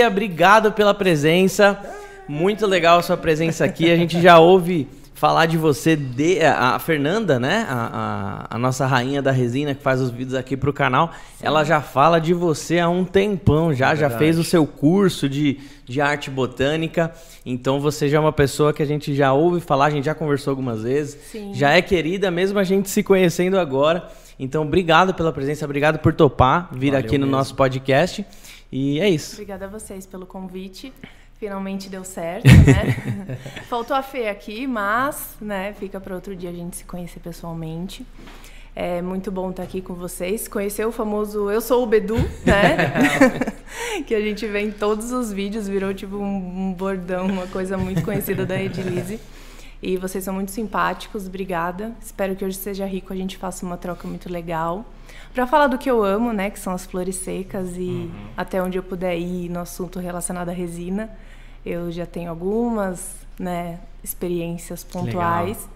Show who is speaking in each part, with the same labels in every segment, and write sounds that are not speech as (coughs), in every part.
Speaker 1: Fia, obrigado pela presença. Muito legal a sua presença aqui. A gente já ouve falar de você, de, a Fernanda, né? A, a, a, nossa rainha da resina que faz os vídeos aqui pro canal. Sim. Ela já fala de você há um tempão já, é já fez o seu curso de, de arte botânica. Então você já é uma pessoa que a gente já ouve falar, a gente já conversou algumas vezes. Sim. Já é querida, mesmo a gente se conhecendo agora. Então, obrigado pela presença, obrigado por topar vir Valeu aqui no mesmo. nosso podcast. E é isso.
Speaker 2: Obrigada a vocês pelo convite finalmente deu certo, né? (laughs) Faltou a Fê aqui, mas, né, fica para outro dia a gente se conhecer pessoalmente. É muito bom estar aqui com vocês. Conhecer o famoso Eu Sou o Bedu, né? (laughs) que a gente vê em todos os vídeos, virou tipo um, um bordão, uma coisa muito conhecida da Edilize. E vocês são muito simpáticos, obrigada. Espero que hoje seja rico, a gente faça uma troca muito legal. Para falar do que eu amo, né, que são as flores secas e uhum. até onde eu puder ir no assunto relacionado à resina. Eu já tenho algumas né, experiências pontuais.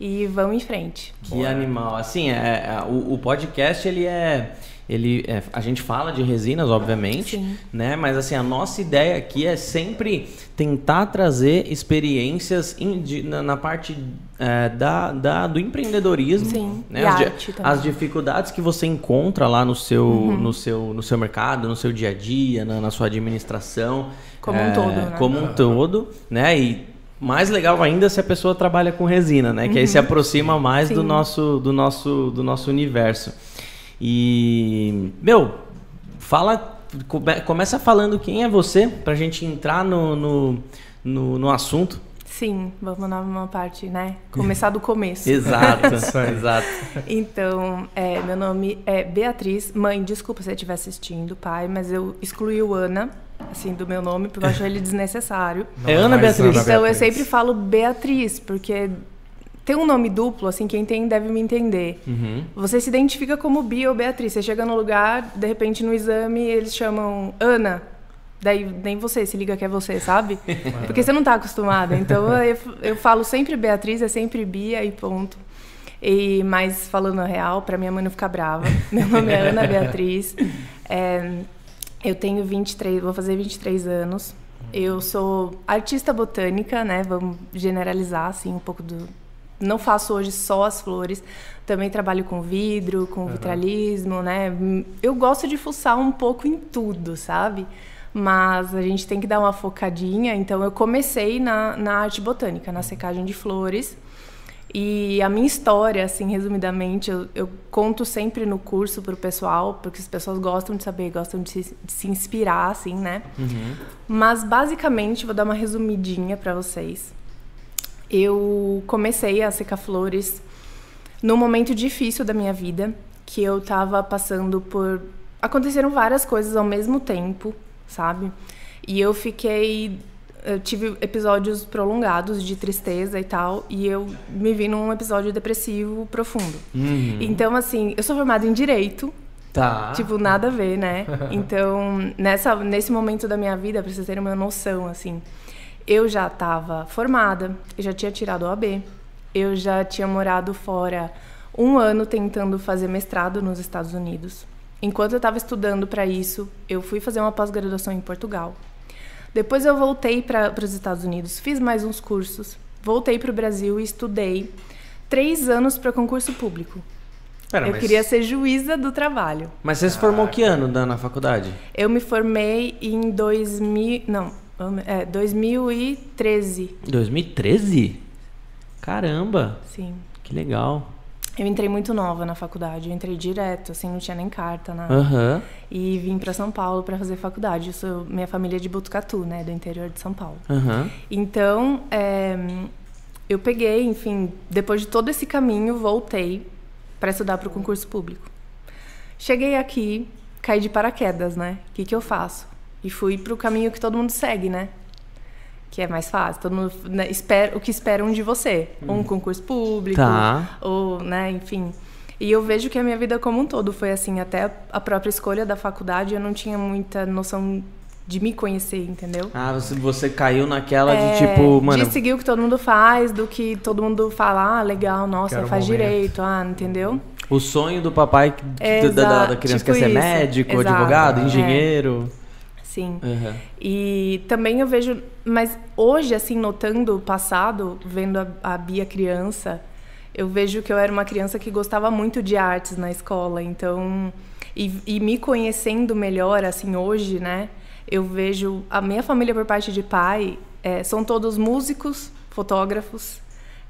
Speaker 2: E vamos em frente.
Speaker 1: Que Boa. animal. Assim, é, é, o, o podcast, ele é ele é, a gente fala de resinas obviamente Sim. né mas assim a nossa ideia aqui é sempre tentar trazer experiências in, de, na, na, parte é, da, da, do empreendedorismo
Speaker 2: Sim.
Speaker 1: né as, as, dificuldades que você encontra lá no seu uhum. no seu no seu mercado no seu dia a dia na, na sua administração
Speaker 2: como um todo, né?
Speaker 1: Como um todo, né? E mais legal ainda se a pessoa trabalha com resina, né? Uhum. Que aí se uhum. aproxima mais do nosso, do, nosso, do nosso universo. E, meu, fala, come, começa falando quem é você, pra gente entrar no, no, no, no assunto.
Speaker 2: Sim, vamos numa parte, né? Começar do começo. (laughs)
Speaker 1: exato, (laughs) exato.
Speaker 2: Então, é, meu nome é Beatriz. Mãe, desculpa se você estiver assistindo, pai, mas eu excluí o Ana assim, do meu nome, porque eu acho ele desnecessário. (laughs)
Speaker 1: Não, é Ana Beatriz.
Speaker 2: Ana então Beatriz. eu sempre falo Beatriz, porque tem um nome duplo, assim, quem tem deve me entender. Uhum. Você se identifica como Bia ou Beatriz. Você chega no lugar, de repente no exame eles chamam Ana. Daí nem você se liga que é você, sabe? (laughs) Porque você não está acostumada. Então eu, eu falo sempre Beatriz, é sempre Bia e ponto. E, mas falando a real, para minha mãe não ficar brava, (laughs) meu nome é Ana Beatriz. É, eu tenho 23, vou fazer 23 anos. Eu sou artista botânica, né? Vamos generalizar assim um pouco do não faço hoje só as flores, também trabalho com vidro, com vitralismo, né? Eu gosto de fuçar um pouco em tudo, sabe? Mas a gente tem que dar uma focadinha, então eu comecei na, na arte botânica, na secagem de flores. E a minha história, assim, resumidamente, eu, eu conto sempre no curso para o pessoal, porque as pessoas gostam de saber, gostam de se, de se inspirar, assim, né? Uhum. Mas, basicamente, vou dar uma resumidinha para vocês. Eu comecei a secar flores num momento difícil da minha vida, que eu estava passando por... Aconteceram várias coisas ao mesmo tempo, sabe? E eu fiquei eu tive episódios prolongados de tristeza e tal, e eu me vi num episódio depressivo profundo. Uhum. Então, assim, eu sou formada em direito.
Speaker 1: Tá.
Speaker 2: Tipo, nada a ver, né? (laughs) Então, nessa, nesse momento da minha vida, pra vocês terem uma noção, assim, eu já estava formada, eu já tinha tirado o AB, eu já tinha morado fora um ano tentando fazer mestrado nos Estados Unidos. Enquanto eu estava estudando para isso, eu fui fazer uma pós-graduação em Portugal. Depois eu voltei para os Estados Unidos, fiz mais uns cursos, voltei para o Brasil e estudei três anos para concurso público. Pera, eu mas... queria ser juíza do trabalho.
Speaker 1: Mas você se formou que ano na faculdade?
Speaker 2: Eu me formei em 2000, não, é, 2013.
Speaker 1: 2013? Caramba!
Speaker 2: Sim.
Speaker 1: Que legal.
Speaker 2: Eu entrei muito nova na faculdade, eu entrei direto, assim, não tinha nem carta, nada.
Speaker 1: Uhum.
Speaker 2: E vim para São Paulo para fazer faculdade. Eu sou, minha família é de Botucatu, né, do interior de São Paulo.
Speaker 1: Uhum.
Speaker 2: Então, é, eu peguei, enfim, depois de todo esse caminho, voltei para estudar para o concurso público. Cheguei aqui, caí de paraquedas, né? O que, que eu faço? E fui para o caminho que todo mundo segue, né? Que é mais fácil. Todo mundo né, espera o que esperam de você, hum. um concurso público,
Speaker 1: tá.
Speaker 2: ou, né, enfim. E eu vejo que a minha vida como um todo foi assim, até a própria escolha da faculdade, eu não tinha muita noção de me conhecer, entendeu?
Speaker 1: Ah, você, você caiu naquela é, de tipo, mano.
Speaker 2: De seguir o que todo mundo faz, do que todo mundo fala, ah, legal, nossa, Quero faz um direito, ah, entendeu?
Speaker 1: O sonho do papai é, da, da, criança tipo quer ser médico, Exato, advogado, é.
Speaker 2: Sim. Uhum. E também eu vejo, mas hoje, assim, notando o passado, vendo a, a Bia criança, eu vejo que eu era uma criança que gostava muito de artes na escola. Então, e, e me conhecendo melhor, assim, hoje, né? Eu vejo a minha família por parte de pai é, são todos músicos, fotógrafos,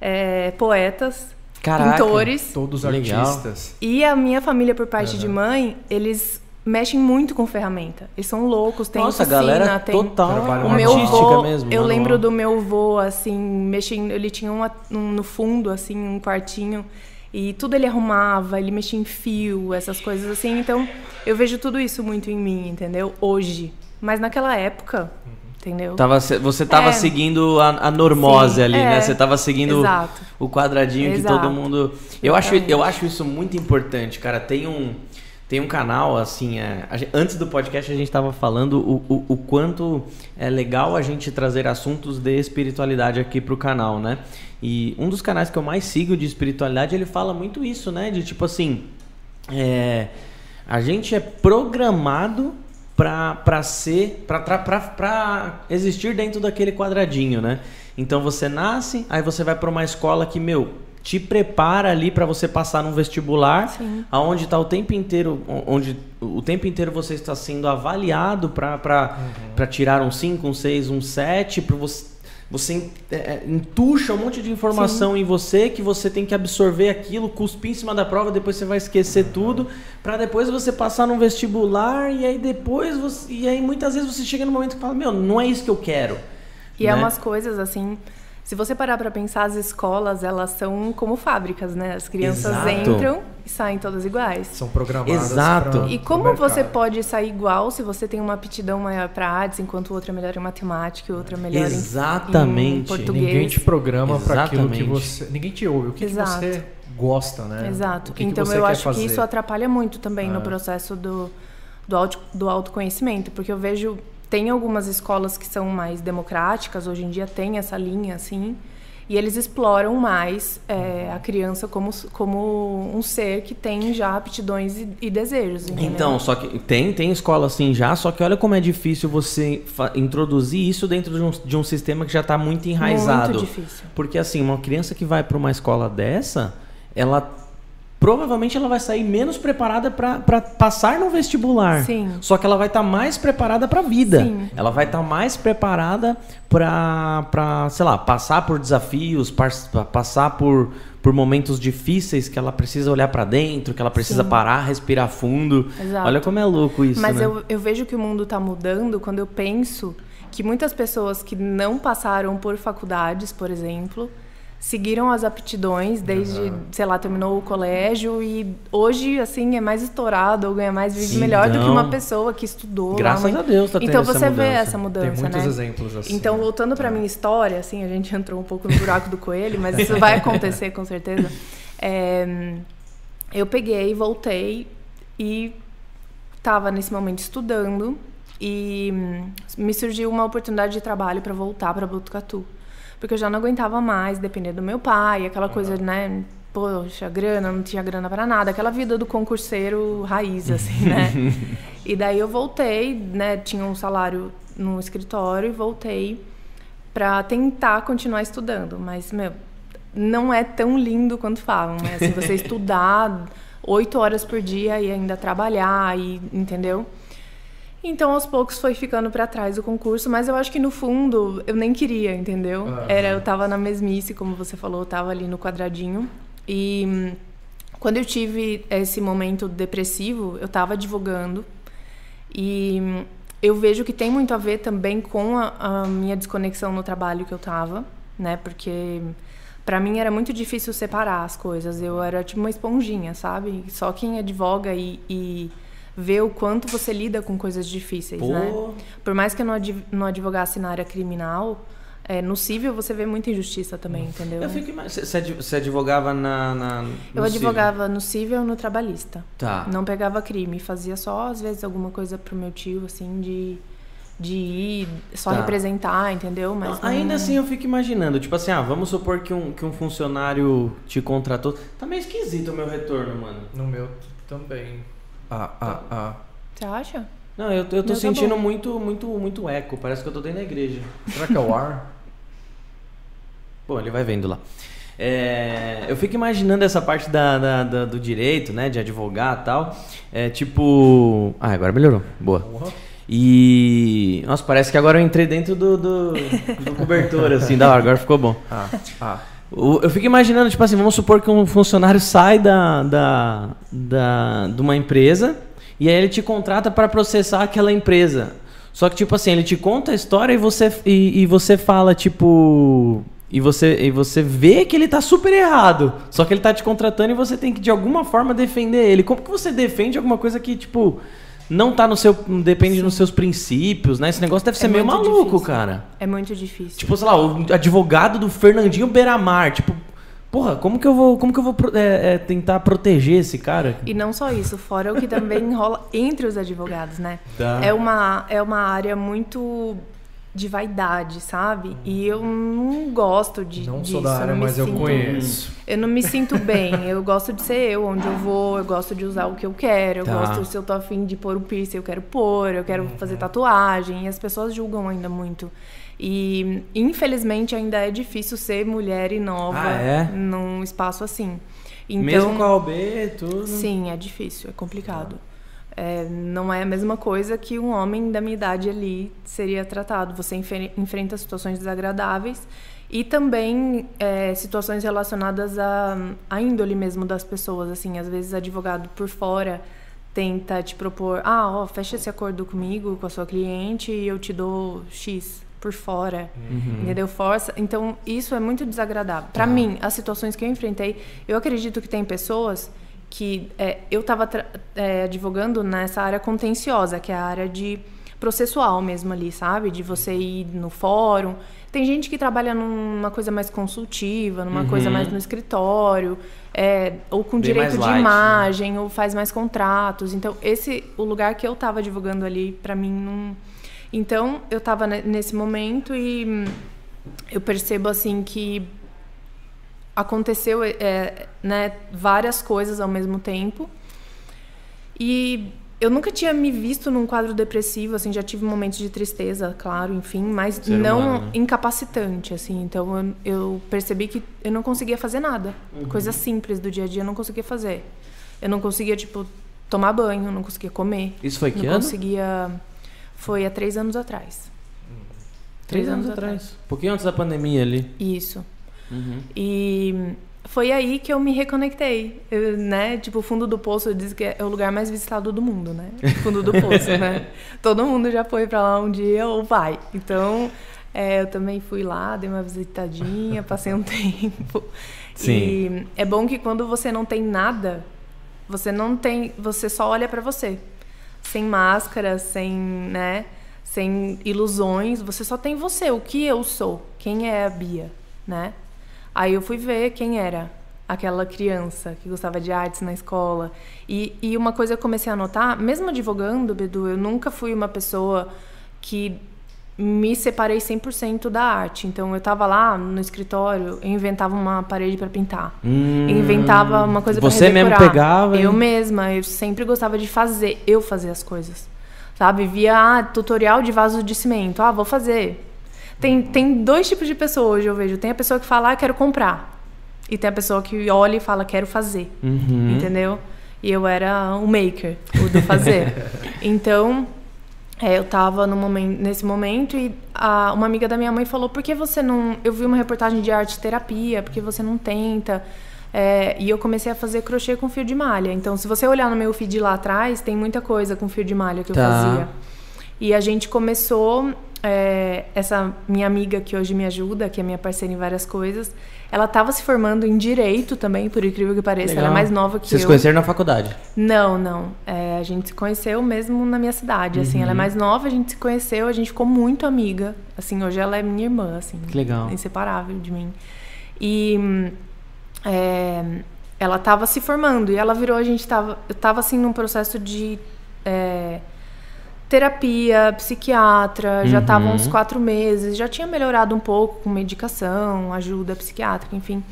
Speaker 2: é, poetas, Caraca, pintores.
Speaker 3: Todos artistas.
Speaker 2: E a minha família por parte uhum. de mãe, eles mexem muito com ferramenta. Eles são loucos, tem
Speaker 1: Nossa, oficina, galera tem total
Speaker 2: o meu vô, mesmo. Eu lembro do meu vô assim, mexendo, ele tinha uma, um, no fundo assim, um quartinho e tudo ele arrumava, ele mexia em fio, essas coisas assim. Então, eu vejo tudo isso muito em mim, entendeu? Hoje. Mas naquela época, entendeu?
Speaker 1: Tava, você estava é. seguindo a, a normose Sim, ali, né? é. né? Você estava seguindo Exato. o quadradinho Exato. que todo mundo. Eu acho, eu acho isso muito importante, cara. Tem um tem um canal, assim, é, gente, antes do podcast a gente estava falando o, o, o, quanto é legal a gente trazer assuntos de espiritualidade aqui para o canal, né? E um dos canais que eu mais sigo de espiritualidade, ele fala muito isso, né? De tipo assim, é, a gente é programado para ser, para existir dentro daquele quadradinho, né? Então você nasce, aí você vai para uma escola que, meu, te prepara ali para você passar num vestibular, Sim. aonde está o tempo inteiro, onde o tempo inteiro você está sendo avaliado para uhum. tirar um 5, um 6, um 7, para você você é, é, entuxa um monte de informação Sim. em você que você tem que absorver aquilo, cuspir em cima da prova, depois você vai esquecer uhum. tudo, para depois você passar num vestibular e aí depois você, e aí muitas vezes você chega no momento que fala, meu, não é isso que eu quero.
Speaker 2: E é né? é umas coisas assim, se você parar para pensar, as escolas, elas são como fábricas, né? As crianças Exato. entram e saem todas iguais.
Speaker 3: São programadas.
Speaker 1: Exato.
Speaker 2: E como você pode sair igual se você tem uma aptidão maior para artes, enquanto o outro é melhor em matemática e o outro é melhor
Speaker 1: Exatamente.
Speaker 2: em português?
Speaker 3: Ninguém te programa para aquilo que você. Ninguém te ouve. O que, que você gosta, né?
Speaker 2: Exato. Que então que eu acho fazer? que isso atrapalha muito também no ah. processo do, do, auto, do autoconhecimento, porque eu vejo tem algumas escolas que são mais democráticas, hoje em dia tem essa linha, assim, e eles exploram mais é, a criança como, como um ser que tem já aptidões e, e desejos. Entendeu?
Speaker 1: Então, só que tem, tem escola assim já, só que olha como é difícil você introduzir isso dentro de um, de um sistema que já está muito enraizado.
Speaker 2: Muito difícil.
Speaker 1: Porque assim, uma criança que vai para uma escola dessa, ela provavelmente ela vai sair menos preparada para passar no vestibular.
Speaker 2: Sim.
Speaker 1: Só que ela vai estar tá mais preparada para a vida. Sim. Ela vai estar tá mais preparada para, sei lá, passar por desafios, passar por, por momentos difíceis que ela precisa olhar para dentro, que ela precisa Sim. parar, respirar fundo. Exato. Olha como é louco isso,
Speaker 2: Mas
Speaker 1: né?
Speaker 2: eu, eu vejo que o mundo está mudando quando eu penso que muitas pessoas que não passaram por faculdades, por exemplo, seguiram as aptidões desde, uhum. sei lá, terminou o colégio e hoje, assim, é mais estourado ou ganha mais, vive Sim, melhor não. do que uma pessoa que estudou.
Speaker 1: Graças
Speaker 2: lá,
Speaker 1: a Deus tá
Speaker 2: Então você vê essa mudança,
Speaker 3: Tem muitos
Speaker 2: né?
Speaker 3: exemplos assim.
Speaker 2: Então, voltando para é. minha história, assim, a gente entrou um pouco no buraco do coelho, mas isso vai acontecer com certeza. É, eu peguei, voltei e estava nesse momento estudando e me surgiu uma oportunidade de trabalho para voltar para Botucatu porque eu já não aguentava mais depender do meu pai, aquela coisa, né? Poxa, grana, não tinha grana para nada, aquela vida do concurseiro raiz, assim, né? (laughs) e daí eu voltei, né? Tinha um salário no escritório e voltei para tentar continuar estudando, mas, meu, não é tão lindo quanto falam, né? Assim, você (laughs) estudar oito horas por dia e ainda trabalhar, e, entendeu? Então, aos poucos foi ficando para trás o concurso, mas eu acho que no fundo eu nem queria, entendeu? Uhum. Era, eu tava na mesmice, como você falou, eu tava ali no quadradinho. E hum, quando eu tive esse momento depressivo, eu tava advogando. E hum, eu vejo que tem muito a ver também com a, a minha desconexão no trabalho que eu tava, né? Porque para mim era muito difícil separar as coisas. Eu era tipo uma esponjinha, sabe? Só quem advoga e, e ver o quanto você lida com coisas difíceis, Pô. né? Por mais que eu não advogasse na área criminal, é, no civil você vê muita injustiça também, entendeu?
Speaker 1: Eu fico Você advogava na. na
Speaker 2: eu advogava civil. no civil e no trabalhista.
Speaker 1: Tá.
Speaker 2: Não pegava crime. Fazia só, às vezes, alguma coisa pro meu tio, assim, de. De ir só tá. representar, entendeu? Mas
Speaker 1: não, Ainda assim eu fico imaginando, tipo assim, ah, vamos supor que um, que um funcionário te contratou. Tá meio esquisito o meu retorno, mano.
Speaker 3: No meu também. Ah, ah, ah.
Speaker 2: Você acha?
Speaker 1: Não, eu, eu tô Meu sentindo tá muito, muito, muito eco. Parece que eu tô dentro da igreja.
Speaker 3: Será que é o ar?
Speaker 1: Bom, ele vai vendo lá. É, eu fico imaginando essa parte da, da, da, do direito, né? De advogar e tal. É tipo. Ah, agora melhorou. Boa. Uhum. E. Nossa, parece que agora eu entrei dentro do, do, do cobertor, assim, da hora, agora ficou bom. Ah, ah. Eu fico imaginando, tipo assim, vamos supor que um funcionário sai da, da, da, de uma empresa e aí ele te contrata para processar aquela empresa. Só que, tipo assim, ele te conta a história e você, e, e você fala, tipo. E você, e você vê que ele tá super errado. Só que ele tá te contratando e você tem que, de alguma forma, defender ele. Como que você defende alguma coisa que, tipo, não tá no seu. depende Sim. dos seus princípios, né? Esse negócio deve ser é meio maluco,
Speaker 2: difícil.
Speaker 1: cara.
Speaker 2: É muito difícil.
Speaker 1: Tipo, sei lá, o advogado do Fernandinho Beiramar. Tipo, porra, como que eu vou, como que eu vou é, é, tentar proteger esse cara?
Speaker 2: E não só isso, fora o que também (laughs) rola entre os advogados, né? Tá. É, uma, é uma área muito de vaidade, sabe? E eu não gosto de,
Speaker 3: não
Speaker 2: disso.
Speaker 3: Sou da área, mas sinto, eu conheço.
Speaker 2: Eu não me sinto bem. Eu gosto de ser eu, onde eu vou. Eu gosto de usar o que eu quero. Eu tá. gosto, se eu tô afim de pôr o piercing, eu quero pôr. Eu quero uhum. fazer tatuagem. E as pessoas julgam ainda muito. E, infelizmente, ainda é difícil ser mulher e nova ah, é? num espaço assim.
Speaker 1: Então, Mesmo com a OB e tudo?
Speaker 2: Sim, é difícil, é complicado. Ah. É, não é a mesma coisa que um homem da minha idade ali seria tratado. Você enfrenta situações desagradáveis e também é, situações relacionadas à, à índole mesmo das pessoas. Assim, às vezes advogado por fora tenta te propor, ah, ó, fecha esse acordo comigo, com a sua cliente e eu te dou X por fora, uhum. entendeu? Força. Então, isso é muito desagradável. Para mim, as situações que eu enfrentei, eu acredito que tem pessoas que é, eu estava é, advogando nessa área contenciosa, que é a área de processual mesmo ali, sabe? De você ir no fórum. Tem gente que trabalha numa coisa mais consultiva, numa uhum. coisa mais no escritório, é, ou com Bem direito de light, né? imagem, né? ou faz mais contratos. Então, esse o lugar que eu estava advogando ali, para mim, não. Então, eu estava nesse momento e hum, eu percebo assim que aconteceu é, né, várias coisas ao mesmo tempo. E eu nunca tinha me visto num quadro depressivo, assim, já tive momentos de tristeza, claro, enfim, mas Ser não humano, né? incapacitante, assim. Então eu, eu, percebi que eu não conseguia fazer nada. Uhum. Coisas simples do dia a dia eu não conseguia fazer. Eu não conseguia, tipo, tomar banho, não conseguia comer.
Speaker 1: Isso foi que
Speaker 2: não
Speaker 1: ano?
Speaker 2: conseguia. Foi há três anos atrás.
Speaker 1: Três, três anos, anos atrás. atrás. Um pouquinho antes da pandemia ali.
Speaker 2: Isso. Uhum. E foi aí que eu me reconectei, eu, né? Tipo, o fundo do poço diz que é o lugar mais visitado do mundo, né? O fundo do poço, né? (laughs) Todo mundo já foi para lá um dia ou vai. Então, é, eu também fui lá, dei uma visitadinha, passei um (laughs) tempo. Sim. E é bom que quando você não tem nada, você não tem, você só olha para você, sem máscara, sem, né? Sem ilusões, você só tem você, o que eu sou, quem é a Bia, né? Aí eu fui ver quem era aquela criança que gostava de artes na escola. E, e uma coisa eu comecei a notar, mesmo advogando, Bedu, eu nunca fui uma pessoa que me separei 100% da arte. Então eu estava lá no escritório, eu inventava uma parede para pintar. Hum, inventava uma coisa para
Speaker 1: Você mesmo pegava?
Speaker 2: Eu mesma, eu sempre gostava de fazer, eu fazer as coisas. Sabe? Via ah, tutorial de vaso de cimento. Ah, vou fazer. Tem, tem dois tipos de pessoa hoje, eu vejo. Tem a pessoa que fala, ah, quero comprar. E tem a pessoa que olha e fala, quero fazer. Uhum. Entendeu? E eu era o maker, o do fazer. (laughs) então, é, eu tava no momento, nesse momento e a, uma amiga da minha mãe falou: por que você não. Eu vi uma reportagem de arte terapia, por que você não tenta? É, e eu comecei a fazer crochê com fio de malha. Então, se você olhar no meu feed lá atrás, tem muita coisa com fio de malha que tá. eu fazia. E a gente começou é, essa minha amiga que hoje me ajuda, que é minha parceira em várias coisas, ela estava se formando em direito também, por incrível que pareça. Legal. Ela é mais nova que
Speaker 1: Vocês
Speaker 2: eu.
Speaker 1: Vocês conheceram na faculdade?
Speaker 2: Não, não. É, a gente se conheceu mesmo na minha cidade. Assim, ela é uhum. mais nova, a gente se conheceu, a gente ficou muito amiga. Assim, hoje ela é minha irmã, assim.
Speaker 1: Que legal.
Speaker 2: Inseparável de mim. E é, ela estava se formando e ela virou, a gente estava, eu estava assim num processo de é, terapia, psiquiatra, uhum. já estava uns quatro meses, já tinha melhorado um pouco com medicação, ajuda psiquiátrica, enfim.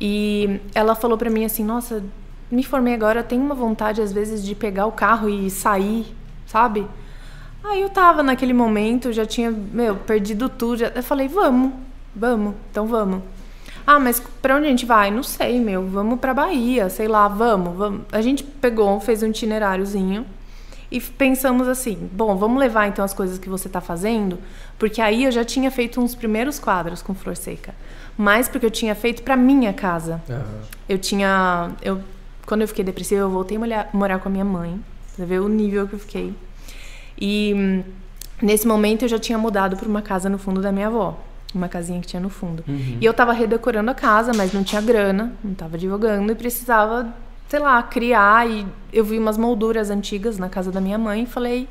Speaker 2: E ela falou para mim assim: Nossa, me formei agora, tenho uma vontade às vezes de pegar o carro e sair, sabe? Aí eu tava naquele momento, já tinha, meu, perdido tudo. Já, eu falei, vamos, vamos, então vamos. Ah, mas pra onde a gente vai? Não sei, meu. Vamos pra Bahia, sei lá, vamos, vamos. A gente pegou, fez um itineráriozinho e pensamos assim: bom, vamos levar então as coisas que você tá fazendo, porque aí eu já tinha feito uns primeiros quadros com flor seca. Mas porque eu tinha feito pra minha casa. Uhum. Eu tinha. Eu, quando eu fiquei depressiva, eu voltei a morar com a minha mãe. Você vê o nível que eu fiquei. E nesse momento eu já tinha mudado para uma casa no fundo da minha avó. Uma casinha que tinha no fundo. Uhum. E eu tava redecorando a casa, mas não tinha grana, não tava divulgando e precisava, sei lá, criar. E eu vi umas molduras antigas na casa da minha mãe e falei,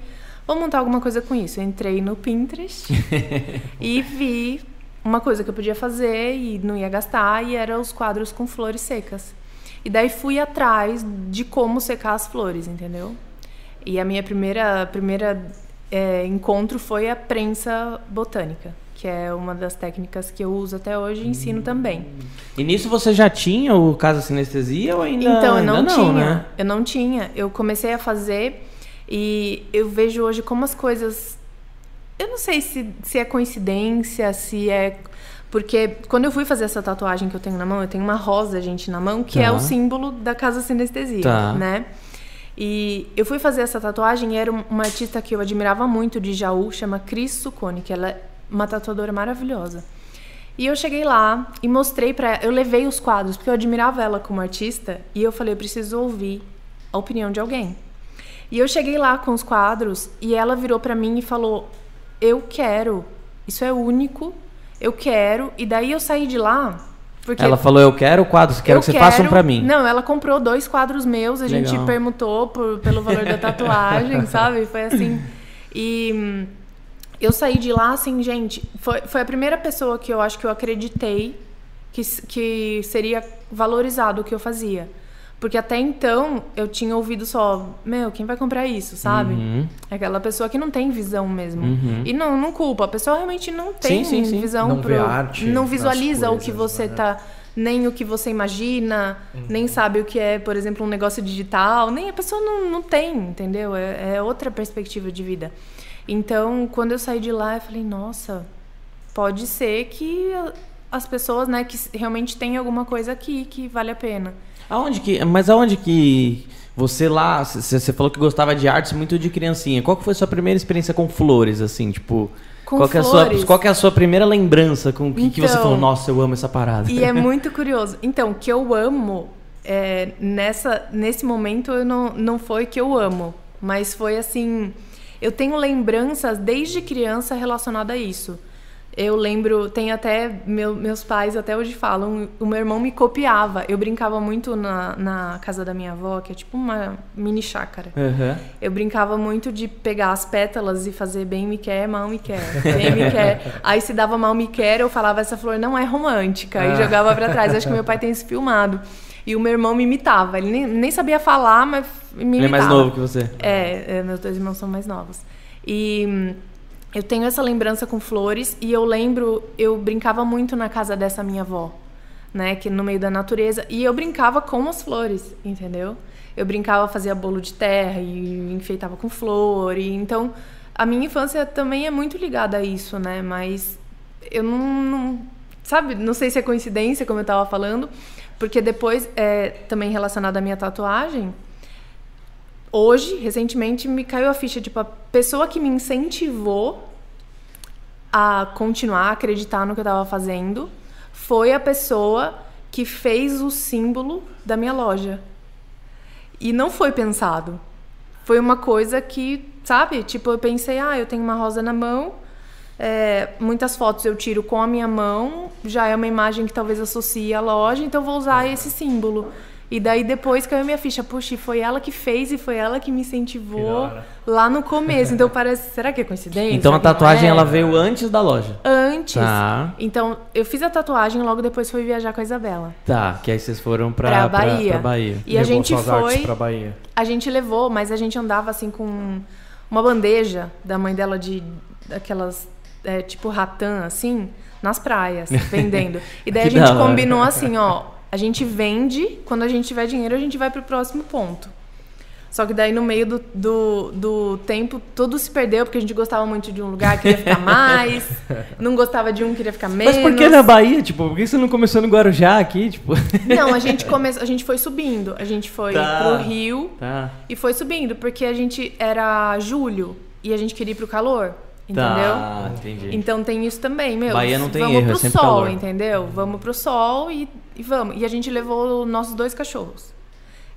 Speaker 2: vou montar alguma coisa com isso. Eu entrei no Pinterest (laughs) e vi uma coisa que eu podia fazer e não ia gastar, e era os quadros com flores secas. E daí fui atrás de como secar as flores, entendeu? E a minha primeira, primeira é, encontro foi a prensa botânica, que é uma das técnicas que eu uso até hoje e ensino hum. também.
Speaker 1: E nisso você já tinha o caso sinestesia ou ainda
Speaker 2: Então,
Speaker 1: eu
Speaker 2: não,
Speaker 1: ainda
Speaker 2: tinha.
Speaker 1: Não, né?
Speaker 2: Eu não tinha. Eu comecei a fazer e eu vejo hoje como as coisas. Eu não sei se, se é coincidência, se é. Porque quando eu fui fazer essa tatuagem que eu tenho na mão, eu tenho uma rosa, gente, na mão, que tá. é o símbolo da casa sinestesia, tá. né? E eu fui fazer essa tatuagem e era uma artista que eu admirava muito de Jaú, chama Cris Sucone, que ela é uma tatuadora maravilhosa. E eu cheguei lá e mostrei para eu levei os quadros porque eu admirava ela como artista e eu falei, eu preciso ouvir a opinião de alguém. E eu cheguei lá com os quadros e ela virou para mim e falou: "Eu quero. Isso é único. Eu quero". E daí eu saí de lá
Speaker 1: porque ela falou, eu quero quadros, quero que você quero... faça um pra mim.
Speaker 2: Não, ela comprou dois quadros meus, a Legal. gente permutou por, pelo valor da tatuagem, (laughs) sabe? Foi assim. E eu saí de lá, assim, gente, foi, foi a primeira pessoa que eu acho que eu acreditei que, que seria valorizado o que eu fazia. Porque até então eu tinha ouvido só, meu, quem vai comprar isso, sabe? Uhum. Aquela pessoa que não tem visão mesmo. Uhum. E não, não culpa, a pessoa realmente não tem sim, sim, sim. visão
Speaker 3: não pro. Arte
Speaker 2: não visualiza coisas, o que você né? tá. Nem o que você imagina, uhum. nem sabe o que é, por exemplo, um negócio digital, nem a pessoa não, não tem, entendeu? É, é outra perspectiva de vida. Então, quando eu saí de lá, eu falei, nossa, pode ser que as pessoas, né, que realmente tem alguma coisa aqui que vale a pena.
Speaker 1: Aonde que, mas aonde que você lá, você falou que gostava de artes muito de criancinha. Qual que foi a sua primeira experiência com flores, assim, tipo... Com qual, flores. É a sua, qual é a sua primeira lembrança com que, então, que você então, falou, nossa, eu amo essa parada?
Speaker 2: E é muito curioso. Então, que eu amo, é, nessa, nesse momento eu não, não foi que eu amo, mas foi assim, eu tenho lembranças desde criança relacionadas a isso. Eu lembro, tem até meu, meus pais até hoje falam, o meu irmão me copiava. Eu brincava muito na, na casa da minha avó, que é tipo uma mini chácara. Uhum. Eu brincava muito de pegar as pétalas e fazer bem me quer, mal me quer, bem me quer. (laughs) Aí se dava mal me quer, eu falava essa flor não é romântica ah. e jogava para trás. Acho que meu pai tem isso filmado. E o meu irmão me imitava. Ele nem, nem sabia falar, mas me imitava. Ele
Speaker 1: é mais novo que você?
Speaker 2: É, é meus dois irmãos são mais novos. E eu tenho essa lembrança com flores e eu lembro, eu brincava muito na casa dessa minha avó, né, que no meio da natureza, e eu brincava com as flores, entendeu? Eu brincava, fazia bolo de terra e enfeitava com flor, e então a minha infância também é muito ligada a isso, né? Mas eu não, não sabe, não sei se é coincidência, como eu estava falando, porque depois, é, também relacionado à minha tatuagem, hoje, recentemente, me caiu a ficha, tipo, a pessoa que me incentivou a continuar a acreditar no que eu estava fazendo foi a pessoa que fez o símbolo da minha loja. E não foi pensado. Foi uma coisa que, sabe? Tipo, eu pensei, ah, eu tenho uma rosa na mão, é, muitas fotos eu tiro com a minha mão, já é uma imagem que talvez associe à loja, então vou usar esse símbolo. E daí depois caiu minha ficha, puxa, foi ela que fez e foi ela que me incentivou lá no começo. Então parece, será que é coincidência?
Speaker 1: Então a tatuagem é? ela veio antes da loja.
Speaker 2: Antes. Tá. Então eu fiz a tatuagem logo depois fui viajar com a Isabela.
Speaker 1: Tá, que aí vocês foram pra, pra Bahia. Pra, pra Bahia.
Speaker 2: E a gente foi pra Bahia. A gente levou, mas a gente andava assim com uma bandeja da mãe dela de daquelas é, tipo ratã assim, nas praias, (laughs) vendendo. E daí a gente combinou assim, ó, a gente vende, quando a gente tiver dinheiro, a gente vai pro próximo ponto. Só que daí no meio do, do, do, tempo tudo se perdeu, porque a gente gostava muito de um lugar, queria ficar mais. (laughs) não gostava de um, queria ficar menos.
Speaker 1: Mas por que na Bahia? Tipo, por que você não começou no Guarujá aqui? Tipo?
Speaker 2: Não, a gente (laughs) começou, a gente foi subindo. A gente foi tá, pro Rio tá. e foi subindo, porque a gente era julho e a gente queria ir pro calor. Entendeu? Tá, entendi. Então tem isso também, meu.
Speaker 1: Bahia não tem
Speaker 2: vamos
Speaker 1: erro, é
Speaker 2: pro
Speaker 1: é
Speaker 2: sol,
Speaker 1: calor.
Speaker 2: entendeu? Vamos pro sol e, e vamos. E a gente levou nossos dois cachorros.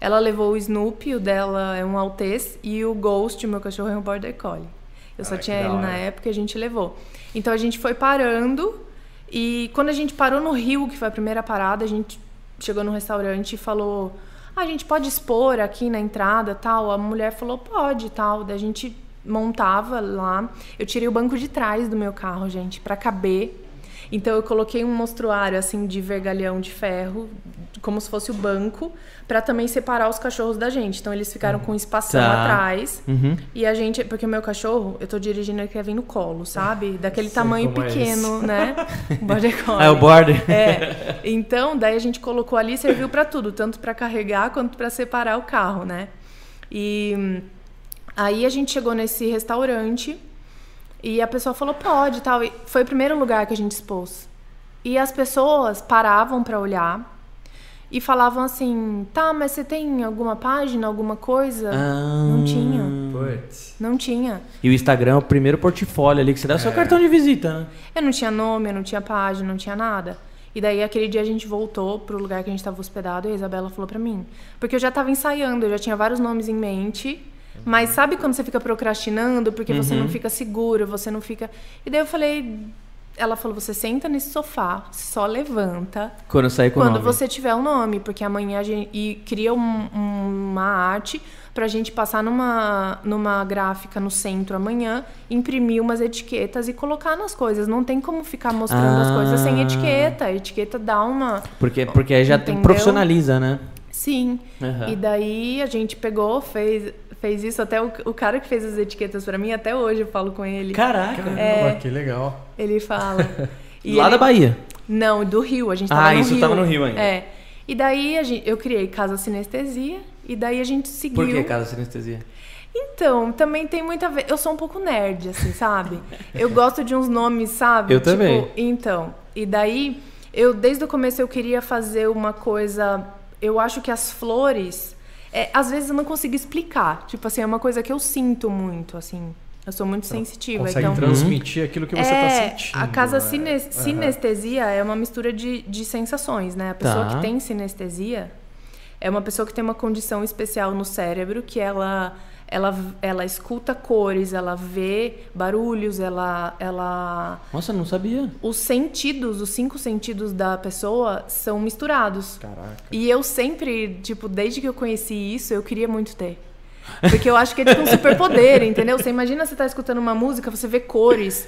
Speaker 2: Ela levou o Snoopy, o dela é um Maltese, e o Ghost, o meu cachorro, é um Border Collie. Eu só ah, tinha ele na época e a gente levou. Então a gente foi parando, e quando a gente parou no Rio, que foi a primeira parada, a gente chegou no restaurante e falou: ah, a gente pode expor aqui na entrada tal? A mulher falou: pode tal. Daí a gente montava lá. Eu tirei o banco de trás do meu carro, gente, para caber então eu coloquei um mostruário assim de vergalhão de ferro, como se fosse o banco, para também separar os cachorros da gente. Então eles ficaram com um espação tá. atrás. Uhum. E a gente, porque o meu cachorro, eu tô dirigindo ele quer vir no colo, sabe? Daquele Sei tamanho é pequeno, é né? (laughs)
Speaker 1: border collie. É o border.
Speaker 2: É. Então, daí a gente colocou ali, serviu para tudo, tanto para carregar quanto para separar o carro, né? E aí a gente chegou nesse restaurante e a pessoa falou, pode tal. E foi o primeiro lugar que a gente expôs. E as pessoas paravam para olhar e falavam assim: tá, mas você tem alguma página, alguma coisa? Ah, não tinha. Putz. Não tinha.
Speaker 1: E o Instagram é o primeiro portfólio ali que você dá é. seu cartão de visita, né?
Speaker 2: Eu não tinha nome, eu não tinha página, não tinha nada. E daí aquele dia a gente voltou pro lugar que a gente estava hospedado e a Isabela falou para mim. Porque eu já estava ensaiando, eu já tinha vários nomes em mente. Mas sabe quando você fica procrastinando porque uhum. você não uhum. fica seguro, você não fica. E daí eu falei. Ela falou: você senta nesse sofá, só levanta.
Speaker 1: Quando sair com
Speaker 2: Quando
Speaker 1: nome.
Speaker 2: você tiver o um nome, porque amanhã a gente. E cria um, uma arte pra gente passar numa, numa gráfica no centro amanhã, imprimir umas etiquetas e colocar nas coisas. Não tem como ficar mostrando ah. as coisas sem etiqueta. A etiqueta dá uma.
Speaker 1: Porque, porque aí já entendeu? profissionaliza, né?
Speaker 2: Sim. Uhum. E daí a gente pegou, fez fez isso. Até o, o cara que fez as etiquetas para mim, até hoje eu falo com ele.
Speaker 1: Caraca!
Speaker 3: É, que legal.
Speaker 2: Ele fala. (laughs)
Speaker 1: Lá ele, da Bahia?
Speaker 2: Não, do Rio. A gente tava ah, no
Speaker 1: isso
Speaker 2: Rio.
Speaker 1: tava no Rio ainda.
Speaker 2: É. E daí a gente, eu criei Casa Sinestesia e daí a gente seguiu.
Speaker 1: Por que Casa Sinestesia?
Speaker 2: Então, também tem muita vez. Eu sou um pouco nerd, assim, sabe? eu gosto de uns nomes, sabe?
Speaker 1: Eu tipo, também.
Speaker 2: Então, e daí, eu desde o começo eu queria fazer uma coisa. Eu acho que as flores é, às vezes eu não consigo explicar. Tipo assim, é uma coisa que eu sinto muito, assim. Eu sou muito então, sensitiva.
Speaker 3: Consegue
Speaker 2: então,
Speaker 3: transmitir aquilo que você está
Speaker 2: é,
Speaker 3: sentindo.
Speaker 2: A casa né? sinestesia uhum. é uma mistura de, de sensações, né? A pessoa tá. que tem sinestesia é uma pessoa que tem uma condição especial no cérebro que ela ela, ela escuta cores, ela vê barulhos, ela, ela.
Speaker 1: Nossa, não sabia.
Speaker 2: Os sentidos, os cinco sentidos da pessoa são misturados.
Speaker 3: Caraca.
Speaker 2: E eu sempre, tipo, desde que eu conheci isso, eu queria muito ter. Porque eu acho que é tipo um superpoder, (laughs) entendeu? Você imagina você tá escutando uma música, você vê cores.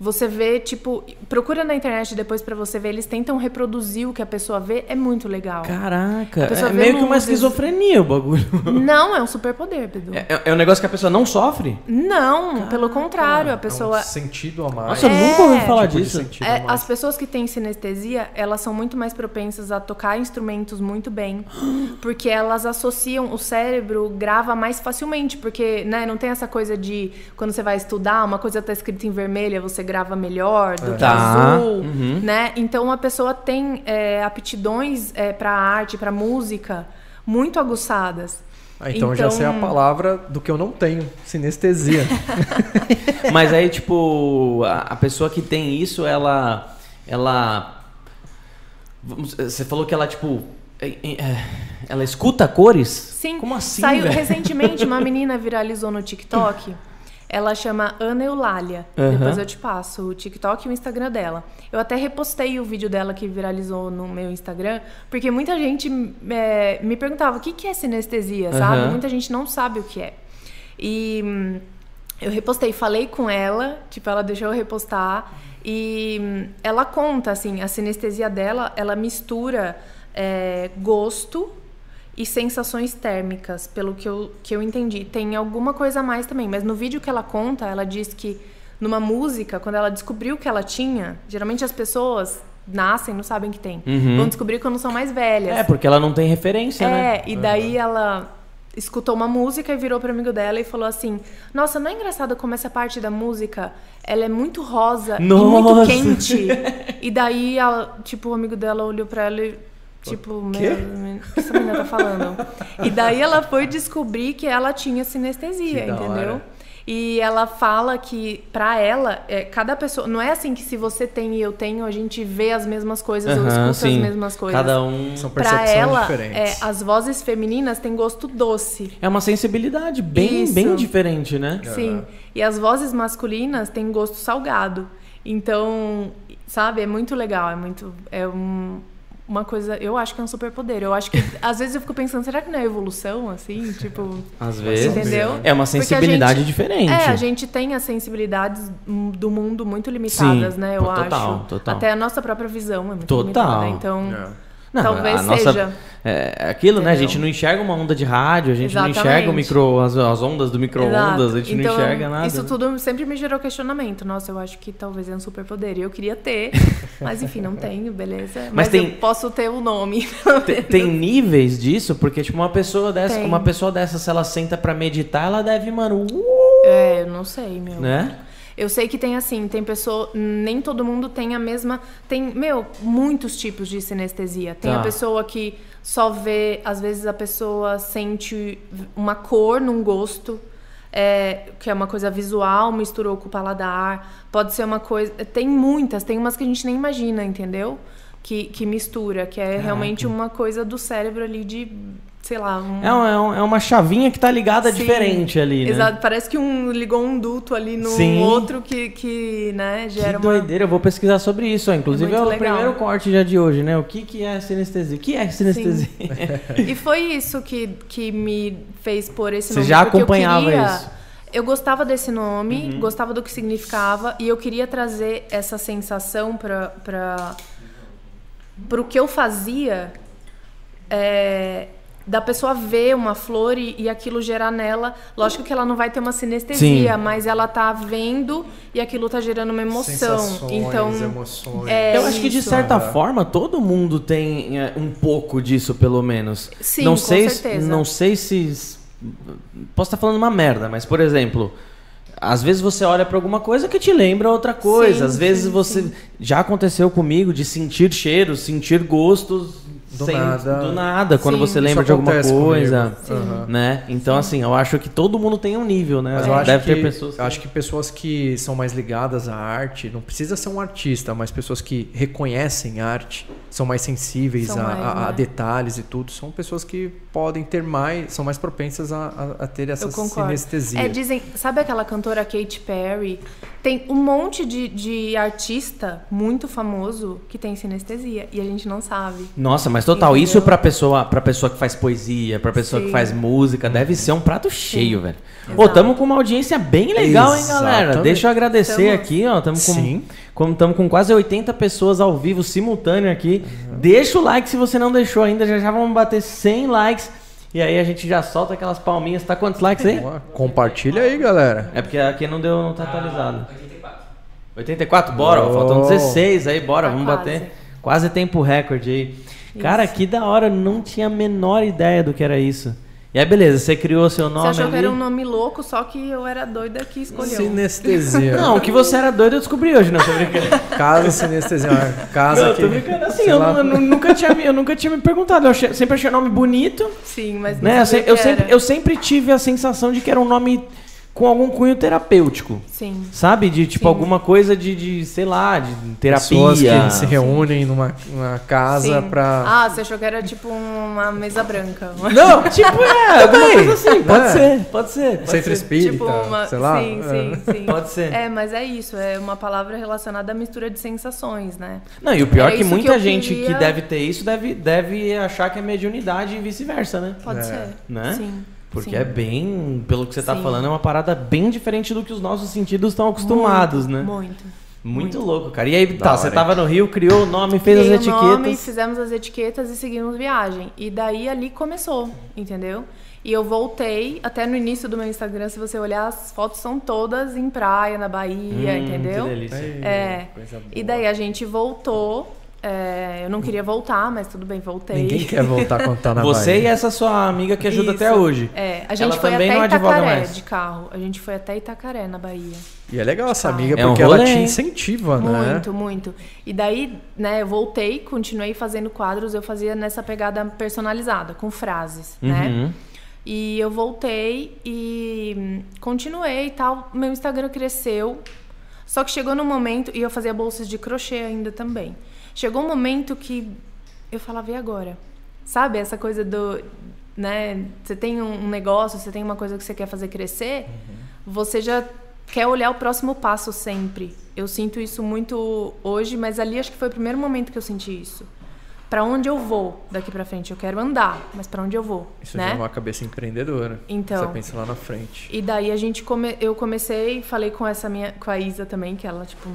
Speaker 2: Você vê, tipo, procura na internet depois para você ver, eles tentam reproduzir o que a pessoa vê, é muito legal.
Speaker 1: Caraca, é meio que uma esquizofrenia o bagulho. (laughs)
Speaker 2: Não, é um superpoder, Pedro.
Speaker 1: É, é, um negócio que a pessoa não sofre?
Speaker 2: Não, Caraca. pelo contrário, a pessoa... É um
Speaker 3: sentido a mais.
Speaker 1: Nossa, eu nunca ouvi falar tipo disso.
Speaker 2: É, as pessoas que têm sinestesia, elas são muito mais propensas a tocar instrumentos muito bem, (gasps) porque elas associam, o cérebro grava mais facilmente, porque, né, não tem essa coisa de, quando você vai estudar, uma coisa tá escrita em vermelha, você grava melhor do é. que tá. azul, uhum. né? Então a pessoa tem é, aptidões é, para arte, para música muito aguçadas.
Speaker 3: Ah, então, então, já sei a palavra do que eu não tenho, sinestesia. (laughs)
Speaker 1: Mas aí, tipo, a, a, pessoa que tem isso, ela. Ela. Você falou que ela, tipo. É, é, ela escuta cores?
Speaker 2: Sim.
Speaker 1: Como assim?
Speaker 2: Saiu recentemente, uma (laughs) menina viralizou no TikTok. Ela chama Ana Eulália. Uhum. Depois eu te passo o TikTok e o Instagram dela. Eu até repostei o vídeo dela que viralizou no meu Instagram, porque muita gente é, me perguntava o que, que é sinestesia, uhum. sabe? Muita gente não sabe o que é. E hum, eu repostei, falei com ela, tipo, ela deixou eu repostar. E hum, ela conta, assim, a sinestesia dela, ela mistura é, gosto e sensações térmicas, pelo que eu, que eu entendi. Tem alguma coisa a mais também, mas no vídeo que ela conta, ela diz que numa música, quando ela descobriu que ela tinha, geralmente as pessoas nascem não sabem que tem. Uhum. Vão descobrir quando são mais velhas.
Speaker 1: É, porque ela não tem referência,
Speaker 2: é,
Speaker 1: né?
Speaker 2: É, e daí uhum. ela escutou uma música e virou para amigo dela e falou assim: "Nossa, não é engraçado como essa parte da música, ela é muito rosa Nossa. e muito quente". (laughs) e daí, ela, tipo, o amigo dela olhou para ela e tipo, o que? o que essa menina tá falando? e daí ela foi descobrir que ela tinha sinestesia, entendeu? E ela fala que, para ela, é, cada pessoa. Não é assim que se você tem e eu tenho, a gente vê as mesmas coisas ou escuta sim. as mesmas coisas.
Speaker 1: Cada um.
Speaker 3: São percepções pra ela, diferentes.
Speaker 2: É, as vozes femininas têm gosto doce.
Speaker 1: É uma sensibilidade bem, bem diferente, né?
Speaker 2: Sim. Uhum. E as vozes masculinas têm gosto salgado. Então, sabe, é muito legal. É muito. É um, uma coisa. Eu acho que é um superpoder. Eu acho que. (laughs) às vezes eu fico pensando, será que não é evolução, assim? (laughs) Tipo.
Speaker 1: Às vezes.
Speaker 2: Entendeu?
Speaker 1: É uma sensibilidade
Speaker 2: gente,
Speaker 1: diferente.
Speaker 2: É, a gente tem as sensibilidades do mundo muito limitadas,
Speaker 1: Sim,
Speaker 2: né? Eu
Speaker 1: total,
Speaker 2: acho.
Speaker 1: Total.
Speaker 2: Até a nossa própria visão é muito
Speaker 1: total.
Speaker 2: limitada. Então.
Speaker 1: É. Não, Talvez seja. Nossa, é, aquilo, Entendeu? né? A gente não enxerga uma onda de rádio, a gente Exatamente. não enxerga o micro, as, as ondas do micro-ondas, a gente então, não enxerga nada.
Speaker 2: Isso tudo sempre me gerou questionamento. Nossa, eu acho que talvez é um superpoder. E eu queria ter, (laughs) mas enfim, não tenho, beleza. Mas, mas tem, eu posso ter o um nome.
Speaker 1: Tem, tem, níveis disso, porque, tipo, uma pessoa dessa, tem. uma pessoa dessa, se ela senta para meditar, ela deve, mano. Uh,
Speaker 2: é, eu não sei, meu.
Speaker 1: Né?
Speaker 2: Eu sei que tem assim, tem pessoa, nem todo mundo tem a mesma, tem, meu, muitos tipos de sinestesia. Tem tá. a pessoa que só vê, às vezes a pessoa sente uma cor num gosto, é, que é uma coisa visual, misturou com o paladar. Pode ser uma coisa, tem muitas, tem umas que a gente nem imagina, entendeu? Que, que mistura, que é Caraca. realmente uma coisa do cérebro ali de sei lá. Um...
Speaker 1: É, um, é uma chavinha que tá ligada Sim, diferente ali, né?
Speaker 2: Exato, parece que um ligou um duto ali no Sim. outro que, que né, gera
Speaker 1: que doideira, eu vou pesquisar sobre isso. Ó. Inclusive é, é o legal. primeiro corte já de hoje, né? O que, que é sinestesia? O que é sinestesia? (laughs)
Speaker 2: e foi isso que, que me fez pôr esse nome.
Speaker 1: Você já acompanhava
Speaker 2: queria...
Speaker 1: isso?
Speaker 2: Eu gostava desse nome, uhum. gostava do que significava e eu queria trazer essa sensação para para o que eu fazia é, da pessoa ver uma flor e, e, aquilo gerar nela. Lógico que ela não vai ter uma sinestesia, Sim. mas ela tá vendo e aquilo tá gerando uma emoção.
Speaker 3: Sensações,
Speaker 2: então,
Speaker 3: emoções.
Speaker 2: É
Speaker 1: Eu acho que de certa é. forma todo mundo tem é, um pouco disso, pelo menos.
Speaker 2: Sim,
Speaker 1: não
Speaker 2: com
Speaker 1: sei,
Speaker 2: certeza.
Speaker 1: Não sei se posso estar falando uma merda, mas por exemplo, às vezes você olha para alguma coisa que te lembra outra coisa. Sim, Às vezes sim, você sim. já aconteceu comigo de sentir cheiros, sentir gostos
Speaker 3: do sem, nada.
Speaker 1: Do nada, quando Sim, você lembra de alguma coisa. Né? Então, Sim. assim, eu acho que todo mundo tem um nível, né?
Speaker 3: Mas eu acho Deve que, ter pessoas. Que... Acho que pessoas que são mais ligadas à arte, não precisa ser um artista, mas pessoas que reconhecem arte, são mais sensíveis são a, mais, a, a, né? detalhes e tudo, são pessoas que podem ter mais, são mais propensas a, a, ter essa sinestesia.
Speaker 2: É, dizem, sabe aquela cantora Katy Perry? Tem um monte de, de artista muito famoso que tem sinestesia e a gente não sabe.
Speaker 1: Nossa, mas total, Entendeu? isso pra pessoa, pra pessoa que faz poesia, pra pessoa Sim. que faz música, deve ser um prato cheio, Sim. velho. Exato. Ô, tamo com uma audiência bem legal, hein, galera? Deixa eu agradecer tamo... aqui, ó. Tamo com, Sim. com, tamo com quase 80 pessoas ao vivo, simultâneo aqui. Uhum. Deixa o like se você não deixou ainda, já já vamos bater 100 likes. E aí a gente já solta aquelas palminhas. Tá quantos likes aí?
Speaker 3: Compartilha aí, galera.
Speaker 1: É porque aqui não deu, não tá atualizado. 84. 84? Bora, oh. faltam 16 aí, bora, tá vamos quase. bater. Quase tempo recorde aí. Isso. Cara, que da hora, não tinha a menor ideia do que era isso. E aí, beleza, você criou seu nome. Você
Speaker 2: achou
Speaker 1: ali?
Speaker 2: que era um nome louco, só que eu era doida que escolheu.
Speaker 3: Sinestesia.
Speaker 1: Não, que você era doido eu descobri hoje, não, tô brincando.
Speaker 3: Casa sinestesia. Casa não,
Speaker 1: que. Tô brincando assim, eu, eu, nunca tinha, eu nunca tinha me perguntado. Eu achei, sempre achei o nome bonito.
Speaker 2: Sim, mas.
Speaker 1: Né? Eu, eu, sempre, eu sempre tive a sensação de que era um nome com algum cunho terapêutico.
Speaker 2: Sim.
Speaker 1: Sabe? De tipo Sim. alguma coisa de, de, sei lá, de terapia.
Speaker 3: Pessoas que se reúnem numa, numa casa Sim. pra.
Speaker 2: Ah, você achou que era tipo uma mesa branca.
Speaker 1: Não, tipo, é, (laughs) alguma coisa assim. Pode é. ser, pode ser. Pode
Speaker 3: Centro espírita, tipo uma... sei lá.
Speaker 2: Sim, sim, é. sim.
Speaker 1: Pode ser.
Speaker 2: É, mas é isso, é uma palavra relacionada à mistura de sensações, né?
Speaker 1: Não, e o pior é que muita que gente queria... que deve ter isso deve, deve achar que é mediunidade e vice-versa, né?
Speaker 2: Pode
Speaker 1: é.
Speaker 2: ser.
Speaker 1: Né?
Speaker 2: Sim.
Speaker 1: Porque Sim. é bem, pelo que você está falando, é uma parada bem diferente do que os nossos sentidos estão acostumados,
Speaker 2: muito,
Speaker 1: né?
Speaker 2: Muito.
Speaker 1: Muito, muito louco, cara. E aí, tá, você tava no Rio, criou o nome, fez Criei as etiquetas. O nome,
Speaker 2: fizemos as etiquetas e seguimos viagem. E daí ali começou, entendeu? E eu voltei, até no início do meu Instagram, se você olhar, as fotos são todas em praia, na Bahia,
Speaker 1: hum,
Speaker 2: entendeu?
Speaker 1: Que delícia.
Speaker 2: É. E daí a gente voltou É, eu não queria voltar, mas tudo bem, voltei.
Speaker 3: Ninguém quer voltar quando tá na
Speaker 1: Você
Speaker 3: Bahia.
Speaker 1: e essa sua amiga que ajuda
Speaker 2: Isso.
Speaker 1: até hoje.
Speaker 2: É, a gente
Speaker 1: Ela
Speaker 2: foi
Speaker 1: também
Speaker 2: até
Speaker 1: não advoga
Speaker 2: Itacaré
Speaker 1: mais.
Speaker 2: de carro. A gente foi até Itacaré, na Bahia.
Speaker 3: E é legal essa amiga
Speaker 1: É um
Speaker 3: porque ela
Speaker 1: rolê,
Speaker 3: te incentiva, né?
Speaker 2: Muito, muito. E daí, né, eu voltei, continuei fazendo quadros, eu fazia nessa pegada personalizada, com frases, né?
Speaker 1: Uhum.
Speaker 2: E eu voltei e continuei e tal. Meu Instagram cresceu. Só que chegou num momento, e eu fazia bolsas de crochê ainda também. Chegou um momento que eu falava, e agora? Sabe, essa coisa do. Né, você tem um negócio, você tem uma coisa que você quer fazer crescer, você já quer olhar o próximo passo sempre. Eu sinto isso muito hoje, mas ali acho que foi o primeiro momento que eu senti isso. Pra onde eu vou daqui pra frente? Eu quero andar, mas pra onde eu vou?
Speaker 3: Isso
Speaker 2: né?
Speaker 3: já é uma cabeça empreendedora.
Speaker 2: Então.
Speaker 3: Você pensa lá na frente.
Speaker 2: E daí a gente come... eu comecei, falei com essa minha, com a Isa também, que ela tipo,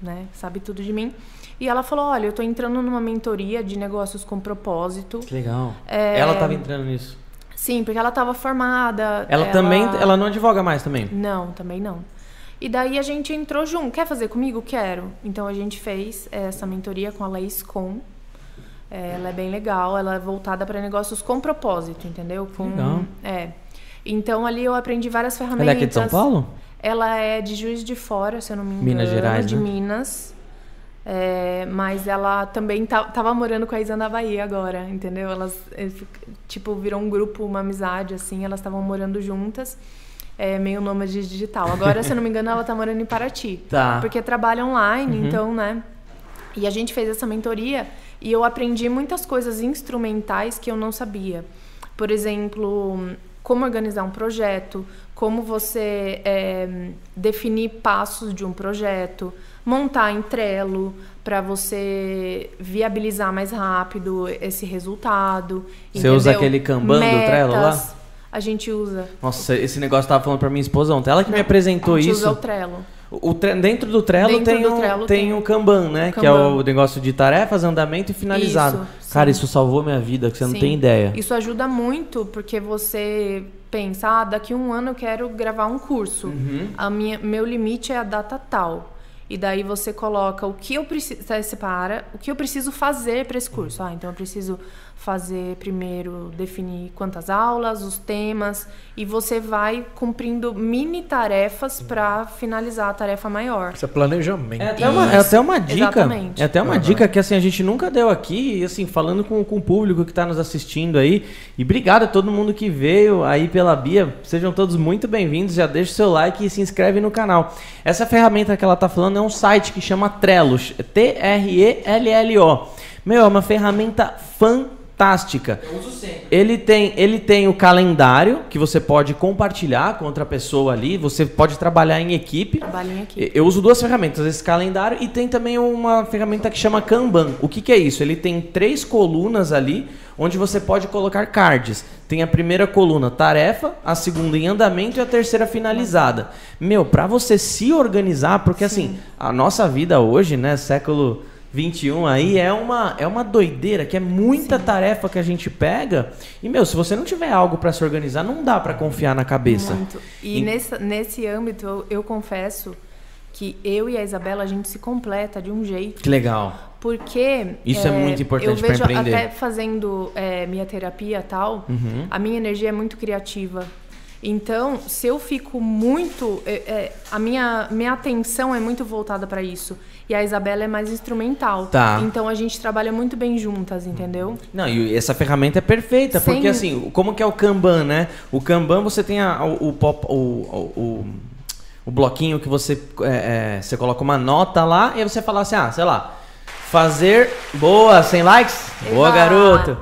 Speaker 2: né, sabe tudo de mim. E ela falou: "Olha, eu tô entrando numa mentoria de negócios com propósito".
Speaker 1: Que legal.
Speaker 2: É,
Speaker 1: Ela tava entrando nisso.
Speaker 2: Sim, porque ela tava formada.
Speaker 1: Ela, também, ela não advoga mais também.
Speaker 2: Não, também não. E daí a gente entrou junto. Quer fazer comigo? Quero. Então a gente fez essa mentoria com a Laís Com. É, ela é bem legal, ela é voltada para negócios com propósito, entendeu? Com,
Speaker 1: Legal.
Speaker 2: É. Então ali eu aprendi várias ferramentas.
Speaker 1: Ela é aqui de São Paulo?
Speaker 2: Ela é de Juiz de Fora, se eu não me engano.
Speaker 1: Minas Gerais,
Speaker 2: de
Speaker 1: né?
Speaker 2: Minas. É, mas ela também tá, tava morando com a Isa na Bahia agora, entendeu? Elas, fic- tipo, virou um grupo, uma amizade, assim. Elas estavam morando juntas. É, meio nômade digital. Agora, se eu não me engano, ela tá morando em Paraty.
Speaker 1: Tá.
Speaker 2: Porque trabalha online,
Speaker 1: Uhum.
Speaker 2: então, né? E a gente fez essa mentoria e eu aprendi muitas coisas instrumentais que eu não sabia. Por exemplo, como organizar um projeto, como você é, definir passos de um projeto, montar em Trello para você viabilizar mais rápido esse resultado.
Speaker 1: Você usa
Speaker 2: entendeu?
Speaker 1: aquele Kanban do Trello lá?
Speaker 2: Metas, A gente usa.
Speaker 1: Nossa, esse negócio eu tava falando pra minha esposa ontem. Ela que me
Speaker 2: a
Speaker 1: apresentou
Speaker 2: gente
Speaker 1: isso.
Speaker 2: usa o Trello.
Speaker 1: O tre- Dentro do Trello
Speaker 2: Dentro
Speaker 1: tem,
Speaker 2: do Trello
Speaker 1: tem
Speaker 2: tem
Speaker 1: o Kanban, né? Que é
Speaker 2: Kanban.
Speaker 1: o negócio de tarefas, andamento e finalizado.
Speaker 2: Isso,
Speaker 1: Cara, isso salvou minha vida, que você não
Speaker 2: Sim.
Speaker 1: tem ideia.
Speaker 2: Isso ajuda muito porque você pensa, ah, daqui a um ano eu quero gravar um curso.
Speaker 1: Uhum.
Speaker 2: A minha, meu limite é a data tal. E daí você coloca o que eu preciso, separa o que eu preciso fazer para esse curso. Ah, então eu preciso fazer primeiro definir quantas aulas, os temas e você vai cumprindo mini tarefas para finalizar a tarefa maior.
Speaker 3: Isso é planejamento.
Speaker 1: É até, uma, é até uma dica.
Speaker 2: Exatamente.
Speaker 1: É até uma
Speaker 3: Aham.
Speaker 1: dica que assim, a gente nunca deu aqui, e assim, falando com, com o público que está nos assistindo aí. E obrigado a todo mundo que veio aí pela Bia. Sejam todos muito bem-vindos. Já deixa o seu like e se inscreve no canal. Essa ferramenta que ela tá falando é um site que chama Trello. T-R-E-L-L-O. Meu, é uma ferramenta fantástica.
Speaker 4: Eu uso sempre.
Speaker 1: Ele tem, ele tem o calendário que você pode compartilhar com outra pessoa ali. Você pode trabalhar em equipe.
Speaker 2: Trabalhem aqui.
Speaker 1: Eu uso duas ferramentas, esse calendário e tem também uma ferramenta que chama Kanban. O que, que é isso? Ele tem três colunas ali onde você pode colocar cards. Tem a primeira coluna tarefa, a segunda em andamento e a terceira finalizada. Meu, pra você se organizar, porque assim, a nossa vida hoje, né, século 21 aí é uma é uma doideira, que é muita tarefa que a gente pega. E meu, se você não tiver algo pra se organizar, não dá pra confiar na cabeça.
Speaker 2: Muito. E
Speaker 1: E-
Speaker 2: nesse, nesse âmbito, eu, eu confesso que eu e a Isabela, a gente se completa de um jeito.
Speaker 1: Que legal.
Speaker 2: Porque.
Speaker 1: Isso é muito importante
Speaker 2: Eu
Speaker 1: pra
Speaker 2: vejo
Speaker 1: empreender.
Speaker 2: até fazendo é, minha terapia e tal,
Speaker 1: Uhum.
Speaker 2: a minha energia é muito criativa. Então, se eu fico muito. é, é, a minha, minha atenção é muito voltada para isso. E a Isabela é mais instrumental.
Speaker 1: Tá.
Speaker 2: Então a gente trabalha muito bem juntas, entendeu?
Speaker 1: Não, e essa ferramenta é perfeita,
Speaker 2: Sem-
Speaker 1: porque assim, como que é o Kanban, né? O Kanban você tem a- o, o, pop- o, o, o- o bloquinho que você, é, é, você coloca uma nota lá e aí você fala assim, ah, sei lá, fazer... Boa, 100 likes? Boa, garoto!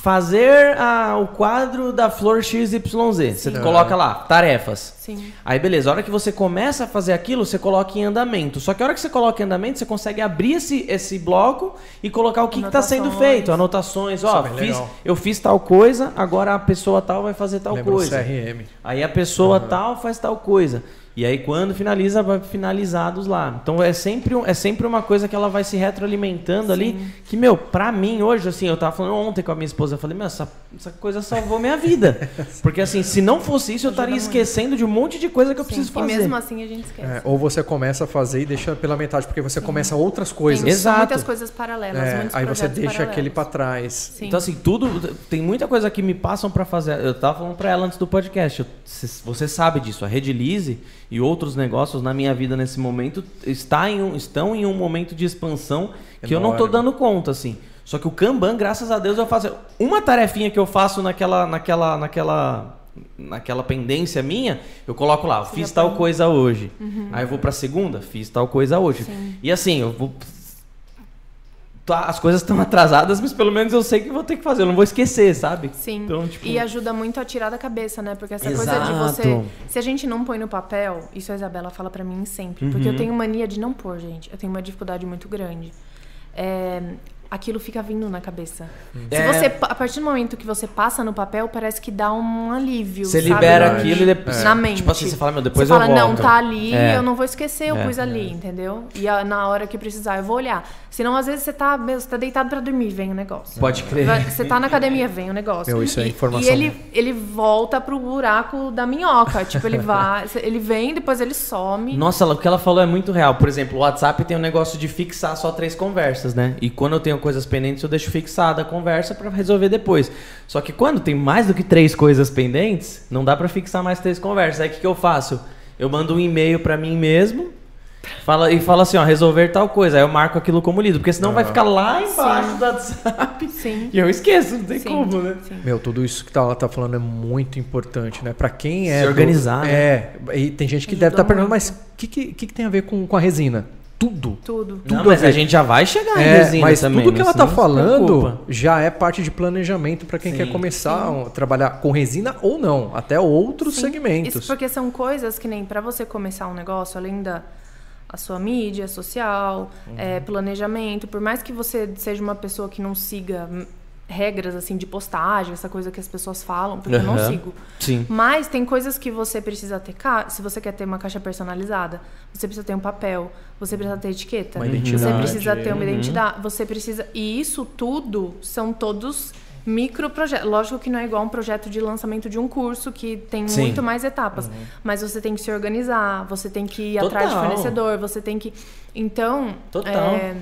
Speaker 1: Fazer ah, o quadro da flor XYZ. Você
Speaker 2: Sim.
Speaker 1: coloca lá, tarefas.
Speaker 2: Sim.
Speaker 1: Aí beleza, a hora que você começa a fazer aquilo, você coloca em andamento. Só que a hora que você coloca em andamento, você consegue abrir esse, esse bloco e colocar o que está sendo feito, anotações. Ó,
Speaker 3: é
Speaker 1: fiz, eu fiz tal coisa, agora a pessoa tal vai fazer tal
Speaker 3: Lembra
Speaker 1: coisa.
Speaker 3: CRM.
Speaker 1: Aí a pessoa tal faz tal coisa. E aí quando finaliza, vai finalizados lá. Então é sempre, é sempre uma coisa que ela vai se retroalimentando Sim. ali. Que, meu, pra mim hoje, assim, eu tava falando ontem com a minha esposa, eu falei, meu, essa, essa coisa salvou minha vida. (laughs) Porque assim, se não fosse isso, eu estaria esquecendo de um monte de coisa que eu Sim. preciso fazer.
Speaker 2: E mesmo assim a gente esquece. É,
Speaker 3: ou você começa a fazer e deixa pela metade, porque você Sim. começa outras coisas.
Speaker 2: Tem Exato. muitas coisas paralelas.
Speaker 3: É, aí você deixa paralelos. aquele para trás.
Speaker 1: Então, assim, tudo. Tem muita coisa que me passam para fazer. Eu tava falando pra ela antes do podcast. Eu, você sabe disso. A Redilize e outros negócios na minha vida nesse momento está em um, estão em um momento de expansão que Enorme. eu não estou dando conta, assim. Só que o Kanban, graças a Deus, eu faço uma tarefinha que eu faço naquela naquela naquela naquela pendência minha, eu coloco lá, Você fiz tal coisa hoje. Uhum. Aí eu vou para segunda, fiz tal coisa hoje. Sim. E assim, eu vou Tá, as coisas estão atrasadas, mas pelo menos eu sei que vou ter que fazer, eu não vou esquecer, sabe?
Speaker 2: Sim. Então, tipo... E ajuda muito a tirar da cabeça, né? Porque essa Exato. coisa de você. Se a gente não põe no papel, isso a Isabela fala para mim sempre. Uhum. Porque eu tenho mania de não pôr, gente. Eu tenho uma dificuldade muito grande. É, aquilo fica vindo na cabeça. É. Se você, a partir do momento que você passa no papel, parece que dá um alívio.
Speaker 1: Você sabe? libera aquilo e depois.
Speaker 2: É. Na mente.
Speaker 1: Tipo assim, você fala, meu, depois
Speaker 2: você
Speaker 1: eu
Speaker 2: fala,
Speaker 1: volto.
Speaker 2: não, tá ali, é. eu não vou esquecer, eu é. pus ali, entendeu? E a, na hora que precisar, eu vou olhar. Senão, às vezes, você tá, meu, você tá deitado pra dormir, vem o negócio.
Speaker 1: Pode crer.
Speaker 2: Você tá na academia, vem o negócio.
Speaker 3: Meu, isso é informação.
Speaker 2: E ele, ele volta pro buraco da minhoca. tipo, ele vai, (laughs) ele vem, depois ele some.
Speaker 1: Nossa, o que ela falou é muito real. Por exemplo, o WhatsApp tem um negócio de fixar só três conversas, né? E quando eu tenho coisas pendentes, eu deixo fixada a conversa para resolver depois. Só que quando tem mais do que três coisas pendentes, não dá para fixar mais três conversas. Aí o que, que eu faço? Eu mando um e-mail para mim mesmo Fala, e fala assim, ó, resolver tal coisa. Aí eu marco aquilo como lido, porque senão vai ficar lá embaixo Sim. do WhatsApp. Sim. E eu esqueço, não tem Sim. como, né? Sim.
Speaker 3: Meu, tudo isso que ela tá falando é muito importante, né? Pra quem é.
Speaker 1: Se organizar. Do,
Speaker 3: né? É, e tem gente que deve estar tá perguntando, mas o que, que, que, tem a ver com, com a resina? Tudo.
Speaker 2: Tudo.
Speaker 1: Tudo não, mas a, gente já vai chegar é, em resina
Speaker 3: mas
Speaker 1: também.
Speaker 3: tudo que ela tá falando já é parte de planejamento para quem Sim. quer começar Sim. a trabalhar com resina ou não, até outros Sim. segmentos.
Speaker 2: Isso porque são coisas que nem para você começar um negócio, além da a sua mídia social, uhum. é, planejamento. Por mais que você seja uma pessoa que não siga regras assim de postagem, essa coisa que as pessoas falam, porque uhum. eu não sigo.
Speaker 1: Sim.
Speaker 2: Mas tem coisas que você precisa ter, se você quer ter uma caixa personalizada, você precisa ter um papel, você precisa ter etiqueta,
Speaker 3: uma identidade.
Speaker 2: você precisa ter uma uhum. identidade, você precisa e isso tudo são todos microprojeto. Lógico que não é igual um projeto de lançamento de um curso que tem Sim. muito mais etapas. Uhum. Mas você tem que se organizar, você tem que ir Total. atrás de fornecedor, você tem que. Então.
Speaker 1: Total. É...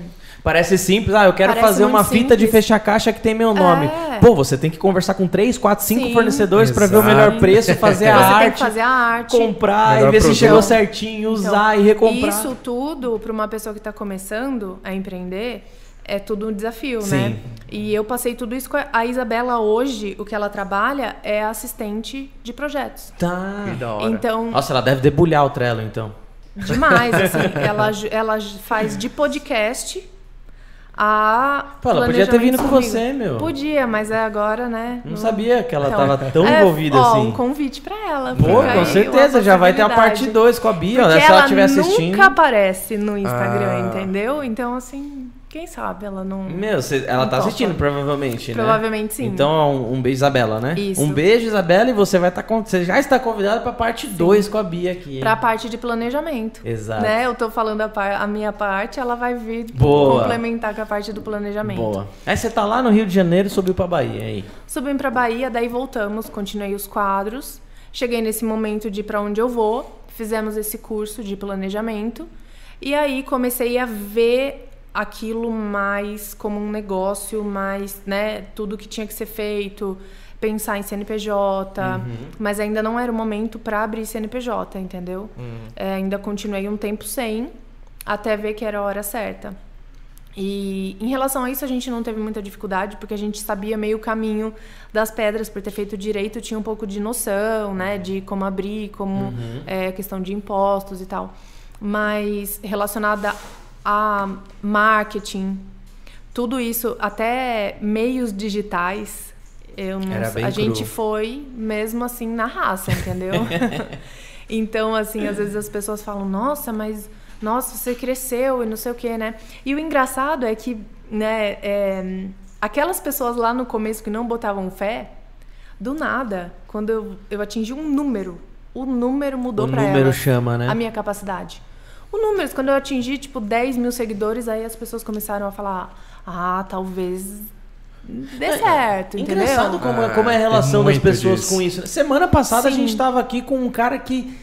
Speaker 1: Parece simples. Ah, eu quero Parece fazer uma fita simples. de fechar caixa que tem meu nome. É. Pô, você tem que conversar com três, quatro, cinco Sim. fornecedores para ver o melhor preço, fazer (laughs) a arte.
Speaker 2: Tem que fazer a arte.
Speaker 1: Comprar melhor e ver produto. se chegou certinho, usar então, e recomprar.
Speaker 2: Isso tudo, para uma pessoa que está começando a empreender, é tudo um desafio, Sim. né? E eu passei tudo isso com a, a Isabela hoje, o que ela trabalha é assistente de projetos.
Speaker 1: Tá.
Speaker 3: Que da hora.
Speaker 2: Então,
Speaker 1: Nossa, ela deve debulhar o Trello, então.
Speaker 2: Demais, (laughs) assim. ela, ela faz de podcast a.
Speaker 1: Pô, ela podia ter vindo com você, meu.
Speaker 2: Podia, mas é agora, né?
Speaker 1: Não, sabia que ela então, tava tão é, envolvida ó, assim.
Speaker 2: um convite pra ela.
Speaker 1: Pô, com certeza, já vai ter a parte 2 com a Bia, né? Se ela estiver assistindo.
Speaker 2: nunca aparece no Instagram, ah. entendeu? Então, assim. Quem sabe ela não.
Speaker 1: Meu, cê, ela não tá topa. assistindo, provavelmente,
Speaker 2: né? Provavelmente sim.
Speaker 1: Então, um, um, beijo, Isabela, né?
Speaker 2: Isso.
Speaker 1: Um beijo, Isabela, e você vai estar tá, Você já está convidada pra parte 2 com a Bia aqui. Hein?
Speaker 2: Pra parte de planejamento.
Speaker 1: Exato.
Speaker 2: Né? Eu tô falando a, par, a minha parte, ela vai vir
Speaker 1: Boa.
Speaker 2: complementar com a parte do planejamento.
Speaker 1: Boa. Aí você tá lá no Rio de Janeiro, subiu pra Bahia, aí?
Speaker 2: Subimos pra Bahia, daí voltamos, continuei os quadros. Cheguei nesse momento de para onde eu vou. Fizemos esse curso de planejamento. E aí comecei a ver aquilo mais como um negócio, mais, né, tudo que tinha que ser feito, pensar em CNPJ, uhum. mas ainda não era o momento para abrir CNPJ, entendeu? Uhum. É, ainda continuei um tempo sem, até ver que era a hora certa. E em relação a isso, a gente não teve muita dificuldade, porque a gente sabia meio o caminho das pedras, por ter feito direito, tinha um pouco de noção, né, de como abrir, como uhum. é, questão de impostos e tal. Mas relacionada a marketing, tudo isso, até meios digitais, eu não, a cru. gente foi mesmo assim na raça, entendeu? (laughs) (laughs) então, assim, às vezes as pessoas falam, nossa, mas nossa, você cresceu e não sei o que, né? E o engraçado é que, né, é, aquelas pessoas lá no começo que não botavam fé, do nada, quando eu, eu atingi um número o número mudou para
Speaker 1: ela. O número chama, né?
Speaker 2: A minha capacidade. O número, quando eu atingi, tipo, 10 mil seguidores, aí as pessoas começaram a falar, ah, talvez dê é, certo, é, entendeu?
Speaker 1: Engraçado como, ah, como é a relação das pessoas disso. com isso. Semana passada Sim. a gente estava aqui com um cara que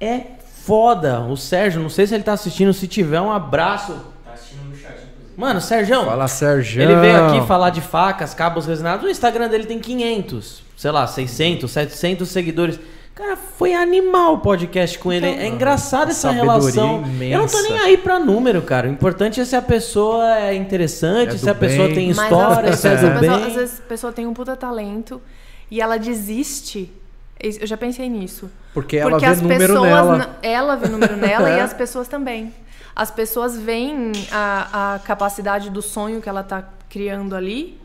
Speaker 1: é foda, o Sérgio, não sei se ele tá assistindo, se tiver um abraço. Tá assistindo no chat, inclusive. Mano, Sérgio.
Speaker 3: Fala, Sérgio.
Speaker 1: Ele veio aqui falar de facas, cabos resinados. O Instagram dele tem 500, sei lá, 600, 700 seguidores. Cara, foi animal o podcast com ele. É engraçado essa relação. Imensa. Eu não tô nem aí pra número, cara. O importante é se a pessoa é interessante, é se a bem. pessoa tem história, se é do bem.
Speaker 2: Às vezes a pessoa tem um puta talento e ela desiste. Eu já pensei nisso.
Speaker 3: Porque ela Porque vê número nela.
Speaker 2: Ela vê número nela e (laughs) as pessoas também. As pessoas veem a, a capacidade do sonho que ela tá criando ali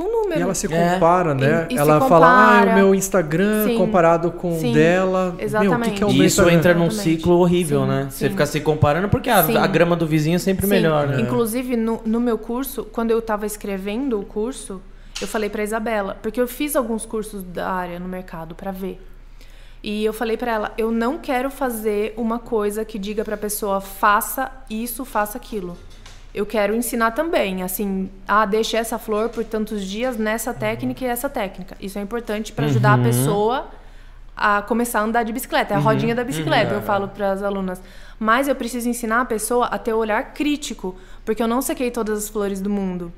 Speaker 2: com número.
Speaker 3: E ela se é. compara, é. né? E, e ela fala, ah, o meu Instagram Sim. comparado com o dela.
Speaker 2: Exatamente. Meu,
Speaker 1: que que é o e isso entra num ciclo horrível, Sim. né? Sim. Você fica se comparando porque a, a, grama do vizinho é sempre melhor, né?
Speaker 2: Inclusive, no, no meu curso, quando eu estava escrevendo o curso, eu falei para Isabela, porque eu fiz alguns cursos da área no mercado para ver. E eu falei para ela, eu não quero fazer uma coisa que diga para a pessoa faça isso, faça aquilo eu quero ensinar também, assim, ah, deixe essa flor por tantos dias nessa técnica e essa técnica. Isso é importante para ajudar uhum. a pessoa a começar a andar de bicicleta, é a uhum. rodinha da bicicleta, uhum. eu falo para as alunas. Mas eu preciso ensinar a pessoa a ter o olhar crítico, porque eu não sequei todas as flores do mundo.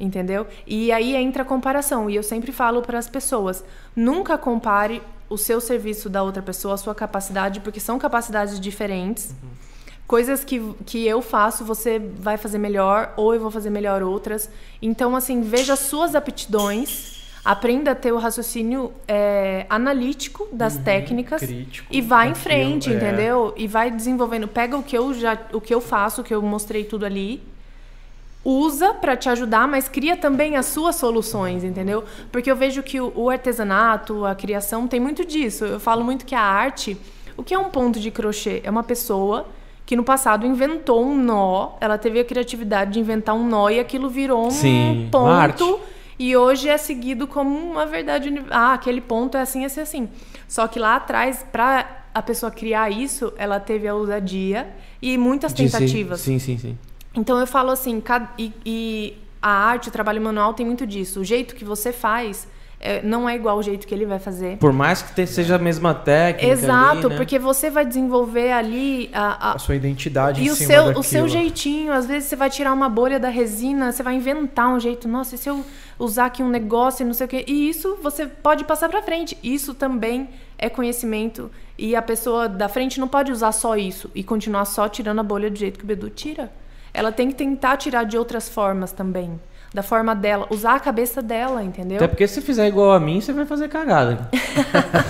Speaker 2: Entendeu? E aí entra a comparação. E eu sempre falo para as pessoas: nunca compare o seu serviço da outra pessoa, a sua capacidade, porque são capacidades diferentes. Uhum coisas que, que eu faço, você vai fazer melhor, ou eu vou fazer melhor outras. Então, assim, veja suas aptidões, aprenda a ter o raciocínio é, analítico das uhum, técnicas
Speaker 3: crítico,
Speaker 2: e vá em frente, é. entendeu? E vai desenvolvendo. Pega o que eu já, o que eu faço, o que eu mostrei tudo ali. Usa para te ajudar, mas cria também as suas soluções, entendeu? Porque eu vejo que o, o artesanato, a criação tem muito disso. Eu falo muito que a arte, o que é um ponto de crochê? É uma pessoa que no passado inventou um nó, ela teve a criatividade de inventar um nó e aquilo virou um Sim, ponto. E hoje é seguido como uma verdade. Ah, aquele ponto é assim, assim, assim. Só que lá atrás, para a pessoa criar isso, ela teve a ousadia e muitas tentativas.
Speaker 1: Sim, sim, sim.
Speaker 2: Então eu falo assim, e, e a arte, o trabalho manual tem muito disso. O jeito que você faz não é igual o jeito que ele vai fazer.
Speaker 1: Por mais que seja a mesma técnica.
Speaker 2: Exato,
Speaker 1: ali, né?
Speaker 2: porque você vai desenvolver ali a,
Speaker 3: a, a sua identidade
Speaker 2: e
Speaker 3: o
Speaker 2: seu, o seu jeitinho. Às vezes você vai tirar uma bolha da resina, você vai inventar um jeito. Nossa, e se eu usar aqui um negócio e não sei o quê? E isso você pode passar para frente. Isso também é conhecimento. E a pessoa da frente não pode usar só isso e continuar só tirando a bolha do jeito que o Bedu tira. Ela tem que tentar tirar de outras formas também da forma dela, usar a cabeça dela, entendeu?
Speaker 1: Até porque se fizer igual a mim, você vai fazer cagada.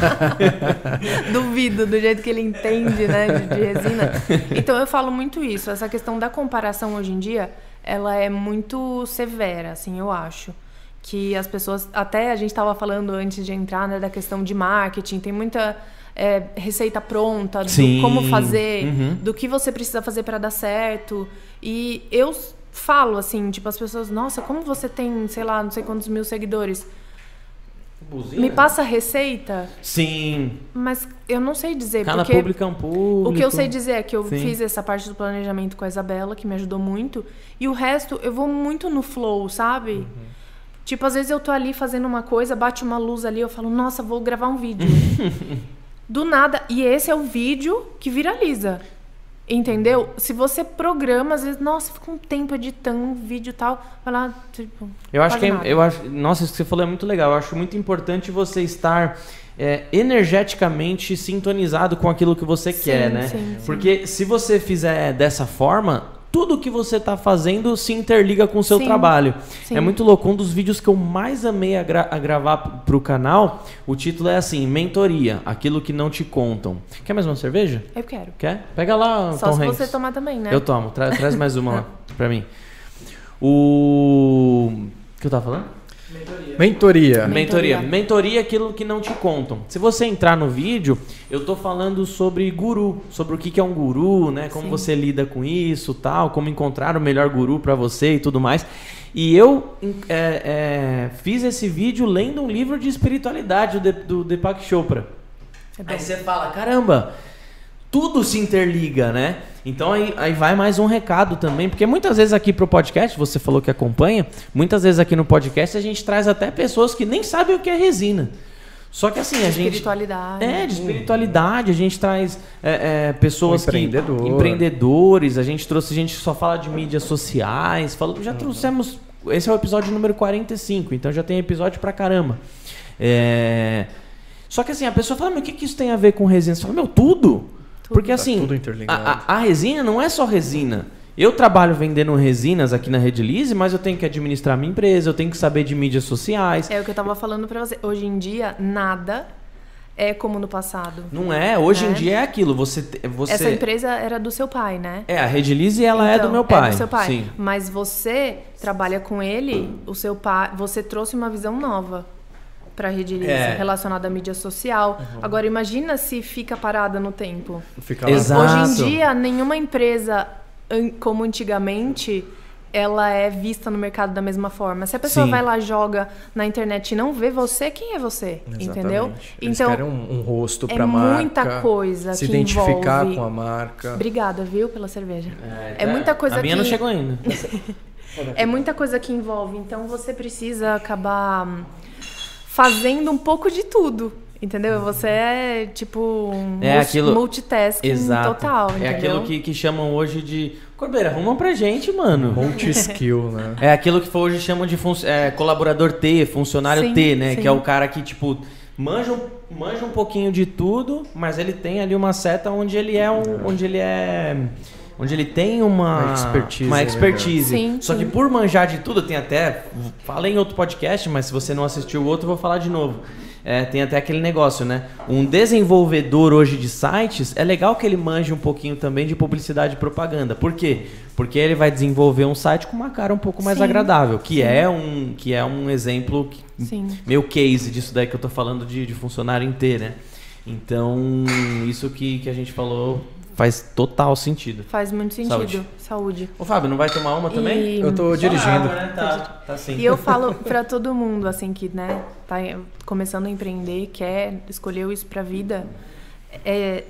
Speaker 1: (laughs)
Speaker 2: Duvido, do jeito que ele entende, né, de, de, resina. Então eu falo muito isso, essa questão da comparação hoje em dia, ela é muito severa, assim, eu acho. Que as pessoas, até a gente estava falando antes de entrar, né, da questão de marketing, tem muita é, receita pronta, do Sim. como fazer, uhum. do que você precisa fazer para dar certo. E eu falo, assim, tipo, as pessoas, nossa, como você tem, sei lá, não sei quantos mil seguidores. Buzina. Me passa a receita.
Speaker 1: Sim.
Speaker 2: Mas eu não sei dizer.
Speaker 1: Cada
Speaker 2: porque
Speaker 1: público é um público.
Speaker 2: O que eu sei dizer é que eu Sim. fiz essa parte do planejamento com a Isabela, que me ajudou muito. E o resto, eu vou muito no flow, sabe? Uhum. Tipo, às vezes eu tô ali fazendo uma coisa, bate uma luz ali, eu falo, nossa, vou gravar um vídeo. (laughs) Do nada. E esse é o vídeo que viraliza. Entendeu? Se você programa, às vezes, nossa, fica um tempo editando um vídeo e tal, vai lá, tipo.
Speaker 1: Eu acho que é, eu acho, nossa, isso que você falou é muito legal. Eu acho muito importante você estar é, energeticamente sintonizado com aquilo que você sim, quer, né? Sim, Porque sim. se você fizer dessa forma, tudo que você está fazendo se interliga com o seu sim, trabalho. Sim. É muito louco. Um dos vídeos que eu mais amei a, gra a gravar para o canal, o título é assim: Mentoria, aquilo que não te contam. Quer mais uma cerveja?
Speaker 2: Eu quero.
Speaker 1: Quer? Pega lá,
Speaker 2: Só Tom se Hanks. você tomar também, né?
Speaker 1: Eu tomo. Tra traz mais uma (laughs) lá para mim. O. O que eu tava falando?
Speaker 3: Mentoria.
Speaker 1: Mentoria. Mentoria é aquilo que não te contam. Se você entrar no vídeo, eu tô falando sobre guru, sobre o que, que é um guru, né? Como Sim. você lida com isso, tal, como encontrar o melhor guru para você e tudo mais. E eu é, é, fiz esse vídeo lendo um livro de espiritualidade do, do Deepak Chopra. É aí você fala, caramba, tudo se interliga, né? Então aí, aí vai mais um recado também, porque muitas vezes aqui pro podcast, você falou que acompanha, muitas vezes aqui no podcast a gente traz até pessoas que nem sabem o que é resina. Só que assim, a gente.
Speaker 2: Espiritualidade.
Speaker 1: É, de espiritualidade. A gente traz é, é, pessoas que. Empreendedores. A gente trouxe, gente só fala de mídias sociais. Fala, já trouxemos. Esse é o episódio número 45, então já tem episódio pra caramba. É, só que assim, a pessoa fala, mas o que, que isso tem a ver com resina? Você fala, meu, tudo. Porque tá assim, a, a, a, resina não é só resina. Eu trabalho vendendo resinas aqui na Rede Lise, mas eu tenho que administrar minha empresa, eu tenho que saber de mídias sociais.
Speaker 2: É o que eu tava falando para você. Hoje em dia, nada é como no passado.
Speaker 1: Não é? Hoje né? em dia é aquilo. Você, você...
Speaker 2: Essa empresa era do seu pai, né?
Speaker 1: É, a Rede Lise ela então, é do meu pai. É do seu pai. Sim.
Speaker 2: Mas você trabalha com ele, o seu pai, você trouxe uma visão nova para a rede é. relacionada à mídia social. Uhum. Agora imagina se fica parada no tempo.
Speaker 1: Fica Exato.
Speaker 2: Hoje em dia nenhuma empresa como antigamente ela é vista no mercado da mesma forma. Se a pessoa Sim. vai lá, joga na internet e não vê você, quem é você? Exatamente. Entendeu?
Speaker 3: Eles então, querem um, um rosto para é marca.
Speaker 2: É muita coisa
Speaker 3: se
Speaker 2: que
Speaker 3: identificar
Speaker 2: envolve...
Speaker 3: com a marca.
Speaker 2: Obrigada, viu, pela cerveja. É, é muita coisa
Speaker 1: a minha
Speaker 2: que...
Speaker 1: não chegou ainda. (laughs)
Speaker 2: é muita coisa que envolve. Então você precisa acabar fazendo um pouco de tudo. Entendeu? Você é tipo um é aquilo... multitasking Exato. total. Entendeu?
Speaker 1: É aquilo que, que chamam hoje de. Corbeira, arruma pra gente, mano.
Speaker 3: Multi-skill, né?
Speaker 1: É aquilo que hoje chamam de fun... é, colaborador T, funcionário sim, T, né? Sim. Que é o cara que, tipo, manja um, manja um pouquinho de tudo, mas ele tem ali uma seta onde ele é um. Onde ele é onde ele tem uma, uma expertise. Uma expertise. Sim, Só sim. que por manjar de tudo, tem até. Falei em outro podcast, mas se você não assistiu o outro, eu vou falar de novo. É, tem até aquele negócio, né? Um desenvolvedor hoje de sites, é legal que ele manje um pouquinho também de publicidade e propaganda. Por quê? Porque ele vai desenvolver um site com uma cara um pouco mais Sim. agradável, que é um que é um exemplo Sim. meu case disso daí que eu tô falando de, de funcionário inteiro, né? Então, isso que, que a gente falou faz total sentido.
Speaker 2: Faz muito sentido. Saúde. Saúde.
Speaker 1: Ô, Fábio, não vai tomar uma também?
Speaker 3: E... Eu tô dirigindo. Água,
Speaker 1: né? tá, tá sim.
Speaker 2: E eu falo para todo mundo, assim, que, né, tá começando a empreender, quer, escolheu isso pra vida, é,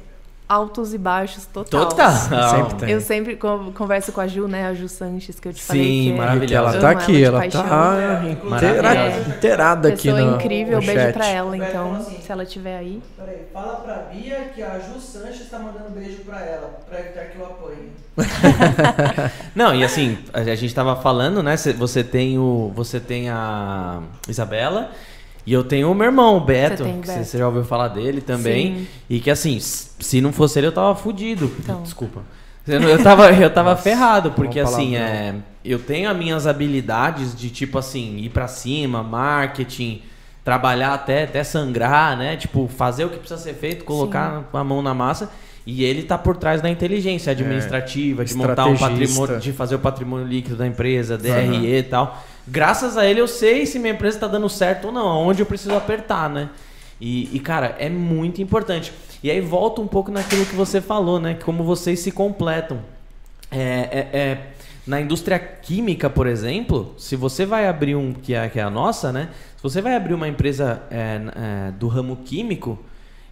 Speaker 2: altos e baixos total.
Speaker 1: Total.
Speaker 3: Sempre tem.
Speaker 2: Eu sempre converso com a Ju, né? A Ju Sanches, que eu te falei. Sim,
Speaker 1: é maravilhosa.
Speaker 3: Ela tá aqui, ela, ela tá inteira, é, inteirada aqui no
Speaker 2: Pessoa incrível,
Speaker 3: no
Speaker 2: beijo
Speaker 3: chat.
Speaker 2: pra ela, então, se ela estiver aí.
Speaker 4: Peraí, fala pra Bia que a Ju Sanches tá mandando beijo pra ela, pra evitar que eu apanhe. (laughs)
Speaker 1: Não, e assim, a gente tava falando, né? Você tem o. Você tem a Isabela. E eu tenho o meu irmão, o Beto, você, Beto. você já ouviu falar dele também. Sim. E que assim, se não fosse ele, eu tava fudido. Então. Desculpa. Eu tava, eu tava Nossa, ferrado, porque assim, é, eu tenho as minhas habilidades de tipo assim, ir para cima, marketing, trabalhar até, até sangrar, né? Tipo, fazer o que precisa ser feito, colocar Sim. a mão na massa. E ele tá por trás da inteligência administrativa, é, de montar um patrimônio, de fazer o patrimônio líquido da empresa, DRE uhum. e tal graças a ele eu sei se minha empresa está dando certo ou não, aonde eu preciso apertar, né? E, e, cara, é muito importante. E aí volta um pouco naquilo que você falou, né? Como vocês se completam. É, é, é, na indústria química, por exemplo, se você vai abrir um, que é, que é a nossa, né? Se você vai abrir uma empresa é, é, do ramo químico,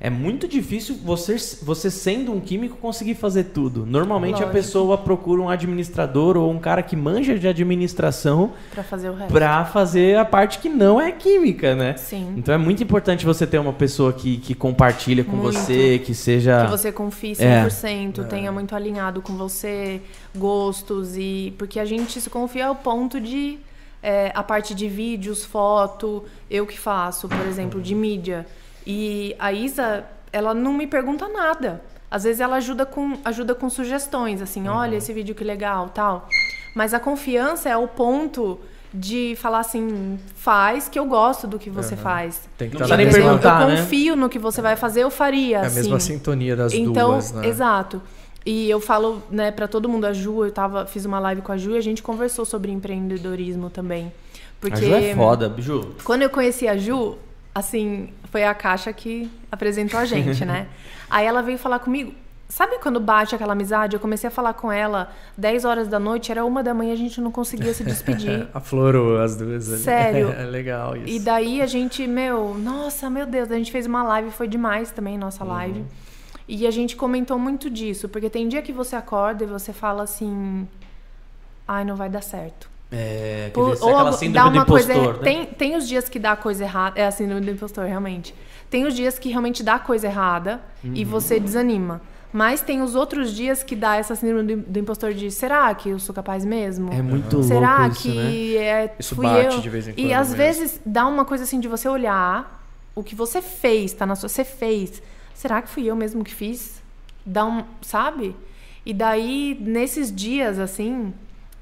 Speaker 1: é muito difícil você, você sendo um químico conseguir fazer tudo. Normalmente Lógico. a pessoa procura um administrador ou um cara que manja de administração
Speaker 2: para fazer o resto.
Speaker 1: Para fazer a parte que não é química, né?
Speaker 2: Sim.
Speaker 1: Então é muito importante você ter uma pessoa que, que compartilha com muito. você, que seja
Speaker 2: que você confie 100%, é. tenha muito alinhado com você, gostos e porque a gente se confia ao ponto de é, a parte de vídeos, foto, eu que faço, por exemplo, de mídia. E a Isa, ela não me pergunta nada. Às vezes ela ajuda com, ajuda com sugestões, assim, uhum. olha esse vídeo que legal, tal. Mas a confiança é o ponto de falar assim, faz que eu gosto do que você uhum. faz.
Speaker 1: Tem que não estar nem perguntar,
Speaker 2: Eu
Speaker 1: né?
Speaker 2: confio no que você vai fazer, eu faria. É
Speaker 3: a mesma assim. sintonia das
Speaker 2: então,
Speaker 3: duas, né?
Speaker 2: Exato. E eu falo, né, para todo mundo, a Ju, eu tava, fiz uma live com a Ju e a gente conversou sobre empreendedorismo também. Porque
Speaker 1: a Ju é foda, Ju.
Speaker 2: Quando eu conheci a Ju, assim, foi a Caixa que apresentou a gente, né? (laughs) Aí ela veio falar comigo. Sabe quando bate aquela amizade? Eu comecei a falar com ela 10 horas da noite, era uma da manhã, a gente não conseguia se despedir. (laughs)
Speaker 3: Aflorou as duas ali.
Speaker 2: Sério.
Speaker 3: É (laughs) legal isso.
Speaker 2: E daí a gente, meu, nossa, meu Deus, a gente fez uma live, foi demais também, nossa live. Uhum. E a gente comentou muito disso, porque tem dia que você acorda e você fala assim, ai, não vai dar certo.
Speaker 1: É, Por, dizer, ou síndrome dá uma do impostor,
Speaker 2: coisa, né? tem, tem os dias que dá coisa errada, é a síndrome do impostor, realmente. Tem os dias que realmente dá coisa errada uhum. e você desanima. Mas tem os outros dias que dá essa síndrome do, do impostor de será que eu sou capaz mesmo?
Speaker 1: É muito
Speaker 2: será
Speaker 1: louco
Speaker 2: isso, que
Speaker 1: né?
Speaker 2: é,
Speaker 3: isso bate
Speaker 2: eu?
Speaker 3: de vez em quando.
Speaker 2: E às
Speaker 3: mesmo.
Speaker 2: vezes dá uma coisa assim de você olhar o que você fez, tá na sua, você fez. Será que fui eu mesmo que fiz? Dá um, sabe? E daí nesses dias assim,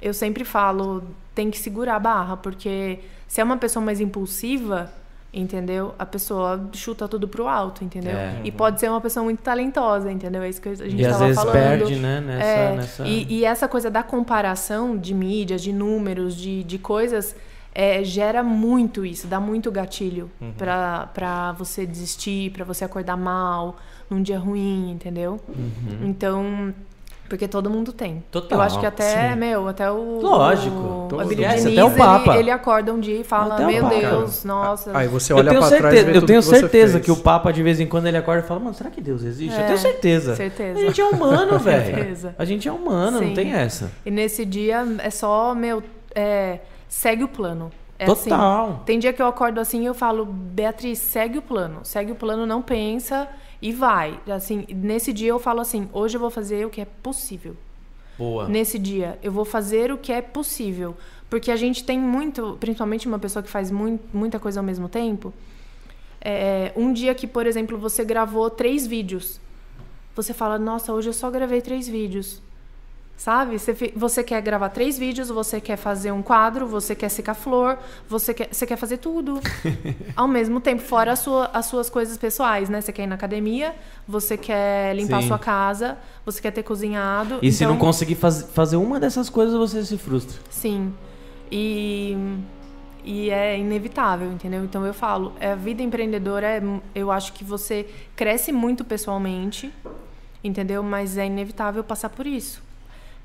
Speaker 2: eu sempre falo, tem que segurar a barra, porque se é uma pessoa mais impulsiva, entendeu? A pessoa chuta tudo pro alto, entendeu? É. E pode ser uma pessoa muito talentosa, entendeu? É isso que a gente
Speaker 1: e
Speaker 2: às
Speaker 1: vezes
Speaker 2: falando.
Speaker 1: perde, né? Nessa,
Speaker 2: é,
Speaker 1: nessa...
Speaker 2: E, e, essa coisa da comparação de mídias, de números, de, de coisas, é, gera muito isso, dá muito gatilho uhum. para você desistir, para você acordar mal, num dia ruim, entendeu?
Speaker 1: Uhum.
Speaker 2: Então porque todo mundo tem.
Speaker 1: Total.
Speaker 2: Eu acho que até, sim. meu, até o.
Speaker 1: Lógico.
Speaker 2: O,
Speaker 1: o
Speaker 2: Diniz,
Speaker 1: até o Papa.
Speaker 2: Ele, ele, acorda um dia e fala: até Meu Deus, nossa.
Speaker 3: Aí você olha pra
Speaker 1: certeza,
Speaker 3: trás e vê
Speaker 1: Eu tenho
Speaker 3: que
Speaker 1: certeza que o Papa, de vez em quando, ele acorda e fala: Mano, será que Deus existe? É, eu tenho certeza.
Speaker 2: Certeza.
Speaker 1: A gente é humano, (laughs) velho. A gente é humano, sim. não tem essa.
Speaker 2: E nesse dia é só, meu, é, segue o plano. É
Speaker 1: Total.
Speaker 2: Assim. Tem dia que eu acordo assim e eu falo: Beatriz, segue o plano. Segue o plano, não pensa e vai. Assim, nesse dia eu falo assim: hoje eu vou fazer o que é possível.
Speaker 1: Boa.
Speaker 2: nesse dia. Eu vou fazer o que é possível. Porque a gente tem muito, principalmente uma pessoa que faz muito, muita coisa ao mesmo tempo. É, um dia que, por exemplo, você gravou três vídeos. Você fala, nossa, hoje eu só gravei três vídeos. Sabe? Você, você quer gravar três vídeos, você quer fazer um quadro, você quer secar flor, você quer, você quer fazer tudo (laughs) ao mesmo tempo, fora sua, as suas coisas pessoais, né? Você quer ir na academia, você quer limpar Sim. sua casa, você quer ter cozinhado.
Speaker 1: E
Speaker 2: então...
Speaker 1: se não conseguir faz, fazer uma dessas coisas, você se frustra.
Speaker 2: Sim. E, e é inevitável, entendeu? Então eu falo, a vida empreendedora, é, eu acho que você cresce muito pessoalmente, entendeu? Mas é inevitável passar por isso.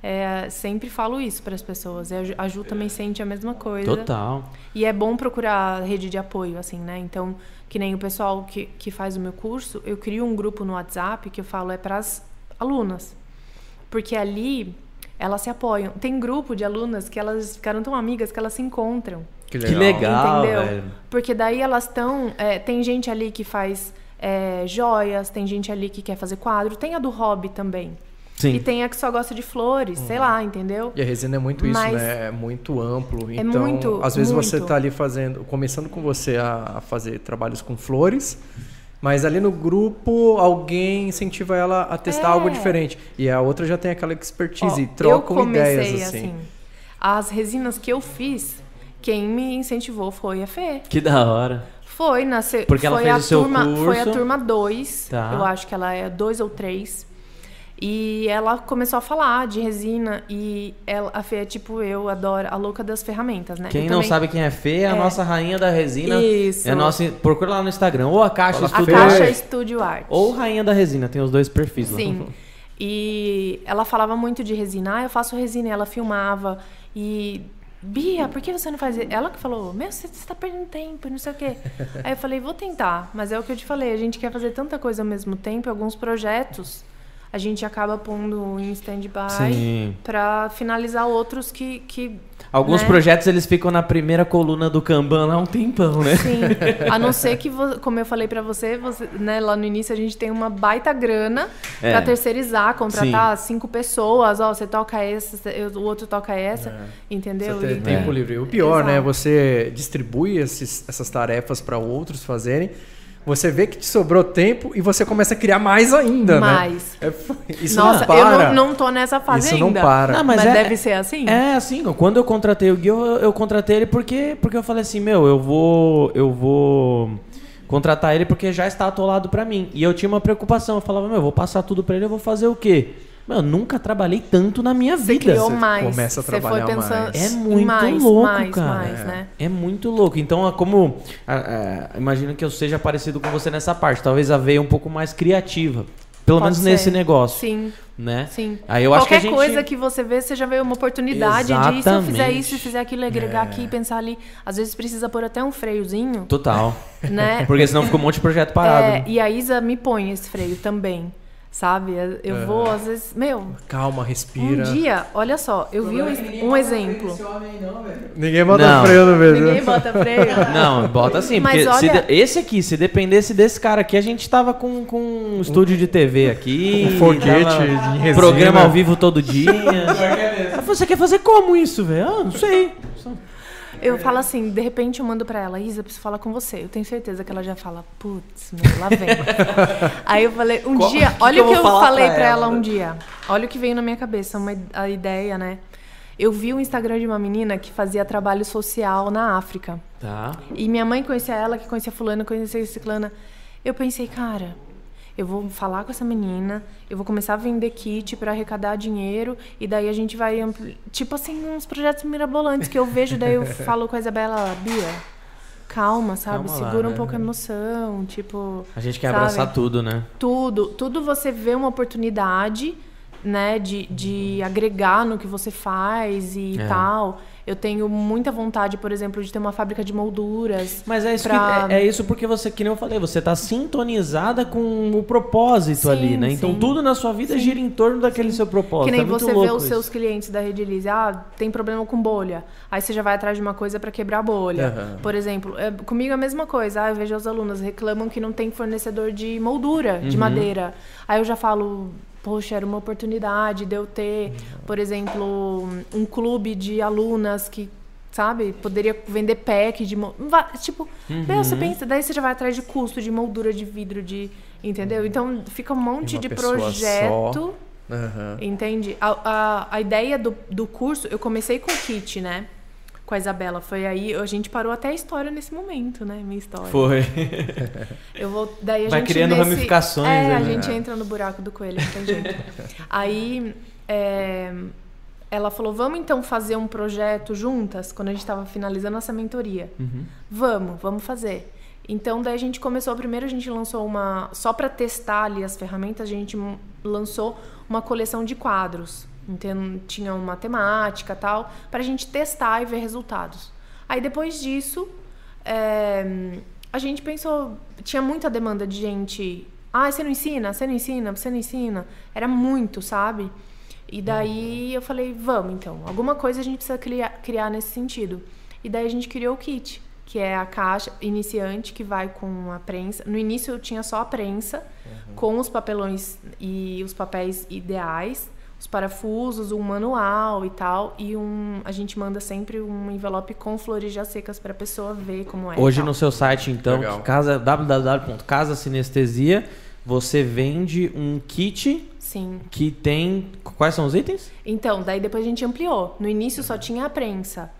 Speaker 2: É, sempre falo isso para as pessoas. A Ju também sente a mesma coisa.
Speaker 1: Total.
Speaker 2: E é bom procurar rede de apoio, assim, né? Então, que nem o pessoal que, que faz o meu curso, eu crio um grupo no WhatsApp que eu falo é para as alunas. Porque ali elas se apoiam. Tem grupo de alunas que elas ficaram tão amigas que elas se encontram.
Speaker 1: Que legal, que legal entendeu? Velho.
Speaker 2: Porque daí elas estão. É, tem gente ali que faz é, joias, tem gente ali que quer fazer quadro, tem a do hobby também.
Speaker 1: Sim.
Speaker 2: E tem a que só gosta de flores, uhum. sei lá, entendeu?
Speaker 3: E a resina é muito isso, né? É muito amplo.
Speaker 2: É
Speaker 3: então,
Speaker 2: muito,
Speaker 3: às vezes
Speaker 2: muito.
Speaker 3: você está ali fazendo, começando com você a, a, fazer trabalhos com flores, mas ali no grupo alguém incentiva ela a testar
Speaker 2: é.
Speaker 3: algo diferente. E a outra já tem aquela expertise Ó, e trocam ideias assim. assim.
Speaker 2: As resinas que eu fiz, quem me incentivou foi a Fê.
Speaker 1: Que da hora.
Speaker 2: Foi na
Speaker 1: Porque
Speaker 2: foi
Speaker 1: ela fez
Speaker 2: a
Speaker 1: o seu
Speaker 2: turma,
Speaker 1: curso.
Speaker 2: Foi a turma 2.
Speaker 1: Tá.
Speaker 2: Eu acho que ela é 2 ou 3. E ela começou a falar de resina e ela, a Fê é tipo eu, adora a louca das ferramentas, né?
Speaker 1: Quem
Speaker 2: eu
Speaker 1: não
Speaker 2: também,
Speaker 1: sabe quem é Fê é a nossa rainha da resina.
Speaker 2: Isso.
Speaker 1: É a nossa, procura lá no Instagram, ou a Caixa Estúdio
Speaker 2: A Caixa
Speaker 1: Art,
Speaker 2: Estúdio Art.
Speaker 1: ou Rainha da Resina, tem os dois perfis lá.
Speaker 2: Sim. E ela falava muito de resina. Ah, eu faço resina. E ela filmava. E Bia, por que você não faz? Ela que falou, meu, você está perdendo tempo, não sei o quê. Aí eu falei, vou tentar. Mas é o que eu te falei, a gente quer fazer tanta coisa ao mesmo tempo, alguns projetos a gente acaba pondo em stand-by para finalizar outros que. que
Speaker 1: Alguns
Speaker 2: né?
Speaker 1: projetos eles ficam na primeira coluna do Kanban há um tempão, né?
Speaker 2: Sim. (laughs) A não ser que, como eu falei para você, você, né, lá no início a gente tem uma baita grana é. para terceirizar, contratar Sim. cinco pessoas, ó, você toca essa, o outro toca essa, é. entendeu?
Speaker 3: Você tem
Speaker 2: e,
Speaker 3: tempo
Speaker 2: é.
Speaker 3: livre. O pior, Exato. né, você distribui esses, essas tarefas para outros fazerem você vê que te sobrou tempo e você começa a criar mais ainda,
Speaker 2: mais.
Speaker 3: né? Mais.
Speaker 2: É, (laughs) isso Nossa, não para. eu não, não tô nessa fase
Speaker 3: isso
Speaker 2: ainda.
Speaker 3: Isso não para.
Speaker 1: Não,
Speaker 2: mas,
Speaker 1: mas
Speaker 2: é,
Speaker 1: deve
Speaker 2: ser assim?
Speaker 1: É assim. Quando eu contratei o Gui, eu, eu contratei ele porque, porque eu falei assim, meu, eu vou... Eu vou contratar ele porque já está atolado para mim. E eu tinha uma preocupação. Eu falava, meu, eu vou passar tudo para ele, eu vou fazer o quê? Eu nunca trabalhei tanto na minha
Speaker 2: Você
Speaker 1: vida.
Speaker 2: Criou mais.
Speaker 3: Você começa a trabalhar
Speaker 2: Você foi pensando
Speaker 3: mais.
Speaker 1: É muito
Speaker 2: mais,
Speaker 1: louco,
Speaker 2: mais,
Speaker 1: cara.
Speaker 2: Mais,
Speaker 1: é.
Speaker 2: né?
Speaker 1: é muito louco. Então, como. imagino que eu seja parecido com você nessa parte. Talvez a veia um pouco mais criativa. Pelo
Speaker 2: Pode
Speaker 1: menos nesse
Speaker 2: ser.
Speaker 1: negócio.
Speaker 2: Sim,
Speaker 1: Né?
Speaker 2: sim.
Speaker 1: Aí eu acho que
Speaker 2: Qualquer
Speaker 1: a gente...
Speaker 2: coisa que você vê, você já vê uma oportunidade de se eu fizer
Speaker 1: Exatamente.
Speaker 2: isso, se fizer aquilo, agregar aqui, pensar ali. Às vezes precisa pôr até um freiozinho,
Speaker 1: Total.
Speaker 2: né? (laughs)
Speaker 1: Porque senão fica um monte de projeto parado.
Speaker 2: É,
Speaker 1: né?
Speaker 2: e a Isa me põe esse freio também, sabe? Eu vou, às vezes, meu,
Speaker 3: Calma,
Speaker 2: um
Speaker 3: respira.
Speaker 2: dia, olha só, eu vi um,
Speaker 4: é
Speaker 2: um exemplo.
Speaker 4: Esse homem aí não, velho.
Speaker 3: Ninguém bota
Speaker 1: Não.
Speaker 3: freio no mesmo.
Speaker 2: Ninguém bota freio. (laughs)
Speaker 1: Não, bota assim,
Speaker 2: Mas
Speaker 1: porque se
Speaker 2: olha-
Speaker 1: de- esse aqui, se dependesse desse cara aqui, a gente tava com, com um estúdio de TV aqui.
Speaker 3: Um foguete resina.
Speaker 1: Programa ao vivo todo dia.
Speaker 4: É
Speaker 1: você quer fazer como isso, velho? Ah, não sei.
Speaker 2: Eu falo assim, de repente eu mando pra ela, Isa, preciso falar com você. Eu tenho certeza que ela já fala, putz, meu, lá vem. (laughs) Aí eu falei, um
Speaker 1: Qual-
Speaker 2: dia,
Speaker 1: que
Speaker 2: olha o que eu falei
Speaker 1: pra
Speaker 2: pra ela
Speaker 1: ela?
Speaker 2: um dia. Olha o que veio na minha cabeça, uma, a ideia, né? Eu vi o Instagram de uma menina que fazia trabalho social na África.
Speaker 1: Tá.
Speaker 2: E minha mãe conhecia ela, que conhecia fulana, conhecia ciclana. Eu pensei, cara, eu vou falar com essa menina, eu vou começar a vender kit para arrecadar dinheiro e daí a gente vai ampli... tipo assim, uns projetos mirabolantes que eu vejo, daí eu (laughs) falo com a Isabela, Bia, calma, sabe?
Speaker 1: Calma lá,
Speaker 2: Segura um
Speaker 1: né?
Speaker 2: pouco a emoção, tipo,
Speaker 1: A gente quer
Speaker 2: Sabe?
Speaker 1: abraçar tudo, né?
Speaker 2: tudo, tudo você vê uma oportunidade, né, de, de agregar no que você faz e
Speaker 1: É.
Speaker 2: tal. Eu tenho muita vontade, por exemplo, de ter uma fábrica de molduras.
Speaker 1: Mas é isso,
Speaker 2: Pra-
Speaker 1: que, é, é isso porque você, que nem eu falei, você tá sintonizada com o propósito
Speaker 2: Sim,
Speaker 1: ali, né? Então
Speaker 2: sim.
Speaker 1: tudo na sua vida gira em torno daquele seu propósito.
Speaker 2: Que nem
Speaker 1: é
Speaker 2: você vê os
Speaker 1: isso.
Speaker 2: seus clientes da Redilize, ah, tem problema com bolha. Aí você já vai atrás de uma coisa para quebrar a bolha.
Speaker 3: Aham.
Speaker 2: Por exemplo, é, comigo é a mesma coisa. Ah, eu vejo as alunas reclamam que não tem fornecedor de moldura de
Speaker 1: Uhum.
Speaker 2: madeira. Aí eu já falo, poxa, era uma oportunidade de eu ter, por exemplo, um clube de alunas que Sabe? Poderia vender pack de. Tipo, meu,
Speaker 1: Uhum.
Speaker 2: você pensa, daí você já vai atrás de custo, de moldura de vidro, de. Entendeu? Então fica um monte de projeto.
Speaker 3: Aham.
Speaker 2: Entende? A, a, a ideia do, do curso, eu comecei com o kit, né? Com a Isabela. Foi aí, a gente parou até a história nesse momento, né? Minha história.
Speaker 1: Foi. (laughs)
Speaker 2: Eu vou, daí a
Speaker 1: Vai
Speaker 2: gente
Speaker 1: criando
Speaker 2: nesse-
Speaker 1: ramificações,
Speaker 2: É,
Speaker 1: né?
Speaker 2: a gente entra no buraco do coelho, não tem jeito. (laughs) aí, é, ela falou, vamos então fazer um projeto juntas, quando a gente estava finalizando essa mentoria.
Speaker 1: Uhum.
Speaker 2: Vamos, vamos fazer. Então, daí a gente começou, primeiro a gente lançou uma, só para testar ali as ferramentas, a gente lançou uma coleção de quadros. Então, tinha uma temática tal, para a gente testar e ver resultados. Aí, depois disso, é, a gente pensou, tinha muita demanda de gente, ah, você não ensina, você não ensina, você não ensina. Era muito, sabe? E daí eu falei, vamos então, alguma coisa a gente precisa criar, criar nesse sentido. E daí a gente criou o kit, que é a caixa iniciante que vai com a prensa. No início eu tinha só a prensa, com os papelões e os papéis ideais, os parafusos, um manual e tal. E um, a gente manda sempre um envelope com flores já secas para a pessoa ver como é.
Speaker 1: Hoje no seu site, então,
Speaker 3: Legal.
Speaker 1: que casa, www.casasinestesia, você vende um kit
Speaker 2: Sim.
Speaker 1: que tem. Quais são os itens?
Speaker 2: Então, daí depois a gente ampliou. No início só tinha a prensa.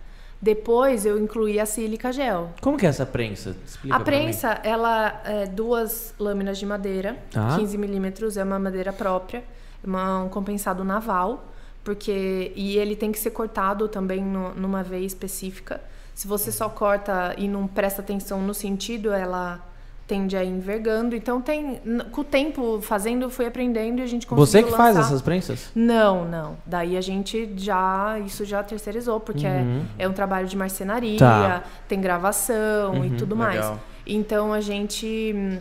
Speaker 2: Depois eu incluí a sílica gel.
Speaker 1: Como que é essa prensa? Explica
Speaker 2: A prensa, ela é duas lâminas de madeira,
Speaker 1: Tá.
Speaker 2: 15 milímetros, é uma madeira própria, uma- um compensado naval, porque e ele tem que ser cortado também no- numa veia específica. Se você só corta e não presta atenção no sentido, ela tende a ir envergando. Então tem, com o tempo fazendo, fui aprendendo e a gente conseguiu
Speaker 1: Você que faz
Speaker 2: lançar.
Speaker 1: essas prensas?
Speaker 2: Não, não. Daí a gente já. Isso já terceirizou, porque
Speaker 1: Uhum.
Speaker 2: é, é um trabalho de marcenaria,
Speaker 1: Tá.
Speaker 2: tem gravação e
Speaker 1: Uhum,
Speaker 2: tudo mais.
Speaker 3: legal.
Speaker 2: Então a gente hum,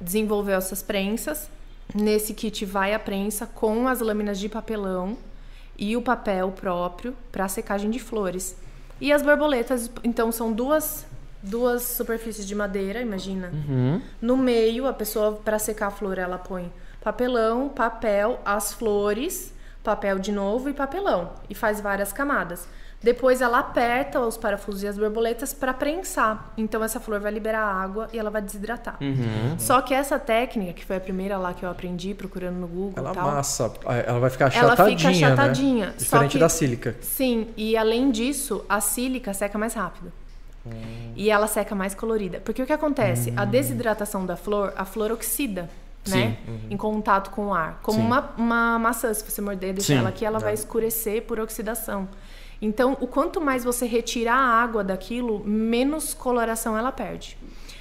Speaker 2: desenvolveu essas prensas. Nesse kit vai a prensa com as lâminas de papelão e o papel próprio para secagem de flores. E as borboletas, então, são duas, duas superfícies de madeira, imagina.
Speaker 1: Uhum.
Speaker 2: No meio, a pessoa, para secar a flor, ela põe papelão, papel, as flores, papel de novo e papelão. E faz várias camadas. Depois ela aperta os parafusos e as borboletas para prensar. Então essa flor vai liberar água e ela vai desidratar.
Speaker 1: Uhum.
Speaker 2: Só que essa técnica, que foi a primeira lá que eu aprendi procurando no Google
Speaker 3: Ela
Speaker 2: tal.
Speaker 3: massa, ela vai ficar
Speaker 2: Ela
Speaker 3: achatadinha,
Speaker 2: fica achatadinha,
Speaker 3: né? Diferente
Speaker 2: que-
Speaker 3: da sílica.
Speaker 2: Sim, e além disso, a sílica seca mais rápido.
Speaker 3: Hum.
Speaker 2: E ela seca mais colorida. Porque o que acontece? A desidratação da flor, a flor oxida, né? Em contato com o ar. Como uma, uma maçã, se você morder e deixar
Speaker 1: Sim.
Speaker 2: ela aqui, ela vai escurecer por oxidação. Então, o quanto mais você retirar a água daquilo, menos coloração ela perde.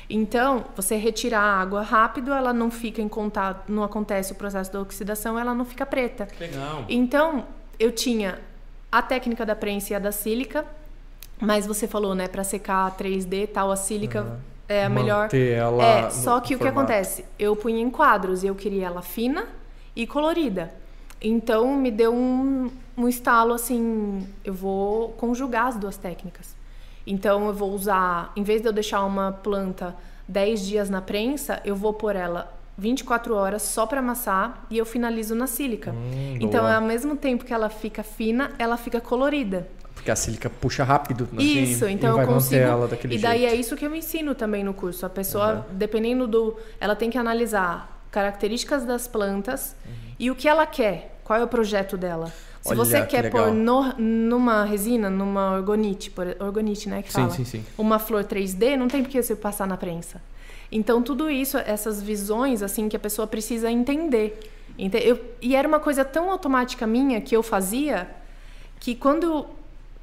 Speaker 2: Então, você retirar a água rápido, ela não fica em contato, não acontece o processo da oxidação, ela não fica preta.
Speaker 1: Legal.
Speaker 2: Então, eu tinha a técnica da prensa e a da sílica, mas você falou, né, para secar 3D tal, a sílica uhum. é a melhor.
Speaker 3: Manter ela
Speaker 2: é, só que o que acontece? Eu punha em quadros e eu queria ela fina e colorida. Então, me deu um, um estalo assim, eu vou conjugar as duas técnicas. Então eu vou usar, em vez de eu deixar uma planta 10 dias na prensa, eu vou pôr ela 24 horas só para amassar e eu finalizo na sílica. Hum, então, ao mesmo tempo que ela fica fina, ela fica colorida.
Speaker 3: Porque a sílica puxa rápido.
Speaker 2: Né? Isso, assim, então eu consigo. Ela daquele e daí jeito. é isso que eu ensino também no curso. A pessoa, uhum. dependendo do, ela tem que analisar características das plantas uhum. e o que ela quer. Qual é o projeto dela? Se Olha, você quer que pôr no, numa resina, numa orgonite, por, orgonite, né, que fala,
Speaker 3: sim, sim, sim.
Speaker 2: uma flor 3D, não tem por que você passar na prensa. Então tudo isso, essas visões, assim, que a pessoa precisa entender. Eu, e era uma coisa tão automática minha que eu fazia que quando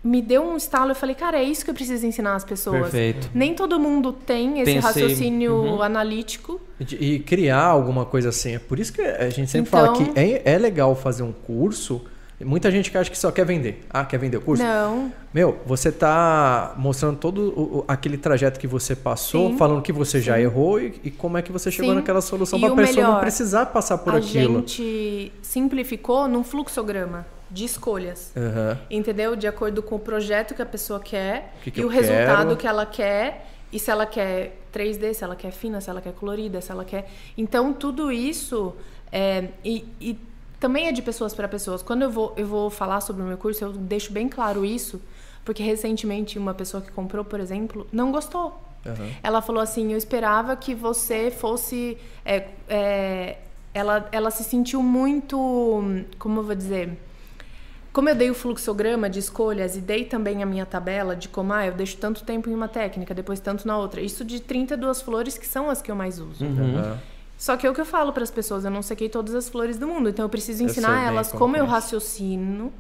Speaker 2: me deu um estalo, eu falei, cara, é isso que eu preciso ensinar as pessoas.
Speaker 1: Perfeito.
Speaker 2: Nem todo mundo tem esse tem raciocínio uhum. analítico.
Speaker 3: E, e, criar alguma coisa assim. É por isso que a gente sempre então, fala que então é, é legal fazer um curso Muita gente que acha que só quer vender. Ah, quer vender o curso?
Speaker 2: Não.
Speaker 3: Meu, você está mostrando todo o, aquele trajeto que você passou, Sim. falando que você Sim. já errou e, e, como é que você chegou Sim. naquela solução para a pessoa melhor, não precisar passar por
Speaker 2: a
Speaker 3: aquilo.
Speaker 2: A gente simplificou num fluxograma de escolhas.
Speaker 3: Uhum.
Speaker 2: Entendeu? De acordo com o projeto que a pessoa quer
Speaker 3: que que
Speaker 2: e o resultado que ela quer. E se ela quer 3D, se ela quer fina, se ela quer colorida, se ela quer. Então, tudo isso. É, e, e também é de pessoas para pessoas. Quando eu vou, eu vou falar sobre o meu curso, eu deixo bem claro isso, porque recentemente uma pessoa que comprou, por exemplo, não gostou. Uhum. Ela falou assim: Eu esperava que você fosse. É, é, ela, ela se sentiu muito. Como eu vou dizer? Como eu dei o fluxograma de escolhas e dei também a minha tabela de como ah, eu deixo tanto tempo em uma técnica, depois tanto na outra. Isso de 32 flores que são as que eu mais uso.
Speaker 3: Uhum.
Speaker 2: Só que é o que eu falo para as pessoas, eu não sequei todas as flores do mundo, então eu preciso ensinar eu elas como, como eu raciocino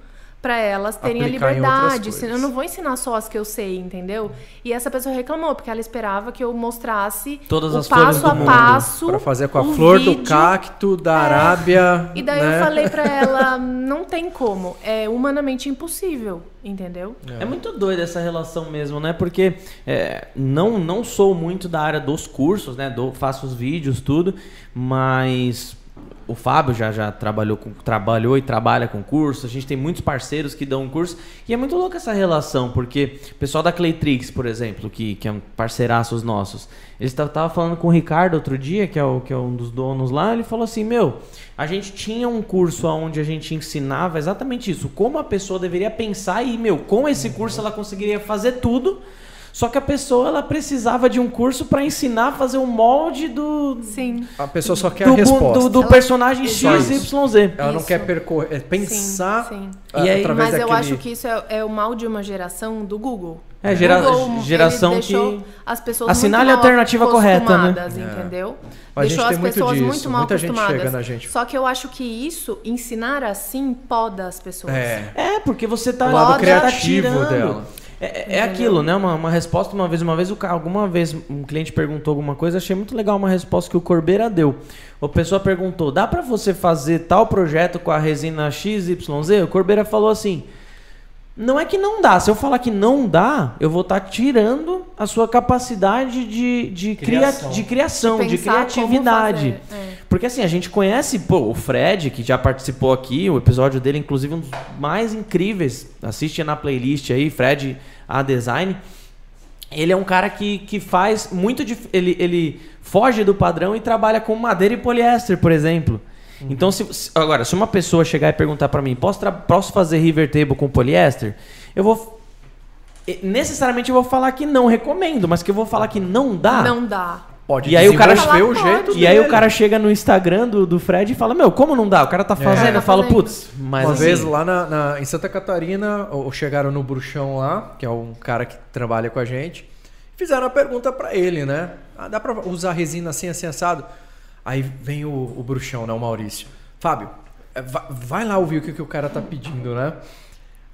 Speaker 2: para elas terem Aplicar a liberdade. Eu não vou ensinar só as que eu sei, entendeu? E essa pessoa reclamou porque ela esperava que eu mostrasse
Speaker 1: Todas o
Speaker 2: as passo a passo
Speaker 3: para fazer com a flor vídeo. do cacto da é. Arábia.
Speaker 2: E daí
Speaker 3: né?
Speaker 2: eu falei para (laughs) ela, não tem como, é humanamente impossível, entendeu?
Speaker 1: É, é muito doida essa relação mesmo, né? Porque é, não não sou muito da área dos cursos, né? Do, faço os vídeos tudo, mas o Fábio já, já trabalhou, com, trabalhou e trabalha com curso, a gente tem muitos parceiros que dão curso, e é muito louca essa relação, porque o pessoal da Claytrix, por exemplo, que, que é um parceiraços nossos, eles estavam falando com o Ricardo outro dia, que é, o, que é um dos donos lá, ele falou assim, meu, a gente tinha um curso onde a gente ensinava exatamente isso, como a pessoa deveria pensar e, meu, com esse curso ela conseguiria fazer tudo, só que a pessoa ela precisava de um curso para ensinar a fazer o molde do.
Speaker 2: Sim.
Speaker 3: A pessoa só quer do, a resposta.
Speaker 1: Do, do ela... personagem X, Y, Z.
Speaker 3: Ela não quer percorrer, é pensar.
Speaker 2: Sim, sim. E aí, mas eu acho que isso é, é, o mal de uma geração do Google.
Speaker 1: É, gera, Google, geração que.
Speaker 2: As pessoas
Speaker 1: assinale a alternativa correta, né?
Speaker 2: Entendeu?
Speaker 3: Mas
Speaker 2: deixou
Speaker 3: as
Speaker 2: pessoas
Speaker 3: muito,
Speaker 2: muito mal
Speaker 3: Muita
Speaker 2: acostumadas.
Speaker 3: Gente chega na gente.
Speaker 2: Só que eu acho que isso, ensinar assim, poda as pessoas.
Speaker 1: É, é porque você tá.
Speaker 3: O lado criativo tá dela.
Speaker 1: É, é aquilo, né? Uma, uma resposta uma vez, uma vez, o, alguma vez um cliente perguntou alguma coisa, achei muito legal uma resposta que o Corbeira deu. A pessoa perguntou: dá para você fazer tal projeto com a resina XYZ? O Corbeira falou assim: não é que não dá. Se eu falar que não dá, eu vou estar tá tirando a sua capacidade de, de, criação, de, criação, de, de criatividade. É. Porque assim, a gente conhece pô, o Fred, que já participou aqui, o episódio dele, inclusive, um dos mais incríveis. Assiste na playlist aí, Fred A Design. Ele é um cara que, que faz muito. Dif... Ele, ele foge do padrão e trabalha com madeira e poliéster, por exemplo. Uhum. Então, se, agora, se uma pessoa chegar e perguntar para mim, posso, posso fazer river table com poliéster? Eu vou necessariamente eu vou falar que não recomendo, mas que eu vou falar que não dá.
Speaker 2: Não dá.
Speaker 1: Pode e aí o cara vê o jeito E dele. aí o cara chega no Instagram do, do Fred e fala: Meu, como não dá? O cara tá é. fazendo. É. Eu falo, putz, mas.
Speaker 3: Uma
Speaker 1: assim...
Speaker 3: vez lá na, na, em Santa Catarina, ou chegaram no Bruxão lá, que é um cara que trabalha com a gente, fizeram a pergunta para ele, né? Ah, dá pra usar resina assim, assim, assado? Aí vem o, o bruxão, né? O Maurício. Fábio, é, vai lá ouvir o que, que o cara tá pedindo, né?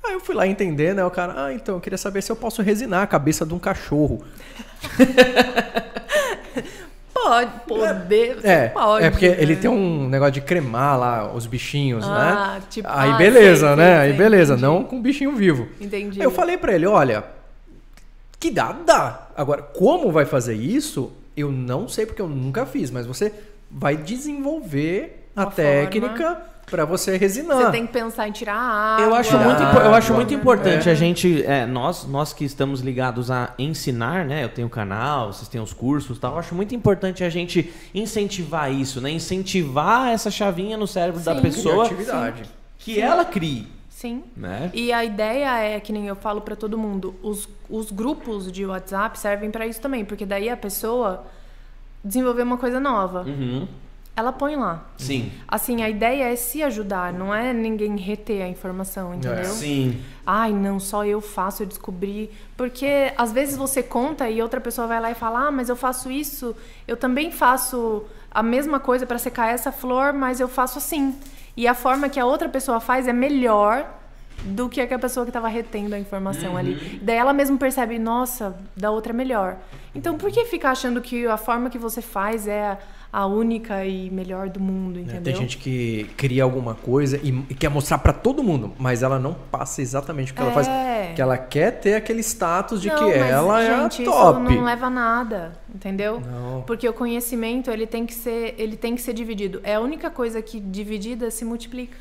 Speaker 3: Aí eu fui lá entender, né? O cara, ah, então, eu queria saber se eu posso resinar a cabeça de um cachorro. (laughs)
Speaker 2: Pode, poder,
Speaker 3: é,
Speaker 2: pode.
Speaker 3: É porque
Speaker 2: né?
Speaker 3: ele tem um negócio de cremar lá os bichinhos,
Speaker 2: ah,
Speaker 3: né?
Speaker 2: Tipo,
Speaker 3: Aí
Speaker 2: ah,
Speaker 3: beleza,
Speaker 2: sei,
Speaker 3: né?
Speaker 2: sei,
Speaker 3: Aí
Speaker 2: sei,
Speaker 3: beleza,
Speaker 2: entendi.
Speaker 3: não com bichinho vivo.
Speaker 2: Entendi.
Speaker 3: Aí eu falei pra ele, olha, que dá, dá. Agora, como vai fazer isso, eu não sei porque eu nunca fiz, mas você vai desenvolver a
Speaker 2: Uma
Speaker 3: técnica pra você resinar.
Speaker 2: Você tem que pensar em tirar a água.
Speaker 1: Eu acho
Speaker 3: Água,
Speaker 1: muito, impo- eu acho muito
Speaker 2: né?
Speaker 1: importante
Speaker 3: É.
Speaker 1: a gente, é, nós, nós que estamos ligados a ensinar, né? Eu tenho o canal, vocês têm os cursos, e tal. Eu acho muito importante a gente incentivar isso, né? Incentivar essa chavinha no cérebro da
Speaker 2: Sim.
Speaker 1: pessoa
Speaker 3: Criatividade.
Speaker 1: que ela crie,
Speaker 2: Sim.
Speaker 1: né?
Speaker 2: E a ideia é, que nem eu falo pra todo mundo, os, os grupos de WhatsApp servem pra isso também, porque daí a pessoa desenvolver uma coisa nova,
Speaker 1: Uhum.
Speaker 2: ela põe lá.
Speaker 1: Sim.
Speaker 2: Assim, a ideia é se ajudar, não é ninguém reter a informação, entendeu?
Speaker 1: Sim.
Speaker 2: Ai, não, só eu faço, eu descobri. Porque às vezes você conta e outra pessoa vai lá e fala: Ah, mas eu faço isso, eu também faço a mesma coisa para secar essa flor, mas eu faço assim. E a forma que a outra pessoa faz é melhor do que a que a pessoa que estava retendo a informação ali. Daí ela mesmo percebe: Nossa, da outra é melhor. Então por que ficar achando que a forma que você faz é a- a única e melhor do mundo,
Speaker 3: né?
Speaker 2: entendeu?
Speaker 3: Tem gente que cria alguma coisa e, e quer mostrar pra todo mundo, mas ela não passa exatamente o que ela faz.
Speaker 2: É.
Speaker 3: Que ela quer ter aquele status de
Speaker 2: Não,
Speaker 3: que
Speaker 2: mas,
Speaker 3: ela
Speaker 2: gente,
Speaker 3: é a top.
Speaker 2: Isso não leva a nada, entendeu?
Speaker 3: Não.
Speaker 2: Porque o conhecimento ele tem que ser, ele tem que ser dividido. É a única coisa que dividida se multiplica,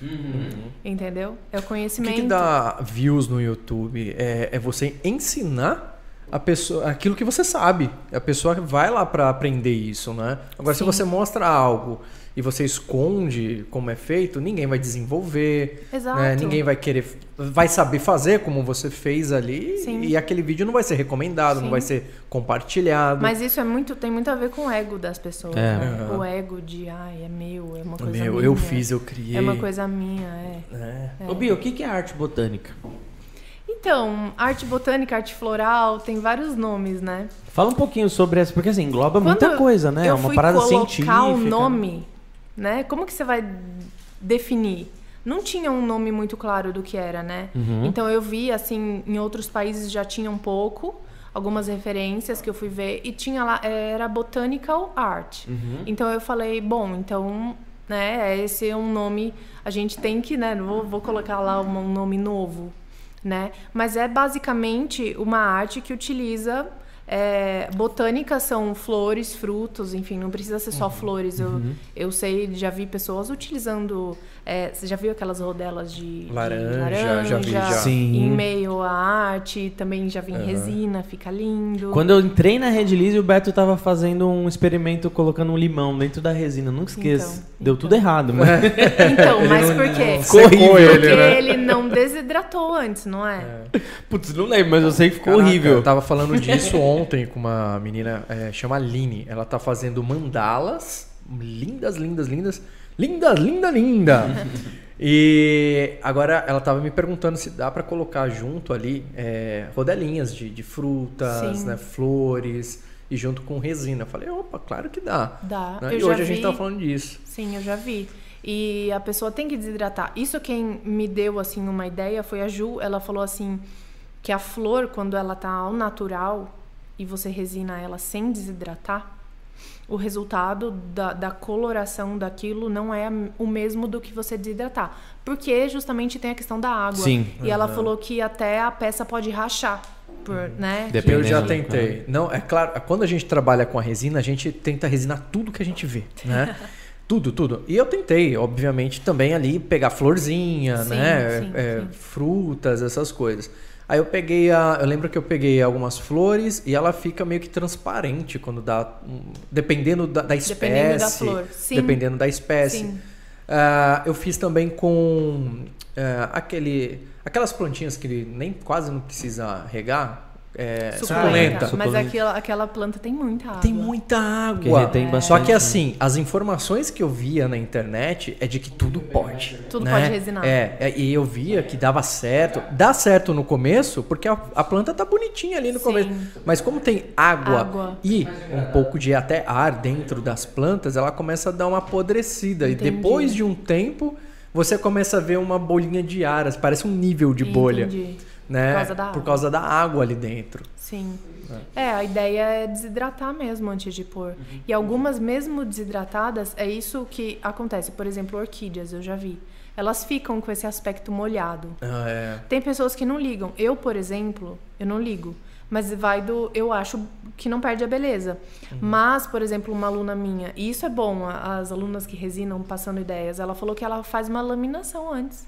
Speaker 2: entendeu? É o
Speaker 3: O que,
Speaker 2: conhecimento.
Speaker 3: que dá views no YouTube? É, é você ensinar a pessoa aquilo que você sabe. A pessoa vai lá pra aprender isso, né? Agora, se
Speaker 2: Sim.
Speaker 3: você mostra algo e você esconde como é feito, ninguém vai desenvolver.
Speaker 2: Exato.
Speaker 3: né? Ninguém vai querer. Vai saber fazer como você fez ali.
Speaker 2: Sim.
Speaker 3: E aquele vídeo não vai ser recomendado, não
Speaker 2: Sim.
Speaker 3: vai ser compartilhado.
Speaker 2: Mas isso é muito, tem muito a ver com o ego das pessoas.
Speaker 1: É.
Speaker 2: né?
Speaker 3: Aham.
Speaker 2: O ego de, ai, é meu, é uma coisa
Speaker 3: Meu,
Speaker 2: minha.
Speaker 3: eu fiz, eu criei.
Speaker 2: É uma coisa minha, é.
Speaker 3: É.
Speaker 1: Ô, Bia, o que que é arte botânica?
Speaker 2: Então, arte botânica, arte floral, tem vários nomes, né?
Speaker 1: Fala um pouquinho sobre essa, porque assim, engloba muita
Speaker 2: Quando
Speaker 1: coisa, né? É uma
Speaker 2: fui
Speaker 1: parada
Speaker 2: colocar
Speaker 1: científica.
Speaker 2: o nome, né? Como que você vai definir? Não tinha um nome muito claro do que era, né?
Speaker 1: Uhum.
Speaker 2: Então eu vi assim, em outros países já tinha um pouco, algumas referências que eu fui ver e tinha lá era botanical art.
Speaker 1: Uhum.
Speaker 2: Então eu falei, bom, então, né, esse é um nome, a gente tem que, né, vou, vou colocar lá um nome novo, né? Mas é basicamente uma arte que utiliza é, botânica são flores, frutos, enfim, não precisa ser
Speaker 1: Uhum.
Speaker 2: só flores. Eu, eu sei, já vi pessoas utilizando. É, você já viu aquelas rodelas de de
Speaker 3: Laranja, já vi, já.
Speaker 1: Sim.
Speaker 2: Em meio à arte, também já vi em resina, fica lindo.
Speaker 1: Quando eu entrei na Red Lise, o Beto tava fazendo um experimento colocando um limão dentro da resina. Nunca esqueço.
Speaker 2: Então,
Speaker 1: Deu
Speaker 2: então.
Speaker 1: tudo errado, (laughs) mas.
Speaker 2: Então, mas por quê?
Speaker 3: Secou
Speaker 2: Porque
Speaker 3: ele, né?
Speaker 2: ele não desidratou antes, não é?
Speaker 1: Putz, não lembro, mas eu sei que ficou
Speaker 3: Caraca,
Speaker 1: horrível.
Speaker 3: Eu tava falando disso ontem com uma menina, é, chama Aline. Ela tá fazendo mandalas lindas, lindas, lindas. Linda, linda, linda. (laughs) e agora ela tava me perguntando se dá pra colocar junto ali é, rodelinhas de, de frutas, né, flores e junto com resina. Eu falei, opa, claro que dá.
Speaker 2: Dá.
Speaker 3: né?
Speaker 2: Eu
Speaker 3: E
Speaker 2: já
Speaker 3: hoje a gente
Speaker 2: vi-
Speaker 3: tava falando disso.
Speaker 2: Sim, eu já vi. E a pessoa tem que desidratar. Isso quem me deu assim uma ideia foi a Ju. Ela falou assim que a flor quando ela tá ao natural e você resina ela sem desidratar, o resultado da, da coloração daquilo não é o mesmo do que você desidratar. Porque justamente tem a questão da água.
Speaker 1: Sim.
Speaker 2: E ela falou que até a peça pode rachar. Por, né?
Speaker 1: Depende.
Speaker 3: Eu já tentei. Não, é claro, quando a gente trabalha com a resina, a gente tenta resinar tudo que a gente vê, né? (laughs) tudo, tudo. E eu tentei, obviamente, também ali pegar florzinha,
Speaker 2: Sim,
Speaker 3: né?
Speaker 2: sim,
Speaker 3: É,
Speaker 2: sim.
Speaker 3: Frutas, essas coisas. Aí eu peguei a. Eu lembro que eu peguei algumas flores e ela fica meio que transparente quando dá. Dependendo da, da espécie.
Speaker 2: Dependendo da flor. Sim.
Speaker 3: Dependendo da espécie.
Speaker 2: Sim.
Speaker 3: Ah, eu fiz também com ah, aquele, aquelas plantinhas que nem quase não precisa regar. É, suculenta.
Speaker 2: Mas
Speaker 1: Suculenta.
Speaker 2: aquela, aquela planta tem muita água.
Speaker 3: Tem muita água.
Speaker 1: retém
Speaker 3: Só
Speaker 1: bastante,
Speaker 3: que
Speaker 1: né?
Speaker 3: assim, as informações que eu via na internet é de que tudo pode.
Speaker 2: Tudo
Speaker 3: né?
Speaker 2: pode resinar.
Speaker 3: É, é, e eu via que dava certo. Dá certo no começo, porque a, a planta tá bonitinha ali no
Speaker 2: Sim.
Speaker 3: começo. Mas como tem água,
Speaker 2: Água.
Speaker 3: e um pouco de até ar dentro das plantas, ela começa a dar uma apodrecida.
Speaker 2: Entendi.
Speaker 3: E depois de um tempo, você começa a ver uma bolinha de ar, parece um nível de bolha. Entendi. Né? Por causa da água. Por causa da água ali dentro.
Speaker 2: Sim. É. é, a ideia é desidratar mesmo antes de pôr. Uhum. E algumas, mesmo desidratadas, é isso que acontece. Por exemplo, orquídeas, eu já vi. Elas ficam com esse aspecto molhado.
Speaker 3: Ah, é.
Speaker 2: Tem pessoas que não ligam. Eu, por exemplo, eu não ligo. Mas vai do. Eu acho que não perde a beleza. Uhum. Mas, por exemplo, uma aluna minha, e isso é bom, as alunas que resinam passando ideias, ela falou que ela faz uma laminação antes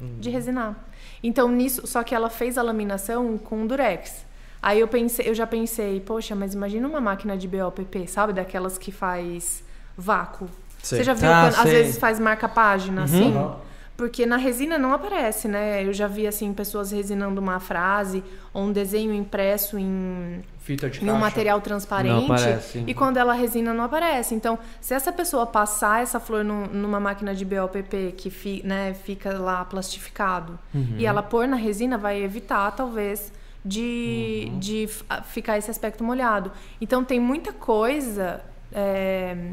Speaker 2: uhum. de resinar. Então, nisso, só que ela fez a laminação com durex. Aí eu pensei, eu já pensei, poxa, mas imagina uma máquina de BOPP, sabe? Daquelas que faz vácuo. Sei. Você já viu ah, quando, às vezes faz marca-página, uhum. assim? Uhum. Porque na resina não aparece, né? Eu já vi, assim, pessoas resinando uma frase ou um desenho impresso em,
Speaker 3: Fita de
Speaker 2: em um material transparente. Aparece, e quando ela resina, não aparece. Então, se essa pessoa passar essa flor no, numa máquina de BOPP que fi, né, fica lá plastificado uhum. e ela pôr na resina, vai evitar, talvez de, uhum. de ficar esse aspecto molhado. Então tem muita coisa. É,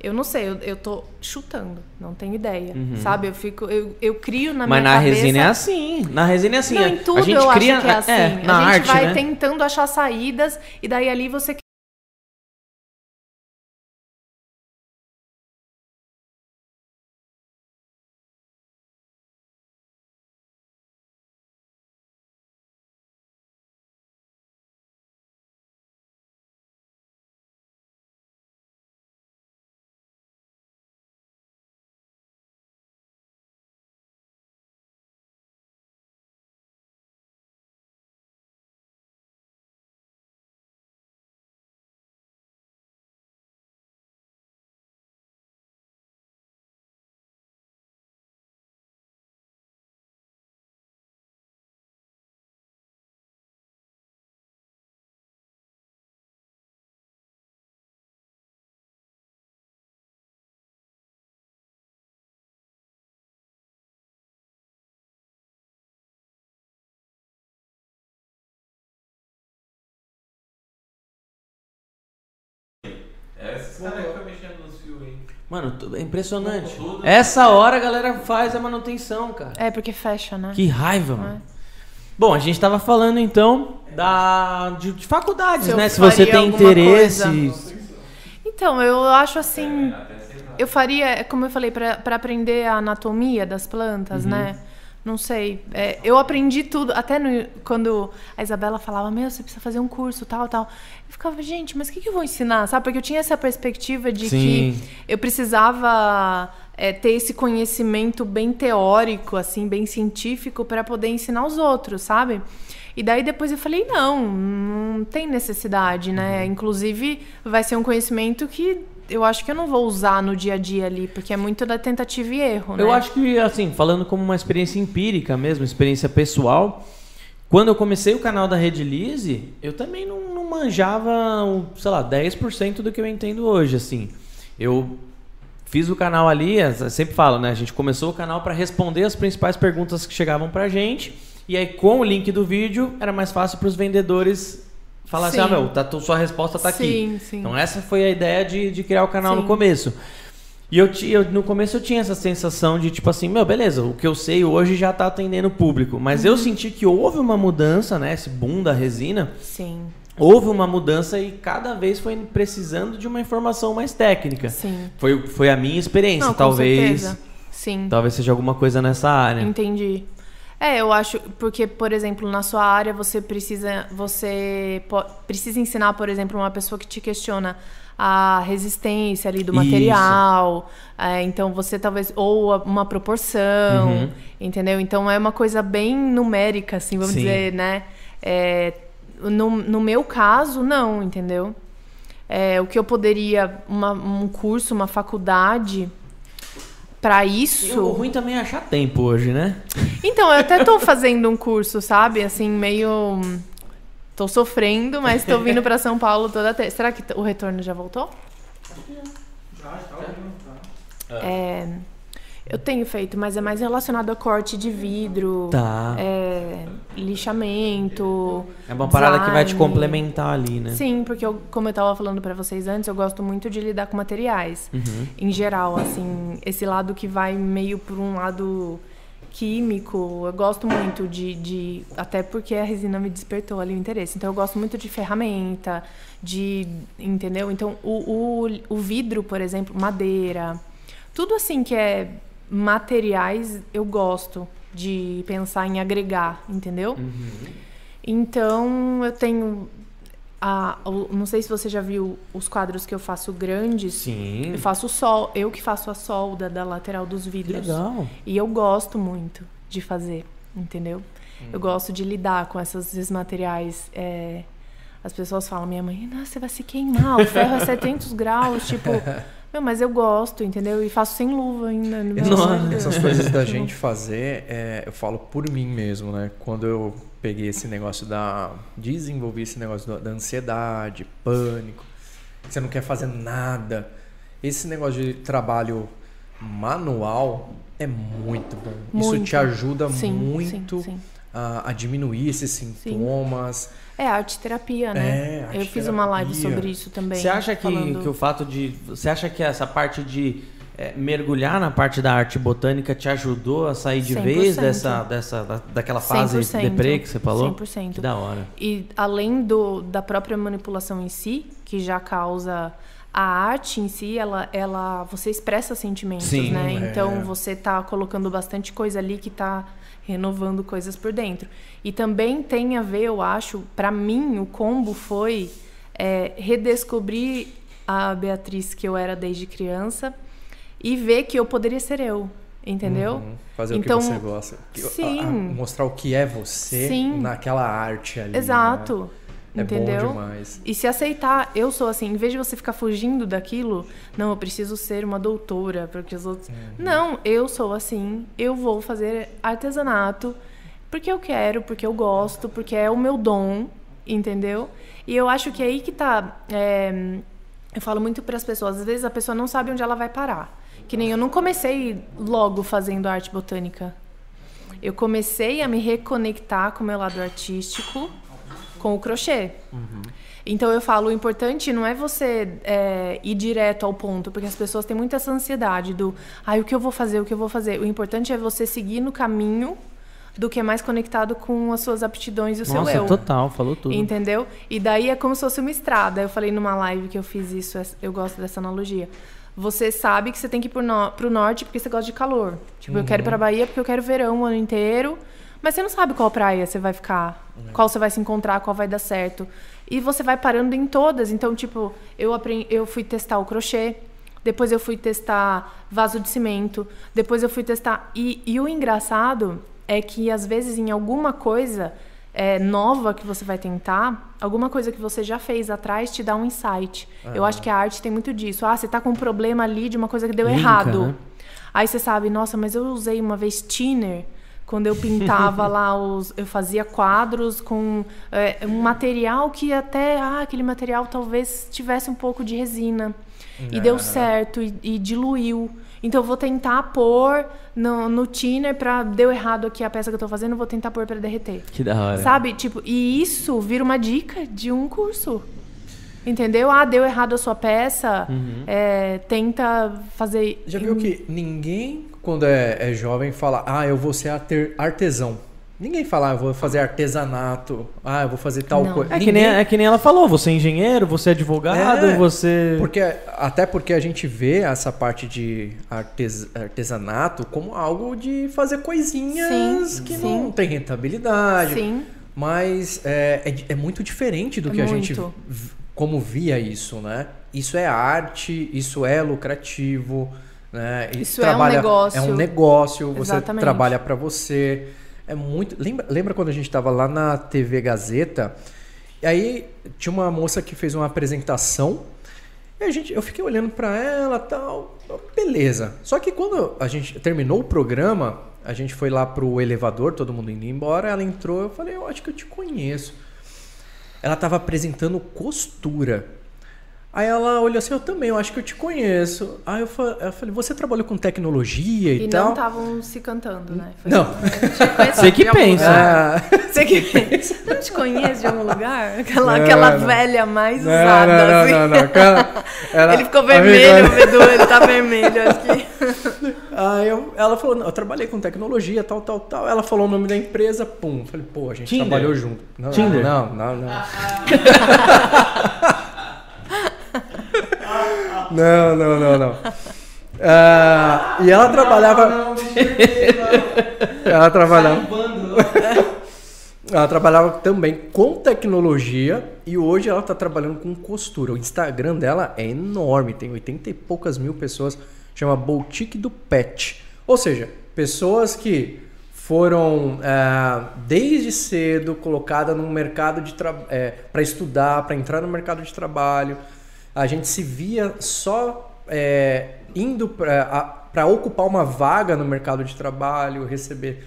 Speaker 2: eu não sei, eu, eu tô chutando, não tenho ideia. Uhum. Sabe? Eu fico, eu, eu crio na
Speaker 1: Mas
Speaker 2: minha
Speaker 1: na
Speaker 2: cabeça...
Speaker 1: resina é assim. Na resina é assim.
Speaker 2: Não, em tudo a gente
Speaker 1: eu
Speaker 2: cria, acho que é assim. É,
Speaker 1: na
Speaker 2: a gente
Speaker 1: arte,
Speaker 2: vai
Speaker 1: né?
Speaker 2: tentando achar saídas e daí ali você
Speaker 1: Mano, é impressionante. Essa hora a galera faz a manutenção, cara.
Speaker 2: É, porque fecha, né?
Speaker 1: Que raiva, mano. Bom, a gente tava falando então da de, de faculdades, Se né? Se você tem interesse. Coisa.
Speaker 2: Então, eu acho assim. Eu faria, como eu falei, para aprender a anatomia das plantas, uhum. né? Não sei. É, eu aprendi tudo. Até no, quando a Isabela falava, meu, você precisa fazer um curso, tal, tal. Eu ficava, gente, mas o que, que eu vou ensinar? Sabe? Porque eu tinha essa perspectiva de Sim. que eu precisava é, ter esse conhecimento bem teórico, assim, bem científico, para poder ensinar os outros, sabe? E daí depois eu falei, não, não tem necessidade, né? Uhum. Inclusive, vai ser um conhecimento que eu acho que eu não vou usar no dia a dia ali, porque é muito da tentativa e erro, né?
Speaker 1: Eu acho que, assim, falando como uma experiência empírica mesmo, experiência pessoal, quando eu comecei o canal da Rede Lise, eu também não, não manjava, sei lá, 10% do que eu entendo hoje, assim. Eu fiz o canal ali, sempre falo, né? A gente começou o canal para responder as principais perguntas que chegavam pra gente, e aí com o link do vídeo era mais fácil para os vendedores falar sim. assim, ah, meu, tá, sua resposta tá sim, aqui. Sim. Então essa foi a ideia de, de criar o canal no começo. E eu, eu, no começo eu tinha essa sensação de tipo assim, meu, beleza, o que eu sei hoje já tá atendendo o público. Mas uhum. eu senti que houve uma mudança, né? Esse boom da resina.
Speaker 2: Sim.
Speaker 1: Houve uma mudança e cada vez foi precisando de uma informação mais técnica.
Speaker 2: Sim.
Speaker 1: Foi, foi a minha experiência, Não, talvez.
Speaker 2: Certeza. Sim.
Speaker 1: Talvez seja alguma coisa nessa área.
Speaker 2: Entendi. É, eu acho porque, por exemplo, na sua área você precisa você precisa ensinar, por exemplo, uma pessoa que te questiona a resistência ali do material, é, então você talvez ou uma proporção, uhum. entendeu? Então é uma coisa bem numérica, assim, vamos Sim. dizer, né? É, no, no meu caso, não, entendeu? É, o que eu poderia, uma, um curso, uma faculdade, para isso. E
Speaker 1: o ruim também é achar tempo hoje, né?
Speaker 2: Então, eu até tô fazendo um curso, sabe? Assim, meio. Tô sofrendo, mas tô vindo para São Paulo toda terça. Será que o retorno já voltou? Já, já tá. É, Eu tenho feito, mas é mais relacionado a corte de vidro,
Speaker 1: Tá.
Speaker 2: é, lixamento.
Speaker 1: É uma parada que vai te
Speaker 2: design.
Speaker 1: complementar ali, né?
Speaker 2: Sim, porque eu, como eu tava falando pra vocês antes, eu gosto muito de lidar com materiais.
Speaker 1: Uhum.
Speaker 2: Em geral, assim, esse lado que vai meio por um lado químico, eu gosto muito de, de até porque a resina me despertou ali o interesse. Então eu gosto muito de ferramenta, de, entendeu? Então o, o, o vidro, por exemplo, madeira, tudo assim que é materiais, eu gosto de pensar em agregar, entendeu? Então eu tenho a, não sei se você já viu os quadros que eu faço grandes.
Speaker 1: Sim.
Speaker 2: Eu faço sol, eu que faço a solda da lateral dos vidros.
Speaker 1: legal.
Speaker 2: E eu gosto muito de fazer, entendeu? Eu gosto de lidar com esses, esses materiais. é, as pessoas falam, minha mãe, nossa, você vai se queimar, o ferro é (laughs) 700 graus, tipo... Meu, mas eu gosto, entendeu? E faço sem luva ainda.
Speaker 1: Nossa.
Speaker 3: Essas coisas da gente fazer, é, eu falo por mim mesmo, né? Quando eu peguei esse negócio da. desenvolvi esse negócio da, da ansiedade, pânico, você não quer fazer nada. Esse negócio de trabalho manual é muito bom. Isso
Speaker 2: Muito.
Speaker 3: te ajuda
Speaker 2: Sim,
Speaker 3: muito
Speaker 2: sim, sim.
Speaker 3: A, a diminuir esses sintomas.
Speaker 2: É arte terapia, né?
Speaker 3: É, arte
Speaker 2: eu fiz uma live sobre isso também.
Speaker 1: Você acha que,
Speaker 2: falando-
Speaker 1: que o fato de. Você acha que essa parte de é, mergulhar na parte da arte botânica te ajudou a sair de
Speaker 2: 100%.
Speaker 1: vez dessa, dessa, da- daquela fase
Speaker 2: 100%,
Speaker 1: deprê que você falou?
Speaker 2: 100%.
Speaker 1: Que da hora.
Speaker 2: E além do, da própria manipulação em si, que já causa a arte em si, ela, ela você expressa sentimentos,
Speaker 1: Sim,
Speaker 2: né?
Speaker 3: é.
Speaker 2: Então você tá colocando bastante coisa ali que tá renovando coisas por dentro. E também tem a ver, eu acho, para mim o combo foi é, redescobrir a Beatriz que eu era desde criança e ver que eu poderia ser eu, entendeu?
Speaker 3: Uhum. Fazer
Speaker 2: Então,
Speaker 3: o que você gosta. Que- a-
Speaker 2: sim.
Speaker 3: a- mostrar o que é você
Speaker 2: Sim.
Speaker 3: naquela arte ali. né? É
Speaker 2: entendeu?
Speaker 3: bom demais.
Speaker 2: E se aceitar, eu sou assim, em vez de você ficar fugindo daquilo, não, eu preciso ser uma doutora, porque os outros. Não, eu sou assim, eu vou fazer artesanato porque eu quero, porque eu gosto, porque é o meu dom, entendeu? E eu acho que é aí que tá. é, eu falo muito para as pessoas, às vezes a pessoa não sabe onde ela vai parar. Que nem eu não comecei logo fazendo arte botânica. Eu comecei a me reconectar com o meu lado artístico com o crochê. Então eu falo, o importante não é você é, ir direto ao ponto, porque as pessoas têm muita essa ansiedade do, ai, o que eu vou fazer, o que eu vou fazer. O importante é você seguir no caminho do que é mais conectado com as suas aptidões e o
Speaker 1: Nossa,
Speaker 2: seu eu.
Speaker 1: total, falou tudo.
Speaker 2: Entendeu? E daí é como se fosse uma estrada. Eu falei numa live que eu fiz isso, eu gosto dessa analogia. Você sabe que você tem que ir pro, no, pro norte porque você gosta de calor. Tipo, eu quero ir pra Bahia porque eu quero verão o ano inteiro. Mas você não sabe qual praia você vai ficar, qual você vai se encontrar, qual vai dar certo. E você vai parando em todas. Então, tipo, eu, aprendi, eu fui testar o crochê, depois eu fui testar vaso de cimento, depois eu fui testar. E, e o engraçado é que, às vezes, em alguma coisa é, nova que você vai tentar, alguma coisa que você já fez atrás te dá um insight. Eu acho que a arte tem muito disso. Ah, você tá com um problema ali de uma coisa que deu
Speaker 1: Linka,
Speaker 2: errado.
Speaker 1: né?
Speaker 2: Aí você sabe, nossa, mas eu usei uma vez thinner quando eu pintava (laughs) lá os. Eu fazia quadros com é, um material que até. Ah, aquele material talvez tivesse um pouco de resina. E deu certo, e, e diluiu. Então eu vou tentar pôr no, no thinner pra. Deu errado aqui a peça que eu tô fazendo, eu vou tentar pôr pra derreter.
Speaker 1: Que da hora.
Speaker 2: Sabe? Tipo, e isso vira uma dica de um curso. Entendeu? Ah, deu errado a sua peça.
Speaker 1: Uhum.
Speaker 2: é, tenta fazer.
Speaker 3: Já viu que ninguém, quando é, é jovem, fala, ah, eu vou ser arte- artesão. Ninguém fala, ah, eu vou fazer artesanato, ah, eu vou fazer tal
Speaker 2: Não.
Speaker 3: coisa.
Speaker 1: É que,
Speaker 3: Ninguém-
Speaker 1: nem, é que nem ela falou, você é engenheiro, você é advogado,
Speaker 3: É,
Speaker 1: você.
Speaker 3: Porque, até porque a gente vê essa parte de artes- artesanato como algo de fazer coisinhas
Speaker 2: Sim,
Speaker 3: que
Speaker 2: sim.
Speaker 3: não tem rentabilidade.
Speaker 2: Sim.
Speaker 3: Mas é, é, é muito diferente do
Speaker 2: É
Speaker 3: que a gente
Speaker 2: muito.
Speaker 3: como via isso, né? Isso é arte, isso é lucrativo, né?
Speaker 2: Isso é um negócio.
Speaker 3: É um negócio, você
Speaker 2: Exatamente.
Speaker 3: trabalha para você. É muito. Lembra, lembra quando a gente estava lá na TV Gazeta? E aí tinha uma moça que fez uma apresentação. E a gente, eu fiquei olhando para ela, tal, beleza. Só que quando a gente terminou o programa, a gente foi lá pro elevador, todo mundo indo embora, ela entrou, eu falei, eu acho que eu te conheço. Ela estava apresentando costura. Aí ela olhou assim, eu também, eu acho que eu te conheço. Aí eu falei, eu falei você trabalhou com tecnologia e,
Speaker 2: e
Speaker 3: tal?
Speaker 2: E não estavam se cantando, né?
Speaker 3: Foi não. (laughs)
Speaker 1: Você que pensa.
Speaker 2: Você que pensa. Não te conhece de algum lugar? Aquela, aquela velha mais
Speaker 3: não,
Speaker 2: usada,
Speaker 3: não,
Speaker 2: assim.
Speaker 3: Não, não, não. Cara,
Speaker 2: era... Ele ficou vermelho, o Bedu, ele tá vermelho aqui. (laughs)
Speaker 3: Aí eu, ela falou, eu trabalhei com tecnologia, tal, tal, tal. Ela falou o nome da empresa, pum. Falei, pô, a gente Tinder. trabalhou junto.
Speaker 1: Não, Tinder?
Speaker 3: Não, não, não. (laughs) Não, não, não, não. Uh, e ela trabalhava. Não, não, ela trabalhava. (laughs) ela trabalhava também com tecnologia e hoje ela está trabalhando com costura. O Instagram dela é enorme, tem 80 e poucas mil pessoas. Chama Boutique do Pet. Ou seja, pessoas que foram uh, desde cedo colocadas no mercado de é, para estudar, para entrar no mercado de trabalho a gente se via só é, indo para ocupar uma vaga no mercado de trabalho, receber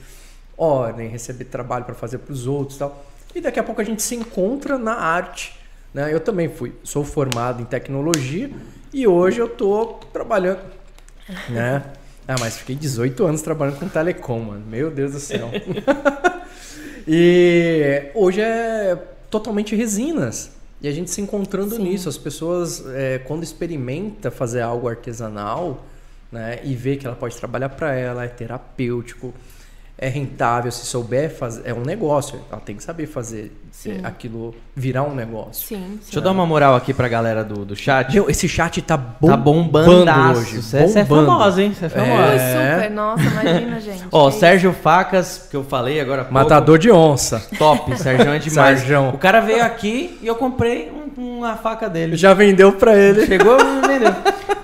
Speaker 3: ordem, receber trabalho para fazer para os outros e tal. E daqui a pouco a gente se encontra na arte. Né? Eu também fui, sou formado em tecnologia e hoje eu estou trabalhando. (laughs) Né? Ah, mas fiquei 18 anos trabalhando com telecom, mano. Meu Deus do céu. (laughs) e hoje é totalmente resinas. E a gente se encontrando Sim. nisso. As pessoas, é, quando experimenta fazer algo artesanal, né, e vê que ela pode trabalhar para ela, é terapêutico, é rentável, se souber fazer, é um negócio. Ela tem que saber fazer Sim. aquilo virar um negócio.
Speaker 2: Sim, sim.
Speaker 1: Deixa eu dar uma moral aqui pra galera do, do chat.
Speaker 3: Meu, esse chat tá, bom,
Speaker 1: tá bombando hoje. Você é famosa, hein? Você é famosa.
Speaker 2: É. Super, nossa, imagina, gente. (laughs)
Speaker 1: Ó, é Sérgio Facas, que eu falei agora pouco,
Speaker 3: Matador de onça.
Speaker 1: Top, Sérgio é (laughs) demais.
Speaker 3: Sérgio.
Speaker 1: O cara veio aqui e eu comprei um, uma faca dele.
Speaker 3: Já vendeu pra ele.
Speaker 1: Chegou e (laughs) vendeu.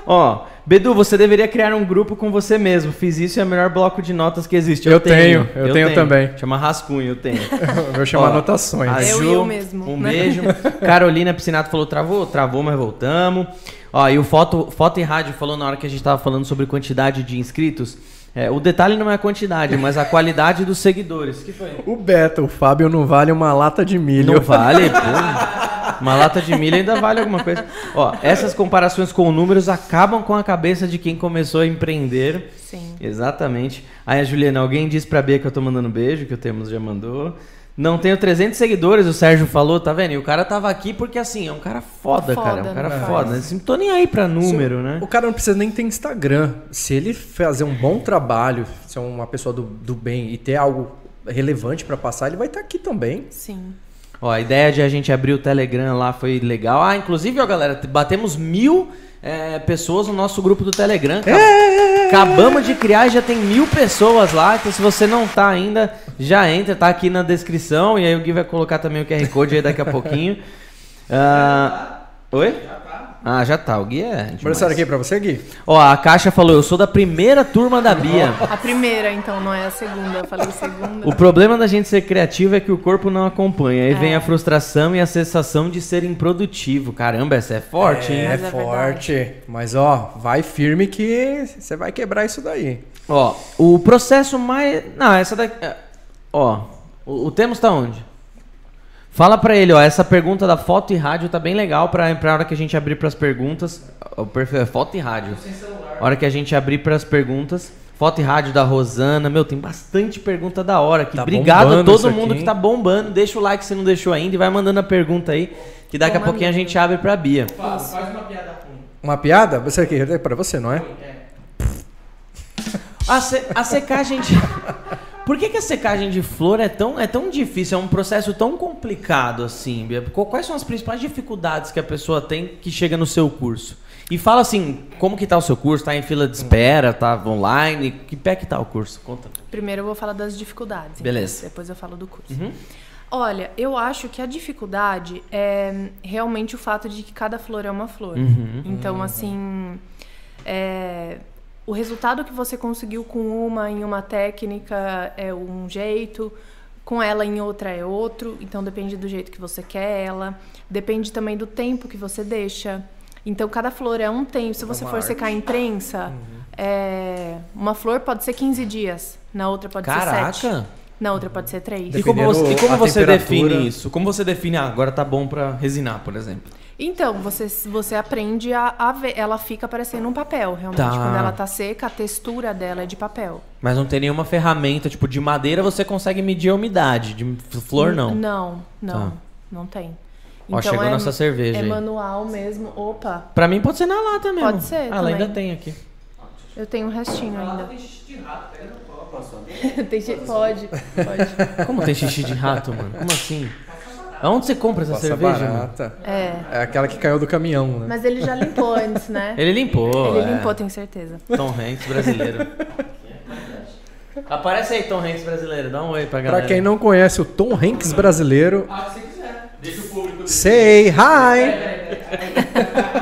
Speaker 1: Ó... Bedu, você deveria criar um grupo com você mesmo. Fiz isso e é o melhor bloco de notas que existe.
Speaker 3: Eu, eu tenho, tenho, eu, eu tenho, tenho, também.
Speaker 1: Chama Rascunho, eu tenho. (laughs)
Speaker 3: Vou chamar anotações.
Speaker 1: A Ju, eu, eu mesmo. Um beijo. Carolina Piscinato falou, travou? Travou, mas voltamos. Ó, e o Foto, Foto e Rádio falou na hora que a gente tava falando sobre quantidade de inscritos. É, o detalhe não é a quantidade, mas a qualidade dos seguidores. Que foi?
Speaker 3: O Beto, o Fábio não vale uma lata de milho.
Speaker 1: Não vale, (laughs) pô. Uma lata de milho ainda vale alguma coisa. Ó, essas comparações com números acabam com a cabeça de quem começou a empreender.
Speaker 2: Sim.
Speaker 1: Exatamente. Aí a Juliana, alguém disse pra Bia que eu tô mandando beijo, que o Temos já mandou. Não tenho 300 seguidores, o Sérgio falou, tá vendo? E o cara tava aqui porque, assim, é um cara foda, foda cara. É um cara né? foda. Assim, não tô nem aí pra número, né?
Speaker 3: O cara não precisa nem ter Instagram. Se ele fazer um bom trabalho, ser uma pessoa do, do bem e ter algo relevante para passar, ele vai estar tá aqui também.
Speaker 2: Sim.
Speaker 1: Ó, a ideia de a gente abrir o Telegram lá foi legal. Ah, inclusive, ó, galera, batemos mil é, pessoas no nosso grupo do Telegram. É. Acabamos de criar e já tem mil pessoas lá. Então, se você não tá ainda, já entra, tá aqui na descrição. E aí o Gui vai colocar também o QR Code aí daqui a pouquinho. (laughs) Uh... Oi? Ah, já tá. O Gui é.
Speaker 3: Mostrar aqui pra você, Gui.
Speaker 1: Ó, a Caixa falou: eu sou da primeira turma da Bia.
Speaker 2: A primeira, então, não é a segunda. Eu falei segunda.
Speaker 1: O problema da gente ser criativo é que o corpo não acompanha. Aí é. vem a frustração e a sensação de ser improdutivo. Caramba, essa é forte,
Speaker 3: é,
Speaker 1: hein?
Speaker 3: É, é forte. Verdade. Mas, ó, vai firme que você vai quebrar isso daí.
Speaker 1: Ó, o processo mais. Não, essa daqui. Ó, o, o Temos tá onde? Fala para ele, ó, essa pergunta da foto e rádio tá bem legal para a hora que a gente abrir para as perguntas. O perfil é foto e rádio. A hora que a gente abrir para as perguntas. Foto e rádio da Rosana. Meu, tem bastante pergunta da hora aqui. Tá Obrigado a todo mundo aqui. que tá bombando. Deixa o like se não deixou ainda e vai mandando a pergunta aí, que daqui a pouquinho a gente abre pra Bia.
Speaker 4: Faz, faz uma piada ruim.
Speaker 3: Uma piada? Você aqui, é para você, não é? É.
Speaker 1: A, se, a secagem de... (laughs) Por que, que a secagem de flor é tão, é tão difícil? É um processo tão complicado assim, Bia? Quais são as principais dificuldades que a pessoa tem que chega no seu curso? E fala assim, como que tá o seu curso? Tá em fila de espera? Tá online? Que pé que tá o curso? Conta.
Speaker 2: Primeiro eu vou falar das dificuldades.
Speaker 1: Beleza.
Speaker 2: Então, depois eu falo do curso. Uhum. Olha, eu acho que a dificuldade é realmente o fato de que cada flor é uma flor. Uhum. Então, assim, é, o resultado que você conseguiu com uma em uma técnica é um jeito, com ela em outra é outro, então depende do jeito que você quer ela, depende também do tempo que você deixa. Então cada flor é um tempo. Se você for arte. secar em prensa, uhum. é, uma flor pode ser 15 dias, na outra pode
Speaker 1: Caraca.
Speaker 2: ser 7. Na outra pode ser 3.
Speaker 1: E como você, e como você define isso? Como você define, ah, agora tá bom para resinar, por exemplo?
Speaker 2: Então, você, você aprende a, a ver. Ela fica parecendo um papel, realmente.
Speaker 1: Tá.
Speaker 2: Quando ela tá seca, a textura dela é de papel.
Speaker 1: Mas não tem nenhuma ferramenta, tipo, de madeira você consegue medir a umidade. De flor, não.
Speaker 2: Não, não.
Speaker 1: Tá.
Speaker 2: Não tem.
Speaker 1: Ó, chegou
Speaker 2: é,
Speaker 1: nossa cerveja
Speaker 2: É
Speaker 1: aí.
Speaker 2: manual mesmo. Opa,
Speaker 1: Pra mim pode ser na lata mesmo.
Speaker 2: Pode ser
Speaker 1: Ah, ela ainda tem aqui.
Speaker 2: eu tenho um restinho ainda.
Speaker 4: Tem xixi de rato, pega no copo. (laughs)
Speaker 2: tem che- Pode, pode. (laughs)
Speaker 1: Como tem xixi de rato, mano? Como assim? Aonde você compra essa
Speaker 3: Passa
Speaker 1: cerveja,
Speaker 3: barata.
Speaker 2: É.
Speaker 3: É aquela que caiu do caminhão, né?
Speaker 2: Mas ele já limpou (laughs) antes, né?
Speaker 1: Ele limpou.
Speaker 2: Ele
Speaker 1: é.
Speaker 2: limpou, tenho certeza.
Speaker 1: Tom Hanks brasileiro. Aparece aí, Tom Hanks brasileiro. Dá um oi pra galera.
Speaker 3: Pra quem não conhece o Tom Hanks brasileiro,
Speaker 4: Ah, se quiser. Deixa o público.
Speaker 3: say hi!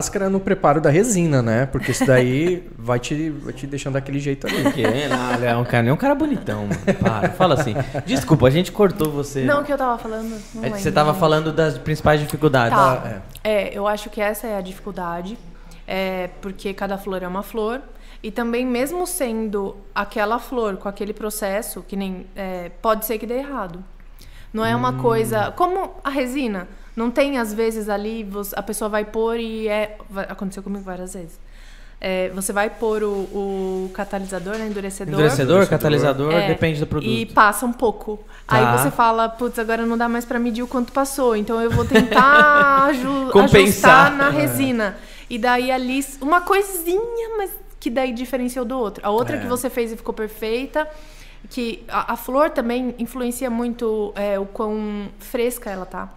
Speaker 3: Máscara no preparo da resina, né? Porque isso daí (laughs) vai te, vai te deixando daquele jeito ali.
Speaker 1: Que? Não, ele é um cara, nem um cara bonitão, mano. Para, fala assim. Desculpa, a gente cortou você.
Speaker 2: Não, o que eu tava falando. Não
Speaker 1: É você tava falando das principais dificuldades.
Speaker 2: Tá. É, eu acho que essa é a dificuldade. É porque cada flor é uma flor. E também, mesmo sendo aquela flor com aquele processo, que nem. é, pode ser que dê errado. Não é uma coisa. Como a resina. Não tem, às vezes, ali, você- a pessoa vai pôr e é. aconteceu comigo várias vezes. É, você vai pôr o, o catalisador, né, endurecedor.
Speaker 1: Endurecedor, catalisador,
Speaker 2: É,
Speaker 1: depende do produto.
Speaker 2: E passa um pouco.
Speaker 1: Tá.
Speaker 2: Aí você fala, putz, agora não dá mais pra medir o quanto passou. Então eu vou tentar (laughs) aju
Speaker 1: Compensar.
Speaker 2: ajustar na resina. E daí ali, uma coisinha, mas que daí diferenciou do outro. A outra
Speaker 3: É.
Speaker 2: que você fez e ficou perfeita. Que a, a flor também influencia muito é, o quão fresca ela tá.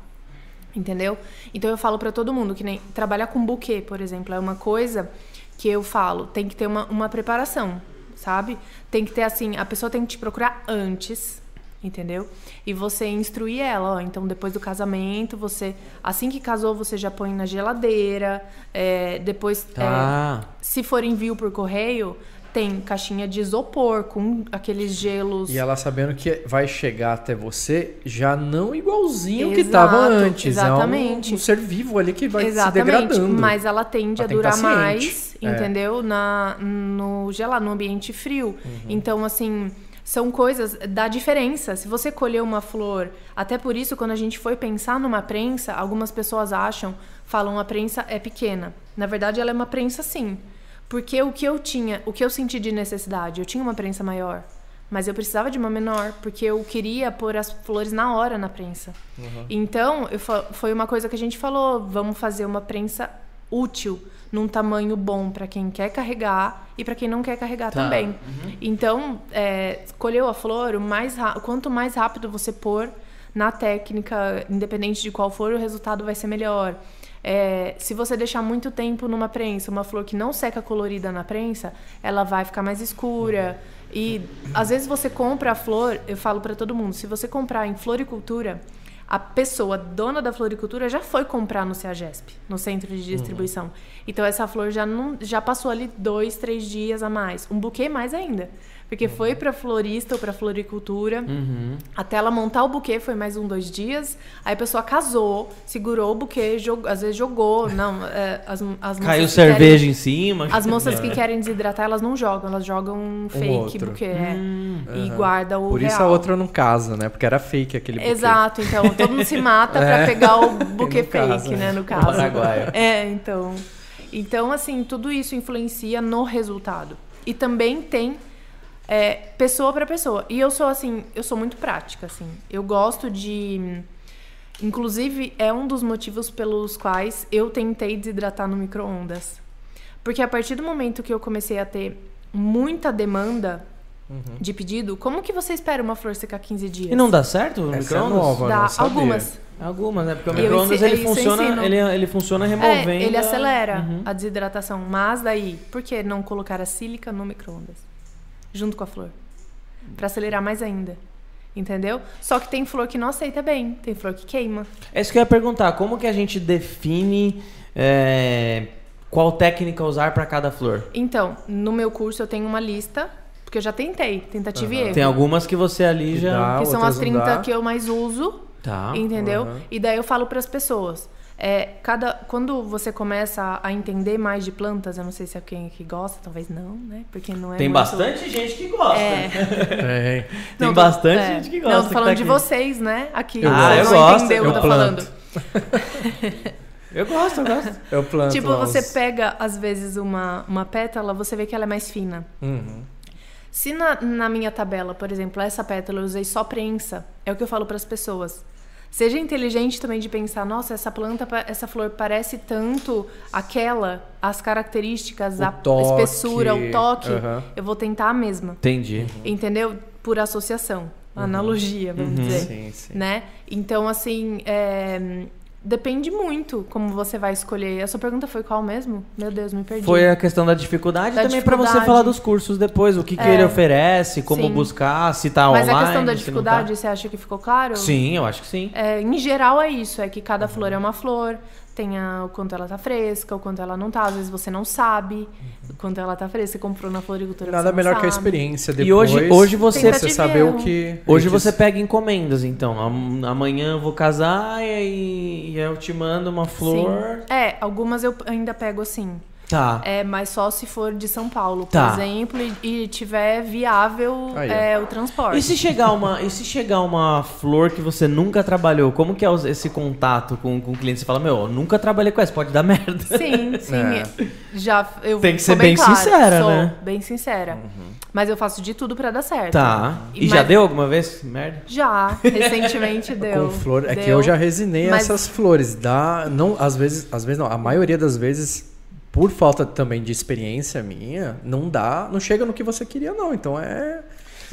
Speaker 2: Entendeu? Então eu falo pra todo mundo que nem trabalhar com buquê, por exemplo, é uma coisa que eu falo, tem que ter uma, uma preparação, sabe? Tem que ter assim, a pessoa tem que te procurar antes, entendeu? E você instruir ela, ó, então depois do casamento, você assim que casou, você já põe na geladeira, é, depois é, se for envio por correio, tem caixinha de isopor com aqueles gelos
Speaker 3: E ela sabendo que vai chegar até você já não igualzinho que
Speaker 2: Exato,
Speaker 3: estava antes.
Speaker 2: exatamente.
Speaker 3: É um, um ser vivo ali que vai se
Speaker 2: Exatamente,
Speaker 3: degradando.
Speaker 2: mas ela tende
Speaker 3: Ela
Speaker 2: a
Speaker 3: que
Speaker 2: durar mais,
Speaker 3: É.
Speaker 2: entendeu? Na, no gelado, no ambiente frio.
Speaker 3: Uhum.
Speaker 2: Então, assim, são coisas da diferença. Se você colher uma flor, até por isso, quando a gente foi pensar numa prensa, algumas pessoas acham, falam a prensa é pequena. Na verdade, ela é uma prensa sim. Porque o que eu tinha, o que eu senti de necessidade, eu tinha uma prensa maior. Mas eu precisava de uma menor, porque eu queria pôr as flores na hora na prensa. Então, eu foi uma coisa que a gente falou: vamos fazer uma prensa útil, num tamanho bom para quem quer carregar e para quem não quer carregar
Speaker 1: Tá.
Speaker 2: também. Então, é, colheu a flor, o mais quanto mais rápido você pôr na técnica, independente de qual for, o resultado vai ser melhor. É, se você deixar muito tempo numa prensa, uma flor que não seca colorida na prensa, ela vai ficar mais escura. E às vezes você compra a flor, eu falo para todo mundo, se você comprar em floricultura, a pessoa dona da floricultura já foi comprar no CEAGESP, no centro de distribuição. Então essa flor já não já passou ali dois, três dias a mais, um buquê mais ainda, porque foi para florista ou para floricultura.
Speaker 1: Uhum.
Speaker 2: Até ela montar o buquê foi mais um, dois dias. Aí a pessoa casou, segurou o buquê, jogou, às vezes jogou. (laughs) Não, é, as, as
Speaker 1: Caiu cerveja
Speaker 2: querem-
Speaker 1: em cima.
Speaker 2: as moças que querem desidratar, elas não jogam, elas jogam um fake
Speaker 3: outro.
Speaker 2: buquê. é.
Speaker 1: Hum.
Speaker 2: E guarda o
Speaker 3: Por isso
Speaker 2: real.
Speaker 3: a outra não casa, né? Porque era fake aquele buquê.
Speaker 2: Exato, então todo mundo se mata pra (laughs)
Speaker 3: É.
Speaker 2: pegar o (laughs) buquê
Speaker 3: No caso,
Speaker 2: fake,
Speaker 3: né?
Speaker 2: né, no caso.
Speaker 1: Paraguaio.
Speaker 2: É, então. Então, assim, tudo isso influencia no resultado. E também tem é, pessoa para pessoa. E eu sou assim, eu sou muito prática, assim. Eu gosto de. Inclusive, é um dos motivos pelos quais eu tentei desidratar no micro-ondas. Porque a partir do momento que eu comecei a ter muita demanda de pedido, como que você espera uma flor secar 15 dias?
Speaker 1: E não dá certo no
Speaker 3: é
Speaker 1: micro-ondas?
Speaker 3: nova,
Speaker 2: Dá algumas.
Speaker 1: Algumas, né? Porque o micro-ondas ele funciona, ele, ele funciona removendo.
Speaker 2: É, ele acelera
Speaker 1: Uhum.
Speaker 2: a desidratação. Mas daí, por que não colocar a sílica no micro-ondas? Junto com a flor. Pra acelerar mais ainda. Entendeu? Só que tem flor que não aceita bem. Tem flor que queima.
Speaker 1: É isso que eu ia perguntar. Como que a gente define é, qual técnica usar para cada flor?
Speaker 2: Então, no meu curso eu tenho uma lista. Porque eu já tentei. Tentativa e erro.
Speaker 1: Tem algumas que você ali
Speaker 3: Que
Speaker 1: já.
Speaker 3: dá.
Speaker 2: que são as
Speaker 3: não
Speaker 2: 30
Speaker 3: dá.
Speaker 2: que eu mais uso.
Speaker 1: Tá.
Speaker 2: Entendeu?
Speaker 3: Uhum.
Speaker 2: E daí eu falo para as pessoas. É, cada, quando você começa a entender mais de plantas, eu não sei se é quem que gosta, talvez não, né? Porque não é
Speaker 1: Tem
Speaker 2: muito-
Speaker 1: bastante gente que gosta.
Speaker 2: É.
Speaker 3: É.
Speaker 1: Tem
Speaker 2: Não,
Speaker 1: bastante
Speaker 2: é.
Speaker 1: gente que gosta.
Speaker 2: Não, tô falando
Speaker 1: tá
Speaker 2: de
Speaker 1: aqui.
Speaker 2: vocês, né? Aqui.
Speaker 3: Eu
Speaker 2: você
Speaker 1: gosto.
Speaker 2: não
Speaker 1: eu gosto,
Speaker 2: entendeu o
Speaker 3: eu
Speaker 2: que eu tô
Speaker 3: planto.
Speaker 2: falando. (laughs)
Speaker 1: Eu gosto, eu gosto.
Speaker 3: Eu planto
Speaker 2: tipo, você
Speaker 3: os-
Speaker 2: pega, às vezes, uma, uma pétala, você vê que ela é mais fina.
Speaker 3: Uhum.
Speaker 2: Se na, na minha tabela, por exemplo, essa pétala eu usei só prensa, é o que eu falo para as pessoas. Seja inteligente também de pensar, nossa, essa planta, essa flor parece tanto aquela, as características,
Speaker 3: O
Speaker 2: a
Speaker 3: toque,
Speaker 2: espessura, o toque,
Speaker 3: aham.
Speaker 2: eu vou tentar a mesma.
Speaker 1: Entendi.
Speaker 2: Entendeu? Por associação, analogia, vamos
Speaker 1: Uhum.
Speaker 2: dizer.
Speaker 3: Sim, sim.
Speaker 2: Né? Então, assim, é, depende muito como você vai escolher. A sua pergunta foi qual mesmo? Meu Deus, me perdi.
Speaker 1: Foi a questão da dificuldade
Speaker 2: Da
Speaker 1: também pra você falar dos cursos depois, o que, que
Speaker 2: É.
Speaker 1: ele oferece, como
Speaker 2: Sim.
Speaker 1: buscar, se tá
Speaker 2: Mas
Speaker 1: online.
Speaker 2: a questão da
Speaker 1: não
Speaker 2: dificuldade,
Speaker 1: tá.
Speaker 2: você acha que ficou claro?
Speaker 1: Sim, eu acho que sim.
Speaker 2: É, em geral é isso, é que cada
Speaker 1: Uhum.
Speaker 2: flor é uma flor, tem a- o quanto ela tá fresca, o quanto ela não tá, às vezes você não sabe o quanto ela tá fresca, você comprou na floricultura.
Speaker 3: Nada
Speaker 2: você não
Speaker 3: melhor que a
Speaker 2: sabe.
Speaker 3: experiência depois.
Speaker 1: E hoje, hoje você
Speaker 3: você saber o que.
Speaker 1: Hoje você pega encomendas, então. Am- Amanhã eu vou casar e, e eu te mando uma flor.
Speaker 2: Sim. É, algumas eu ainda pego assim.
Speaker 1: Tá.
Speaker 2: É, mas só se for de São Paulo, por
Speaker 1: Tá.
Speaker 2: exemplo, e, e tiver viável é, o transporte.
Speaker 1: E se chegar uma, e se chegar uma flor que você nunca trabalhou, como que é esse contato com, com o cliente? Você fala, meu, eu nunca trabalhei com essa, pode dar (laughs) merda.
Speaker 2: Sim, sim.
Speaker 3: É.
Speaker 2: Já, eu
Speaker 1: Tem que ser bem
Speaker 2: clara,
Speaker 1: sincera,
Speaker 2: sou
Speaker 1: né?
Speaker 2: Bem sincera. Mas eu faço de tudo pra dar certo.
Speaker 1: Tá. E
Speaker 2: Mas-
Speaker 1: já deu alguma vez? Merda.
Speaker 2: Já, recentemente (laughs) deu.
Speaker 3: Com flor, é que
Speaker 2: Deu.
Speaker 3: eu já resinei
Speaker 2: Mas-
Speaker 3: essas flores. Dá, não, às vezes, às vezes não, a maioria das vezes, por falta também de experiência minha, não dá, não chega no que você queria não. Então é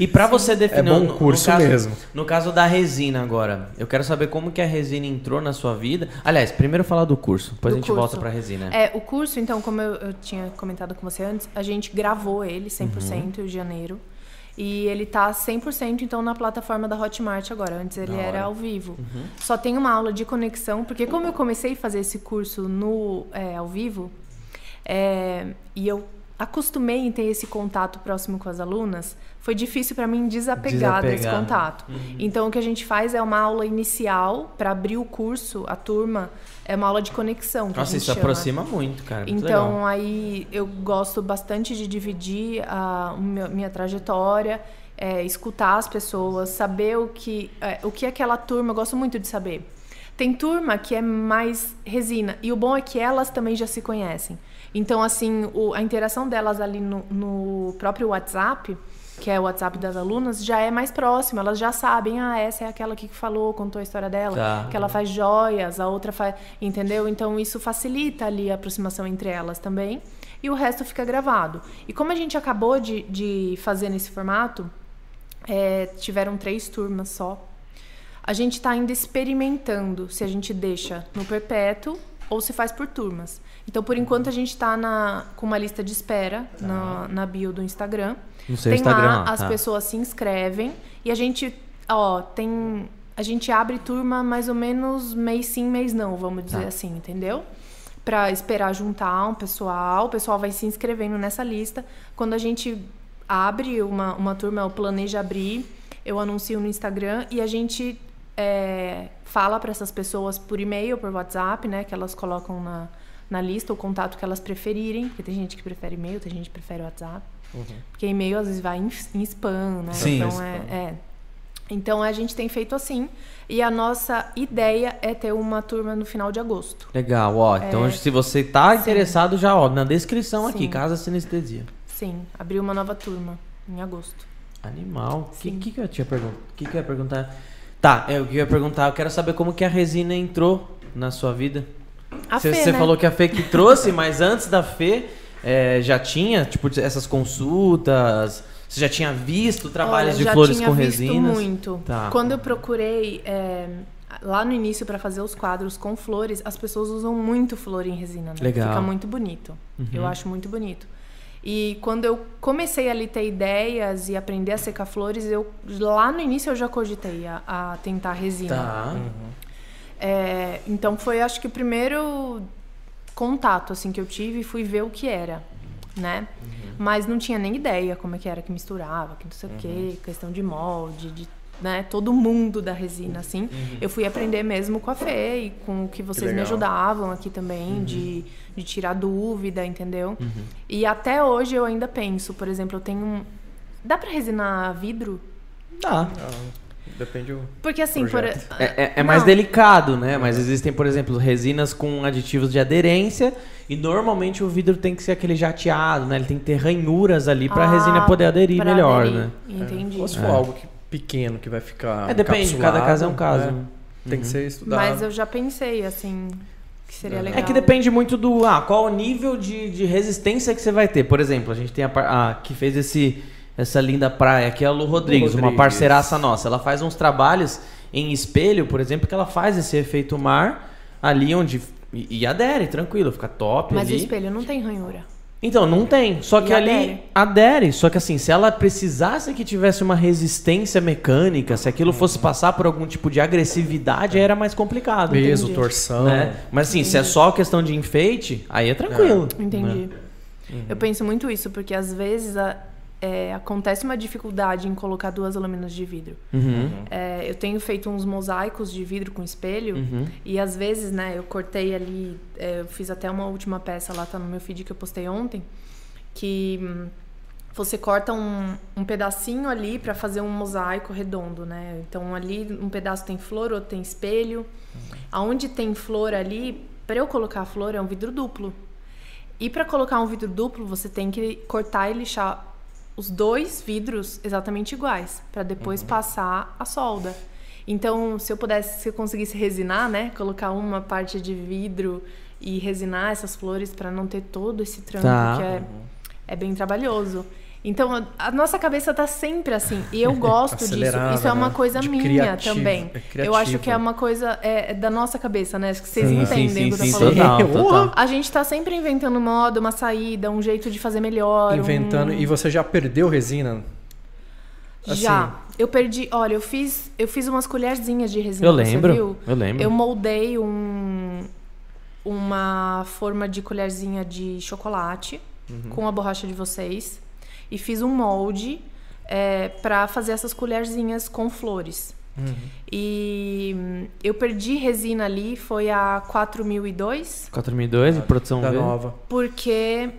Speaker 1: E pra você definir
Speaker 3: É bom
Speaker 1: no- no
Speaker 3: curso
Speaker 1: caso-
Speaker 3: mesmo.
Speaker 1: No caso da resina agora, eu quero saber como que a resina entrou na sua vida. Aliás, primeiro falar do curso, depois
Speaker 2: Do
Speaker 1: a gente
Speaker 2: curso.
Speaker 1: volta pra resina.
Speaker 2: É, o curso, então, como eu, eu tinha comentado com você antes, a gente gravou ele 100%
Speaker 1: Uhum.
Speaker 2: em janeiro. E ele tá 100% então na plataforma da Hotmart agora. Antes ele
Speaker 3: Da
Speaker 2: era
Speaker 3: hora.
Speaker 2: ao vivo.
Speaker 1: Uhum.
Speaker 2: Só tem uma aula de conexão, porque como eu comecei a fazer esse curso no é, ao vivo, é, e eu acostumei em ter esse contato próximo com as alunas, foi difícil para mim desapegar, desse
Speaker 1: Desapegar, né?
Speaker 2: contato. Então o que a gente faz é uma aula inicial para abrir o curso, a turma, é uma aula de conexão.
Speaker 1: Nossa, isso
Speaker 2: chama.
Speaker 1: aproxima muito, cara. muito
Speaker 2: Então,
Speaker 1: legal.
Speaker 2: aí eu gosto bastante de dividir a meu- minha trajetória, é, escutar as pessoas, saber o que, é, o que aquela turma, eu gosto muito de saber. Tem turma que é mais resina, e o bom é que elas também já se conhecem. Então, assim, o- a interação delas ali no, no próprio WhatsApp, que é o WhatsApp das alunas, já é mais próximo. Elas já sabem, ah, essa é aquela que falou, contou a história dela,
Speaker 1: Tá.
Speaker 2: que ela faz joias, a outra faz. Entendeu? Então isso facilita ali a aproximação entre elas também. E o resto fica gravado. E como a gente acabou de, de fazer nesse formato, é, tiveram três turmas só. A gente está ainda experimentando se a gente deixa no perpétuo ou se faz por turmas. Então, por enquanto, a gente está com uma lista de espera na, na bio do Instagram.
Speaker 1: No seu
Speaker 2: tem
Speaker 1: Instagram,
Speaker 2: lá,
Speaker 1: lá,
Speaker 2: as
Speaker 1: tá.
Speaker 2: pessoas se inscrevem e a gente, ó, tem. A gente abre turma mais ou menos mês sim, mês não, vamos dizer
Speaker 1: Tá.
Speaker 2: assim, entendeu? Pra esperar juntar um pessoal, o pessoal vai se inscrevendo nessa lista. Quando a gente abre uma, uma turma, eu planejo abrir, eu anuncio no Instagram e a gente é, fala para essas pessoas por e-mail, por WhatsApp, né? Que elas colocam na, na lista o contato que elas preferirem. Porque tem gente que prefere e-mail, tem gente que prefere WhatsApp. Porque e-mail às vezes vai em, em spam, né?
Speaker 1: Sim.
Speaker 2: Então
Speaker 3: Spam.
Speaker 2: é, é. Então a gente tem feito assim. E a nossa ideia é ter uma turma no final de agosto.
Speaker 1: Legal, ó. Então, se você tá interessado, já, ó, na descrição aqui,
Speaker 2: Sim.
Speaker 1: Casa Sinestesia.
Speaker 2: Sim, abrir uma nova turma em agosto.
Speaker 1: Animal. O que,
Speaker 2: Sim.
Speaker 1: que, que eu tinha perguntado? que, que eu ia perguntar? Tá, eu que eu ia perguntar, eu quero saber como que a resina entrou na sua vida.
Speaker 2: A
Speaker 1: Você
Speaker 2: Fê,
Speaker 1: você
Speaker 2: né?
Speaker 1: falou que a Fê que trouxe, mas antes da Fê é, já tinha, tipo, essas consultas. Você já tinha visto trabalhos
Speaker 2: Olha,
Speaker 1: de
Speaker 2: já
Speaker 1: flores
Speaker 2: tinha
Speaker 1: com
Speaker 2: visto
Speaker 1: resinas?
Speaker 2: muito.
Speaker 1: Tá.
Speaker 2: Quando eu procurei é, lá no início para fazer os quadros com flores, as pessoas usam muito flor em resina, né?
Speaker 1: Legal.
Speaker 2: Fica muito bonito.
Speaker 1: Uhum.
Speaker 2: Eu acho muito bonito. E quando eu comecei ali ter ideias e aprender a secar flores, eu lá no início eu já cogitei a, a tentar resina.
Speaker 1: Tá.
Speaker 2: É, então foi acho que o primeiro contato assim que eu tive e fui ver o que era, né? Mas não tinha nem ideia como é que era que misturava, que não sei o quê, questão de molde, de né, todo mundo da resina assim. Eu fui aprender mesmo com a Fê e com o que vocês me
Speaker 3: legal.
Speaker 2: ajudavam aqui também de, de tirar dúvida, entendeu? E até hoje eu ainda penso, por exemplo, eu tenho um dá para resinar vidro?
Speaker 1: Tá.
Speaker 3: Depende do.
Speaker 2: Porque assim, por,
Speaker 3: Projeto.
Speaker 1: É, é- é mais
Speaker 2: Não.
Speaker 1: delicado, né? Mas existem, por exemplo, resinas com aditivos de aderência e normalmente o vidro tem que ser aquele jateado, né? Ele tem que ter ranhuras ali pra
Speaker 2: Ah,
Speaker 1: resina poder aderir melhor,
Speaker 2: aderir.
Speaker 1: né?
Speaker 2: Entendi.
Speaker 3: Ou se for algo que- pequeno que vai ficar.
Speaker 1: É, depende, cada caso é um caso.
Speaker 3: né? Tem que ser estudado.
Speaker 2: Mas eu já pensei, assim, que seria legal.
Speaker 1: É que depende muito do. Ah, qual o nível de, de resistência que você vai ter. Por exemplo, a gente tem a, a que fez esse, essa linda praia aqui, é a Lu Rodrigues, uma
Speaker 3: Rodrigues.
Speaker 1: parceiraça nossa. Ela faz uns trabalhos em espelho, por exemplo, que ela faz esse efeito mar ali onde. E, e adere, tranquilo, fica top
Speaker 2: Mas o
Speaker 1: ali.
Speaker 2: espelho não tem ranhura.
Speaker 1: Então, não tem. Só que
Speaker 2: E
Speaker 1: ali
Speaker 2: adere?
Speaker 1: adere. Só que assim, se ela precisasse que tivesse uma resistência mecânica, se aquilo fosse passar por algum tipo de agressividade, aí era mais complicado.
Speaker 3: Peso,
Speaker 2: Entendi.
Speaker 3: torção.
Speaker 1: Né? Mas assim, se é só questão de enfeite, aí é tranquilo.
Speaker 2: Entendi.
Speaker 1: Uhum.
Speaker 2: Eu penso muito isso, porque às vezes a- é, acontece uma dificuldade em colocar duas lâminas de vidro.
Speaker 1: Uhum.
Speaker 2: É, eu tenho feito uns mosaicos de vidro com espelho
Speaker 1: Uhum.
Speaker 2: e às vezes, né, eu cortei ali, é, eu fiz até uma última peça lá, tá no meu feed que eu postei ontem, que hum, você corta um, um pedacinho ali para fazer um mosaico redondo, né? Então ali um pedaço tem flor, outro tem espelho. Aonde tem flor ali, para eu colocar a flor é um vidro duplo. E para colocar um vidro duplo, você tem que cortar e lixar os dois vidros exatamente iguais, para depois passar a solda. Então, se eu pudesse, se eu conseguisse resinar, né, colocar uma parte de vidro e resinar essas flores para não ter todo esse trampo
Speaker 1: Tá.
Speaker 2: que é, é bem trabalhoso. Então, a- nossa cabeça tá sempre assim. E eu (laughs) gosto disso. Isso é uma
Speaker 3: né?
Speaker 2: coisa
Speaker 3: De
Speaker 2: minha
Speaker 3: criativo,
Speaker 2: também.
Speaker 3: é
Speaker 2: eu acho que é uma coisa é, é da nossa cabeça, né? Acho que vocês
Speaker 1: Sim,
Speaker 2: entendem
Speaker 1: sim,
Speaker 2: o que eu tô
Speaker 1: sim,
Speaker 2: falando.
Speaker 1: total, (laughs)
Speaker 3: Porra!
Speaker 1: total.
Speaker 2: A gente tá sempre inventando moda, uma saída, um jeito de fazer melhor. um-
Speaker 3: Inventando. E você já perdeu resina? Assim,
Speaker 2: Já. Eu perdi. Olha, eu fiz, eu fiz umas colherzinhas de resina.
Speaker 1: Eu
Speaker 2: você
Speaker 1: lembro.
Speaker 2: viu?
Speaker 1: Eu lembro.
Speaker 2: Eu moldei um, uma forma de colherzinha de chocolate
Speaker 1: Uhum.
Speaker 2: com a borracha de vocês e fiz um molde é, para fazer essas colherzinhas com flores.
Speaker 1: Uhum.
Speaker 2: E hum, eu perdi resina ali, foi a 4002,
Speaker 1: 4002 de produção
Speaker 3: Da nova.
Speaker 2: porque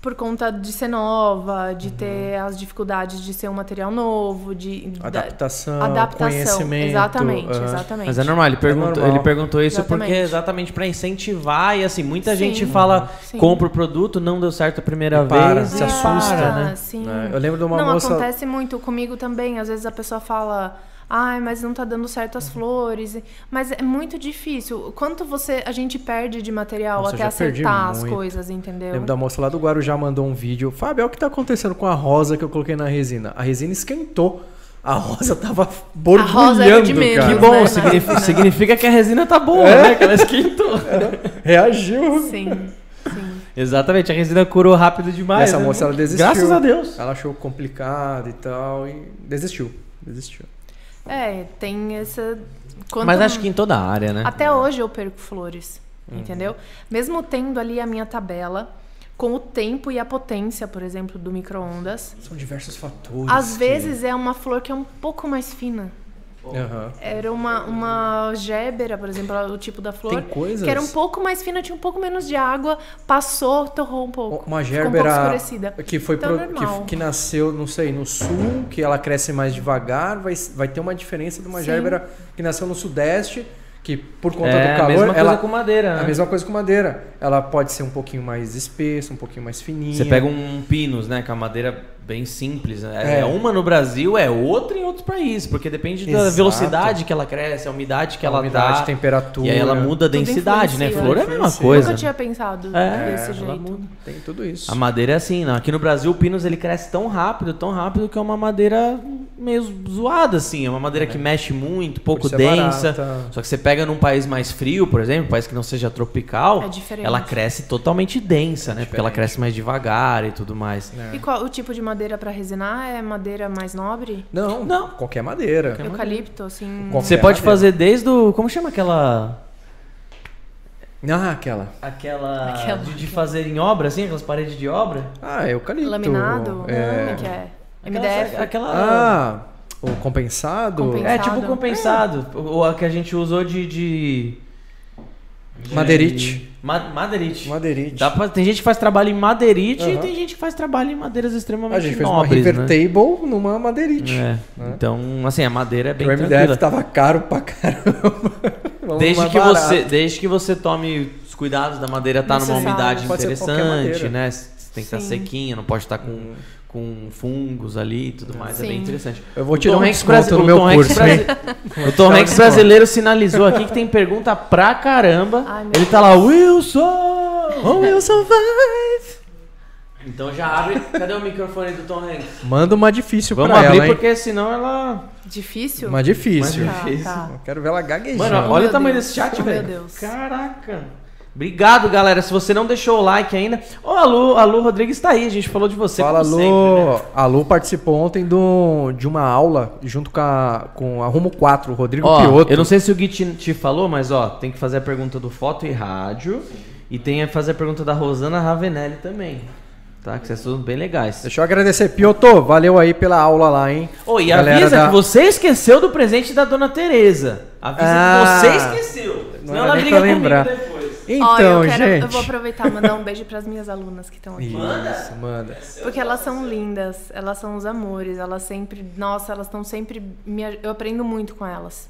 Speaker 2: por conta de ser nova,
Speaker 1: Uhum.
Speaker 2: de ter as dificuldades de ser um material novo, de da-
Speaker 3: Adaptação,
Speaker 2: adaptação.
Speaker 3: conhecimento.
Speaker 2: Exatamente,
Speaker 3: ah.
Speaker 2: exatamente.
Speaker 1: Mas é normal, ele perguntou,
Speaker 3: normal.
Speaker 1: ele perguntou isso
Speaker 2: Exatamente.
Speaker 1: porque é exatamente pra incentivar e assim, muita
Speaker 2: Sim.
Speaker 1: gente fala,
Speaker 2: Sim.
Speaker 1: compra o produto, não deu certo a primeira
Speaker 3: E para,
Speaker 1: vez
Speaker 3: se
Speaker 1: e
Speaker 3: assusta,
Speaker 1: para,
Speaker 2: Ah,
Speaker 1: né?
Speaker 2: Sim.
Speaker 3: Eu lembro de uma
Speaker 2: não,
Speaker 3: moça.
Speaker 2: acontece muito comigo também. Às vezes a pessoa fala, ai, mas não tá dando certo as flores. Mas é muito difícil. Quanto você a gente perde de material
Speaker 3: Nossa,
Speaker 2: até acertar as coisas, entendeu?
Speaker 3: Lembro da moça lá do Guarujá mandou um vídeo. Fábio, olha o que tá acontecendo com a rosa que eu coloquei na resina. A resina esquentou. A rosa tava borbulhando,
Speaker 2: rosa era de menos,
Speaker 3: cara.
Speaker 1: Que bom,
Speaker 2: né?
Speaker 1: significa, significa que a resina tá boa,
Speaker 3: É.
Speaker 1: né? Que ela esquentou. (laughs)
Speaker 3: Reagiu.
Speaker 2: Sim, sim.
Speaker 1: Exatamente, a resina curou rápido demais.
Speaker 3: Essa
Speaker 1: né?
Speaker 3: moça, ela desistiu.
Speaker 1: Graças a Deus.
Speaker 3: Ela achou complicado e tal e desistiu. Desistiu.
Speaker 2: É, tem essa. quanto-
Speaker 1: Mas acho que em toda a área, né?
Speaker 2: Até hoje eu perco flores, entendeu? Mesmo tendo ali a minha tabela, com o tempo e a potência, por exemplo, do micro-ondas,
Speaker 3: São diversos fatores.
Speaker 2: às
Speaker 3: que-
Speaker 2: vezes é uma flor que é um pouco mais fina.
Speaker 3: Aham.
Speaker 2: Era uma, uma gébera, por exemplo, o tipo da flor.
Speaker 3: Tem coisas-
Speaker 2: Que era um pouco mais fina, tinha um pouco menos de água, passou, torrou um pouco.
Speaker 3: Uma
Speaker 2: ficou um
Speaker 3: que foi
Speaker 2: Então,
Speaker 3: pro- que, que nasceu, não sei, no sul, que ela cresce mais devagar, vai, vai ter uma diferença de uma
Speaker 2: Sim.
Speaker 3: gerbera que nasceu no sudeste, que por conta
Speaker 1: é,
Speaker 3: do calor,
Speaker 1: a mesma coisa
Speaker 3: ela
Speaker 1: com madeira, né?
Speaker 3: a mesma coisa com madeira. Ela pode ser um pouquinho mais espessa, um pouquinho mais fininha.
Speaker 1: Você pega um pinus, né? Que é uma madeira bem simples. né?
Speaker 3: É.
Speaker 1: É. uma no Brasil, é outra em outros países. Porque depende da
Speaker 3: Exato.
Speaker 1: velocidade que ela cresce, a umidade que
Speaker 3: a
Speaker 1: ela
Speaker 3: umidade,
Speaker 1: tá.
Speaker 3: temperatura.
Speaker 1: E aí ela muda a densidade, né? Flor é a mesma coisa.
Speaker 2: Nunca tinha pensado
Speaker 1: É,
Speaker 2: desse
Speaker 3: ela
Speaker 2: jeito.
Speaker 1: muda.
Speaker 3: Tem tudo isso.
Speaker 1: A madeira é assim, né? Aqui no Brasil o pinus ele cresce tão rápido, tão rápido que é uma madeira meio zoada assim, é uma madeira que mexe muito, pouco densa.
Speaker 3: barata.
Speaker 1: Só que você pega num país mais frio, por exemplo, um país que não seja tropical,
Speaker 2: É diferente.
Speaker 1: ela cresce totalmente densa, né? Porque ela
Speaker 3: diferente.
Speaker 1: cresce mais devagar e tudo mais.
Speaker 3: É.
Speaker 2: E qual o tipo de madeira pra resinar? É madeira mais nobre?
Speaker 3: Não,
Speaker 1: Não.
Speaker 3: qualquer madeira.
Speaker 2: Eucalipto, assim.
Speaker 3: Qualquer
Speaker 1: Você pode
Speaker 3: madeira.
Speaker 1: fazer desde o, como chama aquela
Speaker 3: Ah, aquela.
Speaker 1: aquela,
Speaker 2: Aquela.
Speaker 1: De, de fazer em obra assim, aquelas paredes de obra?
Speaker 3: Ah, é eucalipto.
Speaker 2: Laminado? Como
Speaker 3: É.
Speaker 2: é que é?
Speaker 1: Aquela-
Speaker 2: MDF?
Speaker 1: Aquela
Speaker 3: Ah, o compensado.
Speaker 2: Compensa-
Speaker 1: É tipo
Speaker 2: Compensado.
Speaker 1: compensado. Ou a que a gente usou de. de...
Speaker 3: Madeirite.
Speaker 1: Ma madeirite.
Speaker 3: Madeirite.
Speaker 1: Dá pra, tem gente que faz trabalho em madeirite uhum. e tem gente que faz trabalho em madeiras extremamente nobres. A gente nobres,
Speaker 3: fez uma river
Speaker 1: né?
Speaker 3: table numa madeirite.
Speaker 1: É. Né? Então, assim, a madeira é bem
Speaker 3: o MDF tava caro pra caramba. (laughs)
Speaker 1: desde que, você, desde que você tome os cuidados da madeira estar tá numa umidade interessante, né? Tem que estar tá sequinha, não pode estar tá com... Hum com fungos ali e tudo mais. Sim. É bem interessante.
Speaker 3: Eu vou te dar um desconto no meu curso,
Speaker 1: O Tom Hanks brasileiro sinalizou aqui que tem pergunta pra caramba. Ai, Ele tá lá, Wilson! Oh, Wilson vai! Então já abre. Cadê o microfone do Tom Hanks?
Speaker 3: Manda uma difícil
Speaker 1: Vamos
Speaker 3: pra ela,
Speaker 1: Vamos abrir porque senão ela...
Speaker 2: Difícil?
Speaker 3: Uma difícil.
Speaker 1: Uma difícil. Tá,
Speaker 3: tá. Quero ver ela gaguejando.
Speaker 1: Mano, olha o tamanho Deus. desse chat, oh, velho. Meu Deus. Caraca. Obrigado, galera. Se você não deixou o like ainda. Ô, oh, a Lu, a Lu Rodrigues tá aí. A gente falou de você.
Speaker 3: Fala, Lu. Sempre, né? A Lu participou ontem do, de uma aula junto com a, com a Rumo 4, o Rodrigo
Speaker 1: ó,
Speaker 3: Pioto.
Speaker 1: Eu não sei se o Gui te, te, falou, mas ó, tem que fazer a pergunta do Foto e Rádio. E tem que fazer a pergunta da Rosana Ravenelli também. Tá? Que vocês são bem legais.
Speaker 3: Deixa eu agradecer. Pioto, valeu aí pela aula lá, hein?
Speaker 1: Oh, e Galera avisa da... que você esqueceu do presente da Dona Tereza. Avisa ah, que você esqueceu. Senão ela briga
Speaker 3: lembrar. depois. Então,
Speaker 2: Ó, eu
Speaker 3: quero, gente.
Speaker 2: Eu vou aproveitar e mandar um beijo para as minhas alunas que estão aqui.
Speaker 3: Isso, manda.
Speaker 2: Porque elas são lindas, elas são os amores, elas sempre. Nossa, elas estão sempre. Me, eu aprendo muito com elas.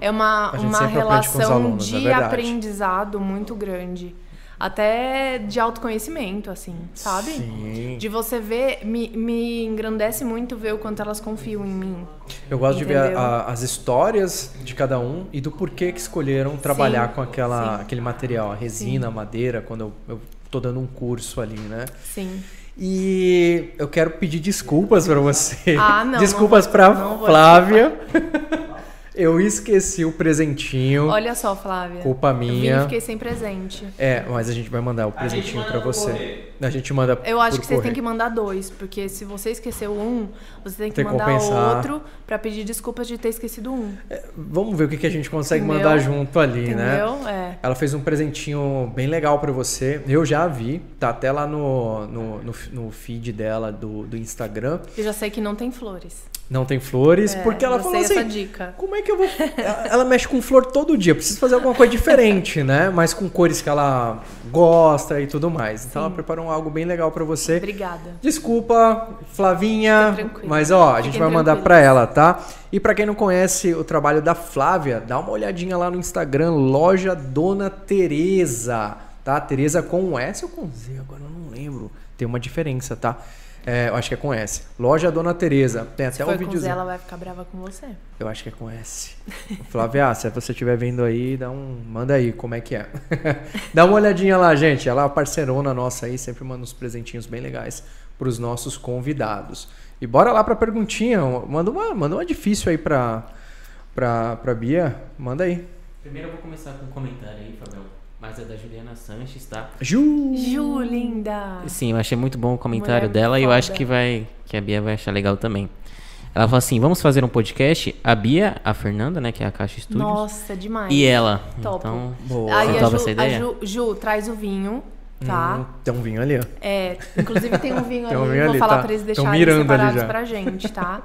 Speaker 2: É uma, uma relação alunos, de é aprendizado muito grande até de autoconhecimento, assim, sabe? Sim. De você ver, me, me engrandece muito ver o quanto elas confiam em mim.
Speaker 3: Eu gosto entendeu? de ver a, a, as histórias de cada um e do porquê que escolheram trabalhar sim, com aquela, aquele material, a resina, a madeira, quando eu, eu tô dando um curso ali, né?
Speaker 2: Sim.
Speaker 3: E eu quero pedir desculpas para você.
Speaker 2: Ah, não.
Speaker 3: Desculpas para Flávia. Eu esqueci o presentinho.
Speaker 2: Olha só, Flávia.
Speaker 3: Culpa minha.
Speaker 2: Eu fiquei sem presente.
Speaker 3: É, mas a gente vai mandar o presentinho para você. Correr. A gente manda
Speaker 2: Eu acho que vocês têm que mandar dois, porque se você esqueceu um, você tem que tem mandar compensar. outro para pedir desculpas de ter esquecido um.
Speaker 3: É, vamos ver o que, que a gente consegue Entendeu? mandar junto ali, né?
Speaker 2: Entendeu? né? É.
Speaker 3: Ela fez um presentinho bem legal para você. Eu já vi, tá até lá no, no, no, no feed dela do, do Instagram.
Speaker 2: Eu já sei que não tem flores
Speaker 3: não tem flores, é, porque ela falou assim,
Speaker 2: dica.
Speaker 3: como é que eu vou... (laughs) ela mexe com flor todo dia, preciso fazer alguma coisa diferente, né? Mas com cores que ela gosta e tudo mais. Então Sim. ela preparou algo bem legal para você.
Speaker 2: Obrigada.
Speaker 3: Desculpa, Flavinha, mas ó, a gente vai mandar para ela, tá? E para quem não conhece o trabalho da Flávia, dá uma olhadinha lá no Instagram, loja Dona Teresa, tá? Teresa com um S ou com Z, agora eu não lembro. Tem uma diferença, tá? É, eu acho que é com S. Loja Dona Tereza. Tem até
Speaker 2: se
Speaker 3: um vídeo.
Speaker 2: videozinho. ela vai ficar brava com você.
Speaker 3: Eu acho que é com S. Flávia, se você estiver vendo aí, dá um, manda aí como é que é. (laughs) dá uma olhadinha lá, gente. Ela é uma parceirona nossa aí, sempre manda uns presentinhos bem legais para os nossos convidados. E bora lá para a perguntinha. Manda uma, manda uma difícil aí para para Bia. Manda aí.
Speaker 5: Primeiro eu vou começar com um comentário aí, Fabião mas é da Juliana Sanches, tá?
Speaker 3: Ju!
Speaker 2: Ju, linda!
Speaker 5: Sim, eu achei muito bom o comentário Mulher dela e eu acho que vai que a Bia vai achar legal também. Ela falou assim: vamos fazer um podcast. A Bia, a Fernanda, né, que é a Caixa Studios.
Speaker 2: Nossa, demais.
Speaker 5: E ela.
Speaker 2: Top.
Speaker 5: Então,
Speaker 2: boa. Aí a Ju, essa ideia? A Ju, Ju, traz o vinho, tá? Hum,
Speaker 3: tem um vinho ali, ó.
Speaker 2: É, inclusive tem um vinho tem um ali. Vinho vou ali, falar tá. pra eles deixarem separados pra gente, tá?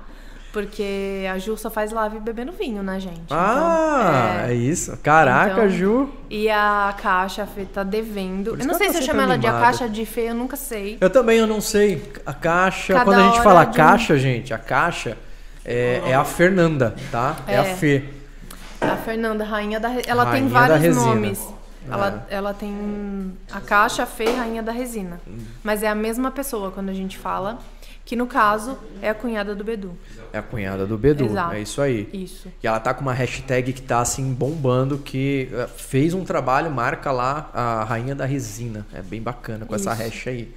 Speaker 2: Porque a Ju só faz live bebendo vinho, né, gente?
Speaker 3: Ah, então, é... é... isso. Caraca, então, Ju.
Speaker 2: E a Caixa, a Fê tá devendo. Eu não sei se eu chamo ela de a Caixa de Fê, eu nunca sei.
Speaker 3: Eu também, eu não sei. A Caixa, Cada quando a gente fala Caixa, um... gente, a Caixa é, é, a Fernanda, tá? É, é a Fê.
Speaker 2: A Fernanda, rainha da. Ela rainha tem vários nomes. Ela, é. ela tem a Caixa, a Fê, rainha da resina. Hum. Mas é a mesma pessoa quando a gente fala que no caso é a cunhada do Bedu.
Speaker 3: É a cunhada do Bedu, Exato. é isso aí.
Speaker 2: Isso.
Speaker 3: E ela tá com uma hashtag que tá assim bombando, que eh, fez um trabalho, marca lá a rainha da resina. É bem bacana com isso. essa hash aí.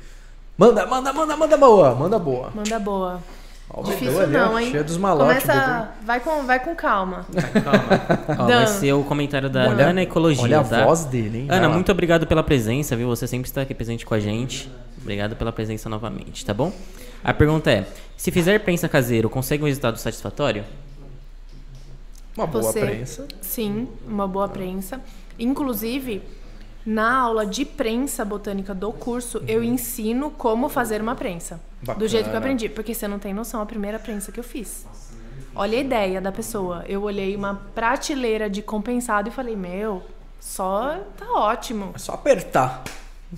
Speaker 3: Manda, manda, manda, manda boa, manda boa.
Speaker 2: Manda boa.
Speaker 3: Ó, Difícil ali, não, hein? Cheio dos malotes.
Speaker 2: Começa... Vai, com, vai com calma.
Speaker 5: Vai com calma. (laughs) Ó, vai ser o comentário da olha, Ana Ecologia,
Speaker 3: Olha
Speaker 5: tá?
Speaker 3: a voz dele, hein?
Speaker 5: Ana, muito obrigado pela presença, viu? Você sempre está aqui presente com a gente. Obrigado pela presença novamente, tá bom? A pergunta é: se fizer prensa caseiro, consegue um resultado satisfatório?
Speaker 3: Uma boa Você, prensa.
Speaker 2: Sim, uma boa prensa. Inclusive, na aula de prensa botânica do curso, uhum. eu ensino como fazer uma prensa. Bacana. Do jeito que eu aprendi. Porque você não tem noção, a primeira prensa que eu fiz. Olha a ideia da pessoa. Eu olhei uma prateleira de compensado e falei, meu, Só tá ótimo.
Speaker 3: É só apertar.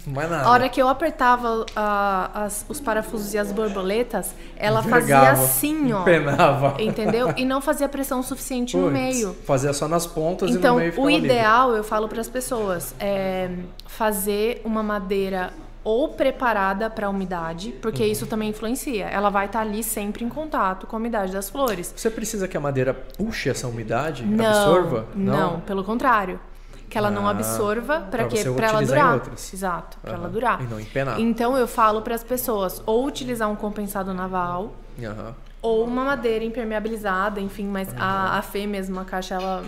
Speaker 3: Não vai nada.
Speaker 2: A hora que eu apertava ah, as- os parafusos e as borboletas, ela
Speaker 3: Envergava,
Speaker 2: fazia assim, ó.
Speaker 3: Empenava.
Speaker 2: Entendeu? E não fazia pressão suficiente no
Speaker 3: Puts,
Speaker 2: meio.
Speaker 3: Fazia só nas pontas e
Speaker 2: Então,
Speaker 3: no meio
Speaker 2: o
Speaker 3: ficava livre.
Speaker 2: ideal, eu falo para as pessoas, é fazer uma madeira ou preparada para umidade, porque
Speaker 3: Uhum.
Speaker 2: isso também influencia. Ela vai estar ali sempre em contato com a umidade das flores.
Speaker 3: Você precisa que a madeira puxe essa umidade?
Speaker 2: Não,
Speaker 3: absorva?
Speaker 2: Não, pelo contrário. Que ela não
Speaker 3: Ah,
Speaker 2: absorva
Speaker 3: pra
Speaker 2: para
Speaker 3: você
Speaker 2: Para ela
Speaker 3: utilizar em
Speaker 2: durar.
Speaker 3: outras.
Speaker 2: Exato, para ela
Speaker 3: Aham.
Speaker 2: durar.
Speaker 3: E não empenar.
Speaker 2: Então eu falo para as pessoas ou utilizar um compensado naval
Speaker 3: Aham.
Speaker 2: ou uma madeira impermeabilizada, enfim, mas a, a Fê mesmo, a caixa, ela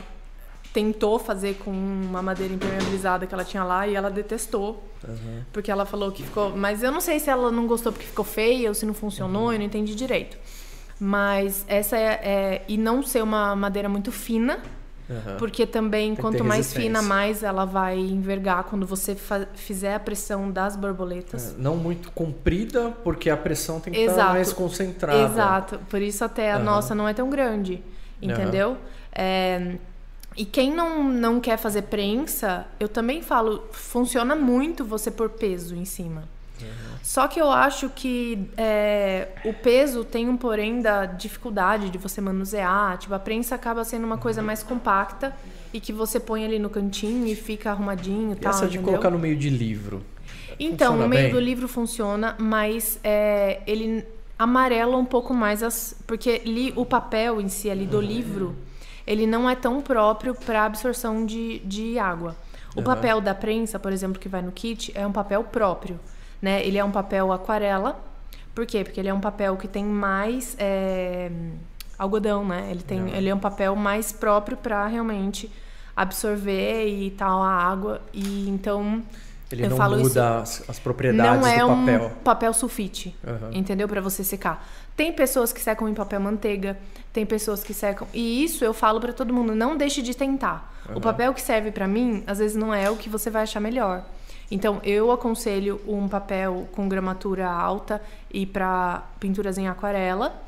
Speaker 2: tentou fazer com uma madeira impermeabilizada que ela tinha lá e ela detestou. Porque ela falou que ficou. Mas eu não sei se ela não gostou porque ficou feia ou se não funcionou, eu não entendi direito. Mas essa é, é- E não ser uma madeira muito fina, Porque também
Speaker 3: que
Speaker 2: quanto mais fina, mais ela vai envergar quando você fizer a pressão das borboletas.
Speaker 3: Não muito comprida, porque a pressão tem que estar mais concentrada.
Speaker 2: Exato, por isso até a
Speaker 3: Aham.
Speaker 2: nossa não é tão grande, entendeu? É, e quem não, não quer fazer prensa, eu também falo, funciona muito você pôr peso em cima. Só que eu acho que é, o peso tem um porém da dificuldade de você manusear. Tipo, a prensa acaba sendo uma coisa mais compacta e que você põe ali no cantinho e fica arrumadinho e tal,
Speaker 3: essa de
Speaker 2: entendeu?
Speaker 3: colocar no meio de livro?
Speaker 2: Então,
Speaker 3: Funciona
Speaker 2: no meio
Speaker 3: bem?
Speaker 2: do livro funciona, mas é, ele amarela um pouco mais as. Porque li, o papel em si ali do livro, ele não é tão próprio para absorção de, de água. O
Speaker 3: Aham.
Speaker 2: papel da prensa, por exemplo, que vai no kit, é um papel próprio. Né? Ele é um papel aquarela. Por quê? Porque ele é um papel que tem mais é, algodão, né? Ele, tem, ele é um papel mais próprio para realmente absorver e tal a água. E então
Speaker 3: Ele
Speaker 2: Eu
Speaker 3: não
Speaker 2: falo isso-
Speaker 3: muda as, as propriedades
Speaker 2: não é
Speaker 3: do
Speaker 2: um
Speaker 3: papel.
Speaker 2: papel sulfite,
Speaker 3: Aham.
Speaker 2: entendeu? Pra você secar. Tem pessoas que secam em papel manteiga, tem pessoas que secam. E isso eu falo pra todo mundo, não deixe de tentar. O
Speaker 3: Aham.
Speaker 2: papel que serve pra mim, às vezes não é o que você vai achar melhor. Então, eu aconselho um papel com gramatura alta e pra pinturas em aquarela.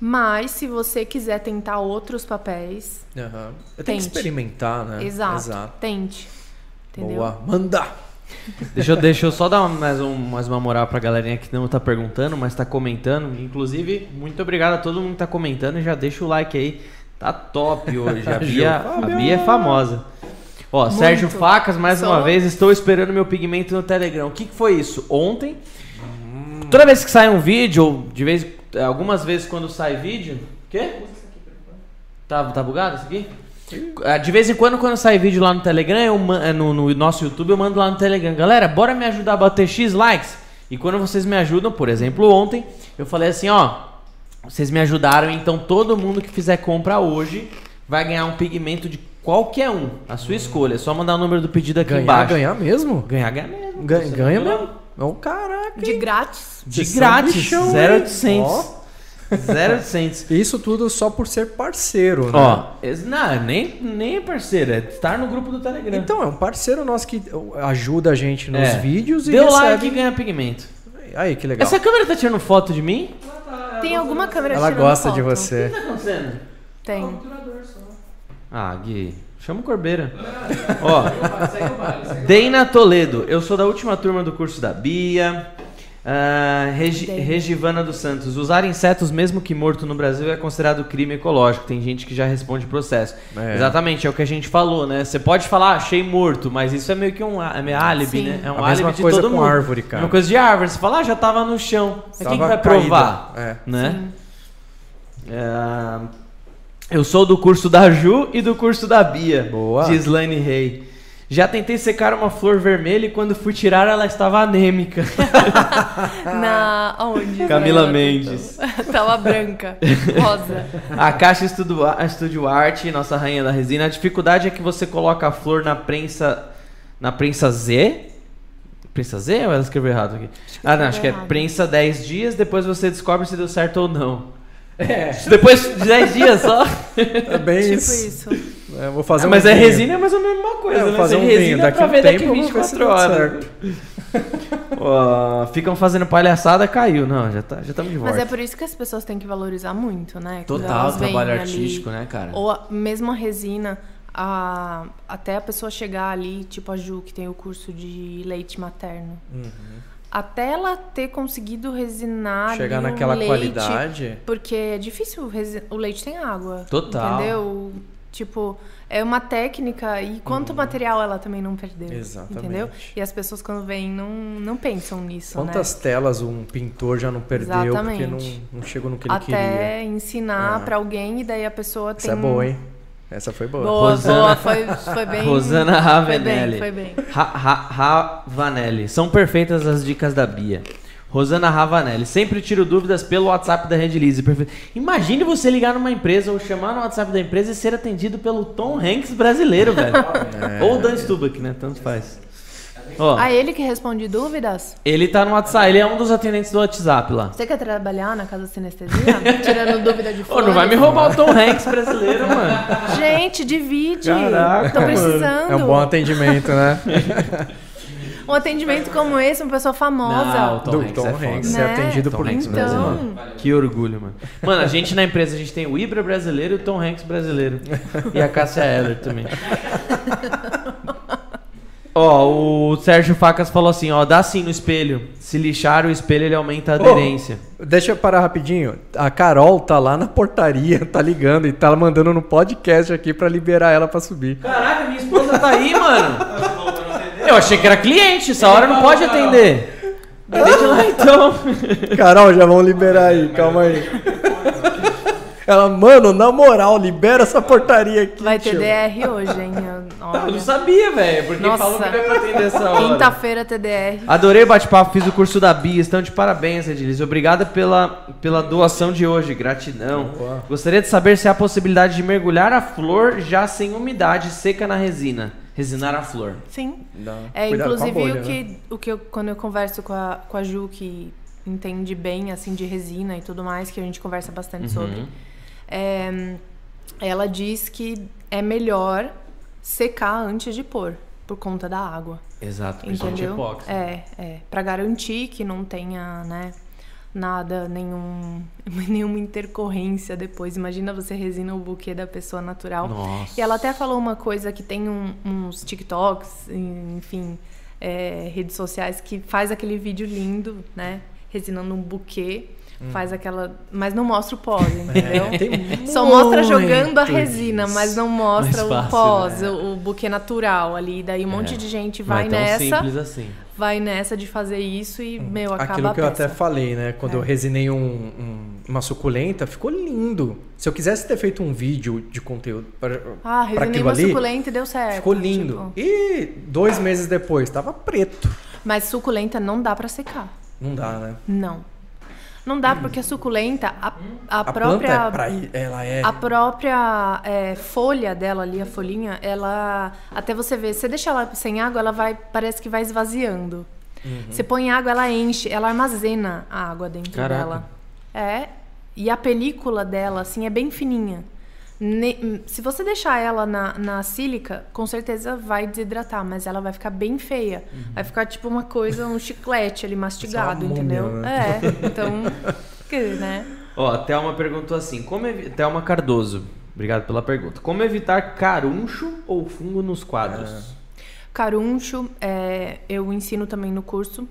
Speaker 2: Mas se você quiser tentar outros papéis,
Speaker 3: Aham. Eu tenho que
Speaker 2: Tente.
Speaker 3: experimentar, né?
Speaker 2: exato, tente. Entendeu?
Speaker 3: Boa. Manda!
Speaker 1: Deixa eu, deixa eu só dar mais, um, mais uma moral pra galerinha que não tá perguntando, mas tá comentando. Inclusive, muito obrigado a todo mundo que tá comentando. Já deixa o like aí. Tá top hoje. A (laughs) Bia, a Bia é famosa. Ó, Sérgio Facas, mais uma vez, estou esperando meu pigmento no Telegram. O que, que foi isso? Ontem, toda vez que sai um vídeo, ou de vez, algumas vezes quando sai vídeo. Quê? Tá, tá bugado isso aqui? Ah, De vez em quando, quando sai vídeo lá no Telegram, eu eh, no, no nosso YouTube, eu mando lá no Telegram. Galera, bora me ajudar a bater X likes? E quando vocês me ajudam, por exemplo, ontem, eu falei assim, ó. Vocês me ajudaram, então todo mundo que fizer compra hoje vai ganhar um pigmento de qualquer um. A sua escolha. É só mandar o número do pedido aqui
Speaker 3: Ganhar,
Speaker 1: embaixo.
Speaker 3: ganhar mesmo?
Speaker 1: Ganhar, ganhar mesmo.
Speaker 3: Ganha,
Speaker 1: Você
Speaker 3: ganha mesmo. Oh, caraca.
Speaker 2: De grátis.
Speaker 1: De
Speaker 3: Vocês
Speaker 1: grátis.
Speaker 3: bichão,
Speaker 1: 0800.
Speaker 3: hein?
Speaker 1: 0800. (laughs)
Speaker 3: Isso tudo só por ser parceiro, né?
Speaker 1: Ó, esse- não, nem, nem é parceiro, é estar no grupo do Telegram.
Speaker 3: Então, é um parceiro nosso que ajuda a gente nos
Speaker 1: É.
Speaker 3: vídeos e
Speaker 1: Deu
Speaker 3: recebe...
Speaker 1: like e ganha pigmento.
Speaker 3: Aí, que legal.
Speaker 1: Essa câmera tá tirando foto de mim?
Speaker 2: Tem alguma câmera
Speaker 3: Ela
Speaker 2: tirando
Speaker 3: gosta de
Speaker 2: foto?
Speaker 1: O
Speaker 3: você.
Speaker 1: que tá acontecendo?
Speaker 2: Tem.
Speaker 1: Ah, Gui, chama o Corbeira. Ó, Deina Toledo, eu sou da última turma do curso da Bia. Ah, Regi-
Speaker 2: Deina.
Speaker 1: Regivana dos Santos, usar insetos mesmo que morto no Brasil é considerado crime ecológico. Tem gente que já responde processo.
Speaker 3: É.
Speaker 1: Exatamente, é o que a gente falou, né? Você pode falar, "Ah, achei morto, mas isso é meio que um é meio álibi,
Speaker 2: Sim.
Speaker 1: né? É um
Speaker 3: A
Speaker 1: de
Speaker 3: coisa
Speaker 1: todo
Speaker 3: com
Speaker 1: mundo.
Speaker 3: árvore, cara.
Speaker 1: É uma coisa de árvore. Você fala, ah, já tava no chão. Mas quem que vai provar?
Speaker 3: É.
Speaker 1: Né? É, Eu sou do curso da Ju e do curso da Bia.
Speaker 3: Boa.
Speaker 1: Gislaine Rei. Já tentei secar uma flor vermelha e quando fui tirar ela estava anêmica. (laughs)
Speaker 2: Na. Aonde? (laughs)
Speaker 1: Camila Mendes. (laughs)
Speaker 2: Tava branca. Rosa.
Speaker 1: A Caixa Estudo, Estúdio Arte, nossa rainha da resina. A dificuldade é que você coloca a flor na prensa. Na prensa Z. Prensa Z ou ela escreveu errado aqui? Ah, não, acho que é prensa 10 dias, depois você descobre se deu certo ou não. É. Depois de 10 dias só. (laughs)
Speaker 3: É bem
Speaker 2: tipo
Speaker 3: isso.
Speaker 2: isso.
Speaker 3: É, vou fazer um
Speaker 1: Mas é resina é mais ou menos a mesma coisa,
Speaker 3: É, eu
Speaker 1: né?
Speaker 3: vou fazer
Speaker 1: Você
Speaker 3: um
Speaker 1: resina
Speaker 3: vinho. Daqui
Speaker 1: pra
Speaker 3: um
Speaker 1: ver daqui
Speaker 3: tempo, se
Speaker 1: 24
Speaker 3: deu
Speaker 1: horas. (laughs) Ó, ficam fazendo palhaçada, caiu. Não, já tá, já estamos de volta.
Speaker 2: Mas é por isso que as pessoas têm que valorizar muito, né?
Speaker 1: Total,
Speaker 2: veem
Speaker 1: trabalho
Speaker 2: ali-
Speaker 1: artístico, né, cara?
Speaker 2: Ou a, mesmo a resina, a, até a pessoa chegar ali, tipo a Ju, que tem o curso de leite materno.
Speaker 3: Uhum.
Speaker 2: Até ela ter conseguido resinar
Speaker 3: Chegar naquela
Speaker 2: leite,
Speaker 3: qualidade.
Speaker 2: Porque é difícil, o leite tem água.
Speaker 1: Total.
Speaker 2: Entendeu? Tipo, é uma técnica e quanto material ela também não perdeu.
Speaker 3: Exatamente.
Speaker 2: Entendeu? E as pessoas quando vêm não, não pensam nisso,
Speaker 3: Quantas
Speaker 2: né?
Speaker 3: telas um pintor já não perdeu porque
Speaker 2: Exatamente.
Speaker 3: não, não chegou no que ele
Speaker 2: Até
Speaker 3: queria?
Speaker 2: ensinar
Speaker 3: É.
Speaker 2: pra alguém e daí a pessoa tem...
Speaker 3: Essa é boa, hein? Essa foi boa.
Speaker 2: Boa,
Speaker 1: Rosana-
Speaker 2: boa, foi, foi bem...
Speaker 1: Rosana Ravenelli.
Speaker 2: Foi bem, foi bem.
Speaker 1: Ra- Ra- Ravanelli. São perfeitas as dicas da Bia. Rosana Ravanelli. Sempre tiro dúvidas pelo WhatsApp da Redilize. Perfeito. Imagine você ligar numa empresa ou chamar no WhatsApp da empresa e ser atendido pelo Tom Hanks brasileiro, velho. (laughs) Ou Dan Stubach, né? Tanto faz. Ó,
Speaker 2: Ah, ele que responde dúvidas?
Speaker 1: ele tá no WhatsApp. Ele é um dos atendentes do WhatsApp lá.
Speaker 2: Você quer trabalhar na casa de sinestesia? (laughs) Tirando dúvida de
Speaker 1: Ô,
Speaker 2: flores?
Speaker 1: não vai me roubar o Tom Hanks brasileiro, mano.
Speaker 2: Gente, divide.
Speaker 1: Caraca,
Speaker 2: Tô
Speaker 1: mano.
Speaker 2: precisando.
Speaker 3: É um bom atendimento, né? (laughs)
Speaker 2: Um atendimento como esse, uma pessoa famosa.
Speaker 1: Não, o Tom
Speaker 3: Do
Speaker 1: Hanks
Speaker 3: Tom
Speaker 1: é foda.
Speaker 3: Hanks ser
Speaker 2: Né?
Speaker 3: atendido
Speaker 1: Tom
Speaker 3: por
Speaker 1: Hanks
Speaker 3: um
Speaker 1: brasileiro.
Speaker 2: Então,
Speaker 1: Que orgulho, mano. Mano, a gente na empresa, a gente tem o Ibra brasileiro e o Tom Hanks brasileiro. E a Cássia Eller também. (laughs) Ó, o Sérgio Facas falou assim, ó, dá sim no espelho. Se lixar o espelho, ele aumenta a aderência.
Speaker 3: Deixa eu parar rapidinho. A Carol tá lá na portaria, (laughs) tá ligando e tá mandando no podcast aqui pra liberar ela pra subir.
Speaker 1: Caraca, minha esposa tá aí, mano. Eu achei que era cliente, essa hora não pode atender. Atende lá então. (laughs)
Speaker 3: Carol, já vão liberar aí, calma aí. Ela, mano, na moral, libera essa portaria aqui.
Speaker 2: vai ter
Speaker 3: tio.
Speaker 2: DR hoje, hein? Eu-
Speaker 1: Eu não sabia, velho, porque
Speaker 2: Nossa.
Speaker 1: falou que não é pra atender essa hora.
Speaker 2: Quinta-feira TDR.
Speaker 1: Adorei o bate-papo, fiz o curso da Bia, estão de parabéns, Edilize. Obrigada pela, pela doação de hoje, gratidão.
Speaker 3: Boa.
Speaker 1: Gostaria de saber se há a possibilidade de mergulhar a flor já sem umidade seca na resina. Resinar a flor.
Speaker 2: Sim.
Speaker 3: Dá.
Speaker 2: É,
Speaker 3: Cuidado
Speaker 2: inclusive
Speaker 3: bolha,
Speaker 2: o
Speaker 3: né?
Speaker 2: que, o que eu, quando eu converso com a, com a Ju, que entende bem assim de resina e tudo mais, que a gente conversa bastante sobre, é, ela diz que é melhor secar antes de pôr, por conta da água.
Speaker 1: Exato,
Speaker 2: Entendeu? É, é. Pra garantir que não tenha, né, nada, nenhum, (laughs) nenhuma intercorrência depois. Imagina você resina o buquê da pessoa natural.
Speaker 1: Nossa.
Speaker 2: E ela até falou uma coisa que tem um- uns TikToks, enfim, é, redes sociais, que faz aquele vídeo lindo, né? Resinando um buquê. Faz aquela. Mas não mostra o pós, entendeu?
Speaker 3: É,
Speaker 2: Só mostra jogando a resina, mas não mostra
Speaker 1: Mais
Speaker 2: o
Speaker 1: fácil,
Speaker 2: pós,
Speaker 1: né?
Speaker 2: o, o buquê natural ali. Daí um monte
Speaker 1: É.
Speaker 2: de gente
Speaker 1: Não
Speaker 2: vai
Speaker 1: é tão
Speaker 2: nessa
Speaker 1: simples assim.
Speaker 2: vai nessa de fazer isso e, meu, acaba
Speaker 3: Aquilo
Speaker 2: a
Speaker 3: que eu até falei, né? Quando
Speaker 2: É.
Speaker 3: eu resinei um- um- uma suculenta, ficou lindo. Se eu quisesse ter feito um vídeo de conteúdo para
Speaker 2: Ah, resinei
Speaker 3: aquilo
Speaker 2: uma
Speaker 3: ali,
Speaker 2: suculenta e deu certo.
Speaker 3: ficou lindo.
Speaker 2: tipo.
Speaker 3: E dois meses depois, tava preto.
Speaker 2: Mas suculenta não dá pra secar.
Speaker 3: Não dá, né?
Speaker 2: Não. Não dá porque a suculenta, a, a,
Speaker 3: A
Speaker 2: própria...
Speaker 3: planta é ela é...
Speaker 2: A própria é, folha dela ali, a folhinha, ela. Até você ver, você deixa ela sem água, ela vai. Parece que vai esvaziando.
Speaker 3: Uhum.
Speaker 2: Você põe água, ela enche, ela armazena a água dentro
Speaker 1: Caraca.
Speaker 2: dela. É. E a película dela, assim, é bem fininha. Se você deixar ela na, na sílica, com certeza vai desidratar, mas ela vai ficar bem feia. Vai ficar tipo uma coisa, um chiclete ali mastigado,
Speaker 3: Uhum. múmia,
Speaker 2: entendeu?
Speaker 3: né?
Speaker 2: É. Então, que, né?
Speaker 1: Ó, a Thelma perguntou assim: como evi... Thelma Cardoso, obrigado pela pergunta. Como evitar caruncho ou fungo nos quadros?
Speaker 2: Caruncho, é, eu ensino também no curso.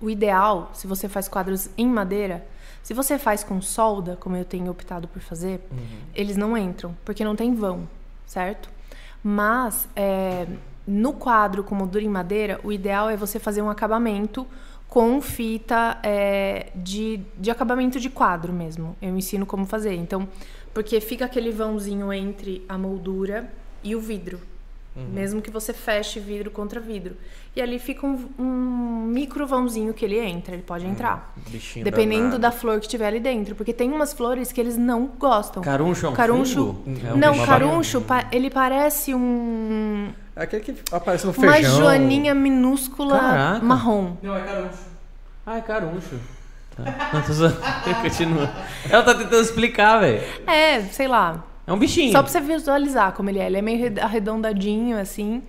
Speaker 2: O ideal, se você faz quadros em madeira, se você faz com solda, como eu tenho optado por fazer, eles não entram, porque não tem vão, certo? Mas é, no quadro com moldura em madeira, o ideal é você fazer um acabamento com fita é, de, de acabamento de quadro mesmo. Eu ensino como fazer. Então, porque fica aquele vãozinho entre a moldura e o vidro. Mesmo que você feche vidro contra vidro. E ali fica um, um micro vãozinho que ele entra, ele pode entrar.
Speaker 3: Bichinho
Speaker 2: Dependendo
Speaker 3: danado.
Speaker 2: da flor que tiver ali dentro. Porque tem umas flores que eles não gostam.
Speaker 1: Caruncho é um
Speaker 2: Caruncho.
Speaker 1: fungo? É um
Speaker 2: não, caruncho, pa- ele parece um.
Speaker 3: É aquele que aparece no
Speaker 2: Uma
Speaker 3: feijão.
Speaker 2: joaninha minúscula
Speaker 1: Caraca.
Speaker 2: marrom.
Speaker 4: Não, é caruncho.
Speaker 1: Ah, é caruncho. Tá. (laughs) Continua. Ela tá tentando explicar, velho.
Speaker 2: É, sei lá.
Speaker 1: É um bichinho.
Speaker 2: Só pra você visualizar como ele é. Ele é meio red- arredondadinho, assim,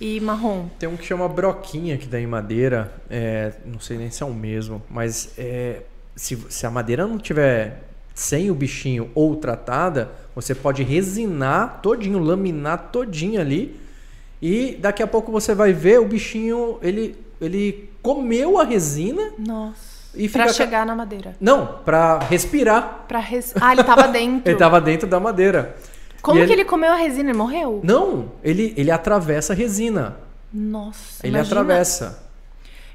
Speaker 2: e marrom.
Speaker 3: Tem um que chama broquinha que dá em madeira. É, não sei nem se é o mesmo, mas é, se, se a madeira não tiver sem o bichinho ou tratada, você pode resinar todinho, laminar todinho ali. E daqui a pouco você vai ver o bichinho, ele, ele comeu a resina.
Speaker 2: Nossa.
Speaker 3: E
Speaker 2: pra chegar na madeira.
Speaker 3: Não, pra respirar.
Speaker 2: Pra res... Ah, ele tava dentro. (laughs)
Speaker 3: Ele tava dentro da madeira.
Speaker 2: Como
Speaker 3: E
Speaker 2: que ele comeu a resina? Ele morreu?
Speaker 3: Não, ele, ele atravessa a resina.
Speaker 2: Nossa.
Speaker 3: Ele
Speaker 2: imagina.
Speaker 3: atravessa.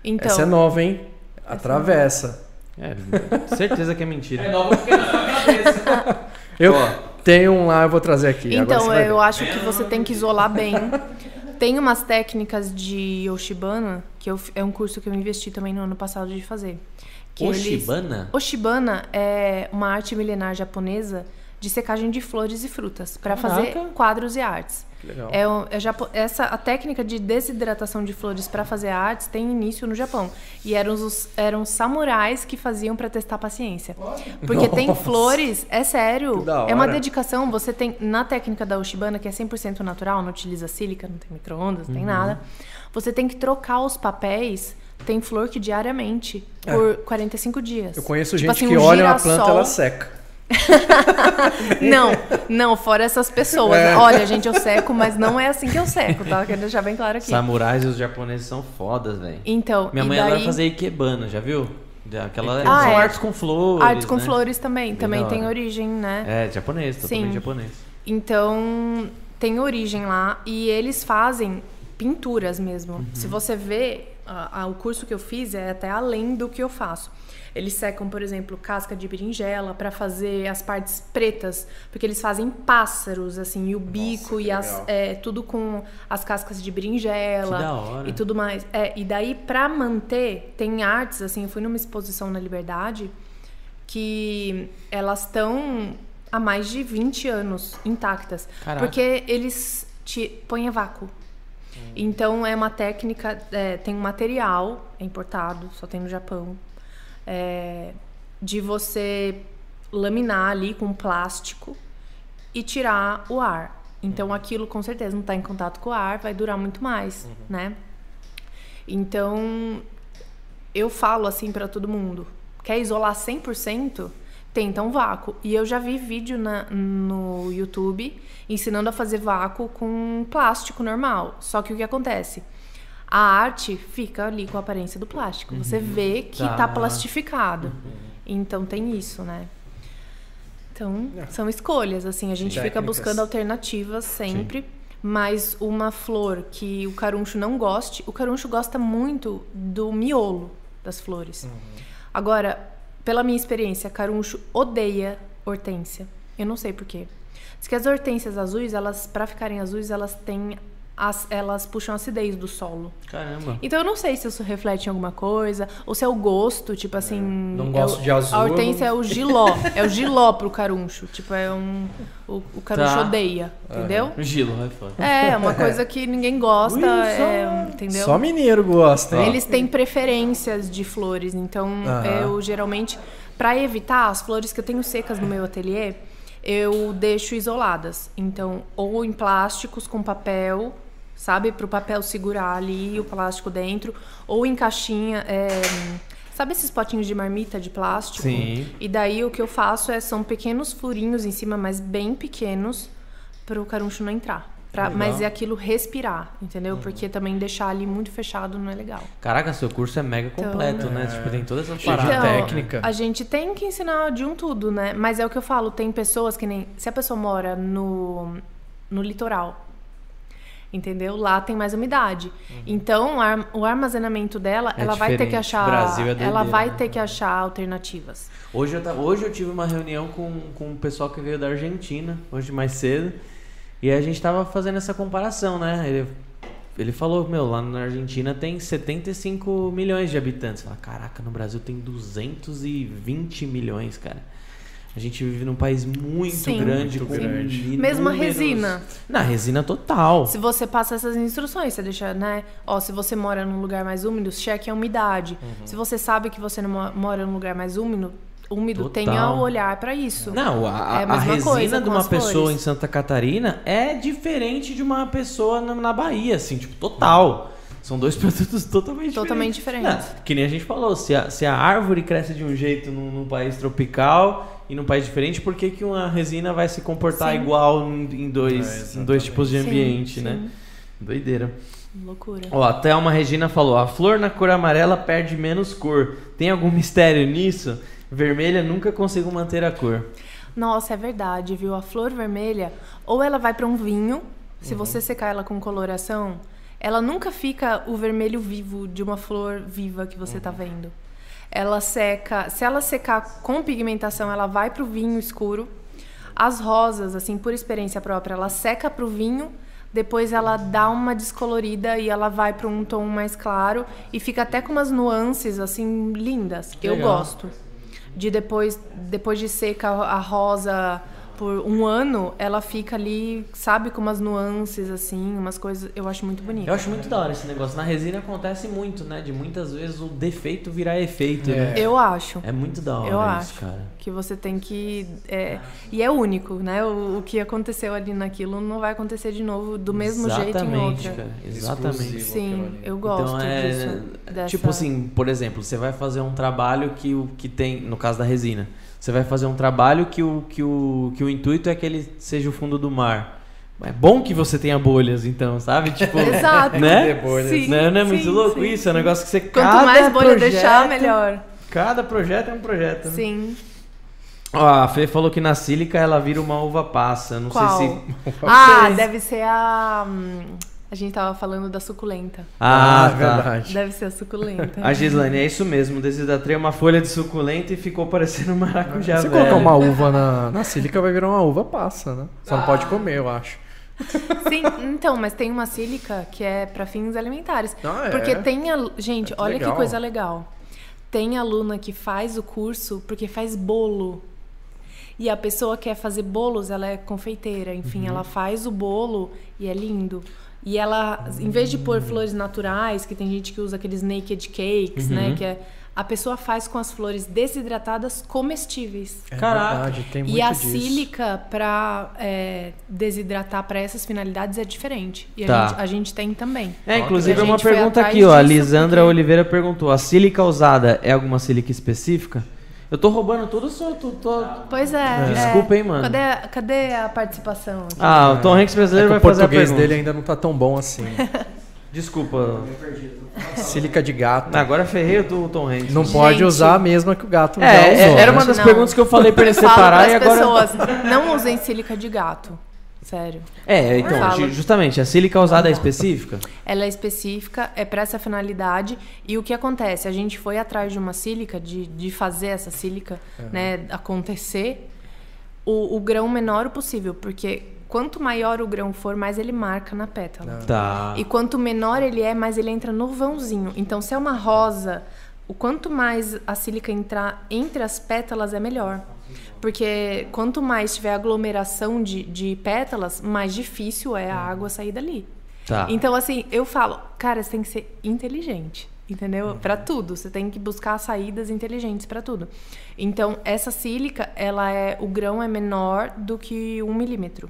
Speaker 2: Então,
Speaker 3: Essa é nova, hein? Atravessa.
Speaker 1: É, certeza que é mentira.
Speaker 4: É nova porque na sua cabeça. (laughs)
Speaker 3: Eu tenho um lá, eu vou trazer aqui.
Speaker 2: Então, eu
Speaker 3: ver.
Speaker 2: acho que você tem que isolar bem. Tem umas técnicas de Oshibana, que eu, é um curso que eu investi também no ano passado de fazer. Que eles-
Speaker 1: Oshibana?
Speaker 2: Oshibana é uma arte milenar japonesa de secagem de flores e frutas para fazer quadros e artes.
Speaker 3: Legal.
Speaker 2: É, é japo- essa a técnica de desidratação de flores para fazer artes tem início no Japão e eram os eram samurais que faziam para testar a paciência. Porque tem
Speaker 3: Nossa.
Speaker 2: flores, é sério, é uma dedicação. Você tem na técnica da Oshibana que é 100% natural, não utiliza sílica, não tem micro-ondas,
Speaker 3: Uhum.
Speaker 2: não tem nada. Você tem que trocar os papéis. Tem flor que diariamente
Speaker 3: É.
Speaker 2: por 45 dias.
Speaker 3: Eu conheço
Speaker 2: Tipo
Speaker 3: gente
Speaker 2: assim,
Speaker 3: que
Speaker 2: um
Speaker 3: olha
Speaker 2: girassol-
Speaker 3: planta ela seca. (laughs)
Speaker 2: Não, não, fora essas pessoas.
Speaker 3: É.
Speaker 2: Olha, gente, eu seco, mas não é assim que eu seco, tá? Quero deixar bem claro aqui.
Speaker 1: Samurais e os japoneses são fodas, velho.
Speaker 2: Então,
Speaker 1: Minha mãe
Speaker 2: daí,
Speaker 1: adora fazer ikebana, já viu? Aquela,
Speaker 2: Ah,
Speaker 1: são
Speaker 2: é.
Speaker 1: artes com flores.
Speaker 2: artes com
Speaker 1: né?
Speaker 2: flores também,
Speaker 1: Bem
Speaker 2: também tem origem, né?
Speaker 1: É, japonês, totalmente
Speaker 2: Sim.
Speaker 1: japonês.
Speaker 2: Então, tem origem lá e eles fazem pinturas mesmo.
Speaker 1: Uhum.
Speaker 2: Se você vê, a- a- o curso que eu fiz é até além do que eu faço. Eles secam, por exemplo, casca de berinjela para fazer as partes pretas, porque eles fazem pássaros, assim, e o bico
Speaker 3: que
Speaker 2: e as, é, tudo com as cascas de berinjela
Speaker 1: Que da hora.
Speaker 2: e tudo mais. É, e daí, pra manter, tem artes, assim, eu fui numa exposição na Liberdade que elas estão há mais de 20 anos intactas.
Speaker 1: Caraca.
Speaker 2: Porque eles te põem a vácuo. Então é uma técnica, é, tem um material é importado, só tem no Japão, é, de você laminar ali com plástico e tirar o ar. Então aquilo com certeza não está em contato com o ar, vai durar muito mais, né? Então eu falo assim para todo mundo, quer isolar 100%? Tenta um vácuo. E eu já vi vídeo na- no YouTube ensinando a fazer vácuo com plástico normal. Só que o que acontece? A arte fica ali com a aparência do plástico. Você vê que
Speaker 1: Tá.
Speaker 2: tá plastificado. Então tem isso, né? Então, são escolhas, assim, a gente fica
Speaker 3: Técnicas.
Speaker 2: buscando alternativas sempre. Mas uma flor que o caruncho não goste, o caruncho gosta muito do miolo das flores. Agora, pela minha experiência, caruncho odeia hortênsia. Eu não sei porquê. Diz que as hortênsias azuis, elas, para ficarem azuis, elas têm. As, elas puxam a acidez do solo.
Speaker 1: Caramba.
Speaker 2: Então eu não sei se isso reflete em alguma coisa, ou se é o gosto, tipo assim.
Speaker 3: Não
Speaker 2: é
Speaker 3: gosto
Speaker 2: o-
Speaker 3: de azul,
Speaker 2: A hortência é o giló. é o giló pro caruncho. Tipo, é um. O, o caruncho
Speaker 1: Tá.
Speaker 2: odeia, entendeu?
Speaker 1: O Gilo, vai fora.
Speaker 2: É, é uma coisa que ninguém gosta, é, entendeu?
Speaker 3: Só mineiro gosta, hein?
Speaker 2: Eles têm preferências de flores, então
Speaker 3: Aham.
Speaker 2: eu geralmente, para evitar as flores que eu tenho secas no meu ateliê, eu deixo isoladas. Então, ou em plásticos com papel, sabe, para o papel segurar ali o plástico dentro, ou em caixinha, é, sabe esses potinhos de marmita de plástico?
Speaker 1: Sim.
Speaker 2: E daí o que eu faço é são pequenos furinhos em cima, mas bem pequenos, para o caruncho não entrar. Pra, mas é aquilo respirar, entendeu? Porque também deixar ali muito fechado não é legal.
Speaker 1: Caraca, seu curso é mega completo, né? Tipo, tem todas essas paradas.
Speaker 3: de técnica.
Speaker 2: A gente tem que ensinar de um tudo, né? Mas é o que eu falo, tem pessoas que nem. Se a pessoa mora no, no litoral, entendeu? Lá tem mais umidade. Então, o ar- o armazenamento dela,
Speaker 1: É
Speaker 2: ela vai ter que
Speaker 1: diferente.
Speaker 2: achar.
Speaker 1: Brasil é doideira,
Speaker 2: ela vai
Speaker 1: né?
Speaker 2: ter que achar alternativas.
Speaker 1: Hoje eu, hoje eu tive uma reunião com, com o pessoal que veio da Argentina, hoje mais cedo, e a gente tava fazendo essa comparação, né? Ele, ele falou, meu, lá na Argentina tem 75 milhões de habitantes. Fala, caraca, no Brasil tem 220 milhões, cara. A gente vive num país muito
Speaker 2: Sim.
Speaker 1: grande,
Speaker 3: Muito
Speaker 1: com
Speaker 3: grande.
Speaker 2: Mesmo a
Speaker 1: inúmeros-
Speaker 2: resina.
Speaker 1: Na resina total.
Speaker 2: Se você passa essas instruções, você deixa, né? Ó, se você mora num lugar mais úmido, cheque a umidade.
Speaker 1: Uhum.
Speaker 2: Se você sabe que você não mo- mora num lugar mais úmido, úmido
Speaker 1: Total.
Speaker 2: tenha o olhar pra isso.
Speaker 1: Não, a,
Speaker 2: É a
Speaker 1: a- resina de uma pessoa
Speaker 2: flores.
Speaker 1: em Santa Catarina é diferente de uma pessoa na, na Bahia, assim, tipo, total. São dois (laughs) produtos totalmente,
Speaker 2: Totalmente
Speaker 1: diferentes.
Speaker 2: diferentes.
Speaker 1: Não, que nem a gente falou, se a, se a árvore cresce de um jeito num, num país tropical e num país diferente, por que, que uma resina vai se comportar
Speaker 2: Sim.
Speaker 1: igual em em dois,
Speaker 3: É,
Speaker 1: em dois tipos de
Speaker 2: Sim,
Speaker 1: ambiente,
Speaker 2: sim.
Speaker 1: né? Doideira.
Speaker 2: Loucura.
Speaker 1: Ó, até uma Regina falou: a flor na cor amarela perde menos cor. Tem algum mistério nisso? Vermelha nunca consigo manter a cor.
Speaker 2: Nossa, é verdade, viu? A flor vermelha, ou ela vai para um vinho, se você secar ela com coloração, ela nunca fica o vermelho vivo de uma flor viva que você tá vendo. Ela seca, se ela secar com pigmentação, ela vai pro vinho escuro. As rosas, assim, por experiência própria, ela seca pro vinho, depois ela dá uma descolorida e ela vai para um tom mais claro e fica até com umas nuances assim lindas. Eu
Speaker 1: legal.
Speaker 2: gosto de depois depois de seca a rosa por um ano, ela fica ali, sabe, com umas nuances assim, umas coisas, eu acho muito bonito.
Speaker 1: Eu acho muito da hora esse negócio. Na resina acontece muito, né? De muitas vezes o defeito virar efeito, né?
Speaker 2: Eu acho.
Speaker 1: É muito da hora
Speaker 2: Eu
Speaker 1: isso,
Speaker 2: acho
Speaker 1: cara.
Speaker 2: que você tem que. é, e é único, né? O, o que aconteceu ali naquilo não vai acontecer de novo do mesmo jeito em
Speaker 1: Exatamente,
Speaker 2: outra.
Speaker 1: cara. Exatamente.
Speaker 3: Exclusivo.
Speaker 2: Sim, eu gosto
Speaker 1: Então é
Speaker 2: disso. dessa-
Speaker 1: tipo assim, por exemplo, você vai fazer um trabalho que o que tem, no caso da resina, você vai fazer um trabalho que o que o que o intuito é que ele seja o fundo do mar. É bom que você tenha bolhas, então, sabe? (laughs) Tipo,
Speaker 2: Exato.
Speaker 1: né?
Speaker 3: Ter bolhas.
Speaker 2: Sim,
Speaker 1: Não, não é muito
Speaker 2: sim,
Speaker 1: louco
Speaker 2: sim,
Speaker 1: isso? É um negócio que você
Speaker 2: Quanto
Speaker 1: cada
Speaker 2: mais bolha
Speaker 1: projeto-
Speaker 2: deixar, melhor.
Speaker 1: Cada projeto é um projeto. né?
Speaker 2: Sim.
Speaker 1: Ó, a Fê falou que na sílica ela vira uma uva passa. Não
Speaker 2: Qual?
Speaker 1: sei se.
Speaker 2: Ah, (laughs) deve ser a. A gente tava falando da suculenta.
Speaker 1: Ah, tá.
Speaker 3: verdade.
Speaker 2: Deve ser a suculenta.
Speaker 1: A Gislaine, é isso mesmo. Desidratei uma folha de suculenta e ficou parecendo um maracujá
Speaker 3: Se
Speaker 1: velho.
Speaker 3: colocar uma uva na, na sílica, vai virar uma uva passa, né? Só não pode comer, eu acho.
Speaker 2: Sim, então, mas tem uma sílica que é pra fins alimentares.
Speaker 3: Ah, é?
Speaker 2: Porque tem a. Gente,
Speaker 3: É que
Speaker 2: olha
Speaker 3: legal.
Speaker 2: que coisa legal. Tem aluna que faz o curso porque faz bolo. E a pessoa quer fazer bolos, ela é confeiteira, enfim,
Speaker 3: Uhum.
Speaker 2: ela faz o bolo e é lindo. E ela, em vez de pôr flores naturais, que tem gente que usa aqueles naked cakes,
Speaker 3: Uhum.
Speaker 2: né? Que é, a pessoa faz com as flores desidratadas comestíveis.
Speaker 3: É
Speaker 1: Caraca.
Speaker 3: verdade, tem muito
Speaker 2: E a
Speaker 3: disso.
Speaker 2: sílica para desidratar para essas finalidades é diferente. E a,
Speaker 1: Tá.
Speaker 2: gente, a gente tem também.
Speaker 1: É, inclusive
Speaker 2: A
Speaker 1: uma pergunta aqui, ó. A Lisandra
Speaker 2: porque-
Speaker 1: Oliveira perguntou: a sílica usada é alguma sílica específica? Eu tô roubando tudo só. Tô, tô...
Speaker 2: Pois é.
Speaker 1: Desculpa,
Speaker 2: é.
Speaker 1: hein, mano.
Speaker 2: Cadê, cadê a participação? aqui?
Speaker 1: Ah, o Tom Hanks
Speaker 3: É
Speaker 1: brasileiro
Speaker 3: que
Speaker 1: vai
Speaker 3: o
Speaker 1: fazer a
Speaker 3: português
Speaker 1: pergunta.
Speaker 3: dele ainda não tá tão bom assim. (laughs)
Speaker 1: Desculpa.
Speaker 3: Sílica de gato.
Speaker 1: Agora ferrei o do Tom Hanks.
Speaker 3: Não pode
Speaker 2: Gente.
Speaker 3: usar a mesma que o gato já
Speaker 1: É,
Speaker 3: usou,
Speaker 1: é, era
Speaker 3: né?
Speaker 1: uma das
Speaker 2: Não.
Speaker 1: perguntas que eu falei pra ele (laughs) separar e agora.
Speaker 2: pessoas, não usem sílica de gato. Sério.
Speaker 1: É, então,
Speaker 2: Falo.
Speaker 1: justamente, a sílica usada é específica?
Speaker 2: Ela é específica, é para essa finalidade. E o que acontece? A gente foi atrás de uma sílica, de, de fazer essa sílica né, acontecer, o, o grão menor possível. Porque quanto maior o grão for, mais ele marca na pétala.
Speaker 1: Tá.
Speaker 2: E quanto menor ele é, mais ele entra no vãozinho. Então, se é uma rosa, o quanto mais a sílica entrar entre as pétalas é melhor. Porque quanto mais tiver aglomeração de, de pétalas, mais difícil é a água sair dali.
Speaker 1: Tá.
Speaker 2: Então, assim, eu falo, cara, você tem que ser inteligente, entendeu?
Speaker 1: Uhum.
Speaker 2: Pra tudo, você tem que buscar saídas inteligentes pra tudo. Então, essa sílica, ela é, o grão é menor do que um milímetro.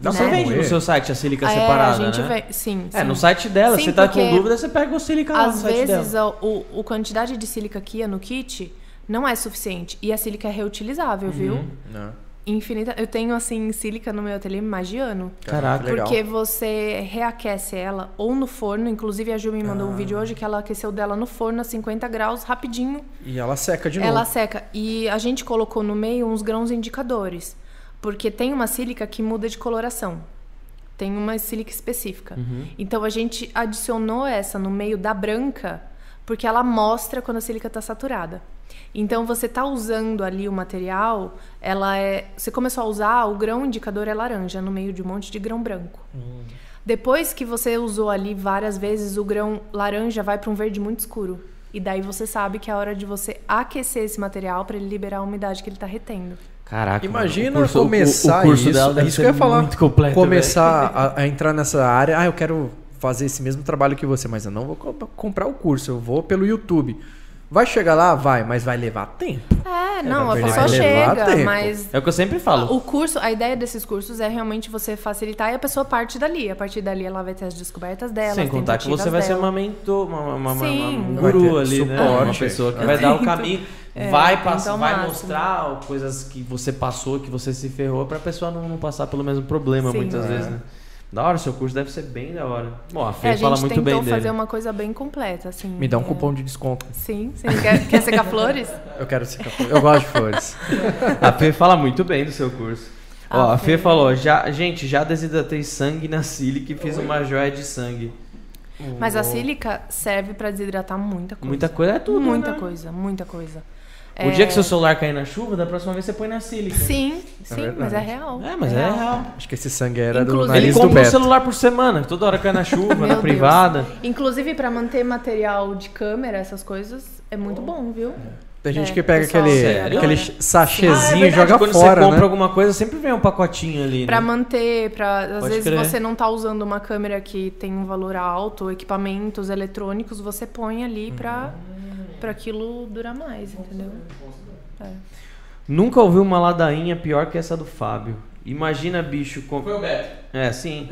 Speaker 1: Então,
Speaker 2: né?
Speaker 1: Você vende no seu site a sílica
Speaker 2: É,
Speaker 1: separada,
Speaker 2: a gente
Speaker 1: né?
Speaker 2: vê, sim,
Speaker 1: É,
Speaker 2: sim.
Speaker 1: no site dela,
Speaker 2: Sim,
Speaker 1: você tá com
Speaker 2: porque
Speaker 1: dúvida, você pega o sílica lá no
Speaker 2: Às vezes,
Speaker 1: dela.
Speaker 2: a, o, o quantidade de sílica que ia no kit não é suficiente. E a sílica é reutilizável,
Speaker 1: Uhum.
Speaker 2: viu?
Speaker 3: Não.
Speaker 2: Infinita. Eu tenho, assim, sílica no meu ateliê mais de ano.
Speaker 1: Caraca.
Speaker 3: Legal.
Speaker 2: Porque você reaquece ela ou no forno. Inclusive, a Ju me mandou
Speaker 1: Ah.
Speaker 2: um vídeo hoje que ela aqueceu dela no forno a 50 graus, rapidinho.
Speaker 3: E ela seca de novo.
Speaker 2: Ela seca. E a gente colocou no meio uns grãos indicadores. Porque tem uma sílica que muda de coloração. Tem uma sílica específica.
Speaker 1: Uhum.
Speaker 2: Então a gente adicionou essa no meio da branca porque ela mostra quando a sílica está saturada. Então você está usando ali o material, ela é. Você começou a usar, o grão indicador é laranja no meio de um monte de grão branco. Depois que você usou ali várias vezes, o grão laranja vai para um verde muito escuro. E daí você sabe que é a hora de você aquecer esse material para ele liberar a umidade que ele está retendo.
Speaker 1: Caraca. mano,
Speaker 3: Imagina
Speaker 1: o curso- o-
Speaker 3: começar
Speaker 1: o, curso
Speaker 3: isso.
Speaker 1: dela deve
Speaker 3: isso
Speaker 1: ser
Speaker 3: que eu ia falar.
Speaker 1: muito completo.
Speaker 3: começar a, a entrar nessa área. Ah, eu quero fazer esse mesmo trabalho que você, mas eu não vou co- comprar o curso, eu vou pelo YouTube. Vai chegar lá? Vai, mas vai levar tempo.
Speaker 2: É, não, a pessoa chega,
Speaker 3: tempo.
Speaker 2: mas
Speaker 1: É o que eu sempre falo.
Speaker 2: o curso, a ideia desses cursos é realmente você facilitar e a pessoa parte dali. A partir dali ela vai ter as descobertas dela,
Speaker 1: Sem contar que você vai ser uma mentor, uma, uma, uma- uma- um guru ali, né? Uma
Speaker 3: suporte.
Speaker 1: pessoa que vai dar o
Speaker 2: Tento.
Speaker 1: caminho,
Speaker 2: É,
Speaker 1: vai, passar,
Speaker 2: ao
Speaker 1: vai
Speaker 2: máximo.
Speaker 1: mostrar coisas que você passou, que você se ferrou, pra pessoa não, não passar pelo mesmo problema
Speaker 2: Sim.
Speaker 1: muitas
Speaker 3: É.
Speaker 1: vezes, né? Da hora, seu curso deve ser bem da hora. Bom, a Fê
Speaker 2: É, a
Speaker 1: fala
Speaker 2: gente
Speaker 1: muito bem
Speaker 2: tentou
Speaker 1: dele.
Speaker 2: fazer uma coisa bem completa, assim.
Speaker 3: Me dá um
Speaker 2: é.
Speaker 3: cupom de desconto.
Speaker 2: Sim, sim. Quer, quer secar flores? (laughs)
Speaker 3: Eu quero secar flores. Eu gosto de flores.
Speaker 1: A Fê fala muito bem do seu curso. Ó,
Speaker 2: Ah,
Speaker 1: a Fê
Speaker 2: Fê.
Speaker 1: falou, já, gente, já desidratei sangue na sílica e fiz uma joia de sangue.
Speaker 2: Mas a sílica serve pra desidratar muita coisa.
Speaker 1: Muita coisa é tudo,
Speaker 2: Muita
Speaker 1: né?
Speaker 2: coisa, muita coisa.
Speaker 1: O dia que seu celular cair na chuva, da próxima vez você põe na sílica.
Speaker 2: Sim, sim,
Speaker 3: verdade.
Speaker 2: mas é real.
Speaker 1: É, mas é real.
Speaker 3: Acho que esse sangue era do
Speaker 2: Inclusive-
Speaker 1: Ele
Speaker 3: nariz do
Speaker 1: compra um celular por semana, toda hora cai na (laughs) chuva, na privada.
Speaker 2: Deus. Inclusive, pra manter material de câmera, essas coisas, é muito bom, viu?
Speaker 3: Tem gente
Speaker 2: É,
Speaker 3: que pega
Speaker 2: pessoal,
Speaker 3: aquele,
Speaker 1: sério?
Speaker 3: aquele sachêzinho
Speaker 1: Ah, é
Speaker 3: e joga
Speaker 1: quando
Speaker 3: fora,
Speaker 1: você compra
Speaker 3: né?
Speaker 1: alguma coisa, sempre vem um pacotinho ali,
Speaker 2: Pra
Speaker 1: né?
Speaker 2: manter, pra, às
Speaker 1: Pode
Speaker 2: vezes
Speaker 1: crer.
Speaker 2: você não tá usando uma câmera que tem um valor alto, equipamentos eletrônicos, você põe ali pra, pra aquilo durar mais, entendeu? É.
Speaker 1: Nunca ouvi uma ladainha pior que essa do Fábio. Imagina, bicho. Com...
Speaker 4: Foi o Beto.
Speaker 1: É, sim.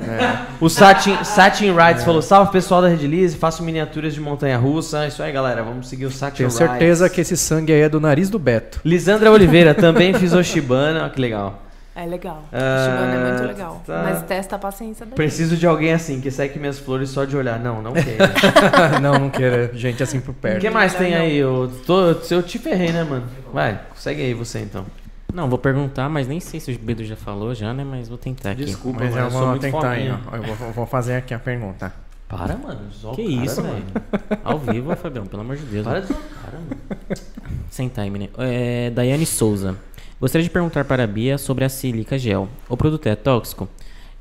Speaker 1: O Satin, Satin Rides falou: salve pessoal da Redilize, faço miniaturas de montanha russa. É isso aí, galera. Vamos seguir o Satin
Speaker 3: Tenho
Speaker 1: Rides.
Speaker 3: certeza que esse sangue aí é do nariz do Beto.
Speaker 1: Lisandra Oliveira também fiz Oshibana. Olha (laughs) que legal.
Speaker 2: É legal.
Speaker 1: Ah,
Speaker 2: Shibana é muito legal.
Speaker 1: tá.
Speaker 2: Mas testa a paciência da
Speaker 1: Preciso de alguém assim, que segue minhas flores só de olhar. Não, não quero. (laughs)
Speaker 3: não, não queira gente assim por
Speaker 1: O
Speaker 3: perto.
Speaker 1: que mais tem aí? Eu, tô, eu te ferrei, né, mano? Vai, segue aí você então.
Speaker 5: Não, vou perguntar, mas nem sei se o Beto já falou já, né? Mas vou tentar aqui.
Speaker 1: Desculpa,
Speaker 3: Mas
Speaker 1: mano,
Speaker 3: eu
Speaker 1: sou
Speaker 3: vou
Speaker 1: muito
Speaker 3: tentar aí. Eu vou, eu vou fazer aqui a pergunta.
Speaker 1: Para, mano.
Speaker 5: Que
Speaker 1: o cara,
Speaker 5: isso,
Speaker 1: velho.
Speaker 5: mano? Ao vivo, Fabião, pelo amor de Deus.
Speaker 1: Para de zoar o cara, mano.
Speaker 5: Sem time, né? É, Daiane Souza. Gostaria de perguntar para a Bia sobre a sílica gel. O produto é tóxico?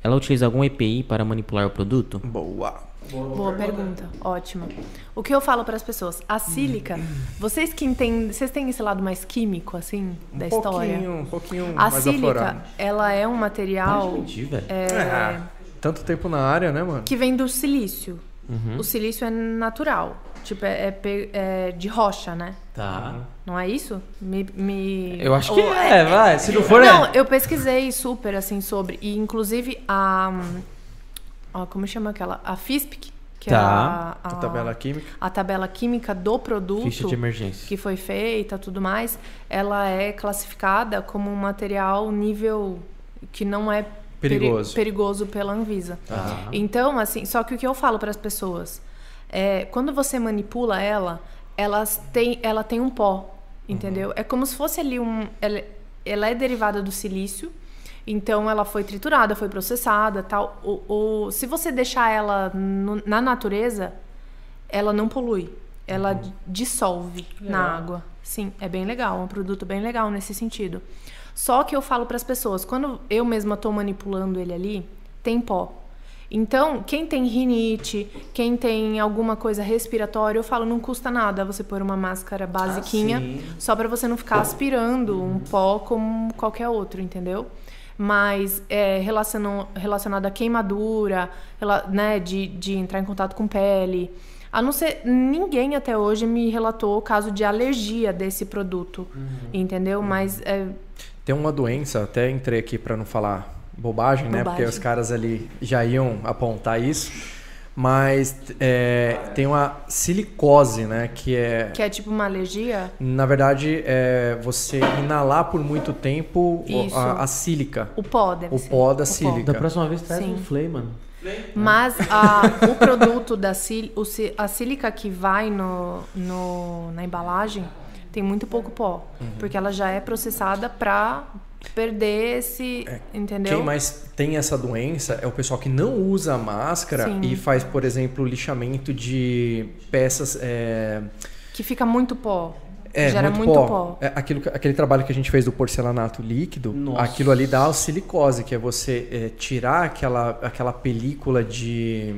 Speaker 5: Ela utiliza algum EPI para manipular o produto?
Speaker 3: Boa.
Speaker 2: Boa pergunta, ótima. O que eu falo para as pessoas? A sílica, vocês que entendem, vocês têm esse lado mais químico assim da
Speaker 3: um
Speaker 2: história?
Speaker 3: pouquinho, um pouquinho
Speaker 2: A
Speaker 3: mais
Speaker 2: sílica,
Speaker 3: aflorado.
Speaker 2: ela é um material
Speaker 1: mentir, velho.
Speaker 3: É, tanto tempo na área, né, mano?
Speaker 2: que vem do silício.
Speaker 1: Uhum.
Speaker 2: O silício é natural, tipo é, é é de rocha, né?
Speaker 1: Tá.
Speaker 2: Não é isso? Me, me-
Speaker 1: Eu acho que
Speaker 2: Ou-
Speaker 1: é, vai. Se não for,
Speaker 2: Não,
Speaker 1: é.
Speaker 2: eu pesquisei super assim sobre e inclusive a ó, como chama aquela a FISPIC, que
Speaker 1: Tá.
Speaker 2: é a,
Speaker 3: A tabela química.
Speaker 2: a tabela química do produto
Speaker 1: Ficha de emergência.
Speaker 2: que foi feita, tudo mais, ela é classificada como um material nível que não é
Speaker 3: Perigoso.
Speaker 2: perigoso pela Anvisa.
Speaker 1: Tá.
Speaker 2: Então, assim, só que o que eu falo para as pessoas é, quando você manipula ela, elas têm, ela tem um pó, entendeu? É como se fosse ali um, ela, ela é derivada do silício. Então ela foi triturada, foi processada, tal. O, o- se você deixar ela no- na natureza, ela não polui, ela d- dissolve na água. Sim, é bem legal, é um produto bem legal nesse sentido. Só que eu falo para as pessoas, quando eu mesma estou manipulando ele ali, tem pó. Então, quem tem rinite, quem tem alguma coisa respiratória, eu falo, não custa nada você pôr uma máscara basiquinha,
Speaker 1: sim.
Speaker 2: só para você não ficar aspirando um pó como qualquer outro, entendeu? Mas é, relacionado à queimadura, né, de, de entrar em contato com pele. A não ser. Ninguém até hoje me relatou o caso de alergia desse produto. Entendeu? Mas é,
Speaker 3: Tem uma doença, até entrei aqui para não falar bobagem, né? Porque os caras ali já iam apontar isso. Mas é, tem uma silicose, né? Que é,
Speaker 2: que é tipo uma alergia.
Speaker 3: na verdade, é você inalar por muito tempo o- a, a sílica.
Speaker 2: O pó deve
Speaker 3: O
Speaker 2: ser.
Speaker 3: pó da
Speaker 1: Da
Speaker 3: sílica.
Speaker 1: próxima vez traz
Speaker 2: Sim.
Speaker 1: um flay, mano.
Speaker 2: Mas a- o produto da o si- a sílica que vai no, no- na embalagem tem muito pouco pó.
Speaker 3: Uhum.
Speaker 2: Porque ela já é processada pra perder esse. entendeu?
Speaker 3: É, Quem mais tem essa doença é o pessoal que não usa máscara
Speaker 2: Sim.
Speaker 3: e faz, por exemplo, lixamento de peças. É,
Speaker 2: Que fica muito pó.
Speaker 3: É,
Speaker 2: Gera muito, pó.
Speaker 3: É, aquilo, que- aquele trabalho que a gente fez do porcelanato líquido,
Speaker 1: Nossa.
Speaker 3: aquilo ali dá a silicose, que é você é, tirar aquela, aquela película de,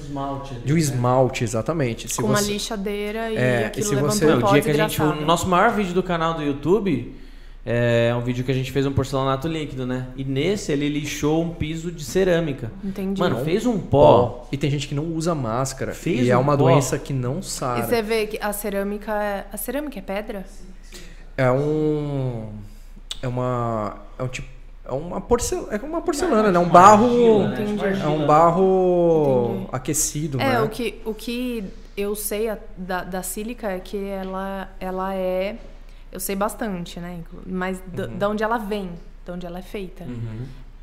Speaker 1: Esmalte.
Speaker 3: de um esmalte, exatamente. Se
Speaker 2: com uma
Speaker 3: você-
Speaker 2: lixadeira e
Speaker 3: É, e
Speaker 2: aquilo
Speaker 3: se
Speaker 2: levantou
Speaker 3: você-
Speaker 2: um
Speaker 1: É, o
Speaker 2: pó
Speaker 1: dia que a gente. O nosso maior vídeo do canal do YouTube É um vídeo que a gente fez um porcelanato líquido, né? E nesse ele lixou um piso de cerâmica.
Speaker 2: Entendi.
Speaker 1: Mano, fez um pó.
Speaker 3: E tem gente que não usa máscara.
Speaker 1: Fez
Speaker 3: e é
Speaker 1: um
Speaker 3: uma
Speaker 1: pó.
Speaker 3: doença que não
Speaker 2: E
Speaker 3: sara.
Speaker 2: você vê que a cerâmica é. A cerâmica é pedra?
Speaker 3: É um. É uma. É um tipo. É uma porcelana. É uma porcelana, né? Um barro.
Speaker 1: argila, né?
Speaker 2: Entendi.
Speaker 3: É um barro
Speaker 2: Entendi.
Speaker 3: aquecido,
Speaker 2: É,
Speaker 3: né?
Speaker 2: o que, o que eu sei da, da sílica é que ela, ela é. Eu sei bastante, né? Mas
Speaker 3: Uhum.
Speaker 2: de onde ela vem, de onde ela é feita.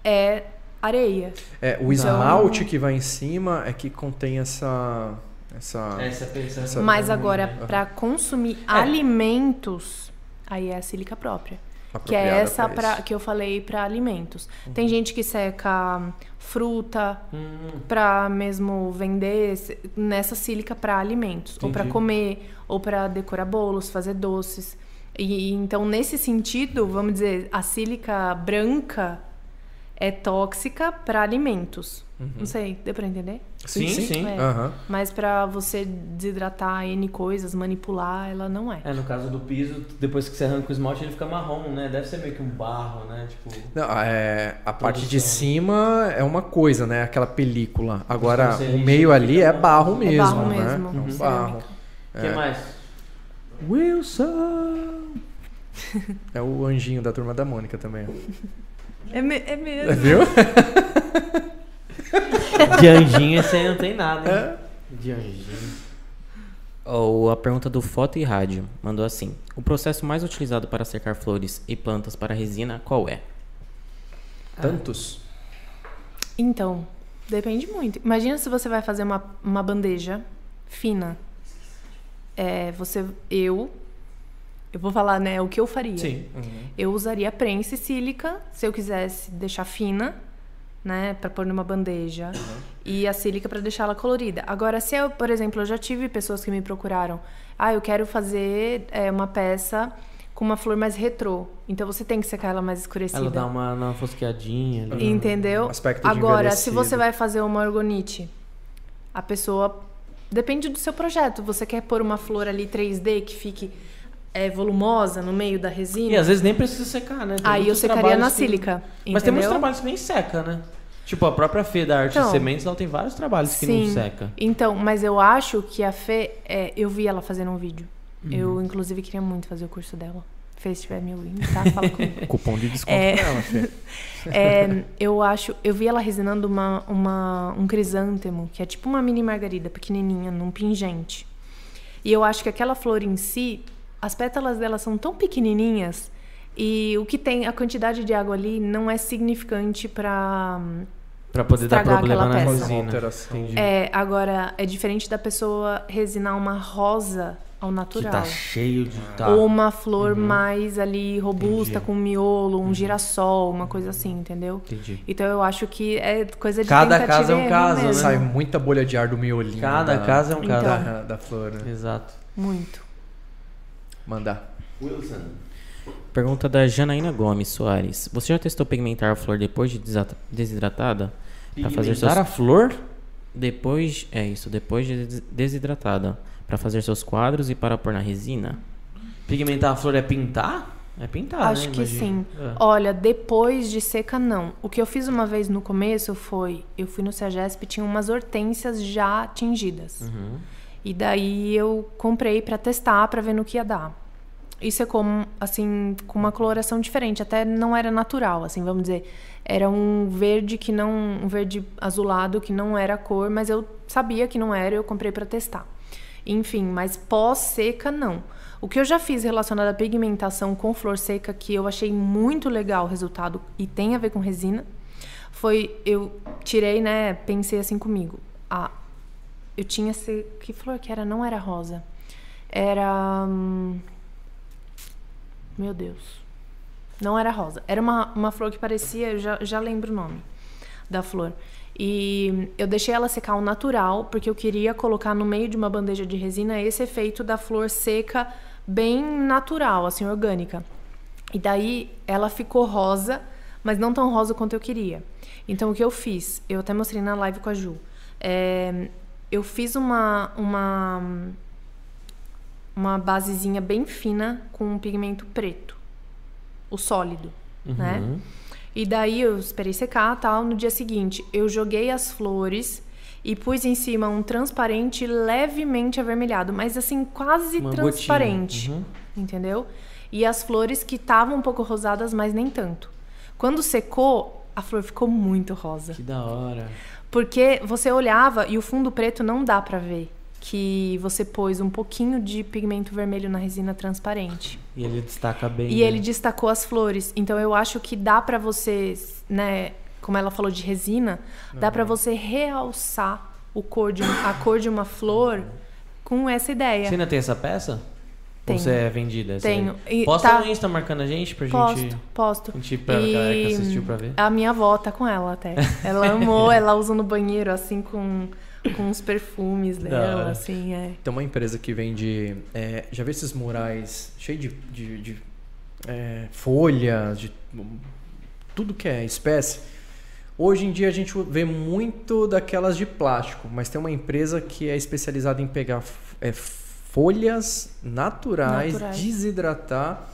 Speaker 2: É areia.
Speaker 3: É, o esmalte que vai em cima é que contém essa. Essa.
Speaker 1: Essa pensa.
Speaker 3: Essa-
Speaker 2: Mas
Speaker 3: Uhum.
Speaker 2: agora,
Speaker 3: Uhum.
Speaker 2: para consumir
Speaker 1: É.
Speaker 2: alimentos, aí é a sílica própria. Que é essa
Speaker 3: pra
Speaker 2: pra, que eu falei para alimentos. Tem gente que seca fruta
Speaker 1: Hum,
Speaker 2: para mesmo vender nessa sílica para alimentos, ou para
Speaker 1: Entendi.
Speaker 2: comer, ou para decorar bolos, fazer doces. E então nesse sentido, vamos dizer, a sílica branca é tóxica para alimentos. Não sei, deu para entender?
Speaker 1: Sim, sim.
Speaker 2: É.
Speaker 3: Aham.
Speaker 2: Mas para você desidratar N coisas, manipular, ela não é.
Speaker 1: É, no caso do piso, depois que você arranca o esmalte, ele fica marrom, né? Deve ser meio que um barro, né? Tipo.
Speaker 3: Não, é, a parte de cima é uma coisa, né? Aquela película. Agora, o meio ali é barro
Speaker 2: É
Speaker 3: mesmo,
Speaker 2: barro
Speaker 3: né?
Speaker 2: mesmo,
Speaker 3: É um barro.
Speaker 1: O que mais?
Speaker 3: Wilson! (laughs) É o anjinho da turma da Mônica também.
Speaker 2: É, me- é mesmo.
Speaker 3: Viu? (laughs)
Speaker 1: De anjinho esse aí não tem nada, hein? De anjinho.
Speaker 5: Ou a pergunta do Foto e Rádio mandou assim: O processo mais utilizado para secar flores e plantas para resina qual é?
Speaker 3: Tantos?
Speaker 2: Então, depende muito. Imagina se você vai fazer uma, uma bandeja fina. É, você, eu, eu vou falar, né, o que eu faria.
Speaker 1: Sim.
Speaker 2: Eu usaria prensa e sílica, se eu quisesse deixar fina, né, para pôr numa bandeja, e a sílica para deixar ela colorida. Agora, se eu, por exemplo, eu já tive pessoas que me procuraram, ah, eu quero fazer é, uma peça com uma flor mais retrô. Então você tem que secar ela mais escurecida.
Speaker 1: Ela dá uma, uma fosqueadinha ali.
Speaker 2: Entendeu?
Speaker 3: Um aspecto
Speaker 2: Agora, se você vai fazer uma orgonite, a pessoa. Depende do seu projeto. Você quer pôr uma flor ali 3D que fique é, volumosa no meio da resina?
Speaker 1: E às vezes nem precisa secar, né? Tem
Speaker 2: Aí eu secaria na
Speaker 1: que-
Speaker 2: sílica.
Speaker 1: Mas tem muitos trabalhos que nem seca, né? Tipo, a própria Fê da Arte
Speaker 2: Então,
Speaker 1: de Sementes, ela tem vários trabalhos que não seca.
Speaker 2: Então, mas eu acho que a Fê. é, eu vi ela fazendo um vídeo.
Speaker 1: Uhum.
Speaker 2: Eu, inclusive, queria muito fazer o curso dela. Fê, se estiver me ouvindo, tá? Fala comigo. (laughs)
Speaker 3: Cupom de desconto
Speaker 2: É.
Speaker 3: pra ela, Fê. (laughs)
Speaker 2: É, eu acho. Eu vi ela resinando uma, uma, um crisântemo, que é tipo uma mini margarida pequenininha, num pingente. E eu acho que aquela flor em si, as pétalas dela são tão pequenininhas e o que tem, a quantidade de água ali não é significante para
Speaker 1: Pra poder dar problema na
Speaker 2: aquela peça. É, agora, é diferente da pessoa resinar uma rosa ao
Speaker 1: Que
Speaker 2: natural.
Speaker 1: tá cheio de. Tá.
Speaker 2: Ou uma flor mais ali robusta,
Speaker 1: Entendi.
Speaker 2: com miolo, um girassol, uma coisa assim, entendeu?
Speaker 1: Entendi.
Speaker 2: Então eu acho que é coisa de
Speaker 1: Cada caso é um
Speaker 2: erro
Speaker 1: caso, né?
Speaker 3: Sai muita bolha de ar do miolinho.
Speaker 1: Cada
Speaker 3: da,
Speaker 1: caso é um caso.
Speaker 2: Então.
Speaker 3: da, da flor, né?
Speaker 1: Exato.
Speaker 2: Muito.
Speaker 3: Mandar.
Speaker 1: Wilson.
Speaker 5: Pergunta da Janaína Gomes Soares: Você já testou pigmentar a flor depois de desidratada? Pra fazer seus...
Speaker 1: a flor?
Speaker 5: Depois. É isso, depois de des- desidratada. Pra fazer seus quadros e para pôr na resina?
Speaker 1: Pigmentar a flor é pintar? É pintar,
Speaker 2: Acho
Speaker 1: né?
Speaker 2: que sim.
Speaker 1: É.
Speaker 2: Olha, depois de seca, não. O que eu fiz uma vez no começo foi... Eu fui no Sergesp e tinha umas hortênsias já tingidas.
Speaker 1: Uhum.
Speaker 2: E daí eu comprei pra testar, pra ver no que ia dar. E secou, assim, com uma coloração diferente. Até não era natural, assim, vamos dizer. Era um verde que não... Um verde azulado que não era a cor, mas eu sabia que não era e eu comprei pra testar. Enfim, mas pós-seca, não. O que eu já fiz relacionado à pigmentação com flor seca, que eu achei muito legal o resultado e tem a ver com resina, foi eu tirei, né? Pensei assim comigo. Ah, eu tinha esse, que flor que era? Não era rosa. Era hum, meu Deus. Não era rosa. Era uma, uma flor que parecia, eu já, já lembro o nome da flor. E eu deixei ela secar ao natural, porque eu queria colocar no meio de uma bandeja de resina esse efeito da flor seca bem natural, assim, orgânica. E daí ela ficou rosa, mas não tão rosa quanto eu queria. Então o que eu fiz? Eu até mostrei na live com a Ju. É, eu fiz uma, uma, uma basezinha bem fina com um pigmento preto. o sólido, né? E daí eu esperei secar, tal. No dia seguinte, eu joguei as flores e pus em cima um transparente levemente avermelhado, mas assim quase
Speaker 1: Uma
Speaker 2: transparente.
Speaker 1: Uhum.
Speaker 2: entendeu? E as flores que estavam um pouco rosadas, mas nem tanto. Quando secou, a flor ficou muito rosa.
Speaker 1: Que da hora.
Speaker 2: Porque você olhava e o fundo preto não dá pra ver que você pôs um pouquinho de pigmento vermelho na resina transparente.
Speaker 1: E ele destaca bem.
Speaker 2: E
Speaker 1: né?
Speaker 2: ele destacou as flores. Então eu acho que dá pra você, né, como ela falou de resina, dá pra você realçar o cor de, um- a cor de uma flor com essa ideia.
Speaker 1: Você ainda tem essa peça?
Speaker 2: Tenho.
Speaker 1: Ou você é vendida?
Speaker 2: Tenho. E
Speaker 1: Posta
Speaker 2: tá-
Speaker 1: no Insta marcando a gente pra
Speaker 2: Posto,
Speaker 1: gente.
Speaker 2: posto.
Speaker 1: A gente pra galera que assistiu pra ver.
Speaker 2: A minha avó tá com ela até. (laughs) Ela amou, ela usa no banheiro, assim, com, com os perfumes dela, assim, é.
Speaker 3: Tem uma empresa que vende. é, já vê esses murais cheios de, de, de, é, folhas, de tudo que é espécie. Hoje em dia a gente vê muito daquelas de plástico, mas tem uma empresa que é especializada em pegar é, folhas naturais,
Speaker 2: Naturais.
Speaker 3: desidratar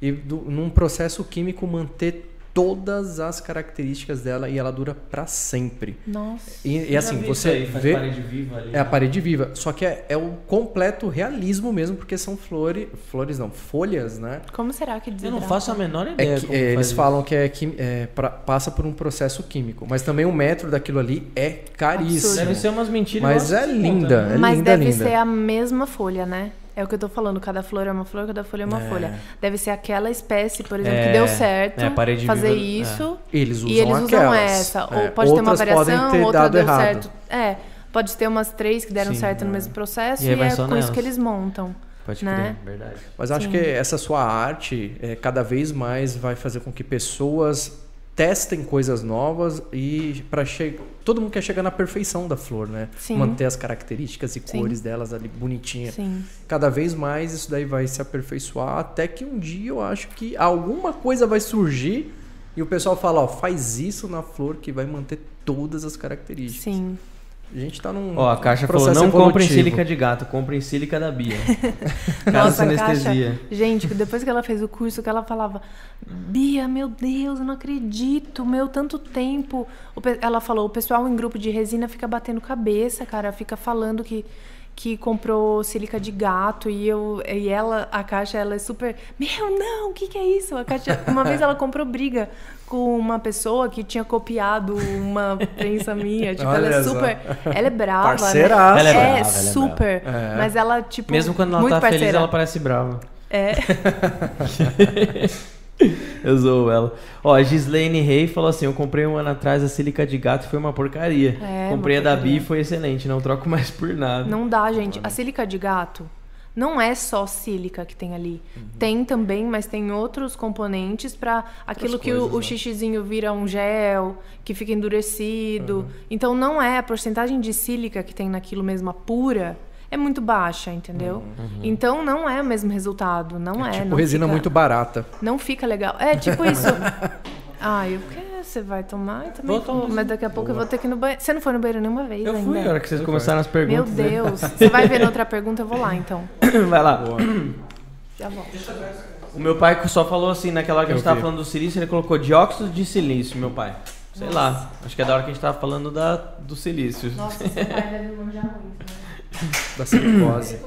Speaker 3: e do- num processo químico manter todas as características dela e ela dura para sempre.
Speaker 2: Nossa.
Speaker 3: E, e assim, você vê
Speaker 1: parede viva ali.
Speaker 3: é a parede viva, só que é, é o completo realismo mesmo, porque são flores, flores não, folhas, né?
Speaker 2: Como será que
Speaker 1: Eu
Speaker 2: desidrata?
Speaker 1: não faço a menor
Speaker 3: É
Speaker 1: ideia.
Speaker 3: que-
Speaker 1: como
Speaker 3: é,
Speaker 1: faz
Speaker 3: eles
Speaker 1: isso.
Speaker 3: falam que é, quim- é pra- passa por um processo químico, mas também o metro daquilo ali é caríssimo.
Speaker 1: Deve ser umas mentiras.
Speaker 3: Mas é linda,
Speaker 1: né?
Speaker 3: é
Speaker 2: Mas
Speaker 3: linda,
Speaker 2: deve
Speaker 3: linda.
Speaker 2: ser a mesma folha, né? É o que eu tô falando, cada flor é uma flor, cada folha é uma
Speaker 3: É.
Speaker 2: folha. Deve ser aquela espécie, por exemplo,
Speaker 1: É,
Speaker 2: que deu certo
Speaker 1: é, a parede
Speaker 2: fazer
Speaker 1: viva-
Speaker 2: isso.
Speaker 3: Eles usam
Speaker 2: e eles usam
Speaker 3: aquelas.
Speaker 2: essa.
Speaker 3: É,
Speaker 2: Ou pode ter uma
Speaker 3: outras podem
Speaker 2: variação,
Speaker 3: ter
Speaker 2: outra
Speaker 3: dado
Speaker 2: deu
Speaker 3: errado.
Speaker 2: certo. É, pode ter umas três que deram
Speaker 1: Sim,
Speaker 2: certo no
Speaker 3: é.
Speaker 2: mesmo processo
Speaker 1: E
Speaker 2: e, é com isso
Speaker 1: nelas.
Speaker 2: que eles montam.
Speaker 1: Pode
Speaker 2: né?
Speaker 1: crer, verdade.
Speaker 3: Mas acho
Speaker 2: Sim.
Speaker 3: que essa sua arte é, cada vez mais vai fazer com que pessoas testem coisas novas e para chegar todo mundo quer chegar na perfeição da flor, né?
Speaker 2: Sim.
Speaker 3: Manter as características e
Speaker 2: Sim.
Speaker 3: cores delas ali bonitinha.
Speaker 2: Sim.
Speaker 3: Cada vez mais isso daí vai se aperfeiçoar até que um dia eu acho que alguma coisa vai surgir e o pessoal fala, ó, faz isso na flor que vai manter todas as características.
Speaker 2: Sim.
Speaker 3: A gente tá num
Speaker 1: Ó, a Caixa falou, não comprem sílica de gato, comprem sílica da Bia. (laughs)
Speaker 2: Nossa,
Speaker 1: sem
Speaker 2: a Caixa-
Speaker 1: anestesia.
Speaker 2: Gente, depois que ela fez o curso, que ela falava, Bia, meu Deus, eu não acredito, meu, tanto tempo. Ela falou, o pessoal em grupo de resina fica batendo cabeça, cara, fica falando que que comprou sílica de gato e eu e ela a caixa ela é super meu não o que que é isso a caixa uma vez ela comprou briga com uma pessoa que tinha copiado uma prensa minha tipo ela é
Speaker 3: Olha só.
Speaker 2: super ela é brava né?
Speaker 1: Ela é brava,
Speaker 2: é
Speaker 1: ela é
Speaker 2: super
Speaker 3: É.
Speaker 2: mas ela tipo
Speaker 1: Mesmo quando ela
Speaker 2: muito
Speaker 1: tá feliz,
Speaker 2: parceira.
Speaker 1: ela parece brava.
Speaker 2: é (laughs) (laughs)
Speaker 1: Eu zoo ela. Ó, a Gislaine Rey falou assim: Eu comprei um ano atrás a sílica de gato e foi uma porcaria.
Speaker 2: É,
Speaker 1: comprei
Speaker 2: uma
Speaker 1: a da. Bi e foi excelente. Não troco (laughs) mais por nada.
Speaker 2: Não dá, gente. A sílica de gato não é só sílica que tem ali.
Speaker 1: Uhum.
Speaker 2: Tem também, mas tem outros componentes para aquilo
Speaker 3: Outras
Speaker 2: que o,
Speaker 3: coisas,
Speaker 2: o
Speaker 3: né?
Speaker 2: xixizinho vira um gel, que fica endurecido.
Speaker 1: Uhum.
Speaker 2: Então não é a porcentagem de sílica que tem naquilo mesmo, a pura, é muito baixa, entendeu? Então não é o mesmo resultado, não é.
Speaker 3: Uhum. tipo
Speaker 2: não
Speaker 3: resina
Speaker 2: fica-
Speaker 3: muito barata.
Speaker 2: Não fica legal. É tipo isso. (laughs) Ai, o que você vai tomar? Eu também
Speaker 1: Vou tomar.
Speaker 2: vou, mas daqui a pouco eu vou ter que ir no banheiro. Você não foi no banheiro nenhuma vez
Speaker 1: Eu
Speaker 2: ainda?
Speaker 1: fui, a hora que vocês começaram as
Speaker 2: Meu
Speaker 1: perguntas. né?
Speaker 2: Deus. (laughs) Você vai ver na outra pergunta, eu vou lá então. (coughs)
Speaker 1: Vai lá.
Speaker 2: Já volto.
Speaker 1: O meu pai só falou assim, naquela hora que a gente
Speaker 3: Eu
Speaker 1: tava
Speaker 3: vi.
Speaker 1: falando do silício, ele colocou dióxido de silício, meu pai. Sei lá. Acho que é da hora que a gente tava falando da, do silício.
Speaker 2: Nossa, seu pai deve manjar muito, né?
Speaker 3: Da silicose.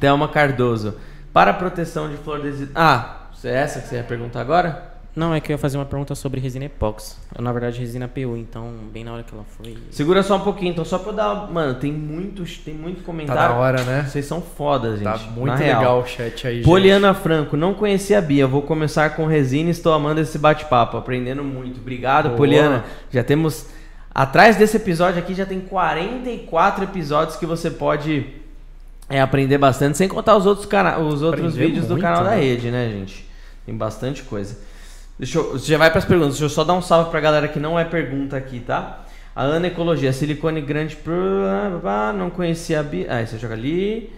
Speaker 1: Thelma Cardoso. Para a proteção de flor desi... Ah, é essa que você ia perguntar agora?
Speaker 5: Não, é que eu ia fazer uma pergunta sobre resina epóxi. Na verdade, resina PU, então, bem na hora que ela foi.
Speaker 1: Segura só um pouquinho, então, só pra eu dar. Mano, tem muitos, tem muito
Speaker 3: Tá
Speaker 1: comentário.
Speaker 3: da hora, né?
Speaker 1: Vocês são fodas, gente.
Speaker 3: Tá muito
Speaker 1: na real.
Speaker 3: legal o chat aí, gente.
Speaker 1: Poliana Franco, não conhecia a Bia, vou começar com resina e estou amando esse bate-papo, aprendendo muito. Obrigado,
Speaker 3: Boa.
Speaker 1: Poliana. Já temos. Atrás desse episódio aqui já tem 44 episódios que você pode é, aprender bastante, sem contar os outros, cana os outros
Speaker 3: Aprender
Speaker 1: vídeos do
Speaker 3: muito,
Speaker 1: canal da
Speaker 3: né?
Speaker 1: rede, né, gente? Tem bastante coisa. Deixa eu, você já vai para as perguntas, deixa eu só dar um salve pra galera que não é pergunta aqui, tá? A Ana Ecologia, silicone grande, não conhecia a Bia. Ah, você joga ali.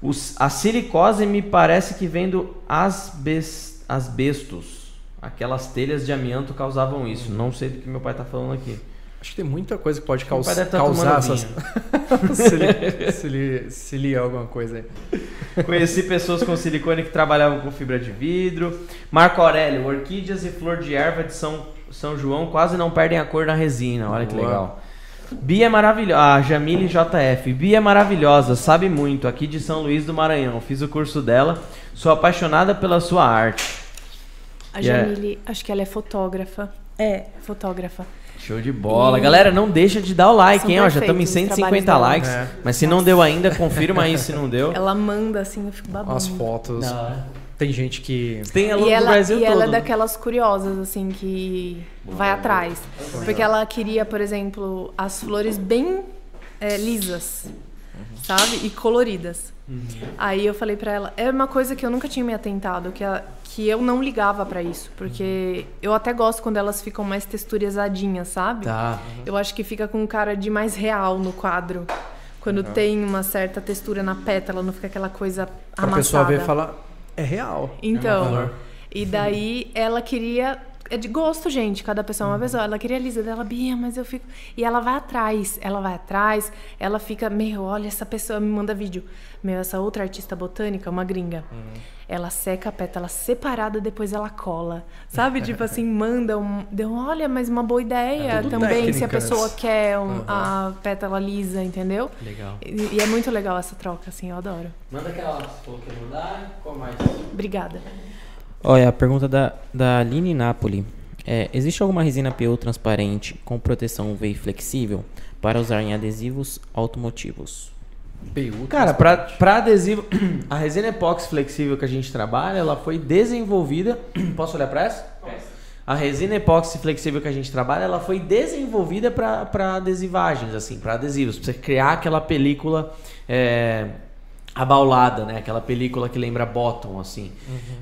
Speaker 1: Os- a silicose me parece que vem do asbes, asbestos. Aquelas telhas de amianto causavam isso. Não sei do que meu pai tá falando aqui.
Speaker 3: Acho que tem muita coisa que pode caus-
Speaker 1: tá
Speaker 3: causar essas. (laughs) se, li, se, li, se li alguma coisa aí.
Speaker 1: Conheci pessoas com silicone que trabalhavam com fibra de vidro. Marco Aurélio, orquídeas e flor de erva de São, São João quase não perdem a cor na resina. Olha que
Speaker 3: Boa.
Speaker 1: legal. Bia é maravilhosa. Ah, Jamile JF. Bia é maravilhosa, sabe muito. Aqui de São Luís do Maranhão. Fiz o curso dela. Sou apaixonada pela sua arte.
Speaker 2: A
Speaker 1: Yeah.
Speaker 2: Jamile, acho que ela é fotógrafa. É, fotógrafa.
Speaker 1: Show de bola.
Speaker 2: E-
Speaker 1: Galera, não deixa de dar o like,
Speaker 2: São
Speaker 1: hein? Ó, já estamos em
Speaker 2: perfeitos os
Speaker 1: 150
Speaker 2: trabalhos
Speaker 1: likes.
Speaker 3: É.
Speaker 1: Mas se não deu ainda, confirma aí se não deu.
Speaker 2: Ela manda assim, eu fico babando.
Speaker 3: As fotos. Tem gente que.
Speaker 1: Tem aluno
Speaker 2: E
Speaker 1: do
Speaker 2: ela,
Speaker 1: Brasil
Speaker 2: e
Speaker 1: todo.
Speaker 2: ela é daquelas curiosas, assim, que vai atrás. Porque ela queria, por exemplo, as flores bem é, lisas, sabe? E coloridas. Aí eu falei pra ela, é uma coisa que eu nunca tinha me atentado, que, a- que eu não ligava pra isso. Porque eu até gosto quando elas ficam mais texturizadinhas, sabe?
Speaker 1: Tá.
Speaker 2: Eu acho que fica com cara de mais real no quadro. Quando tem uma certa textura na pétala, não fica aquela coisa
Speaker 3: Pra
Speaker 2: amassada.
Speaker 3: pessoa ver e falar. É real.
Speaker 2: Então,
Speaker 1: valor.
Speaker 2: e daí ela queria. É de gosto, gente. Cada pessoa é uma pessoa. Ela queria lisa dela, Bia, mas eu fico. E ela vai atrás, ela vai atrás, ela fica, meu, olha, essa pessoa me manda vídeo. Meu, essa outra artista botânica, uma gringa. Ela seca a pétala separada, depois ela cola. Sabe? tipo assim, (laughs) manda um. Deu, olha, mas uma boa ideia
Speaker 3: É
Speaker 2: também, se a
Speaker 3: técnicas.
Speaker 2: pessoa quer um- a pétala lisa, entendeu?
Speaker 1: Legal.
Speaker 2: E, e é muito legal essa troca, assim, eu adoro.
Speaker 1: Manda aquela que ia mudar. Qual mais?
Speaker 2: Obrigada.
Speaker 5: Olha, a pergunta da, da Aline Napoli. É, existe alguma resina PU transparente com proteção UV flexível para usar em adesivos automotivos?
Speaker 3: PU.
Speaker 1: Cara, pra, pra adesivo, (clears throat) a resina epóxi flexível que a gente trabalha, ela foi desenvolvida. (clears throat) Posso olhar pra essa? A resina epóxi flexível que a gente trabalha, ela foi desenvolvida para adesivagens, assim, para adesivos, pra você criar aquela película é, abaulada, né? Aquela película que lembra bottom, assim.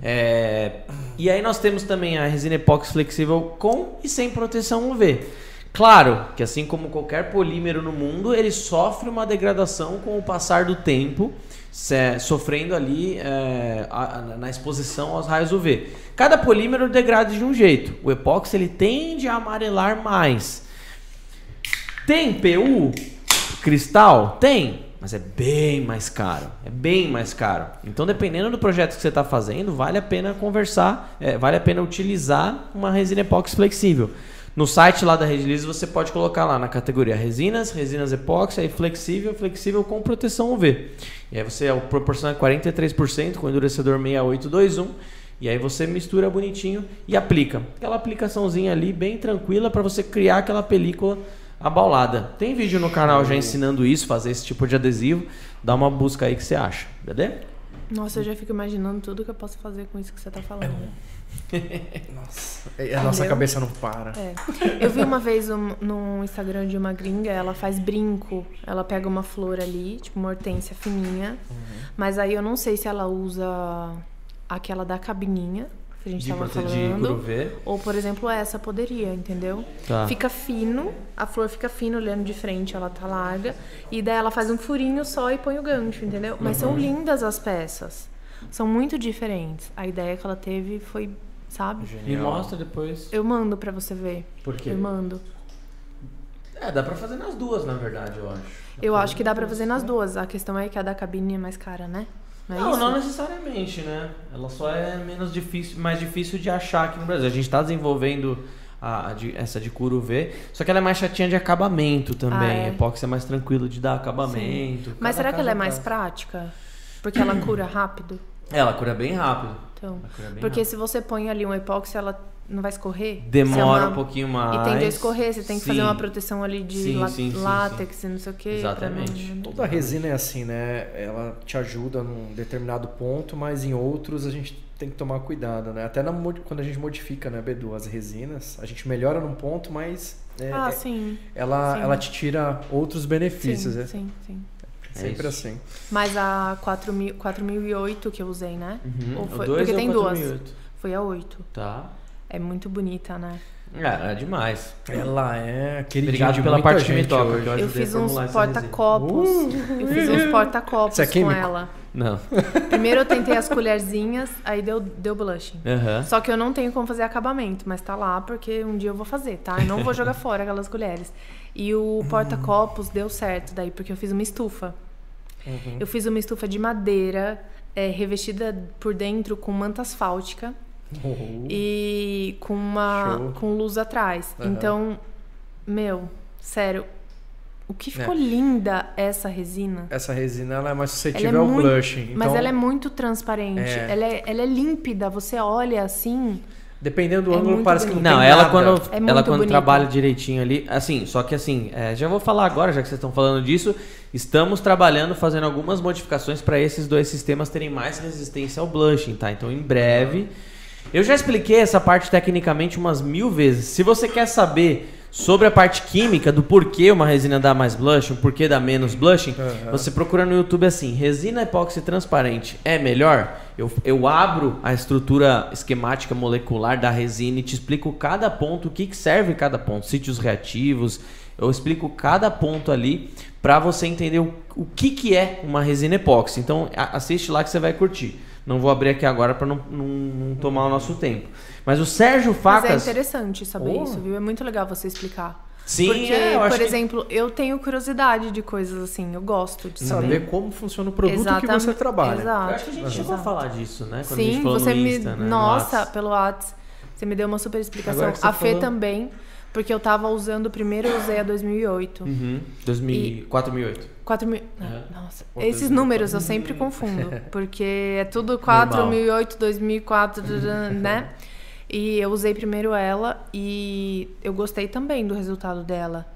Speaker 1: É, e aí nós temos também a resina epóxi flexível com e sem proteção UV. Claro que assim como qualquer polímero no mundo, ele sofre uma degradação com o passar do tempo, se- sofrendo ali é, a- a- na exposição aos raios UV. Cada polímero degrada de um jeito. O epóxi ele tende a amarelar mais. Tem PU cristal? Tem, mas é bem mais caro. É bem mais caro. Então, dependendo do projeto que você está fazendo, vale a pena conversar, é, vale a pena utilizar uma resina epóxi flexível. No site lá da Redilize você pode colocar lá na categoria resinas, resinas epóxi, aí flexível, flexível com proteção UV. E aí você proporciona 43% com endurecedor 6821 e aí você mistura bonitinho e aplica. Aquela aplicaçãozinha ali bem tranquila para você criar aquela película abaulada. Tem vídeo no canal já ensinando isso, fazer esse tipo de adesivo. Dá uma busca aí que você acha, beleza?
Speaker 2: Nossa, eu já fico imaginando tudo que eu posso fazer com isso que você tá falando.
Speaker 3: É, (laughs) A nossa cabeça não para.
Speaker 2: É. Eu vi uma vez um, no Instagram de uma gringa, ela faz brinco. Ela pega uma flor ali, tipo uma hortência fininha. Mas aí eu não sei se ela usa aquela da cabininha, que a gente
Speaker 1: De
Speaker 2: tava falando. Ou, por exemplo, essa poderia, entendeu?
Speaker 1: Tá.
Speaker 2: Fica fino, a flor fica fina, olhando de frente, ela tá larga. E daí ela faz um furinho só e põe o gancho, entendeu? Mas são lindas as peças. São muito diferentes. A ideia que ela teve foi, sabe?
Speaker 1: Me mostra depois.
Speaker 2: Eu mando pra você ver.
Speaker 1: Por quê?
Speaker 2: Eu mando.
Speaker 1: É, dá pra fazer nas duas, na verdade, eu acho.
Speaker 2: Eu acho que dá pra fazer nas duas. A questão é que a da cabine é mais cara, né? Não é
Speaker 1: Não, não necessariamente, né? Ela só é menos difícil, mais difícil de achar aqui no Brasil. A gente está desenvolvendo a, a de- essa de só que ela é mais chatinha de acabamento também.
Speaker 2: Ah, é?
Speaker 1: Epóxi é mais tranquilo de dar acabamento.
Speaker 2: Mas será que ela é mais
Speaker 1: caso.
Speaker 2: prática? Porque ela cura rápido?
Speaker 1: Ela cura bem rápido.
Speaker 2: Então,
Speaker 1: cura bem
Speaker 2: porque
Speaker 1: rápido.
Speaker 2: se você põe ali um epóxi, ela não vai escorrer?
Speaker 1: Demora
Speaker 2: Se é uma-
Speaker 1: um pouquinho mais.
Speaker 2: E tende a escorrer, você tem que fazer
Speaker 1: Sim.
Speaker 2: uma proteção ali de
Speaker 1: Sim,
Speaker 2: lá-
Speaker 1: sim, sim,
Speaker 2: látex e não sei o quê. pra
Speaker 1: Exatamente.
Speaker 2: não-
Speaker 3: Toda resina é assim, né? Ela te ajuda num determinado ponto, mas em outros a gente tem que tomar cuidado, né? Até na quando a gente modifica, né, Bedu, as resinas, a gente melhora num ponto, mas é,
Speaker 2: Ah,
Speaker 3: é-
Speaker 2: sim.
Speaker 3: ela,
Speaker 2: sim.
Speaker 3: ela te tira outros benefícios,
Speaker 2: sim,
Speaker 3: né?
Speaker 2: sim, sim.
Speaker 3: Sempre
Speaker 1: isso.
Speaker 3: assim.
Speaker 2: Mas a 4000 4008 que eu usei, né?
Speaker 1: Uhum.
Speaker 2: Foi-
Speaker 1: dois
Speaker 2: porque
Speaker 1: é
Speaker 2: tem duas.
Speaker 1: 4008.
Speaker 2: Foi a 8.
Speaker 1: Tá.
Speaker 2: É muito bonita, né?
Speaker 1: É, é demais.
Speaker 3: Ela é
Speaker 1: Obrigado
Speaker 3: de
Speaker 1: pela
Speaker 3: muita
Speaker 1: parte que me toca. eu
Speaker 2: Eu fiz uns porta-copos. Eu fiz uns porta-copos
Speaker 3: é
Speaker 2: com ela.
Speaker 1: Não.
Speaker 2: Primeiro eu tentei as colherzinhas, aí deu, deu blushing.
Speaker 1: Aham.
Speaker 2: Só que eu não tenho como fazer acabamento, mas tá lá porque um dia eu vou fazer, tá? Eu não vou jogar (laughs) fora aquelas colheres. E o porta-copos deu certo daí, porque eu fiz uma estufa.
Speaker 3: Uhum.
Speaker 2: Eu fiz uma estufa de madeira, é, revestida por dentro com manta asfáltica
Speaker 3: Uhum.
Speaker 2: e com uma
Speaker 3: Show.
Speaker 2: com luz atrás.
Speaker 3: Aham.
Speaker 2: Então, meu, sério, o que ficou
Speaker 3: É.
Speaker 2: linda essa resina.
Speaker 3: Essa resina ela é mais
Speaker 2: Ela
Speaker 3: suscetível
Speaker 2: é
Speaker 3: ao
Speaker 2: muito-
Speaker 3: blushing.
Speaker 2: Mas
Speaker 3: então,
Speaker 2: ela é muito transparente.
Speaker 3: É.
Speaker 2: Ela, é, ela é límpida. Você olha assim.
Speaker 3: Dependendo do
Speaker 2: é
Speaker 3: ângulo, parece que não,
Speaker 2: bonito.
Speaker 1: Não,
Speaker 3: tem
Speaker 1: ela
Speaker 3: nada.
Speaker 1: quando,
Speaker 2: É
Speaker 1: ela quando
Speaker 2: bonito.
Speaker 1: trabalha direitinho ali, assim, só que assim, é, já vou falar agora, já que vocês estão falando disso, estamos trabalhando, fazendo algumas modificações para esses dois sistemas terem mais resistência ao blushing, tá? Então, em breve, eu já expliquei essa parte tecnicamente umas mil vezes. Se você quer saber sobre a parte química do porquê uma resina dá mais blushing, porquê dá menos blushing,
Speaker 3: Aham.
Speaker 1: você procura no YouTube assim, resina epóxi transparente é melhor? Eu, eu abro a estrutura esquemática molecular da resina e te explico cada ponto, o que, que serve cada ponto, sítios reativos, eu explico cada ponto ali para você entender o, o que, que é uma resina epóxi. Então assiste lá que você vai curtir. Não vou abrir aqui agora para não, não- não tomar o nosso tempo. Mas o Sérgio
Speaker 2: Mas é
Speaker 1: Facas...
Speaker 2: interessante saber
Speaker 1: Oh.
Speaker 2: isso, viu? É muito legal você explicar.
Speaker 1: Sim,
Speaker 2: Porque,
Speaker 1: é, eu acho
Speaker 2: por
Speaker 1: que-
Speaker 2: exemplo, eu tenho curiosidade de coisas assim. Eu gosto de saber.
Speaker 3: Saber como funciona o produto que
Speaker 2: Exatamente-
Speaker 3: você trabalha.
Speaker 2: Exato.
Speaker 1: Eu acho que a gente chegou a falar disso, né? Quando a gente
Speaker 2: Sim,
Speaker 1: falou
Speaker 2: você
Speaker 1: no
Speaker 2: me.
Speaker 1: Insta, né? no
Speaker 2: Nossa,
Speaker 1: Whats.
Speaker 2: pelo Whats. Você me deu uma super explicação.
Speaker 3: Que
Speaker 2: A Fê
Speaker 3: falou-
Speaker 2: também, porque eu tava usando primeiro, eu usei a 2008.
Speaker 1: Uhum. 2000, 4008.
Speaker 2: 4 mil.
Speaker 1: Aham.
Speaker 2: Nossa,
Speaker 3: Pô,
Speaker 2: esses
Speaker 3: 2004.
Speaker 2: números eu sempre confundo. (laughs) Porque é tudo 4008, 2004, né? E eu usei primeiro ela e eu gostei também do resultado dela.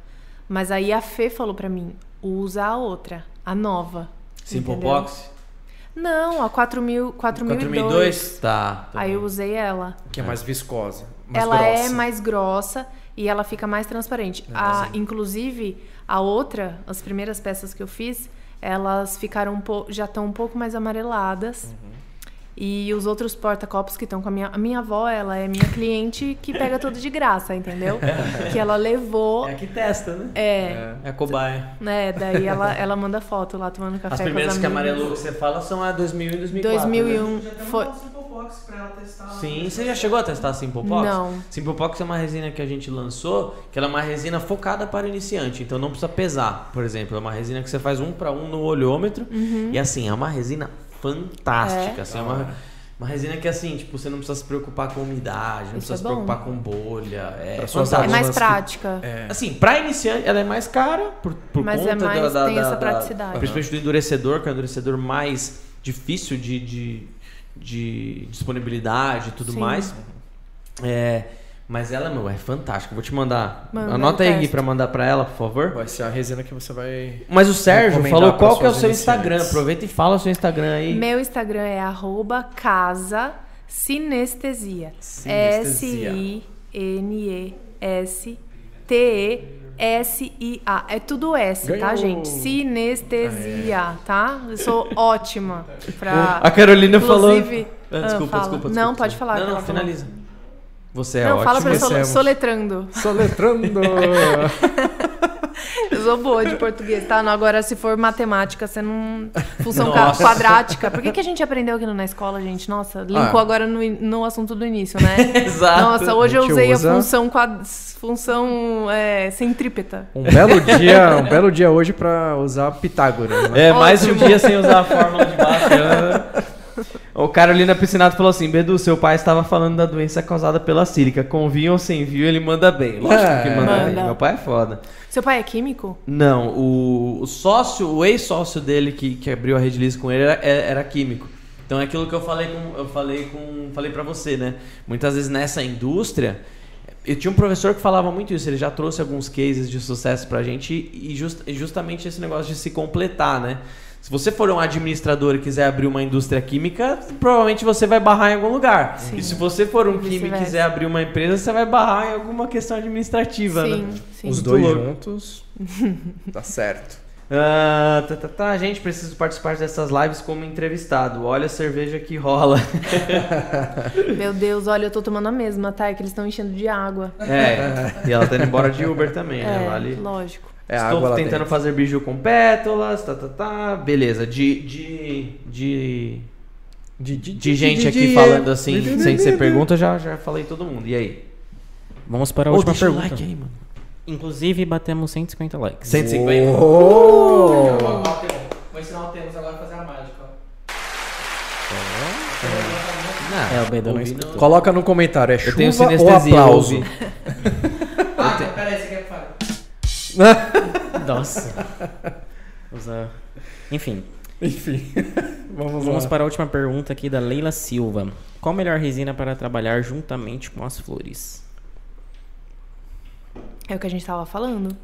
Speaker 2: Mas aí a Fê falou pra mim: usa a outra, a nova.
Speaker 1: Simple
Speaker 2: entendeu?
Speaker 1: Box?
Speaker 2: Não, a 4000, 4002.
Speaker 1: 4002? Tá. tá
Speaker 2: Aí eu usei ela.
Speaker 3: Que é mais viscosa. Mais
Speaker 2: ela é
Speaker 3: grossa.
Speaker 2: mais grossa e ela fica mais transparente. A, inclusive, a outra, as primeiras peças que eu fiz, elas ficaram um pouco, já estão um pouco mais amareladas.
Speaker 3: Uhum.
Speaker 2: E os outros porta-copos que estão com a minha. A minha avó, ela é minha cliente que pega tudo de graça, entendeu? (laughs) que ela levou.
Speaker 1: É a que testa, né?
Speaker 2: É,
Speaker 1: É a cobaia.
Speaker 2: né? Daí ela, ela manda foto lá tomando café
Speaker 1: As primeiras
Speaker 2: as
Speaker 1: que amarelou que você fala são a 2000 e 2004.
Speaker 2: 2001
Speaker 1: né?
Speaker 2: Foi.
Speaker 4: Box pra ela testar.
Speaker 1: Sim, você já chegou a testar a Simple Pox?
Speaker 2: Não.
Speaker 1: Simple Pox é uma resina que a gente lançou, que ela é uma resina focada para iniciante, então não precisa pesar, por exemplo. É uma resina que você faz um para um no olhômetro.
Speaker 2: Uhum.
Speaker 1: E assim, é uma resina fantástica.
Speaker 2: É.
Speaker 1: Assim, é uma, uma resina que assim, tipo, você não precisa se preocupar com umidade, não
Speaker 2: Isso
Speaker 1: precisa
Speaker 2: é
Speaker 1: se preocupar com bolha. É
Speaker 2: É mais
Speaker 3: alunas que-
Speaker 2: prática.
Speaker 3: É.
Speaker 1: Assim, pra iniciante, ela é mais cara por, por
Speaker 2: Mas
Speaker 1: conta
Speaker 2: é mais-
Speaker 1: da, da,
Speaker 2: tem
Speaker 1: da-
Speaker 2: essa
Speaker 1: da-
Speaker 2: praticidade.
Speaker 1: Principalmente do endurecedor, que é um endurecedor mais difícil de, de, de disponibilidade e tudo
Speaker 2: Sim.
Speaker 1: mais. É, mas ela, meu, é fantástica. Vou te mandar.
Speaker 2: Manda,
Speaker 1: Anota aí Gui, pra mandar pra ela, por favor.
Speaker 3: Vai ser a resina que você vai.
Speaker 1: Mas o Sérgio falou qual que é o seu. Instagram. Aproveita e fala o seu Instagram aí.
Speaker 2: Meu Instagram é arroba casa sinestesia.
Speaker 3: Sinestesia.
Speaker 2: S-I-N-E-S-T-E-S-I-A. É tudo S, tá,
Speaker 3: Ganhou.
Speaker 2: gente? Sinestesia, tá? Eu sou ótima pra...
Speaker 1: A Carolina falou.
Speaker 2: Inclusive-
Speaker 1: Ah,
Speaker 2: Ah,
Speaker 1: desculpa,
Speaker 2: fala.
Speaker 1: desculpa,
Speaker 2: Não,
Speaker 1: desculpa,
Speaker 2: pode
Speaker 1: desculpa.
Speaker 2: falar,
Speaker 1: Não, não,
Speaker 2: ela falou.
Speaker 1: Você é
Speaker 2: Não,
Speaker 1: ótimo.
Speaker 2: fala pra
Speaker 3: Conhecemos.
Speaker 2: soletrando.
Speaker 3: Soletrando! (laughs)
Speaker 2: Eu sou boa de português, tá? Não, agora, se for matemática, você não. Função
Speaker 1: Nossa.
Speaker 2: quadrática. Por que, que a gente aprendeu aquilo na escola, gente? Nossa, linkou
Speaker 3: Ah.
Speaker 2: agora no, no assunto do início, né? (laughs)
Speaker 1: Exato.
Speaker 2: Nossa, hoje eu usei
Speaker 3: usa-
Speaker 2: a função, quad... função é, centrípeta.
Speaker 3: um belo dia, um belo dia hoje pra usar Pitágoras. Né?
Speaker 1: É, mais um dia sem usar a fórmula de baixo. (laughs) O Carolina Piscinato falou assim: Bedu, seu pai estava falando da doença causada pela sílica. Com vinho ou sem vinho, ele manda bem. Lógico que
Speaker 3: É.
Speaker 1: manda,
Speaker 2: Manda.
Speaker 1: bem. Meu pai é foda.
Speaker 2: Seu pai é químico?
Speaker 1: Não, o, o sócio, o ex-sócio dele que, que abriu a Rede Liz com ele era, é- era químico. Então é aquilo que eu falei com. Eu falei com. Falei para você, né? Muitas vezes nessa indústria. Eu tinha um professor que falava muito isso, ele já trouxe alguns cases de sucesso pra gente e just- e justamente esse negócio de se completar, né? Se você for um administrador e quiser abrir uma indústria química, provavelmente você vai barrar em algum lugar.
Speaker 2: Sim.
Speaker 1: E se você for um químico e quiser abrir uma empresa, você vai barrar em alguma questão administrativa,
Speaker 2: sim,
Speaker 1: né?
Speaker 2: sim.
Speaker 3: Os dois
Speaker 1: louco.
Speaker 3: juntos. (laughs) tá certo.
Speaker 1: Uh, tá, tá, tá, gente, preciso participar dessas lives como entrevistado. Olha a cerveja que rola. (laughs)
Speaker 2: Meu Deus, olha, eu tô tomando a mesma, tá? É que eles estão enchendo de água.
Speaker 1: É, e ela tá indo embora de Uber também, né?
Speaker 2: É,
Speaker 1: Vale.
Speaker 2: lógico.
Speaker 3: É,
Speaker 1: Estou tentando
Speaker 3: dentro.
Speaker 1: fazer biju com pétalas, tá, tá, tá. Beleza, de, de, de,
Speaker 3: De, de,
Speaker 1: de gente aqui falando assim, sem ser pergunta, já, já falei todo mundo. E aí?
Speaker 5: Vamos para a última
Speaker 1: deixa o
Speaker 5: pergunta.
Speaker 1: like aí, mano.
Speaker 5: Inclusive, batemos 150 likes.
Speaker 1: 150?
Speaker 3: Oh!
Speaker 4: Vou ensinar o Temos agora a fazer a mágica.
Speaker 1: Não,
Speaker 5: É, o Bedu não escutou.
Speaker 3: Coloca no comentário, é
Speaker 1: Eu
Speaker 3: chuva
Speaker 1: tenho
Speaker 3: ou
Speaker 1: sinestesia,
Speaker 3: aplauso? (laughs)
Speaker 4: Ah, peraí, você quer?
Speaker 5: Nossa. (laughs) Usa- Enfim,
Speaker 3: Enfim, vamos, (laughs)
Speaker 5: vamos
Speaker 3: lá.
Speaker 5: para a última pergunta aqui da Leila Silva. Qual a melhor resina para trabalhar juntamente com as flores?
Speaker 2: É o que a gente tava falando.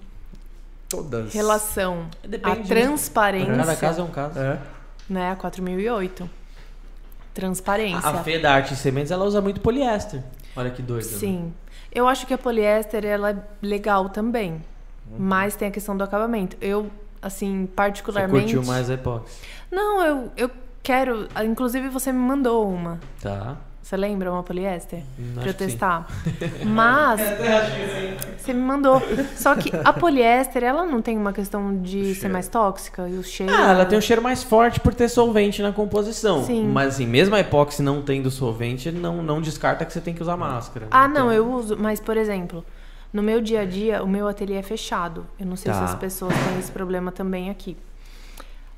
Speaker 3: Todas.
Speaker 2: Relação
Speaker 1: Depende,
Speaker 2: a
Speaker 1: né?
Speaker 2: transparência,
Speaker 1: Cada caso é um caso.
Speaker 3: É.
Speaker 2: né? A 4008. Transparência.
Speaker 1: A Fê da Arte e Sementes, ela usa muito poliéster. Olha que doido. né?
Speaker 2: Sim. Eu acho que a poliéster ela é legal também.
Speaker 1: Uhum.
Speaker 2: Mas tem a questão do acabamento. Eu, assim,
Speaker 1: Você
Speaker 2: particularmente.
Speaker 1: curtiu mais a epóxi.
Speaker 2: Não, eu, eu quero. Inclusive, você me mandou uma.
Speaker 1: Tá.
Speaker 2: Você lembra uma poliéster?
Speaker 1: Hum,
Speaker 2: pra eu testar. (laughs) Mas. Você me mandou. Só que a poliéster, ela não tem uma questão de ser mais tóxica e o cheiro.
Speaker 1: Ah, ela tem um cheiro mais forte por ter solvente na composição.
Speaker 2: Sim.
Speaker 1: Mas assim, mesmo a epóxi não tendo solvente, não, não descarta que você tem que usar máscara.
Speaker 2: Ah,
Speaker 1: Então,
Speaker 2: não, eu uso. Mas, por exemplo, no meu dia a dia, o meu ateliê é fechado. Eu não sei
Speaker 1: Tá.
Speaker 2: se as pessoas têm esse problema também aqui.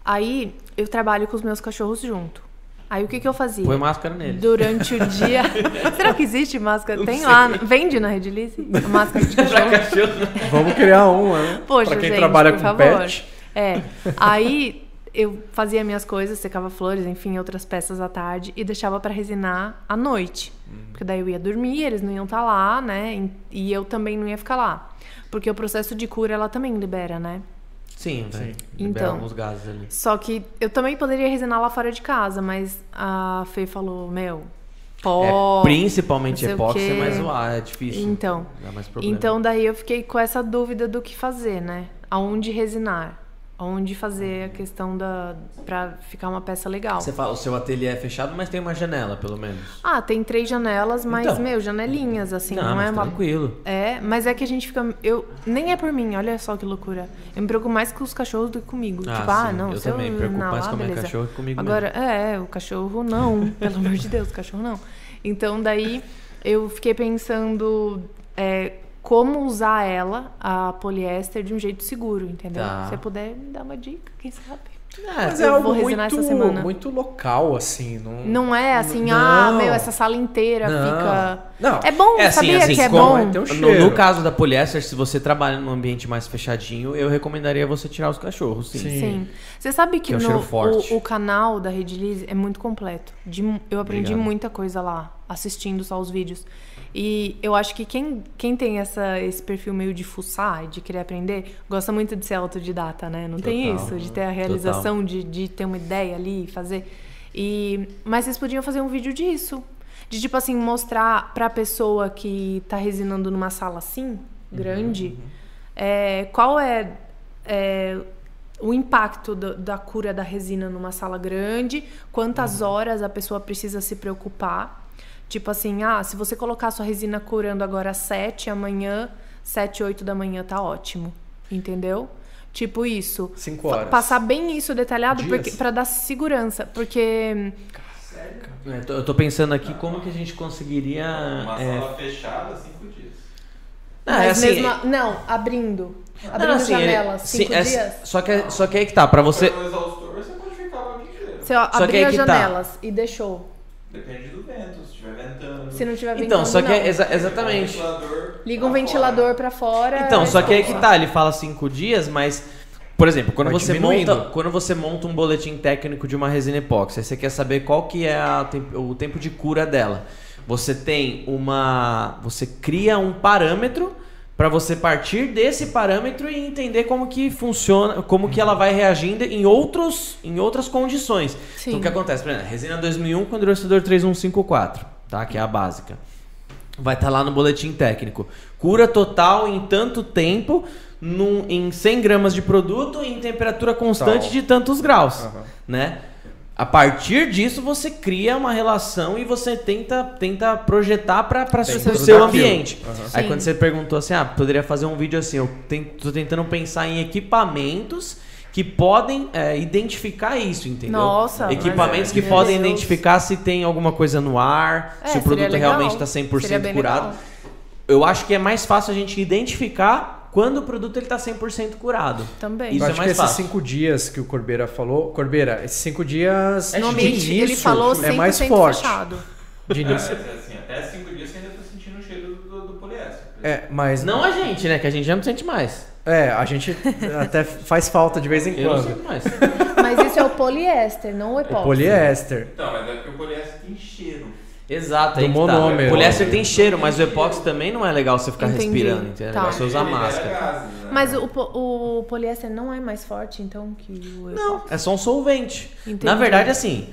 Speaker 2: Aí, eu trabalho com os meus cachorros junto. Aí, o que, que eu fazia?
Speaker 1: Põe máscara neles.
Speaker 2: Durante o (laughs) dia. Será que existe máscara? Tem lá. Vende na Redilice? Máscara de (laughs) cachorro.
Speaker 3: Vamos criar uma, né?
Speaker 2: Poxa,
Speaker 3: pra quem
Speaker 2: gente,
Speaker 3: trabalha
Speaker 2: por
Speaker 3: com
Speaker 2: favor.
Speaker 3: pet.
Speaker 2: É. Aí eu fazia minhas coisas, secava flores, enfim, outras peças à tarde e deixava pra resinar à noite. Porque daí eu ia dormir, eles não iam estar lá, né? E eu também não ia ficar lá. Porque o processo de cura ela também libera, né?
Speaker 1: Sim,
Speaker 3: Sim.
Speaker 1: Libera
Speaker 2: Então.
Speaker 1: alguns gases ali.
Speaker 2: Só que eu também poderia resinar lá fora de casa, mas a Fê falou, meu, pó.
Speaker 1: é, principalmente epóxi é mais zoar, é difícil.
Speaker 2: Então,
Speaker 1: Dá mais problema.
Speaker 2: Então daí eu fiquei com essa dúvida do que fazer, né? Aonde resinar? Aonde fazer a questão da pra ficar uma peça legal.
Speaker 1: Você fala, o seu ateliê é fechado, mas tem uma janela, pelo menos.
Speaker 2: Ah, tem três janelas, mas
Speaker 1: Então.
Speaker 2: meu, janelinhas assim, não,
Speaker 1: mas
Speaker 2: é uma
Speaker 1: tranquilo.
Speaker 2: É, mas é que a gente fica eu nem é por mim, olha só que loucura. Eu me preocupo mais com os cachorros do que comigo.
Speaker 1: Ah,
Speaker 2: tipo, ah,
Speaker 1: sim,
Speaker 2: não,
Speaker 1: eu também me preocupo mais
Speaker 2: lá,
Speaker 1: com minha
Speaker 2: beleza.
Speaker 1: cachorra que comigo
Speaker 2: Agora, é, o cachorro não, (laughs) pelo amor de Deus, o cachorro não. Então daí eu fiquei pensando é, como usar ela, a poliéster, de um jeito seguro, entendeu?
Speaker 1: Tá.
Speaker 2: Se você puder me dar uma dica, quem sabe?
Speaker 3: Mas
Speaker 2: eu
Speaker 3: é algo muito,
Speaker 2: essa semana.
Speaker 3: muito local, assim. Não,
Speaker 2: Não é assim,
Speaker 3: Não.
Speaker 2: ah, meu, essa sala inteira
Speaker 3: Não.
Speaker 2: fica.
Speaker 3: Não.
Speaker 2: É bom,
Speaker 1: É assim,
Speaker 2: sabia
Speaker 1: assim,
Speaker 2: que é bom?
Speaker 3: é,
Speaker 1: No, no caso da poliéster, se você trabalha num ambiente mais fechadinho, eu recomendaria você tirar os cachorros, sim.
Speaker 3: Sim.
Speaker 2: Sim. Você sabe que,
Speaker 1: Que é um
Speaker 2: no, o, o canal da Redilize é muito completo. De eu aprendi
Speaker 1: Obrigado.
Speaker 2: muita coisa lá, assistindo só os vídeos. E eu acho que quem, quem tem essa, esse perfil meio de fuçar, de querer aprender, gosta muito de ser autodidata, né? Não tem
Speaker 1: Total.
Speaker 2: isso, de ter a realização de, de ter uma ideia ali e fazer. E, mas vocês podiam fazer um vídeo disso. De, tipo assim, mostrar pra pessoa que tá resinando numa sala assim, grande, é, qual é, é, o impacto do- da cura da resina numa sala grande, quantas horas a pessoa precisa se preocupar. Tipo assim, ah, se você colocar a sua resina curando agora às 7, amanhã, 7, 8 da manhã tá ótimo. Entendeu? Tipo isso.
Speaker 3: Cinco
Speaker 2: Fa-
Speaker 3: horas.
Speaker 2: Passar bem isso detalhado pra dar segurança. Porque.
Speaker 1: Eu tô, eu tô pensando aqui como que a gente conseguiria.
Speaker 6: Uma
Speaker 1: é,
Speaker 6: sala fechada, cinco dias.
Speaker 2: Mas
Speaker 1: é assim,
Speaker 2: mesmo a- não, abrindo.
Speaker 1: não,
Speaker 2: Abrindo
Speaker 1: assim, ele-
Speaker 2: janelas,
Speaker 1: sim,
Speaker 2: cinco
Speaker 1: é-
Speaker 2: dias.
Speaker 1: Só que, só que aí que tá, pra você.
Speaker 6: Se for no exaustor, você
Speaker 2: ó,
Speaker 1: Só
Speaker 2: abriu as
Speaker 1: tá.
Speaker 2: janelas e deixou.
Speaker 6: Depende do vento, se estiver ventando.
Speaker 2: Se não tiver ventando,
Speaker 1: Então, só que
Speaker 2: não.
Speaker 1: é exa- exatamente.
Speaker 6: Ventilador
Speaker 2: Liga um ventilador pra fora.
Speaker 1: Então, só que aí que tá, ele fala cinco dias, mas. Por exemplo, quando
Speaker 3: Vai
Speaker 1: você,
Speaker 3: diminuindo.
Speaker 1: monta, quando você monta um boletim técnico de uma resina epóxi, aí você quer saber qual que é a tem- o tempo de cura dela. Você tem uma. Você cria um parâmetro para você partir desse parâmetro e entender como que funciona, como que ela vai reagindo em, outros, em outras condições.
Speaker 2: Sim.
Speaker 1: Então o que acontece? Por exemplo, resina 2001 com endurecedor 3154, tá? Que é a básica vai estar lá no boletim técnico. Cura total em tanto tempo num- em 100 gramas de produto em temperatura constante
Speaker 3: Tal.
Speaker 1: de tantos graus,
Speaker 3: Aham.
Speaker 1: né? A partir disso você cria uma relação e você tenta, tenta projetar para o seu
Speaker 3: daquilo.
Speaker 1: ambiente.
Speaker 3: Aham.
Speaker 1: Aí quando você perguntou assim, ah, poderia fazer um vídeo assim, eu tô tentando pensar em equipamentos que podem é, identificar isso, entendeu?
Speaker 2: Nossa,
Speaker 1: Equipamentos
Speaker 2: é,
Speaker 1: que
Speaker 2: meu
Speaker 1: podem
Speaker 2: Deus.
Speaker 1: identificar se tem alguma coisa no ar,
Speaker 2: É,
Speaker 1: se o produto
Speaker 2: legal.
Speaker 1: realmente está
Speaker 2: Seria
Speaker 1: 100%
Speaker 2: bem
Speaker 1: curado.
Speaker 2: legal.
Speaker 1: Eu acho que é mais fácil a gente identificar quando o produto ele tá 100% curado.
Speaker 2: Também.
Speaker 1: Isso
Speaker 3: Eu
Speaker 1: é
Speaker 3: acho
Speaker 1: mais
Speaker 3: que esses
Speaker 1: fácil.
Speaker 3: cinco dias que o Corbeira falou. Corbeira, esses cinco dias.
Speaker 1: É
Speaker 2: no
Speaker 1: de
Speaker 2: ambiente, ele
Speaker 3: início,
Speaker 2: falou 100%
Speaker 3: é mais forte.
Speaker 2: fechado.
Speaker 3: De início.
Speaker 6: assim, até cinco dias você ainda tá sentindo o cheiro do, do poliéster.
Speaker 3: É, mas.
Speaker 1: Não a gente, né? Que a gente já não sente mais.
Speaker 3: É, a gente até faz falta de vez em
Speaker 1: Eu não
Speaker 3: quando.
Speaker 1: sinto mais.
Speaker 2: Mas isso é o poliéster, não o
Speaker 3: O
Speaker 2: epóxi.
Speaker 3: poliéster.
Speaker 6: Então, mas é porque o poliéster tem cheiro.
Speaker 1: Exato,
Speaker 3: Do
Speaker 1: aí
Speaker 3: monômero.
Speaker 1: Tá. O poliéster tem cheiro, mas o epóxi também não é legal você ficar
Speaker 2: Entendi.
Speaker 1: respirando, entendeu? É
Speaker 2: Tá.
Speaker 1: legal você usar máscara.
Speaker 6: né?
Speaker 2: Mas o, o poliéster não é mais forte, então, que o
Speaker 1: Não,
Speaker 2: epóxi?
Speaker 1: é só um solvente.
Speaker 2: Entendi.
Speaker 1: Na verdade, assim,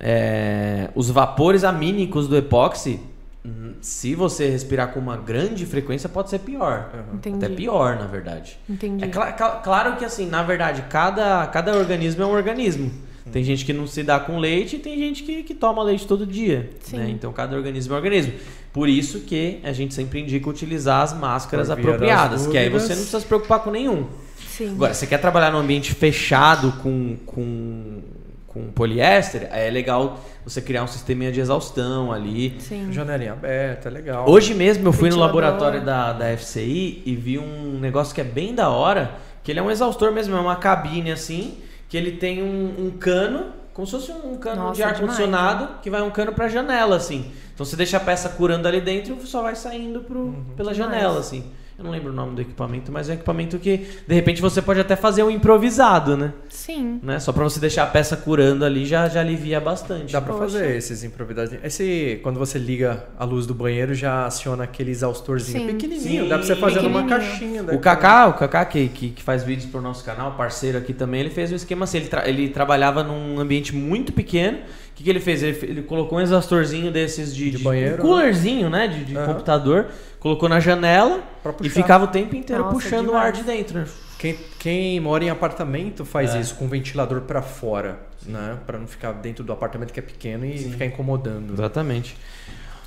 Speaker 1: é, os vapores amínicos do epóxi, hum, se você respirar com uma grande frequência, pode ser pior.
Speaker 2: Entendi.
Speaker 1: Até pior, na verdade.
Speaker 2: Entendi.
Speaker 1: É cla- cla- claro que, assim, na verdade, cada, cada organismo é um organismo. Tem gente que não se dá com leite e tem gente que, que toma leite todo dia.
Speaker 2: Sim.
Speaker 1: né? Então, cada organismo é um organismo. Por isso que a gente sempre indica utilizar as máscaras apropriadas, que aí você não precisa se preocupar com nenhum.
Speaker 2: Sim.
Speaker 1: Agora, você quer trabalhar num ambiente fechado com, com, com poliéster, aí é legal você criar um sisteminha de exaustão ali.
Speaker 2: Sim.
Speaker 3: Janelinha aberta, é legal.
Speaker 1: Hoje mesmo eu fui no
Speaker 2: Ventilador.
Speaker 1: laboratório da, da FCI e vi um negócio que é bem da hora, que ele é um exaustor mesmo, é uma cabine assim, que ele tem um, um cano, como se fosse um cano
Speaker 2: Nossa,
Speaker 1: de ar
Speaker 2: demais,
Speaker 1: condicionado, que vai um cano pra janela assim. Então você deixa a peça curando ali dentro e só vai saindo pro, pela
Speaker 2: Demais.
Speaker 1: janela assim. Eu não lembro o nome do equipamento, mas é um equipamento que de repente você pode até fazer um improvisado, né?
Speaker 2: Sim.
Speaker 1: né? Só pra você deixar a peça curando ali já, já alivia bastante.
Speaker 3: Dá pra
Speaker 2: Poxa.
Speaker 3: fazer esses improvisados. Esse, quando você liga a luz do banheiro, já aciona aquele exaustorzinho
Speaker 2: Sim.
Speaker 3: pequenininho.
Speaker 1: Sim,
Speaker 3: Dá pra você fazer numa caixinha.
Speaker 1: O. Kaká, o Kaká que, que, que faz vídeos pro nosso canal, parceiro aqui também, ele fez um esquema assim, ele, tra- ele trabalhava num ambiente muito pequeno. O que, que ele fez? Ele, ele colocou um exaustorzinho desses de,
Speaker 3: De banheiro,
Speaker 1: um coolerzinho, né? De, de
Speaker 3: Aham.
Speaker 1: computador, colocou na janela e ficava o tempo inteiro
Speaker 2: Nossa,
Speaker 1: puxando o ar de dentro. né?
Speaker 3: Quem, quem mora em apartamento faz
Speaker 1: É.
Speaker 3: isso com o ventilador pra fora, né? Pra não ficar dentro do apartamento que é pequeno e ficar incomodando.
Speaker 1: Exatamente.